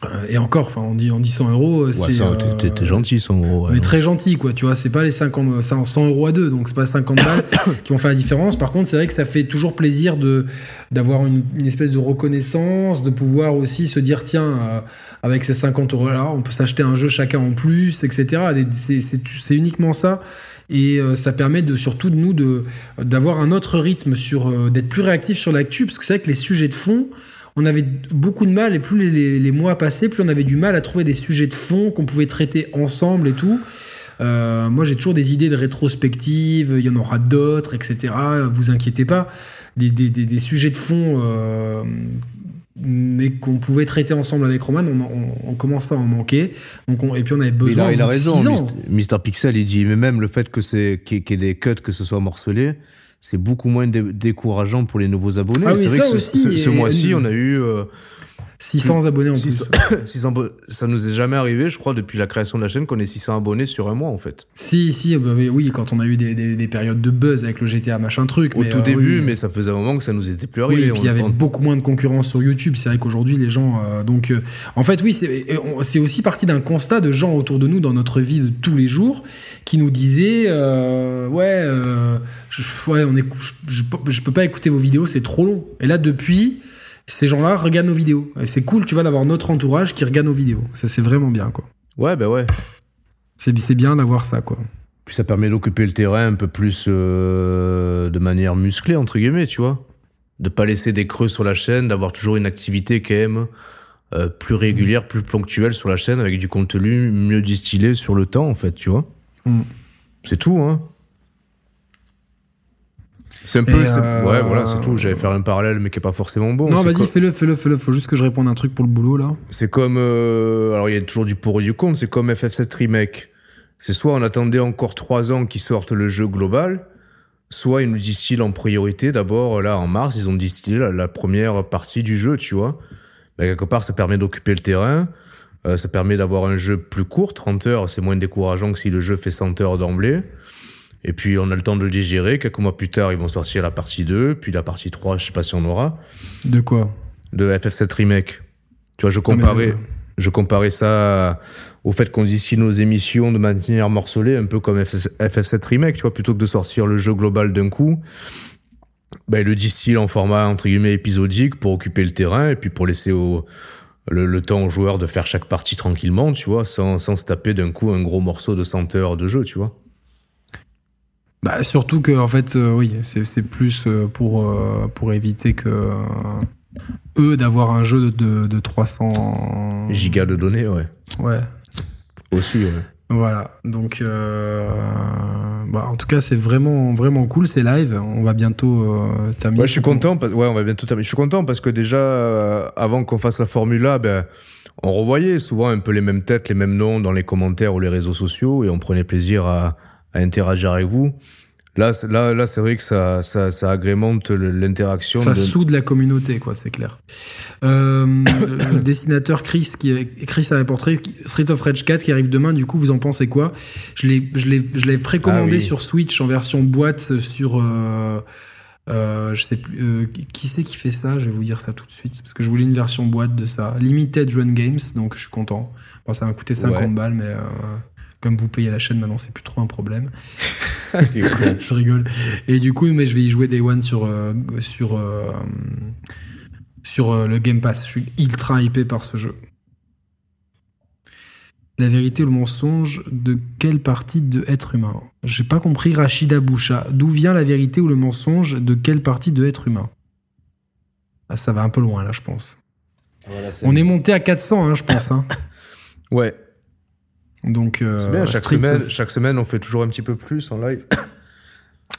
euh, et encore, enfin, on dit on dit 100 euros, Ouais, c'est t'es- euh, gentil, 100 euros. ouais. est très gentil, quoi. Tu vois, c'est pas les 50, 100 100 euros à deux, donc c'est pas 50 balles qui vont faire la différence. Par contre, c'est vrai que ça fait toujours plaisir de d'avoir une, une espèce de reconnaissance, de pouvoir aussi se dire tiens, euh, avec ces 50 euros là, on peut s'acheter un jeu chacun en plus, etc. C'est uniquement ça. Et euh, ça permet de surtout de nous de d'avoir un autre rythme sur euh, d'être plus réactif sur l'actu, parce que c'est vrai que les sujets de fond, on avait beaucoup de mal, et plus les, mois passaient, plus on avait du mal à trouver des sujets de fond qu'on pouvait traiter ensemble et tout. Euh, moi, j'ai toujours des idées de rétrospective, il y en aura d'autres, etc. Vous inquiétez pas. Des, des- des- sujets de fond, mais qu'on pouvait traiter ensemble avec Roman, on, on- on commence à en manquer. Donc on- et puis on avait Il besoin a, il a raison, six ans. Mr. Mister Pixel, il dit, mais même le fait que c'est qu'il y ait- des cuts, que ce soit morcelé, c'est beaucoup moins dé- décourageant pour les nouveaux abonnés. Ah oui, c'est vrai ça que ce, mois-ci, on a eu euh, 600 abonnés en plus. 600, 600 abo- ça nous est jamais arrivé, je crois, depuis la création de la chaîne, qu'on ait 600 abonnés sur un mois, en fait. Si, si, bah, mais oui, quand on a eu des, des- des périodes de buzz avec le GTA, machin truc. Au mais, tout euh, début, oui. mais ça faisait un moment que ça nous était plus Oui, arrivé. et puis il y avait on- beaucoup moins de concurrence sur YouTube. C'est vrai qu'aujourd'hui, les gens. euh, donc, euh, en fait, oui, c'est aussi parti d'un constat de gens autour de nous dans notre vie de tous les jours qui nous disaient euh, Ouais, euh, je, ouais, on écou- je, je peux pas écouter vos vidéos, c'est trop long. Et là, depuis, ces gens-là regardent nos vidéos. Et c'est cool, tu vois, d'avoir notre entourage qui regarde nos vidéos. Ça, c'est vraiment bien, quoi. Ouais, bah ouais. C'est c'est bien d'avoir ça, quoi. Puis ça permet d'occuper le terrain un peu plus euh, de manière musclée, entre guillemets, tu vois. De pas laisser des creux sur la chaîne, d'avoir toujours une activité quand même euh, plus régulière, plus ponctuelle sur la chaîne, avec du contenu mieux distillé sur le temps, en fait, tu vois. Mm. C'est tout, hein. C'est un peu. c'est- euh, Ouais, voilà, c'est tout. J'allais faire un parallèle, mais qui est pas forcément bon. non, vas-y, fais-le, fais-le, fais-le. Faut juste que je réponde à un truc pour le boulot, là. C'est comme. euh, alors, il y a toujours du pour et du contre. C'est comme FF7 Remake. C'est soit on attendait encore trois ans qu'ils sortent le jeu global, soit ils nous distillent en priorité. D'abord, là, en mars, ils ont distillé la, la première partie du jeu, tu vois. Mais quelque part, ça permet d'occuper le terrain. euh, ça permet d'avoir un jeu plus court. 30 heures, c'est moins décourageant que si le jeu fait 100 heures d'emblée. Et puis, on a le temps de le digérer. Quelques mois plus tard, ils vont sortir la partie 2, puis la partie 3, je sais pas si on aura De quoi de FF7 Remake. Tu vois, je Ah, comparais, je- je comparais ça au fait qu'on distille nos émissions de manière morcelée, un peu comme FF- FF7 Remake, tu vois, plutôt que de sortir le jeu global d'un coup. Ben, le distille en format entre guillemets épisodique pour occuper le terrain et puis pour laisser aux, le, temps aux joueurs de faire chaque partie tranquillement, tu vois, sans, sans se taper d'un coup un gros morceau de 100 heures de jeu, tu vois. Bah, surtout que, en fait, euh, oui, c'est plus euh, pour, euh, pour éviter que eux d'avoir un jeu de, de, 300 gigas de données, ouais. Ouais. Aussi, ouais. Voilà, donc bah, en tout cas c'est vraiment vraiment cool, c'est live. On va bientôt terminer. Ouais, je suis content. Ouais, on va bientôt terminer. Je suis content parce que déjà avant qu'on fasse la formule ben on revoyait souvent un peu les mêmes têtes, les mêmes noms dans les commentaires ou les réseaux sociaux et on prenait plaisir à, à interagir avec vous. Là, là, là c'est vrai que ça, ça, ça agrémente l'interaction. Ça soude la communauté, quoi, c'est clair. Euh, le dessinateur Chris, qui Chris a portrait Street of Rage 4 qui arrive demain, du coup, vous en pensez quoi? Je l'ai précommandé ah sur Switch en version boîte sur. Euh, euh, je sais plus qui c'est qui fait ça? Je vais vous dire ça tout de suite parce que je voulais une version boîte de ça. Limited Run Games, donc je suis content. Bon, ça m'a coûté 50 balles, mais comme vous payez la chaîne maintenant, c'est plus trop un problème. je rigole. Et du coup, mais je vais y jouer Day One sur, euh, sur, euh, sur euh, le Game Pass. Je suis ultra hypé par ce jeu. La vérité ou le mensonge de quelle partie de être humain? J'ai pas compris Rachida Boucha. D'où vient la vérité ou le mensonge? De quelle partie de être humain? Ah, Ça va un peu loin là, je pense. On est monté à 400, hein, je pense. Hein. ouais. Donc, bien, chaque, semaine, chaque semaine, on fait toujours un petit peu plus en live.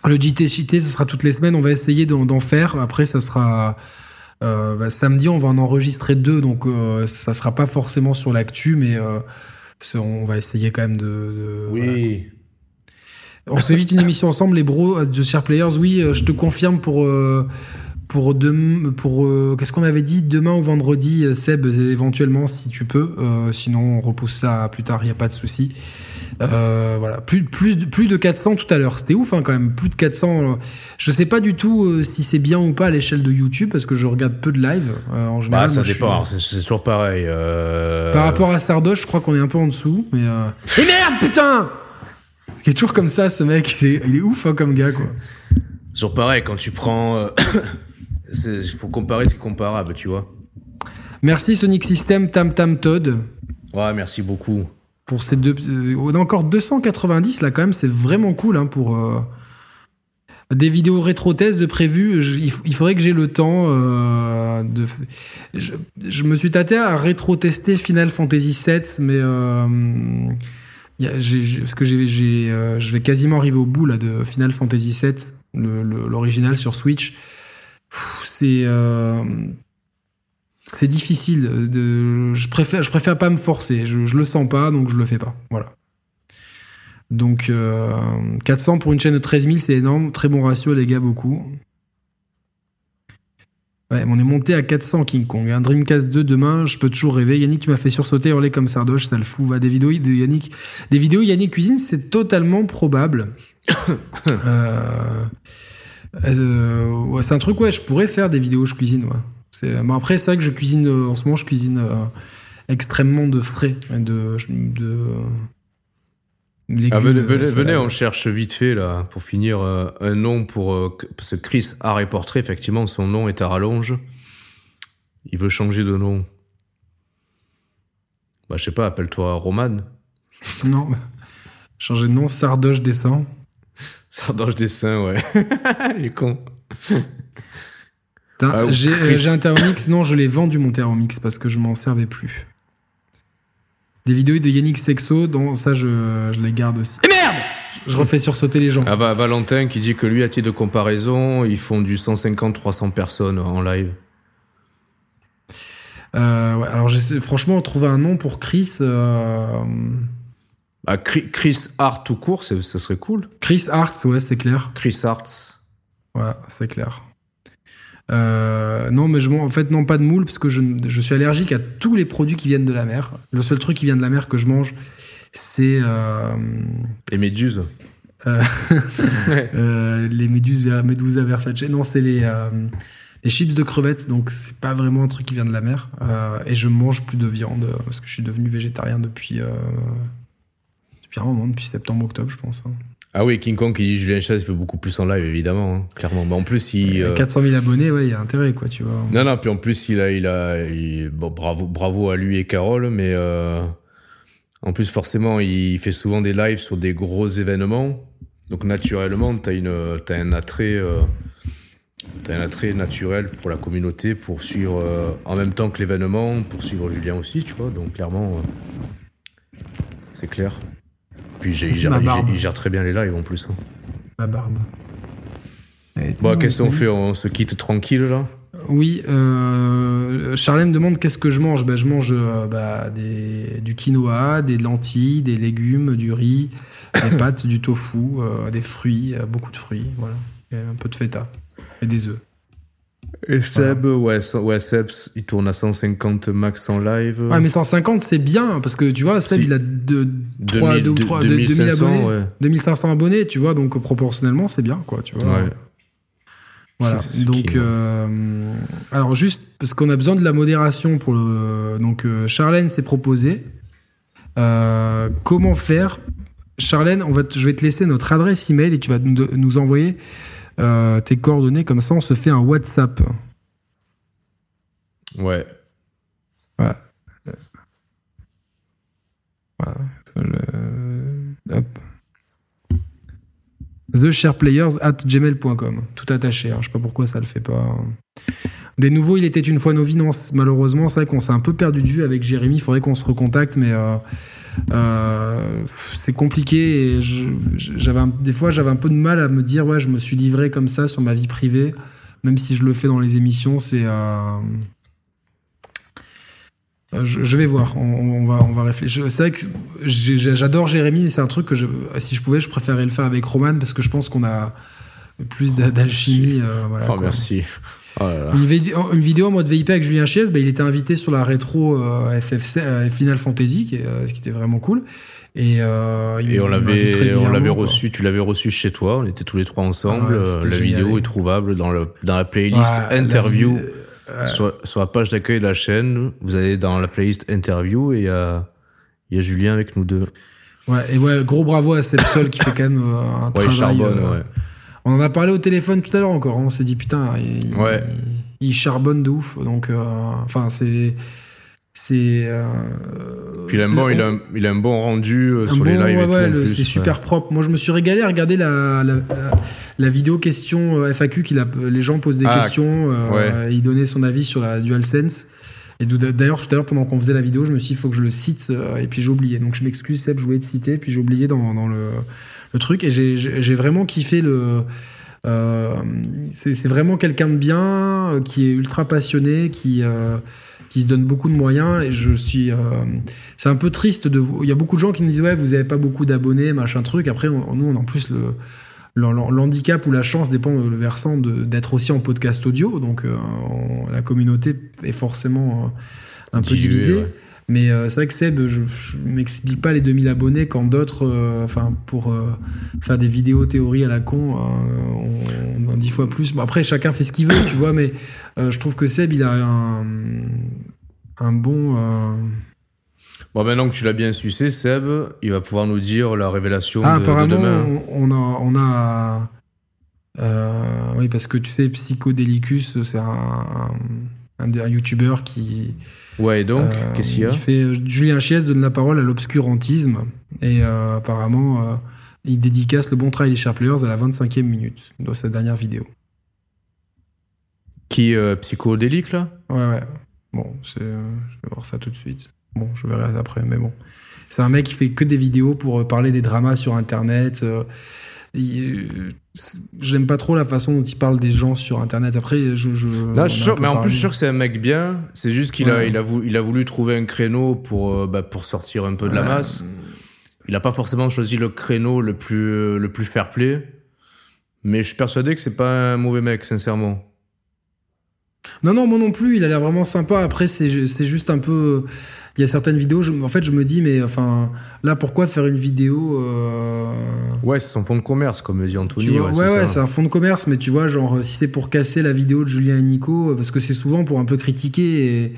Le JT Cité, ce sera toutes les semaines. On va essayer d'en faire. Après, ça sera. Euh, bah, samedi, on va en enregistrer deux, donc euh, ça sera pas forcément sur l'actu, mais euh, on va essayer quand même de. oui. On se vite une émission ensemble, les bros de Share Players. Oui, je te confirme pour pour pour qu'est-ce qu'on avait dit? Demain ou vendredi, Seb, éventuellement si tu peux. sinon, on repousse ça plus tard. Il y a pas de souci. Euh, voilà, plus, plus, plus de 400 tout à l'heure. C'était ouf hein, quand même, plus de 400. Je sais pas du tout euh, si c'est bien ou pas à l'échelle de YouTube parce que je regarde peu de live euh, en général. Bah, ça dépend, c'est toujours pareil. Par rapport à Sardoche, je crois qu'on est un peu en dessous. Mais Et merde, putain Il est toujours comme ça, ce mec. il est ouf hein, comme gars, quoi. Toujours pareil, quand tu prends. Il faut comparer ce qui est comparable, tu vois. Merci Sonic System, Tam Tam Todd. Ouais, merci beaucoup pour ces deux. Euh, on a encore 290 là quand même, c'est vraiment cool hein, pour. Euh, des vidéos rétro-tests de prévues, il, faudrait que j'ai le temps euh, de. Je, me suis tâté à rétro-tester Final Fantasy VII, mais parce que j'ai, je vais quasiment arriver au bout là de Final Fantasy VII, l'original sur Switch. C'est c'est difficile. Je, préfère, pas me forcer. Je, le sens pas, donc je le fais pas. Voilà. Donc 400 euh, pour une chaîne de 13 000, c'est énorme. Très bon ratio, les gars, beaucoup. On est monté à 400 King Kong. Un Dreamcast 2 demain, je peux toujours rêver. Yannick, tu m'as fait sursauter, hurler comme Sardoche, ça le fout. Va des vidéos Yannick. Des vidéos Yannick Cuisine, c'est totalement probable. Euh, euh, c'est un truc, ouais, je pourrais faire des vidéos je cuisine, ouais. Bon, après, c'est vrai que je cuisine, euh, en ce moment, je cuisine euh, extrêmement de frais. De, de, ah, venez, on cherche vite fait, là, pour finir, un nom pour. ce Chris Art et Portrait, effectivement, son nom est à rallonge. Il veut changer de nom. Bah, je sais pas, appelle-toi Roman. non, changer de nom, Sardoche Dessin. Sardoche Dessin, ouais. Il est con. Ah, j'ai un Thermomix, non, je l'ai vendu mon Thermomix parce que je m'en servais plus. Des vidéos de Yannick Sexo, dans ça je, les garde aussi. Et merde Je refais sursauter les gens. Ah bah Valentin qui dit que lui, à titre de comparaison, ils font du 150-300 personnes en live. Euh, ouais, alors franchement, trouver un nom pour Chris. Euh... Bah, Chris Hart tout court, ça serait cool. Chris Hart, ouais, c'est clair. Chris Hart. Ouais, c'est clair. Euh, non, mais je, en fait, non, pas de moule, parce que je, je, suis allergique à tous les produits qui viennent de la mer. Le seul truc qui vient de la mer que je mange, c'est. Euh, les méduses. Euh, les méduses, Medusa Versace. Non, c'est les, les chips de crevettes, donc c'est pas vraiment un truc qui vient de la mer. et je mange plus de viande, parce que je suis devenu végétarien depuis. Depuis un moment, depuis septembre-octobre, je pense. Hein. Ah oui, King Kong qui dit Julien Chaise fait beaucoup plus en live, évidemment, hein, clairement. Mais en plus, il. 400 000 abonnés, ouais, il y a intérêt, quoi, tu vois. Non, non, puis en plus, il a. Il a bon, bravo, bravo à lui et Carole, mais. En plus, forcément, il fait souvent des lives sur des gros événements. Donc, naturellement, tu as, un attrait. T'as un attrait naturel pour la communauté, pour suivre euh, en même temps que l'événement, pour suivre Julien aussi, tu vois. Donc clairement, euh, c'est clair. Puis il gère, très bien les lives en plus. Hein. Ma barbe. Bon, qu'est-ce qu'on fait? On se quitte tranquille là? Oui. Euh, Charlène me demande qu'est-ce que je mange? Ben, je mange euh, bah, des, du quinoa, des lentilles, des légumes, du riz, des pâtes, du tofu, des fruits, beaucoup de fruits, voilà. Et un peu de feta et des œufs. Et Seb, ouais, ouais, Seb, il tourne à 150 max en live. Ouais, mais 150, c'est bien, parce que tu vois, Seb, il a de, 3, 2000, 3, 2500, abonnés. Ouais. 2500 abonnés, tu vois, donc proportionnellement, c'est bien, quoi, tu vois. Ouais. Voilà, donc, euh, alors juste, parce qu'on a besoin de la modération pour le. Donc, euh, Charlène s'est proposé. Euh, comment faire? Charlène, on va je vais te laisser notre adresse email et tu vas nous, nous envoyer euh, tes coordonnées, comme ça on se fait un WhatsApp. Ouais. Ouais. Hop. TheSharePlayers at gmail.com. Tout attaché. Hein. Je sais pas pourquoi ça le fait pas. Des nouveaux, il était une fois nos vies. Non, malheureusement, c'est vrai qu'on s'est un peu perdu de vue avec Jérémy. Il faudrait qu'on se recontacte, mais euh, euh, c'est compliqué et j'avais des fois j'avais un peu de mal à me dire ouais je me suis livré comme ça sur ma vie privée même si je le fais dans les émissions c'est euh, je, vais voir on, va on va réfléchir. C'est vrai que j'adore Jérémy mais c'est un truc que je, si je pouvais je préférerais le faire avec Roman parce que je pense qu'on a plus d'alchimie euh, voilà, oh, merci Oh une, vidéo, en mode VIP avec Julien Chies, bah, il était invité sur la rétro euh, FFC, euh, Final Fantasy, euh, ce qui était vraiment cool. Et, et on l'avait, on l'avait reçu, tu l'avais reçu chez toi, on était tous les trois ensemble. la vidéo est trouvable dans, le, dans la playlist interview sur, sur, la page d'accueil de la chaîne. Vous allez dans la playlist interview et il y a, y a Julien avec nous deux. Ouais, et ouais, gros bravo à Sepsol qui fait quand même un travail. Charbonne, ouais. On en a parlé au téléphone tout à l'heure encore. Hein. On s'est dit putain, il, charbonne de ouf. Donc, euh, enfin, c'est. C'est. Euh, Puis il a, un bon, il, a, il a un bon rendu euh, sur les lives ouais, et tout. c'est super propre. Moi, je me suis régalé à regarder la, la, vidéo question FAQ. Qu'il a, les gens posent des ah, questions. et il donnait son avis sur la DualSense. Et d'ailleurs, tout à l'heure, pendant qu'on faisait la vidéo, je me suis dit, il faut que je le cite. et puis j'ai oublié. Donc je m'excuse, Seb, je voulais te citer. Puis j'ai oublié dans, dans le le truc. Et j'ai vraiment kiffé le. Euh, c'est vraiment quelqu'un de bien, euh, qui est ultra passionné, qui, euh, qui se donne beaucoup de moyens. Et je suis. c'est un peu triste de vous. Il y a beaucoup de gens qui nous disent Ouais, vous n'avez pas beaucoup d'abonnés, machin truc. Après, nous, on a en plus le. L'handicap ou la chance dépend le versant d'être aussi en podcast audio, donc la communauté est forcément un peu divisée. Mais euh, c'est vrai que Seb, je, ne m'explique pas les 2000 abonnés quand d'autres, euh, enfin, pour euh, faire des vidéos théorie à la con, on, en 10 fois plus. Bon, après, chacun fait ce qu'il veut, tu vois, mais je trouve que Seb, il a un, un bon. Bon, maintenant que tu l'as bien sucé, Seb, il va pouvoir nous dire la révélation ah, de, apparemment, demain. On, a. On a oui, parce que tu sais, Psychodélicus, c'est un, un, un, YouTuber qui Ouais, et donc, euh, qu'est-ce qu'il y a fait, euh, Julien Chies donne la parole à l'obscurantisme et euh, apparemment, il dédicace le bon travail des Sharp Players à la 25e minute de sa dernière vidéo. Qui, psychodélique, là? Ouais, ouais. Bon, je vais voir ça tout de suite. Bon, je verrai après, mais bon. C'est un mec qui fait que des vidéos pour parler des dramas sur Internet. J'aime pas trop la façon dont il parle des gens sur Internet. Après, je. je mais en plus, je suis sûr que c'est un mec bien. C'est juste qu'il a, il a, voulu, il a voulu trouver un créneau pour, euh, bah, pour sortir un peu de la masse. Il a pas forcément choisi le créneau le plus, le plus fair play. Mais je suis persuadé que c'est pas un mauvais mec, sincèrement. Non, non, moi non plus. Il a l'air vraiment sympa. Après, c'est juste un peu il y a certaines vidéos, en fait, je me dis, mais enfin, là, pourquoi faire une vidéo euh, Ouais, c'est son fond de commerce, comme dit Anthony. ouais, ouais, c'est un fond de commerce, mais tu vois, genre, si c'est pour casser la vidéo de Julien et Nico, parce que c'est souvent pour un peu critiquer. Et,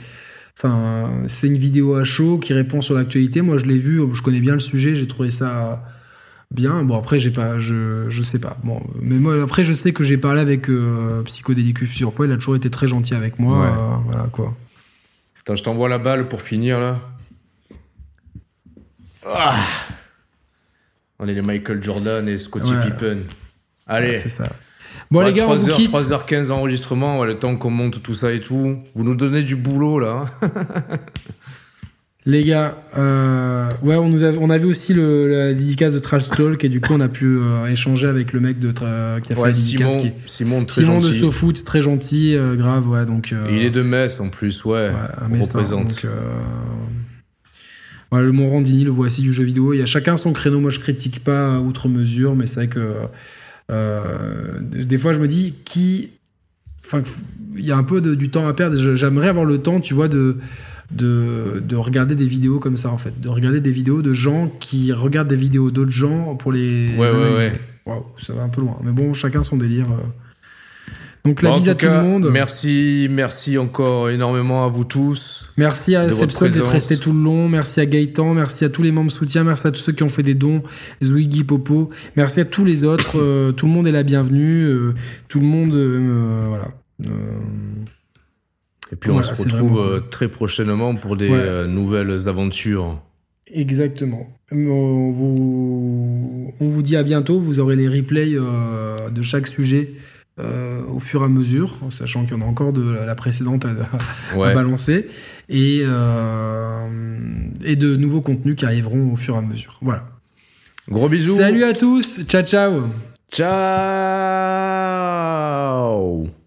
enfin, c'est une vidéo à chaud qui répond sur l'actualité. Moi, je l'ai vu, je connais bien le sujet, j'ai trouvé ça bien. Bon, après, j'ai pas, je, je sais pas. Bon, mais moi, après, je sais que j'ai parlé avec euh, Psychodélicus plusieurs fois. Il a toujours été très gentil avec moi. Ouais. euh, voilà quoi. Attends, je t'envoie la balle pour finir là. Ah On est les Michael Jordan et Scottie Ouais. Pippen. Allez. Ouais, c'est ça. Bon, les gars, on vous 3h, quitte. 3h15 d'enregistrement, ouais, le temps qu'on monte tout ça et tout. Vous nous donnez du boulot là. hein. Les gars, euh, ouais, on, nous a, on avait aussi le, la dédicace de Trash Talk et du coup, on a pu euh, échanger avec le mec de tra- qui a fait Ouais, la dédicace. Simon, qui Simon, très Simon de gentil. SoFoot, très gentil, euh, grave, ouais, donc. il est de Metz en plus, ouais. ouais, on Messin, représente. donc, euh, voilà, le Morandini, le voici du jeu vidéo. Il y a chacun son créneau. Moi, je critique pas outre mesure, mais c'est vrai que des fois, je me dis qui. Enfin, il y a un peu de- du temps à perdre. J'aimerais avoir le temps, tu vois, de, de, de regarder des vidéos comme ça, en fait. De regarder des vidéos de gens qui regardent des vidéos d'autres gens pour les. Ouais, ouais, analyser. ouais. Waouh, ça va un peu loin. Mais bon, chacun son délire. euh. Donc, Bon, la en bise à tout le monde. Merci, merci encore énormément à vous tous. Merci à Sepsol d'être resté tout le long. Merci à Gaëtan. Merci à tous les membres soutien. Merci à tous ceux qui ont fait des dons. Zwiggy, Popo. Merci à tous les autres. Euh, tout le monde est la bienvenue. Euh, tout le monde. euh, voilà. Et puis on Voilà, se retrouve euh, très prochainement pour des Ouais. euh, nouvelles aventures. exactement. Euh, On vous, on vous dit à bientôt. Vous aurez les replays de chaque sujet euh, au fur et à mesure, en sachant qu'il y en a encore de la précédente à, balancer. Et, euh, et de nouveaux contenus qui arriveront au fur et à mesure. Voilà. Gros bisous. Salut à tous, ciao ciao Ciao.